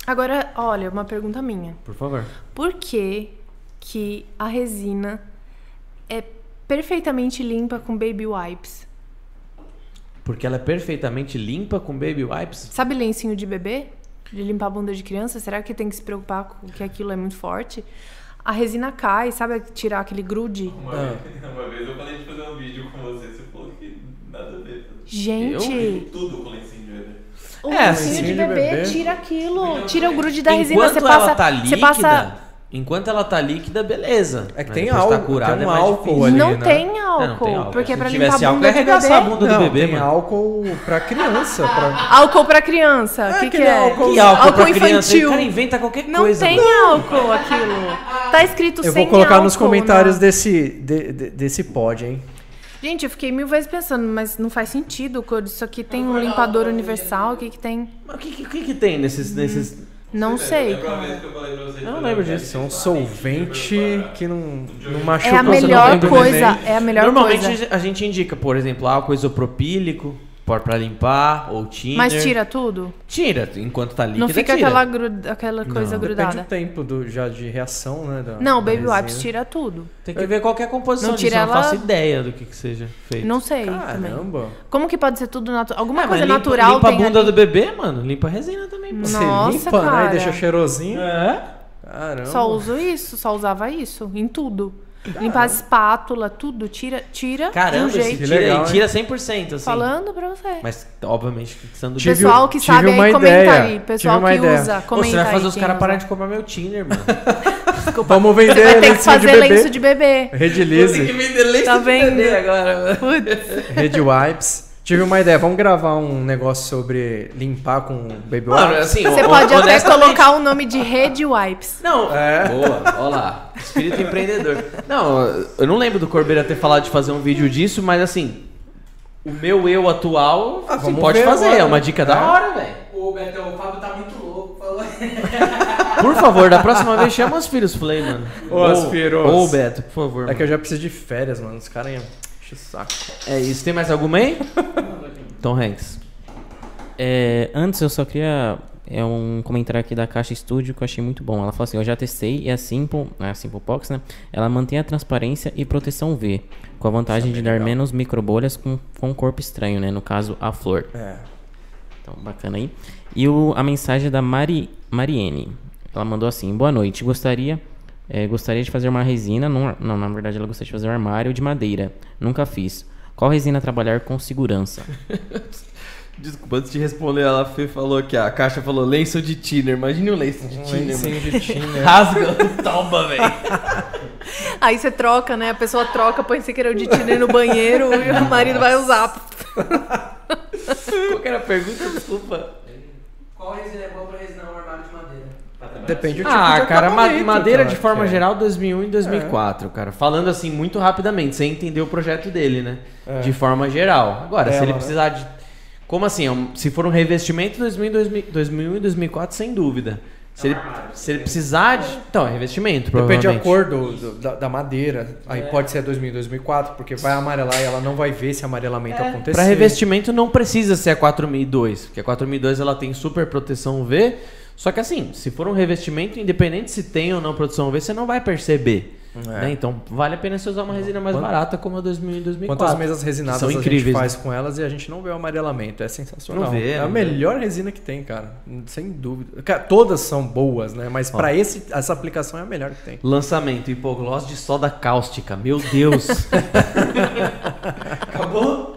Speaker 2: Agora, olha, uma pergunta minha.
Speaker 1: Por favor.
Speaker 2: Por que que a resina é perfeitamente limpa com baby wipes?
Speaker 1: Porque ela é perfeitamente limpa com baby wipes.
Speaker 2: Sabe lencinho de bebê? De limpar a bunda de criança? Será que tem que se preocupar com que aquilo é muito forte? A resina cai, sabe tirar aquele grude?
Speaker 6: Uma,
Speaker 3: Ah.
Speaker 6: vez, (laughs) uma vez eu falei de fazer um vídeo com você, você falou que nada a ver.
Speaker 2: Gente,
Speaker 6: Tudo com lencinho de bebê.
Speaker 2: o
Speaker 1: É,
Speaker 2: lencinho
Speaker 3: lencinho
Speaker 2: de
Speaker 3: de
Speaker 2: bebê,
Speaker 3: bebê.
Speaker 2: tira aquilo, tira o grude da resina.
Speaker 1: Enquanto
Speaker 2: Você passa,
Speaker 1: ela tá
Speaker 2: você
Speaker 1: líquida,
Speaker 2: passa
Speaker 1: enquanto ela tá líquida, beleza.
Speaker 3: É que tem
Speaker 1: depois
Speaker 3: álcool,
Speaker 1: tá curada,
Speaker 3: tem um
Speaker 1: é mais
Speaker 3: álcool
Speaker 1: difícil.
Speaker 3: ali,
Speaker 2: não,
Speaker 3: né?
Speaker 2: tem
Speaker 1: É,
Speaker 2: álcool,
Speaker 1: não tem álcool.
Speaker 2: porque é
Speaker 1: Se
Speaker 2: pra limpar a
Speaker 1: álcool,
Speaker 2: bunda
Speaker 1: ia
Speaker 2: de
Speaker 1: arregaçar a
Speaker 2: bebê.
Speaker 1: bunda do
Speaker 3: Não,
Speaker 1: bebê,
Speaker 3: tem
Speaker 1: mano.
Speaker 3: álcool pra criança. (laughs) Pra...
Speaker 2: Álcool pra criança, o que, que
Speaker 3: aquele
Speaker 2: é?
Speaker 3: álcool-
Speaker 1: Que álcool, pra
Speaker 2: Álcool
Speaker 1: criança?
Speaker 2: infantil.
Speaker 1: O cara inventa qualquer
Speaker 2: Não
Speaker 1: coisa.
Speaker 2: tem
Speaker 1: mano.
Speaker 2: álcool aquilo. Tá escrito
Speaker 3: Eu
Speaker 2: sem
Speaker 3: vou colocar nos
Speaker 2: álcool,
Speaker 3: comentários
Speaker 2: né?
Speaker 3: desse, de- de- desse pod, hein?
Speaker 2: Gente, eu fiquei mil vezes pensando, mas não faz sentido. Isso aqui tem um limpador universal, o que que tem?
Speaker 1: Mas o que, que, que que tem nesses. nesses...
Speaker 2: Não sei,
Speaker 6: vez
Speaker 2: cara.
Speaker 6: que eu falei pra você de
Speaker 1: Eu não lembro disso.
Speaker 3: é um solvente que não, não
Speaker 2: É
Speaker 3: machuca
Speaker 2: a
Speaker 3: o seu
Speaker 2: melhor coisa, é a melhor
Speaker 1: Normalmente
Speaker 2: coisa.
Speaker 1: a gente indica, por exemplo, álcool isopropílico pra pra limpar, ou thinner.
Speaker 2: Mas tira tudo?
Speaker 1: Tira, enquanto tá líquida,
Speaker 2: Não fica
Speaker 1: tira.
Speaker 2: aquela, gru- aquela coisa
Speaker 1: Não.
Speaker 3: Depende
Speaker 2: grudada.
Speaker 3: do tempo do, já de reação, né? da-
Speaker 2: Não, o
Speaker 3: da
Speaker 2: Baby. Wipes tira tudo.
Speaker 1: Tem que ver qual que é a composição
Speaker 2: Não
Speaker 1: disso,
Speaker 2: tira
Speaker 1: eu não
Speaker 2: ela-
Speaker 1: faço ideia do que que seja feito.
Speaker 2: Não sei também.
Speaker 3: Caramba.
Speaker 2: Como que pode ser tudo natural? Alguma
Speaker 1: mas
Speaker 2: coisa
Speaker 1: limpa,
Speaker 2: natural
Speaker 1: limpa a bunda
Speaker 2: ali.
Speaker 1: do bebê, mano. Limpa a resina também, pô.
Speaker 3: Você
Speaker 2: Nossa,
Speaker 3: limpa, né?
Speaker 2: cara.
Speaker 3: E deixa cheirosinho.
Speaker 1: É?
Speaker 3: Caramba.
Speaker 2: Só uso isso, só usava isso, em tudo. Limpar a espátula, tudo, tira, tira
Speaker 1: Caramba,
Speaker 2: de um jeito.
Speaker 3: Que
Speaker 1: tira,
Speaker 3: legal,
Speaker 1: e tira 100%, assim.
Speaker 2: Falando pra você.
Speaker 1: Mas, obviamente, fixando
Speaker 3: Tive-
Speaker 2: Pessoal que sabe aí, comenta
Speaker 3: ideia.
Speaker 2: aí. Pessoal que
Speaker 3: ideia.
Speaker 2: usa, comenta
Speaker 1: você vai fazer
Speaker 2: aí
Speaker 1: os caras pararem de comprar meu Tinder, mano.
Speaker 3: Vamos vender
Speaker 2: Você vai ter que fazer
Speaker 3: de bebê.
Speaker 2: lenço de bebê.
Speaker 3: Redilize,
Speaker 1: vender leite
Speaker 2: Tá vendo?
Speaker 1: agora, mano.
Speaker 2: Putz.
Speaker 3: Red Wipes. Tive uma ideia, vamos gravar um negócio sobre limpar com Baby
Speaker 1: Mano,
Speaker 3: Wipes?
Speaker 1: assim,
Speaker 2: Você pode até colocar o nome de Rede Wipes.
Speaker 1: Não,
Speaker 3: É.
Speaker 1: boa, ó lá. Espírito empreendedor. Não, eu não lembro do Corbeira ter falado de fazer um vídeo disso, mas assim, o meu eu atual, assim, pode fazer,
Speaker 3: agora.
Speaker 1: é uma dica da
Speaker 3: É.
Speaker 1: hora, velho.
Speaker 4: Ô, Betão, o Fábio tá muito louco. Falou. (laughs)
Speaker 1: Por favor, da próxima vez chama os filhos Flay, mano.
Speaker 3: Ô, Aspiros.
Speaker 1: O Beto, por favor.
Speaker 3: É
Speaker 1: mano.
Speaker 3: que eu já preciso de férias, mano. Os caras iam. Saco.
Speaker 1: É isso. Tem mais alguma aí? (laughs) Tom Hanks.
Speaker 5: É, antes eu só queria é um comentário aqui da Caixa Studio que eu achei muito bom. Ela falou assim: Eu já testei e a Simple, a Simple Pox, né? Ela mantém a transparência e proteção V, com a vantagem de dar menos microbolhas com, com um corpo estranho, né? No caso, a flor.
Speaker 3: É.
Speaker 5: Então, bacana aí. E o, a mensagem da Mari, Mariene. Ela mandou assim: Boa noite. Gostaria, eh, gostaria de fazer uma resina. Num, não, na verdade, ela gostaria de fazer um armário de madeira. Nunca fiz. Qual resina trabalhar com segurança? (laughs)
Speaker 1: Desculpa, antes de responder, ela falou que a caixa falou lenço de thinner. Imagine um lenço de
Speaker 3: Um lencinho
Speaker 1: mano.
Speaker 3: de thinner. (laughs)
Speaker 1: Rasga, toma, velho. (laughs)
Speaker 2: Aí você troca, né? A pessoa troca, põe esse queirão de tiner no banheiro e o marido vai usar.
Speaker 1: Qual que era a pergunta? Desculpa.
Speaker 4: Qual resina é boa pra resinar um?
Speaker 3: Depende do tipo
Speaker 1: Ah,
Speaker 3: de
Speaker 1: cara, madeira
Speaker 3: cara,
Speaker 1: de forma
Speaker 3: é.
Speaker 1: geral 2001 e 2004, cara. Falando assim muito rapidamente, sem entender o projeto dele, né?
Speaker 3: É.
Speaker 1: De forma geral. Agora, se
Speaker 3: Ela,
Speaker 1: ele
Speaker 3: né?
Speaker 1: precisar de Como assim? É Se for um revestimento 2000, 2000, 2001 e 2004, sem dúvida. Se ele, se ele precisar de. Então, é revestimento,
Speaker 3: Depende da cor do, do- da, da madeira. Aí pode ser 2000, 2004, porque vai amarelar e ela não vai ver esse amarelamento acontecer.
Speaker 1: Para revestimento não precisa ser a 4002, porque a 4002 ela tem super proteção V. Só que assim, se for um revestimento, independente se tem ou não proteção V, você não vai perceber.
Speaker 3: É.
Speaker 1: né? Então vale a pena você usar uma resina mais
Speaker 3: Quant-
Speaker 1: barata como a 2000 e 2004.
Speaker 3: Quantas mesas resinadas
Speaker 1: São
Speaker 3: a
Speaker 1: incríveis,
Speaker 3: gente faz
Speaker 1: né?
Speaker 3: com elas e a gente não vê o amarelamento. É sensacional.
Speaker 1: Não vê,
Speaker 3: é a
Speaker 1: vê.
Speaker 3: melhor resina que tem, cara. Sem dúvida. Cara, todas são boas, né? Mas esse, essa aplicação é a melhor que tem.
Speaker 1: Lançamento hipogloss de soda cáustica. Meu Deus. (laughs) (laughs) Acabou?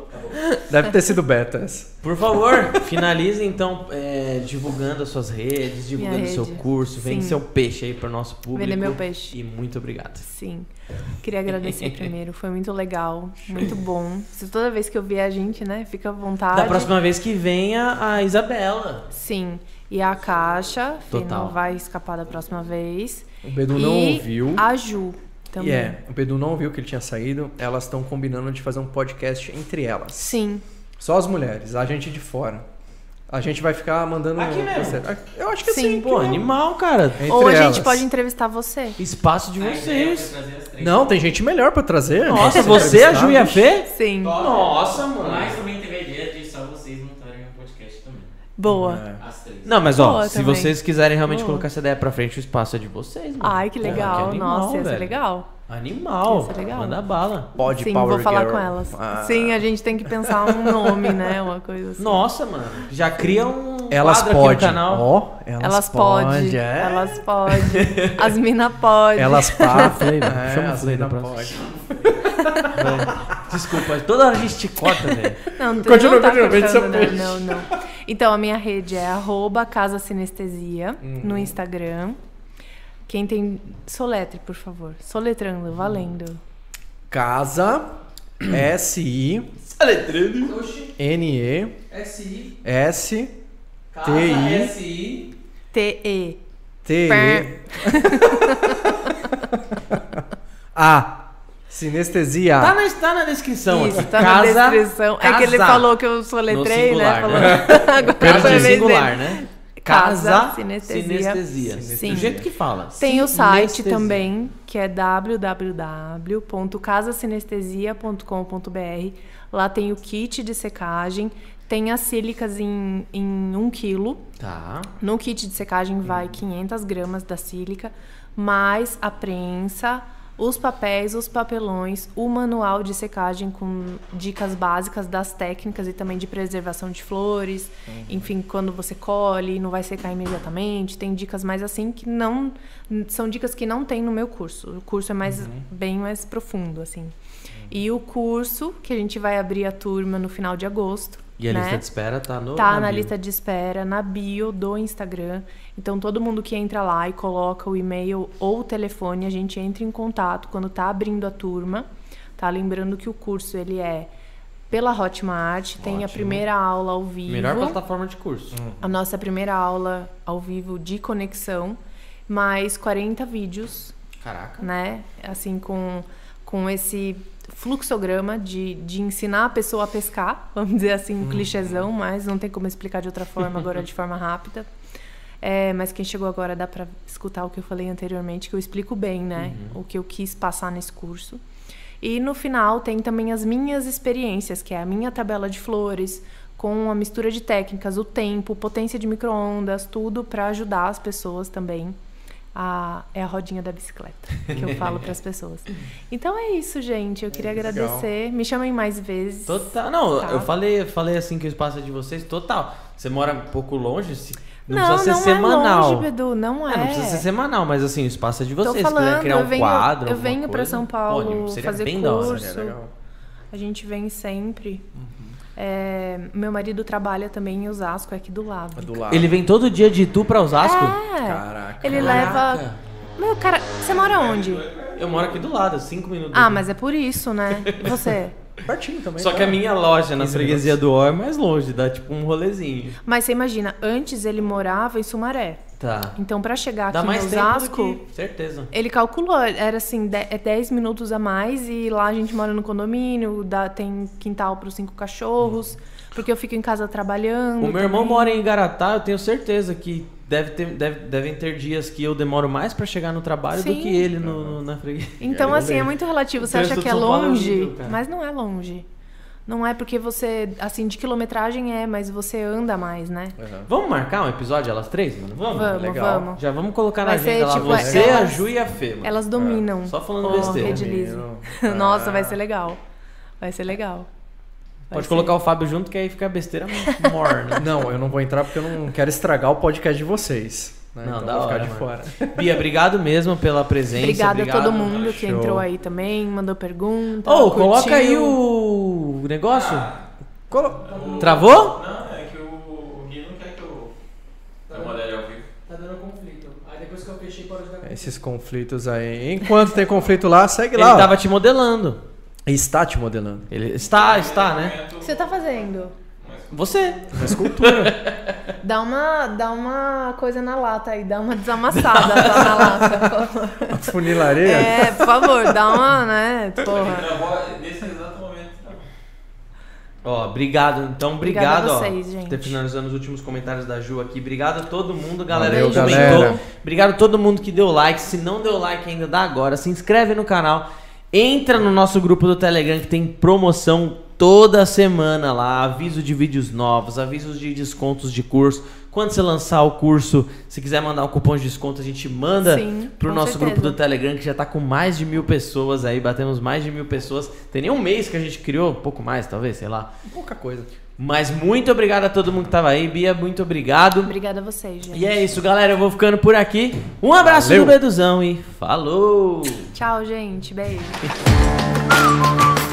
Speaker 3: Deve ter sido beta essa.
Speaker 1: Por favor, finalize então é, divulgando as suas redes, divulgando o seu
Speaker 2: rede.
Speaker 1: curso, vende seu peixe aí para o nosso público.
Speaker 2: Vender meu peixe.
Speaker 1: E muito obrigado.
Speaker 2: Sim. Queria agradecer (laughs) primeiro. Foi muito legal, muito bom. Se toda vez que eu vier a gente, né, fica à vontade.
Speaker 1: Da próxima vez que venha a Isabela.
Speaker 2: Sim. E a Caixa,
Speaker 1: Total.
Speaker 2: não vai escapar da próxima vez.
Speaker 3: O Bedu não
Speaker 2: e
Speaker 3: ouviu.
Speaker 2: a Ju também.
Speaker 3: E é, o Bedu não ouviu que ele tinha saído. Elas estão combinando de fazer um podcast entre elas.
Speaker 2: Sim.
Speaker 3: Só as mulheres, a gente de fora. A gente vai ficar mandando.
Speaker 1: Aqui mesmo?
Speaker 3: Eu acho que
Speaker 2: Sim.
Speaker 3: sim.
Speaker 1: Pô, animal, cara.
Speaker 3: Entre
Speaker 2: Ou a gente
Speaker 3: elas.
Speaker 2: pode entrevistar você.
Speaker 1: Espaço de vocês.
Speaker 6: foi trazer as três.
Speaker 3: Não, tem gente melhor pra trazer.
Speaker 1: Nossa, você, a Ju e a Fê?
Speaker 2: Sim.
Speaker 1: Nossa, mano.
Speaker 6: Mas também teve a ideia de só vocês montarem um podcast também.
Speaker 2: Boa.
Speaker 6: As três.
Speaker 1: Não, mas ó,
Speaker 2: Boa
Speaker 1: se
Speaker 2: também.
Speaker 1: vocês quiserem realmente
Speaker 2: Boa.
Speaker 1: colocar essa ideia pra frente, o espaço é de vocês, mano.
Speaker 2: Ai, que
Speaker 1: Porra,
Speaker 2: legal.
Speaker 1: animal,
Speaker 2: Nossa, ia ser legal.
Speaker 1: Animal.
Speaker 2: Ia ser legal.
Speaker 1: Manda bala.
Speaker 3: Pod
Speaker 2: Sim,
Speaker 3: Power
Speaker 2: vou falar
Speaker 3: Girl.
Speaker 2: com elas.
Speaker 3: Ah.
Speaker 2: Sim, a gente tem que pensar um nome, né? Uma coisa assim.
Speaker 1: Nossa, mano. Já cria um
Speaker 3: Elas
Speaker 1: canal.
Speaker 3: Ó, elas,
Speaker 2: Elas
Speaker 3: podem.
Speaker 2: podem.
Speaker 3: é.
Speaker 2: Elas podem. As mina (laughs) podem.
Speaker 3: Elas podem.
Speaker 1: Velho. Chama
Speaker 3: as mina podem.
Speaker 1: Desculpa, toda hora a gente te corta, velho.
Speaker 2: Não, não,
Speaker 3: Continua,
Speaker 2: não tá
Speaker 3: continua,
Speaker 2: cortando, não, não, não. Então, a minha rede é arroba Casa Sinestesia
Speaker 3: Uhum.
Speaker 2: no Instagram. Quem tem... Soletre, por favor. Soletrando, valendo.
Speaker 3: Casa S-I
Speaker 4: Oxi,
Speaker 3: N-E
Speaker 4: SI,
Speaker 3: S TI.
Speaker 4: SI.
Speaker 2: T-E.
Speaker 3: T E (laughs) A. Sinestesia.
Speaker 1: Tá na, tá na descrição
Speaker 2: Isso,
Speaker 1: aqui.
Speaker 2: tá
Speaker 1: casa,
Speaker 2: na descrição. É que ele
Speaker 1: casa.
Speaker 2: falou que eu soletrei, né? Falou...
Speaker 1: né? (laughs)
Speaker 2: Agora
Speaker 1: Casa singular, né?
Speaker 2: Casa,
Speaker 1: Casa,
Speaker 2: sinestesia.
Speaker 1: sinestesia.
Speaker 2: Sim.
Speaker 1: Do jeito que fala.
Speaker 2: Tem o site
Speaker 1: Sinestesia.
Speaker 2: também, que é www.casasinestesia.com.br. Lá tem o kit de secagem, tem as sílicas em, em 1 quilo.
Speaker 1: Tá.
Speaker 2: No kit de secagem vai 500 gramas da sílica, mais a prensa, os papéis, os papelões, o manual de secagem com dicas básicas das técnicas e também de preservação de flores. Enfim, quando você colhe, não vai secar imediatamente. Tem dicas mais assim que não são dicas que não tem no meu curso. O curso é mais bem mais profundo assim. E o curso que a gente vai abrir a turma no final de agosto.
Speaker 1: E a
Speaker 2: né?
Speaker 1: lista de espera tá no.
Speaker 2: Tá na,
Speaker 1: bio.
Speaker 2: lista de espera, na bio do Instagram. Então, todo mundo que entra lá e coloca o e-mail ou o telefone, a gente entra em contato quando tá abrindo a turma. Tá? Lembrando que o curso, ele é pela Hotmart, tem a
Speaker 1: Ótimo.
Speaker 2: primeira aula ao vivo.
Speaker 1: Melhor plataforma de curso.
Speaker 2: A nossa primeira aula ao vivo de conexão, mais 40 vídeos
Speaker 1: Caraca.
Speaker 2: né? Assim, com, com esse fluxograma de, de ensinar a pessoa a pescar, vamos dizer assim, um clichêzão, mas não tem como explicar de outra forma, agora de forma rápida. É, mas quem chegou agora dá para escutar o que eu falei anteriormente, que eu explico bem, né? Uhum. O que eu quis passar nesse curso. E no final tem também as minhas experiências, que é a minha tabela de flores, com a mistura de técnicas, o tempo, potência de microondas, tudo para ajudar as pessoas também. A, é a rodinha da bicicleta que eu falo para as pessoas. Então é isso, gente. Eu queria é, agradecer. Me chamem mais vezes.
Speaker 1: Total. Não, tá? eu falei, falei assim que o espaço é de vocês. Total. Você mora um pouco longe? Se não, não precisa ser
Speaker 2: não
Speaker 1: semanal.
Speaker 2: É longe, Bedu, não é.
Speaker 1: é. Não precisa ser semanal, mas assim, o espaço é de vocês.
Speaker 2: Tô falando,
Speaker 1: criar um
Speaker 2: eu venho,
Speaker 1: quadro.
Speaker 2: Eu venho para São Paulo Pô, fazer
Speaker 1: bem
Speaker 2: curso.
Speaker 1: Da hora,
Speaker 2: a gente vem sempre. Uhum. É, meu marido trabalha também em Osasco, é aqui do lado. É
Speaker 1: do lado. Ele vem todo dia de Itu pra Osasco?
Speaker 2: É. Caraca. Ele Caraca. leva. Meu, cara, você mora onde?
Speaker 1: Eu moro aqui do lado, cinco minutos.
Speaker 2: Ah, mas é por isso, né? E você? (laughs)
Speaker 3: Pertinho também.
Speaker 1: Só tá? que a minha loja na freguesia do Ó é mais longe, dá tipo um rolezinho.
Speaker 2: Mas você imagina, antes ele morava em Sumaré.
Speaker 1: Tá.
Speaker 2: Então, para chegar Dá aqui mais em Osasco,
Speaker 1: que... certeza.
Speaker 2: Ele calculou, era assim, 10 é minutos a mais e lá a gente mora no condomínio, dá, tem quintal para os cinco cachorros, hum. porque eu fico em casa trabalhando.
Speaker 1: O meu também. irmão mora em Igaratá, eu tenho certeza que deve ter, deve, devem ter dias que eu demoro mais para chegar no trabalho Sim. do que ele no, no, na freguesia.
Speaker 2: Então, (laughs) assim, é muito relativo. Você acha que é longe, mas não é longe. Não é porque você, assim, de quilometragem é, mas você anda mais, né?
Speaker 1: Uhum. Vamos marcar um episódio, elas três, mano? Vamos?
Speaker 2: Vamos,
Speaker 1: Legal.
Speaker 2: vamos.
Speaker 1: Já vamos colocar na vai agenda ser, lá. Tipo, você, elas, a Ju e a Fê, mano.
Speaker 2: Elas dominam.
Speaker 1: É. Só falando oh, besteira.
Speaker 2: Ah. (laughs) Nossa, vai ser legal. Vai ser legal.
Speaker 1: Pode ser. colocar o Fábio junto, que aí fica besteira morna. (laughs)
Speaker 3: Não, eu não vou entrar porque eu não quero estragar o podcast de vocês.
Speaker 1: Né? Não, então dá hora, de fora. (laughs) Bia, obrigado mesmo pela presença.
Speaker 2: Obrigada
Speaker 1: obrigado,
Speaker 2: a todo mundo que entrou aí também, mandou pergunta.
Speaker 1: Ô, oh, coloca aí o negócio. Ah. Colo... Travou?
Speaker 6: Não, é que o Gui não quer que eu trabalhe ao vivo.
Speaker 4: Tá dando conflito. Aí depois que eu fechei, pode dar conflito.
Speaker 3: Esses conflitos aí. Enquanto tem conflito lá, segue
Speaker 1: lá. Ele tava te modelando.
Speaker 3: Está te modelando.
Speaker 1: Ele está, está, né?
Speaker 2: O que você tá fazendo?
Speaker 1: Você.
Speaker 3: Uma escultura. (laughs)
Speaker 2: dá, uma, dá uma coisa na lata aí, dá uma desamassada lá na lata.
Speaker 3: Funilaria?
Speaker 2: É, por favor, dá uma, né? Porra.
Speaker 6: Nesse exato momento.
Speaker 1: Ó, obrigado. Então, obrigado,
Speaker 2: a vocês, ó. Gente.
Speaker 1: Finalizando os últimos comentários da Ju aqui. Obrigado a todo mundo, galera
Speaker 3: Valeu, que galera.
Speaker 1: Obrigado a todo mundo que deu like. Se não deu like ainda, dá agora. Se inscreve no canal. Entra no nosso grupo do Telegram que tem promoção toda semana lá, aviso de vídeos novos, avisos de descontos de curso. Quando você lançar o curso, se quiser mandar um cupom de desconto, a gente manda Sim, pro nosso certeza. grupo do Telegram, que já tá com mais de mil pessoas aí, batemos mais de mil pessoas. Tem nem um mês que a gente criou, pouco mais, talvez, sei lá.
Speaker 3: Pouca coisa.
Speaker 1: Mas muito obrigado a todo mundo que tava aí. Bia, muito obrigado.
Speaker 2: Obrigada a vocês, gente.
Speaker 1: E é isso, galera. Eu vou ficando por aqui. Um abraço Valeu. do Beduzão e falou!
Speaker 2: Tchau, gente. Beijo. (laughs)